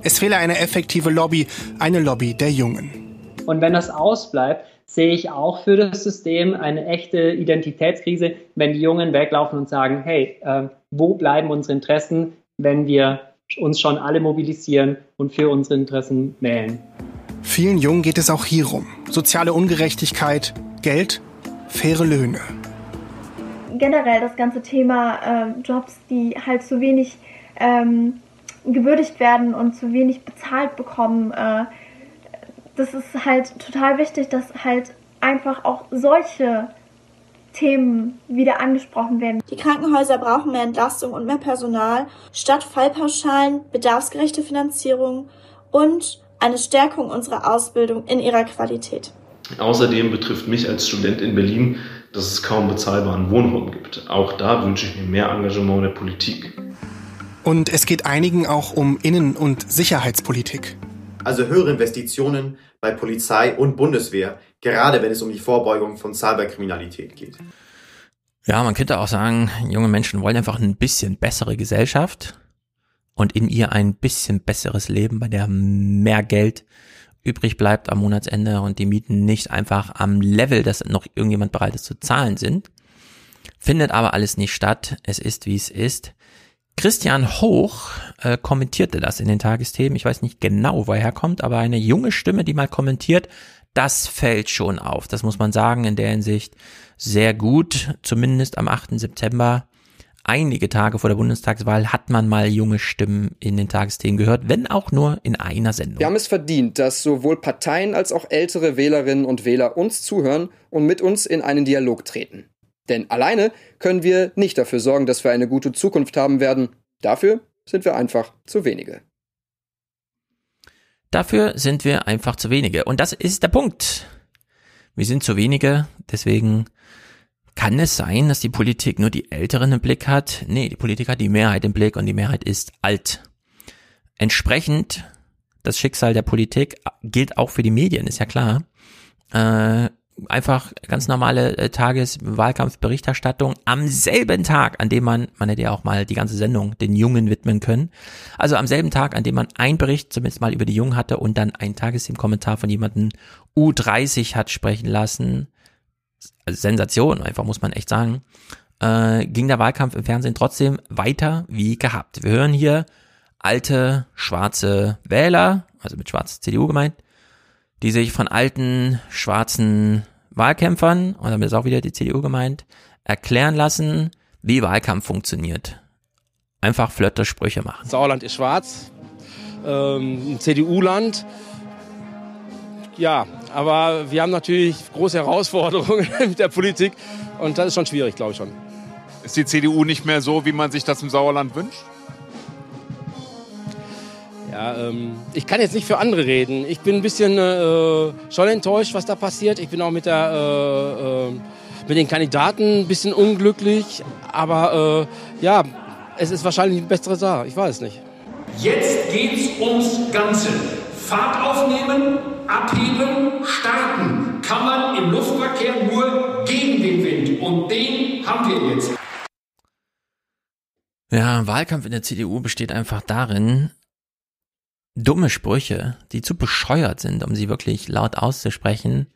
Es fehle eine effektive Lobby, eine Lobby der Jungen. Und wenn das ausbleibt, sehe ich auch für das System eine echte Identitätskrise, wenn die Jungen weglaufen und sagen, hey, äh, wo bleiben unsere Interessen, wenn wir uns schon alle mobilisieren und für unsere Interessen wählen. Vielen Jungen geht es auch hierum. Soziale Ungerechtigkeit, Geld, faire Löhne. Generell das ganze Thema äh, Jobs, die halt zu wenig ähm, gewürdigt werden und zu wenig bezahlt bekommen, äh, das ist halt total wichtig, dass halt einfach auch solche Themen wieder angesprochen werden. Die Krankenhäuser brauchen mehr Entlastung und mehr Personal, statt Fallpauschalen, bedarfsgerechte Finanzierung und eine Stärkung unserer Ausbildung in ihrer Qualität. Außerdem betrifft mich als Student in Berlin, dass es kaum bezahlbaren Wohnraum gibt. Auch da wünsche ich mir mehr Engagement der Politik. Und es geht einigen auch um Innen- und Sicherheitspolitik. Also höhere Investitionen bei Polizei und Bundeswehr, gerade wenn es um die Vorbeugung von Cyberkriminalität geht. Ja, man könnte auch sagen, junge Menschen wollen einfach ein bisschen bessere Gesellschaft und in ihr ein bisschen besseres Leben, bei der mehr Geld übrig bleibt am Monatsende und die Mieten nicht einfach am Level, das noch irgendjemand bereit ist zu zahlen sind. Findet aber alles nicht statt. Es ist, wie es ist. Christian Hoch äh, kommentierte das in den Tagesthemen. Ich weiß nicht genau, woher kommt, aber eine junge Stimme, die mal kommentiert, das fällt schon auf. Das muss man sagen, in der Hinsicht sehr gut. Zumindest am 8. September, einige Tage vor der Bundestagswahl, hat man mal junge Stimmen in den Tagesthemen gehört, wenn auch nur in einer Sendung. Wir haben es verdient, dass sowohl Parteien als auch ältere Wählerinnen und Wähler uns zuhören und mit uns in einen Dialog treten. Denn alleine können wir nicht dafür sorgen, dass wir eine gute Zukunft haben werden. Dafür sind wir einfach zu wenige. Dafür sind wir einfach zu wenige. Und das ist der Punkt. Wir sind zu wenige, deswegen kann es sein, dass die Politik nur die Älteren im Blick hat? Nee, die Politik hat die Mehrheit im Blick und die Mehrheit ist alt. Entsprechend, das Schicksal der Politik gilt auch für die Medien, ist ja klar. Äh, einfach ganz normale äh, Tageswahlkampfberichterstattung am selben Tag, an dem man, man hätte ja auch mal die ganze Sendung den Jungen widmen können, also am selben Tag, an dem man ein Bericht zumindest mal über die Jungen hatte und dann ein Tagesthemen-Kommentar von jemandem U30 hat sprechen lassen, Sensation, einfach muss man echt sagen, äh, ging der Wahlkampf im Fernsehen trotzdem weiter wie gehabt. Wir hören hier alte schwarze Wähler, also mit schwarz CDU gemeint, die sich von alten schwarzen Wahlkämpfern, und damit ist auch wieder die CDU gemeint, erklären lassen, wie Wahlkampf funktioniert. Einfach flotte Sprüche machen. Sauerland ist schwarz, ähm, CDU-Land. Ja, aber wir haben natürlich große Herausforderungen [laughs] mit der Politik und das ist schon schwierig, glaube ich schon. Ist die CDU nicht mehr so, wie man sich das im Sauerland wünscht? Ja, ähm, ich kann jetzt nicht für andere reden. Ich bin ein bisschen äh, schon enttäuscht, was da passiert. Ich bin auch mit, der, äh, äh, mit den Kandidaten ein bisschen unglücklich. Aber äh, ja, es ist wahrscheinlich eine bessere Sache. Ich weiß es nicht. Jetzt geht's ums Ganze. Fahrt aufnehmen, abheben, starten. Kann man im Luftverkehr nur gegen den Wind. Und den haben wir jetzt. Ja, Wahlkampf in der CDU besteht einfach darin, dumme Sprüche, die zu bescheuert sind, um sie wirklich laut auszusprechen,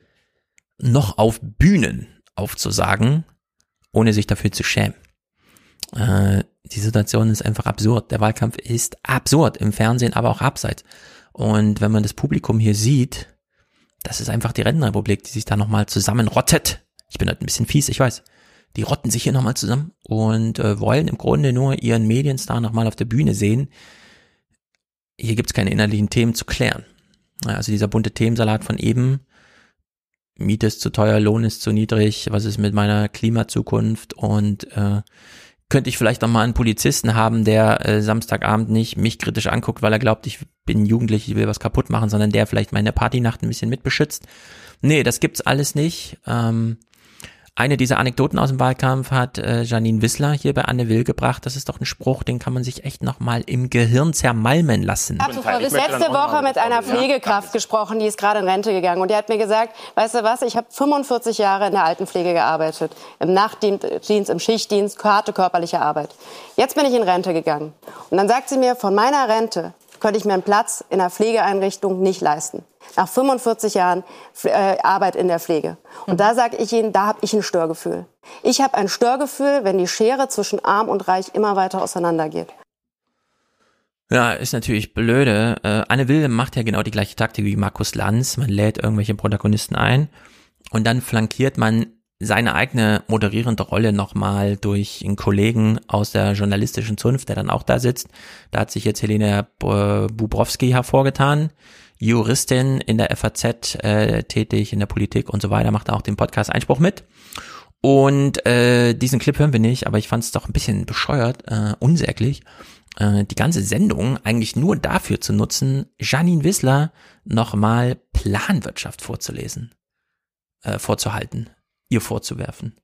noch auf Bühnen aufzusagen, ohne sich dafür zu schämen. Äh, die Situation ist einfach absurd. Der Wahlkampf ist absurd im Fernsehen, aber auch abseits. Und wenn man das Publikum hier sieht, das ist einfach die Rentenrepublik, die sich da nochmal zusammenrottet. Ich bin halt ein bisschen fies, ich weiß. Die rotten sich hier nochmal zusammen und äh, wollen im Grunde nur ihren Medienstar nochmal auf der Bühne sehen, hier gibt es keine innerlichen Themen zu klären. Also dieser bunte Themensalat von eben, Miete ist zu teuer, Lohn ist zu niedrig, was ist mit meiner Klimazukunft und äh, könnte ich vielleicht noch mal einen Polizisten haben, der äh, Samstagabend nicht mich kritisch anguckt, weil er glaubt, ich bin jugendlich, ich will was kaputt machen, sondern der vielleicht meine Partynacht ein bisschen mitbeschützt. Nee, das gibt's alles nicht. Ähm, eine dieser Anekdoten aus dem Wahlkampf hat äh, Janine Wissler hier bei Anne Will gebracht. Das ist doch ein Spruch, den kann man sich echt noch mal im Gehirn zermalmen lassen. Ich habe letzte Woche mit einer Pflegekraft gesprochen, die ist gerade in Rente gegangen. Und die hat mir gesagt, weißt du was, ich habe 45 Jahre in der Altenpflege gearbeitet. Im Nachtdienst, im Schichtdienst, harte körperliche Arbeit. Jetzt bin ich in Rente gegangen. Und dann sagt sie mir, von meiner Rente könnte ich mir einen Platz in einer Pflegeeinrichtung nicht leisten. Nach 45 Jahren äh, Arbeit in der Pflege. Und da sage ich Ihnen, da habe ich ein Störgefühl. Ich habe ein Störgefühl, wenn die Schere zwischen arm und reich immer weiter auseinandergeht. Ja, ist natürlich blöde. Äh, Anne Will macht ja genau die gleiche Taktik wie Markus Lanz. Man lädt irgendwelche Protagonisten ein und dann flankiert man seine eigene moderierende Rolle nochmal durch einen Kollegen aus der journalistischen Zunft, der dann auch da sitzt. Da hat sich jetzt Helene Bubrowski hervorgetan, Juristin in der FAZ, äh, tätig in der Politik und so weiter, macht auch den Podcast Einspruch mit. Und äh, diesen Clip hören wir nicht, aber ich fand es doch ein bisschen bescheuert, äh, unsäglich, äh, die ganze Sendung eigentlich nur dafür zu nutzen, Janine Wissler nochmal Planwirtschaft vorzulesen, äh, vorzuhalten ihr vorzuwerfen.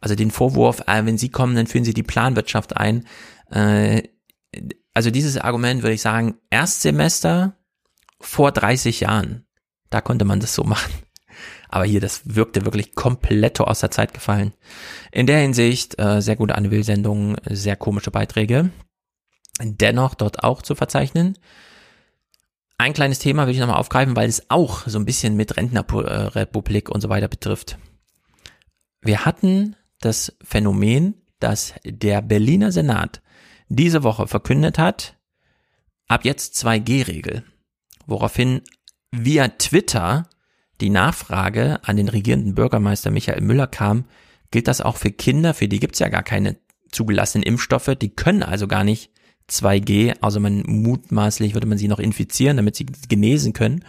Also den Vorwurf, äh, wenn sie kommen, dann führen sie die Planwirtschaft ein. Äh, also dieses Argument würde ich sagen, Erstsemester vor 30 Jahren, da konnte man das so machen. Aber hier, das wirkte wirklich komplett aus der Zeit gefallen. In der Hinsicht, äh, sehr gute Anne Will-Sendung, sehr komische Beiträge. Dennoch dort auch zu verzeichnen. Ein kleines Thema will ich nochmal aufgreifen, weil es auch so ein bisschen mit Rentnerrepublik und so weiter betrifft wir hatten das Phänomen, dass der Berliner Senat diese Woche verkündet hat, ab jetzt 2G-Regel, woraufhin via Twitter die Nachfrage an den regierenden Bürgermeister Michael Müller kam, gilt das auch für Kinder, für die gibt's ja gar keine zugelassenen Impfstoffe, die können also gar nicht 2G, also man mutmaßlich würde man sie noch infizieren, damit sie genesen können.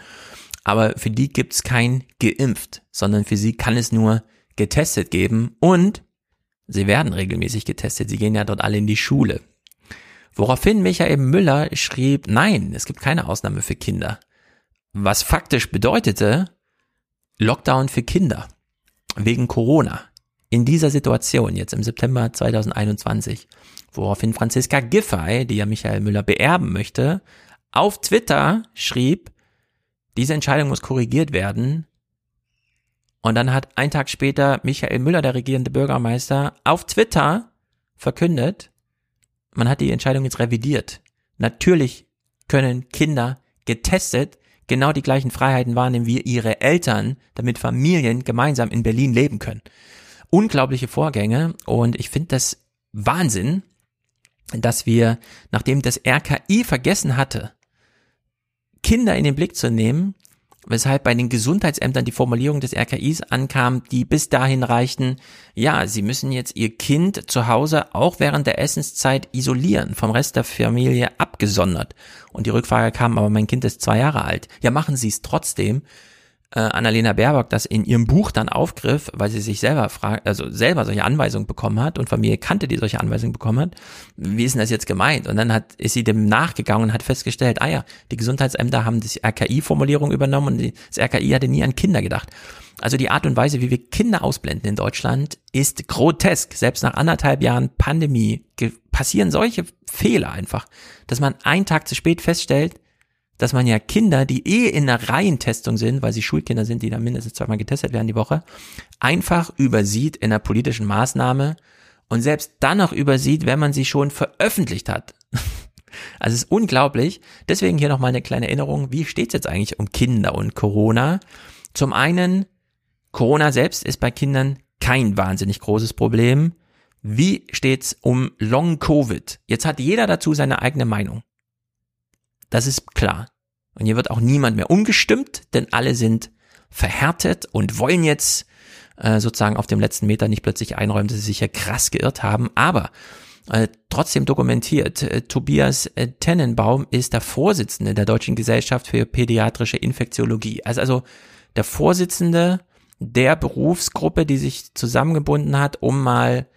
Aber für die gibt's kein geimpft, sondern für sie kann es nur getestet geben und sie werden regelmäßig getestet. Sie gehen ja dort alle in die Schule. Woraufhin Michael Müller schrieb, nein, es gibt keine Ausnahme für Kinder. Was faktisch bedeutete, Lockdown für Kinder wegen Corona. In dieser Situation, jetzt im September 2021, woraufhin Franziska Giffey, die ja Michael Müller beerben möchte, auf Twitter schrieb, diese Entscheidung muss korrigiert werden. Und dann hat ein Tag später Michael Müller, der regierende Bürgermeister, auf Twitter verkündet, man hat die Entscheidung jetzt revidiert. Natürlich können Kinder getestet genau die gleichen Freiheiten wahrnehmen wie ihre Eltern, damit Familien gemeinsam in Berlin leben können. Unglaubliche Vorgänge und ich finde das Wahnsinn, dass wir, nachdem das RKI vergessen hatte, Kinder in den Blick zu nehmen, weshalb bei den Gesundheitsämtern die Formulierung des RKIs ankam, die bis dahin reichten, ja, sie müssen jetzt ihr Kind zu Hause auch während der Essenszeit isolieren, vom Rest der Familie abgesondert. Und die Rückfrage kam, aber mein Kind ist zwei Jahre alt. Ja, machen Sie es trotzdem, äh, Annalena Baerbock das in ihrem Buch dann aufgriff, weil sie sich selber fragt, also selber solche Anweisungen bekommen hat und Familie kannte, die solche Anweisungen bekommen hat. Wie ist denn das jetzt gemeint? Und dann hat, ist sie dem nachgegangen und hat festgestellt, ah ja, die Gesundheitsämter haben die RKI-Formulierung übernommen und das RKI hatte nie an Kinder gedacht. Also die Art und Weise, wie wir Kinder ausblenden in Deutschland, ist grotesk. Selbst nach anderthalb Jahren Pandemie passieren solche Fehler einfach, dass man einen Tag zu spät feststellt, dass man ja Kinder, die eh in einer Reihentestung sind, weil sie Schulkinder sind, die dann mindestens zweimal getestet werden die Woche, einfach übersieht in einer politischen Maßnahme und selbst dann noch übersieht, wenn man sie schon veröffentlicht hat. [laughs] Also es ist unglaublich. Deswegen hier nochmal eine kleine Erinnerung. Wie steht's jetzt eigentlich um Kinder und Corona? Zum einen, Corona selbst ist bei Kindern kein wahnsinnig großes Problem. Wie steht's um Long Covid? Jetzt hat jeder dazu seine eigene Meinung. Das ist klar. Und hier wird auch niemand mehr umgestimmt, denn alle sind verhärtet und wollen jetzt äh, sozusagen auf dem letzten Meter nicht plötzlich einräumen, dass sie sich ja krass geirrt haben. Aber äh, trotzdem dokumentiert, äh, Tobias äh, Tennenbaum ist der Vorsitzende der Deutschen Gesellschaft für pädiatrische Infektiologie. Also, also der Vorsitzende der Berufsgruppe, die sich zusammengebunden hat, um mal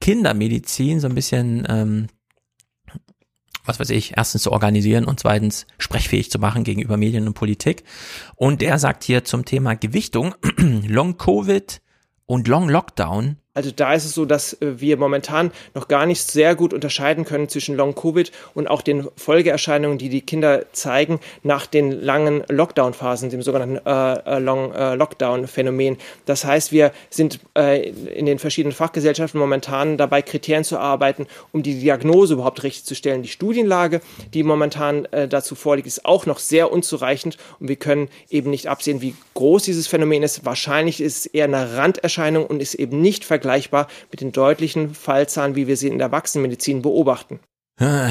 Kindermedizin so ein bisschen ähm, was weiß ich, erstens zu organisieren und zweitens sprechfähig zu machen gegenüber Medien und Politik. Und der sagt hier zum Thema Gewichtung, [clears throat] Long Covid und Long Lockdown also da ist es so, dass äh, wir momentan noch gar nicht sehr gut unterscheiden können zwischen Long-Covid und auch den Folgeerscheinungen, die die Kinder zeigen nach den langen Lockdown-Phasen, dem sogenannten äh, äh Long-Lockdown-Phänomen. Äh, das heißt, wir sind äh, in den verschiedenen Fachgesellschaften momentan dabei, Kriterien zu arbeiten, um die Diagnose überhaupt richtig zu stellen. Die Studienlage, die momentan äh, dazu vorliegt, ist auch noch sehr unzureichend und wir können eben nicht absehen, wie groß dieses Phänomen ist. Wahrscheinlich ist es eher eine Randerscheinung und ist eben nicht vergleichbar vergleichbar mit den deutlichen Fallzahlen, wie wir sie in der Erwachsenenmedizin beobachten.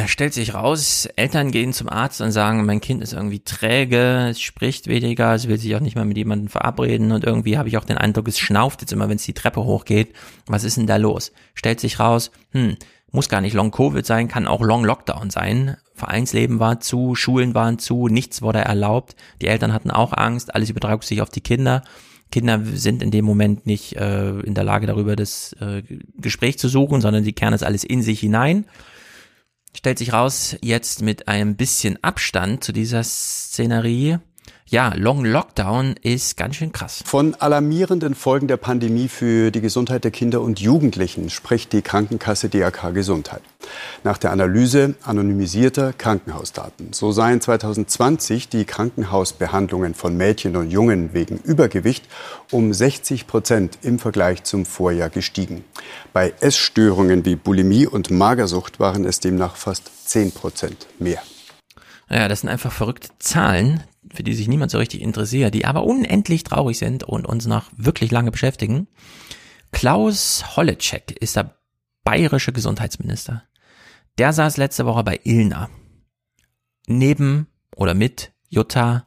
Stellt sich raus, Eltern gehen zum Arzt und sagen, mein Kind ist irgendwie träge, es spricht weniger, es will sich auch nicht mal mit jemandem verabreden und irgendwie habe ich auch den Eindruck, es schnauft jetzt immer, wenn es die Treppe hochgeht. Was ist denn da los? Stellt sich raus, hm, muss gar nicht Long Covid sein, kann auch Long Lockdown sein. Vereinsleben war zu, Schulen waren zu, nichts wurde erlaubt. Die Eltern hatten auch Angst, alles übertrug sich auf die Kinder. Kinder sind in dem Moment nicht äh, in der Lage darüber das äh, Gespräch zu suchen, sondern sie kehren das alles in sich hinein. Stellt sich raus, jetzt mit einem bisschen Abstand zu dieser Szenerie, ja, Long Lockdown ist ganz schön krass. Von alarmierenden Folgen der Pandemie für die Gesundheit der Kinder und Jugendlichen spricht die Krankenkasse DRK Gesundheit. Nach der Analyse anonymisierter Krankenhausdaten. So seien 2020 die Krankenhausbehandlungen von Mädchen und Jungen wegen Übergewicht um 60 Prozent im Vergleich zum Vorjahr gestiegen. Bei Essstörungen wie Bulimie und Magersucht waren es demnach fast 10 Prozent mehr. Ja, das sind einfach verrückte Zahlen, für die sich niemand so richtig interessiert, die aber unendlich traurig sind und uns noch wirklich lange beschäftigen. Klaus Holleczek ist der bayerische Gesundheitsminister. der saß letzte Woche bei Ilna. Neben oder mit Jutta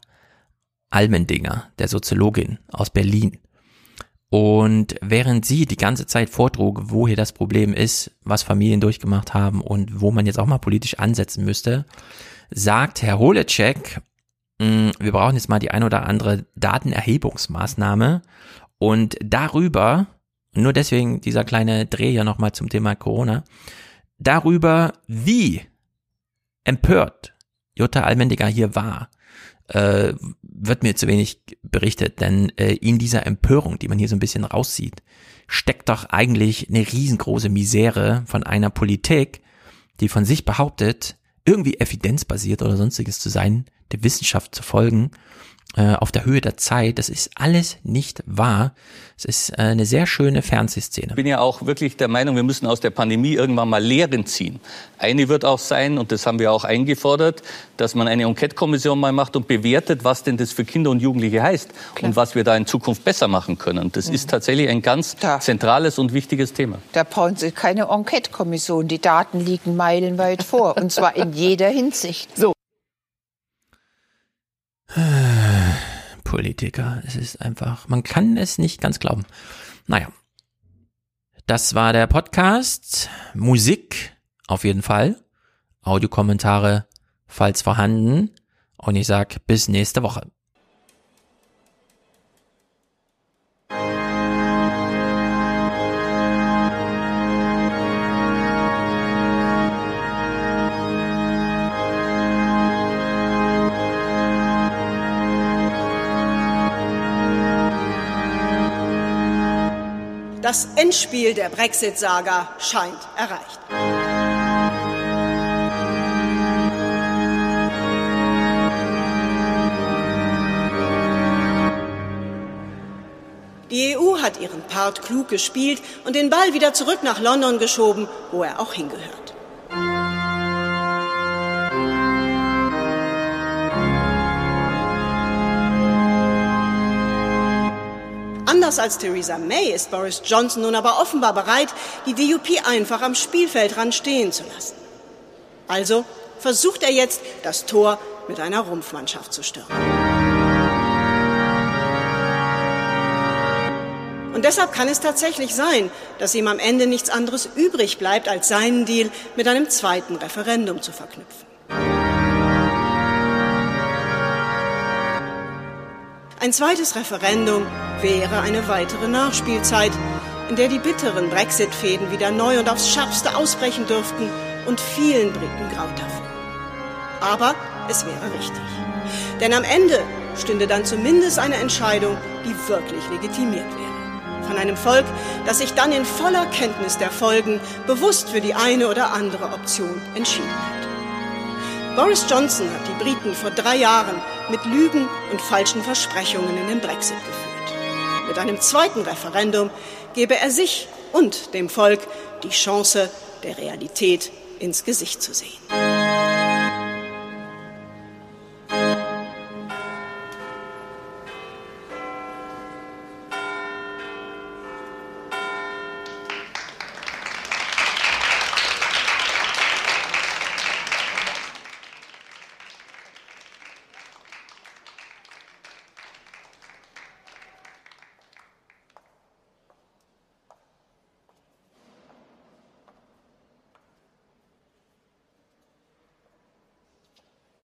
Almendinger, der Soziologin aus Berlin. Und während sie die ganze Zeit vortrug, wo hier das Problem ist, was Familien durchgemacht haben und wo man jetzt auch mal politisch ansetzen müsste, sagt Herr Holecek, wir brauchen jetzt mal die ein oder andere Datenerhebungsmaßnahme. Und darüber, nur deswegen dieser kleine Dreh hier nochmal zum Thema Corona, darüber, wie empört Jutta Almendiger hier war, äh, wird mir zu wenig berichtet, denn äh, in dieser Empörung, die man hier so ein bisschen raussieht, steckt doch eigentlich eine riesengroße Misere von einer Politik, die von sich behauptet, irgendwie evidenzbasiert oder sonstiges zu sein, der Wissenschaft zu folgen äh, auf der Höhe der Zeit. Das ist alles nicht wahr. Es ist äh, eine sehr schöne Fernsehszene. Ich bin ja auch wirklich der Meinung, wir müssen aus der Pandemie irgendwann mal Lehren ziehen. Eine wird auch sein, und das haben wir auch eingefordert, dass man eine Enquete-Kommission mal macht und bewertet, was denn das für Kinder und Jugendliche heißt Klar. und was wir da in Zukunft besser machen können. Das mhm. ist tatsächlich ein ganz da. zentrales und wichtiges Thema. Da brauchen Sie keine Enquete-Kommission. Die Daten liegen meilenweit vor, und zwar in jeder Hinsicht. So. [sighs] Politiker. Es ist einfach, man kann es nicht ganz glauben. Naja. Das war der Podcast. Musik auf jeden Fall. Audiokommentare, falls vorhanden. Und ich sag bis nächste Woche. Das Endspiel der Brexit-Saga scheint erreicht. Die EU hat ihren Part klug gespielt und den Ball wieder zurück nach London geschoben, wo er auch hingehört. Anders als Theresa May ist Boris Johnson nun aber offenbar bereit, die DUP einfach am Spielfeldrand stehen zu lassen. Also versucht er jetzt, das Tor mit einer Rumpfmannschaft zu stürmen. Und deshalb kann es tatsächlich sein, dass ihm am Ende nichts anderes übrig bleibt, als seinen Deal mit einem zweiten Referendum zu verknüpfen. Ein zweites Referendum wäre eine weitere Nachspielzeit, in der die bitteren Brexit-Fäden wieder neu und aufs Schärfste ausbrechen dürften und vielen Briten graut davon. Aber es wäre richtig. Denn am Ende stünde dann zumindest eine Entscheidung, die wirklich legitimiert wäre. Von einem Volk, das sich dann in voller Kenntnis der Folgen bewusst für die eine oder andere Option entschieden hat. Boris Johnson hat die Briten vor drei Jahren mit Lügen und falschen Versprechungen in den Brexit geführt. Mit einem zweiten Referendum gebe er sich und dem Volk die Chance, der Realität ins Gesicht zu sehen.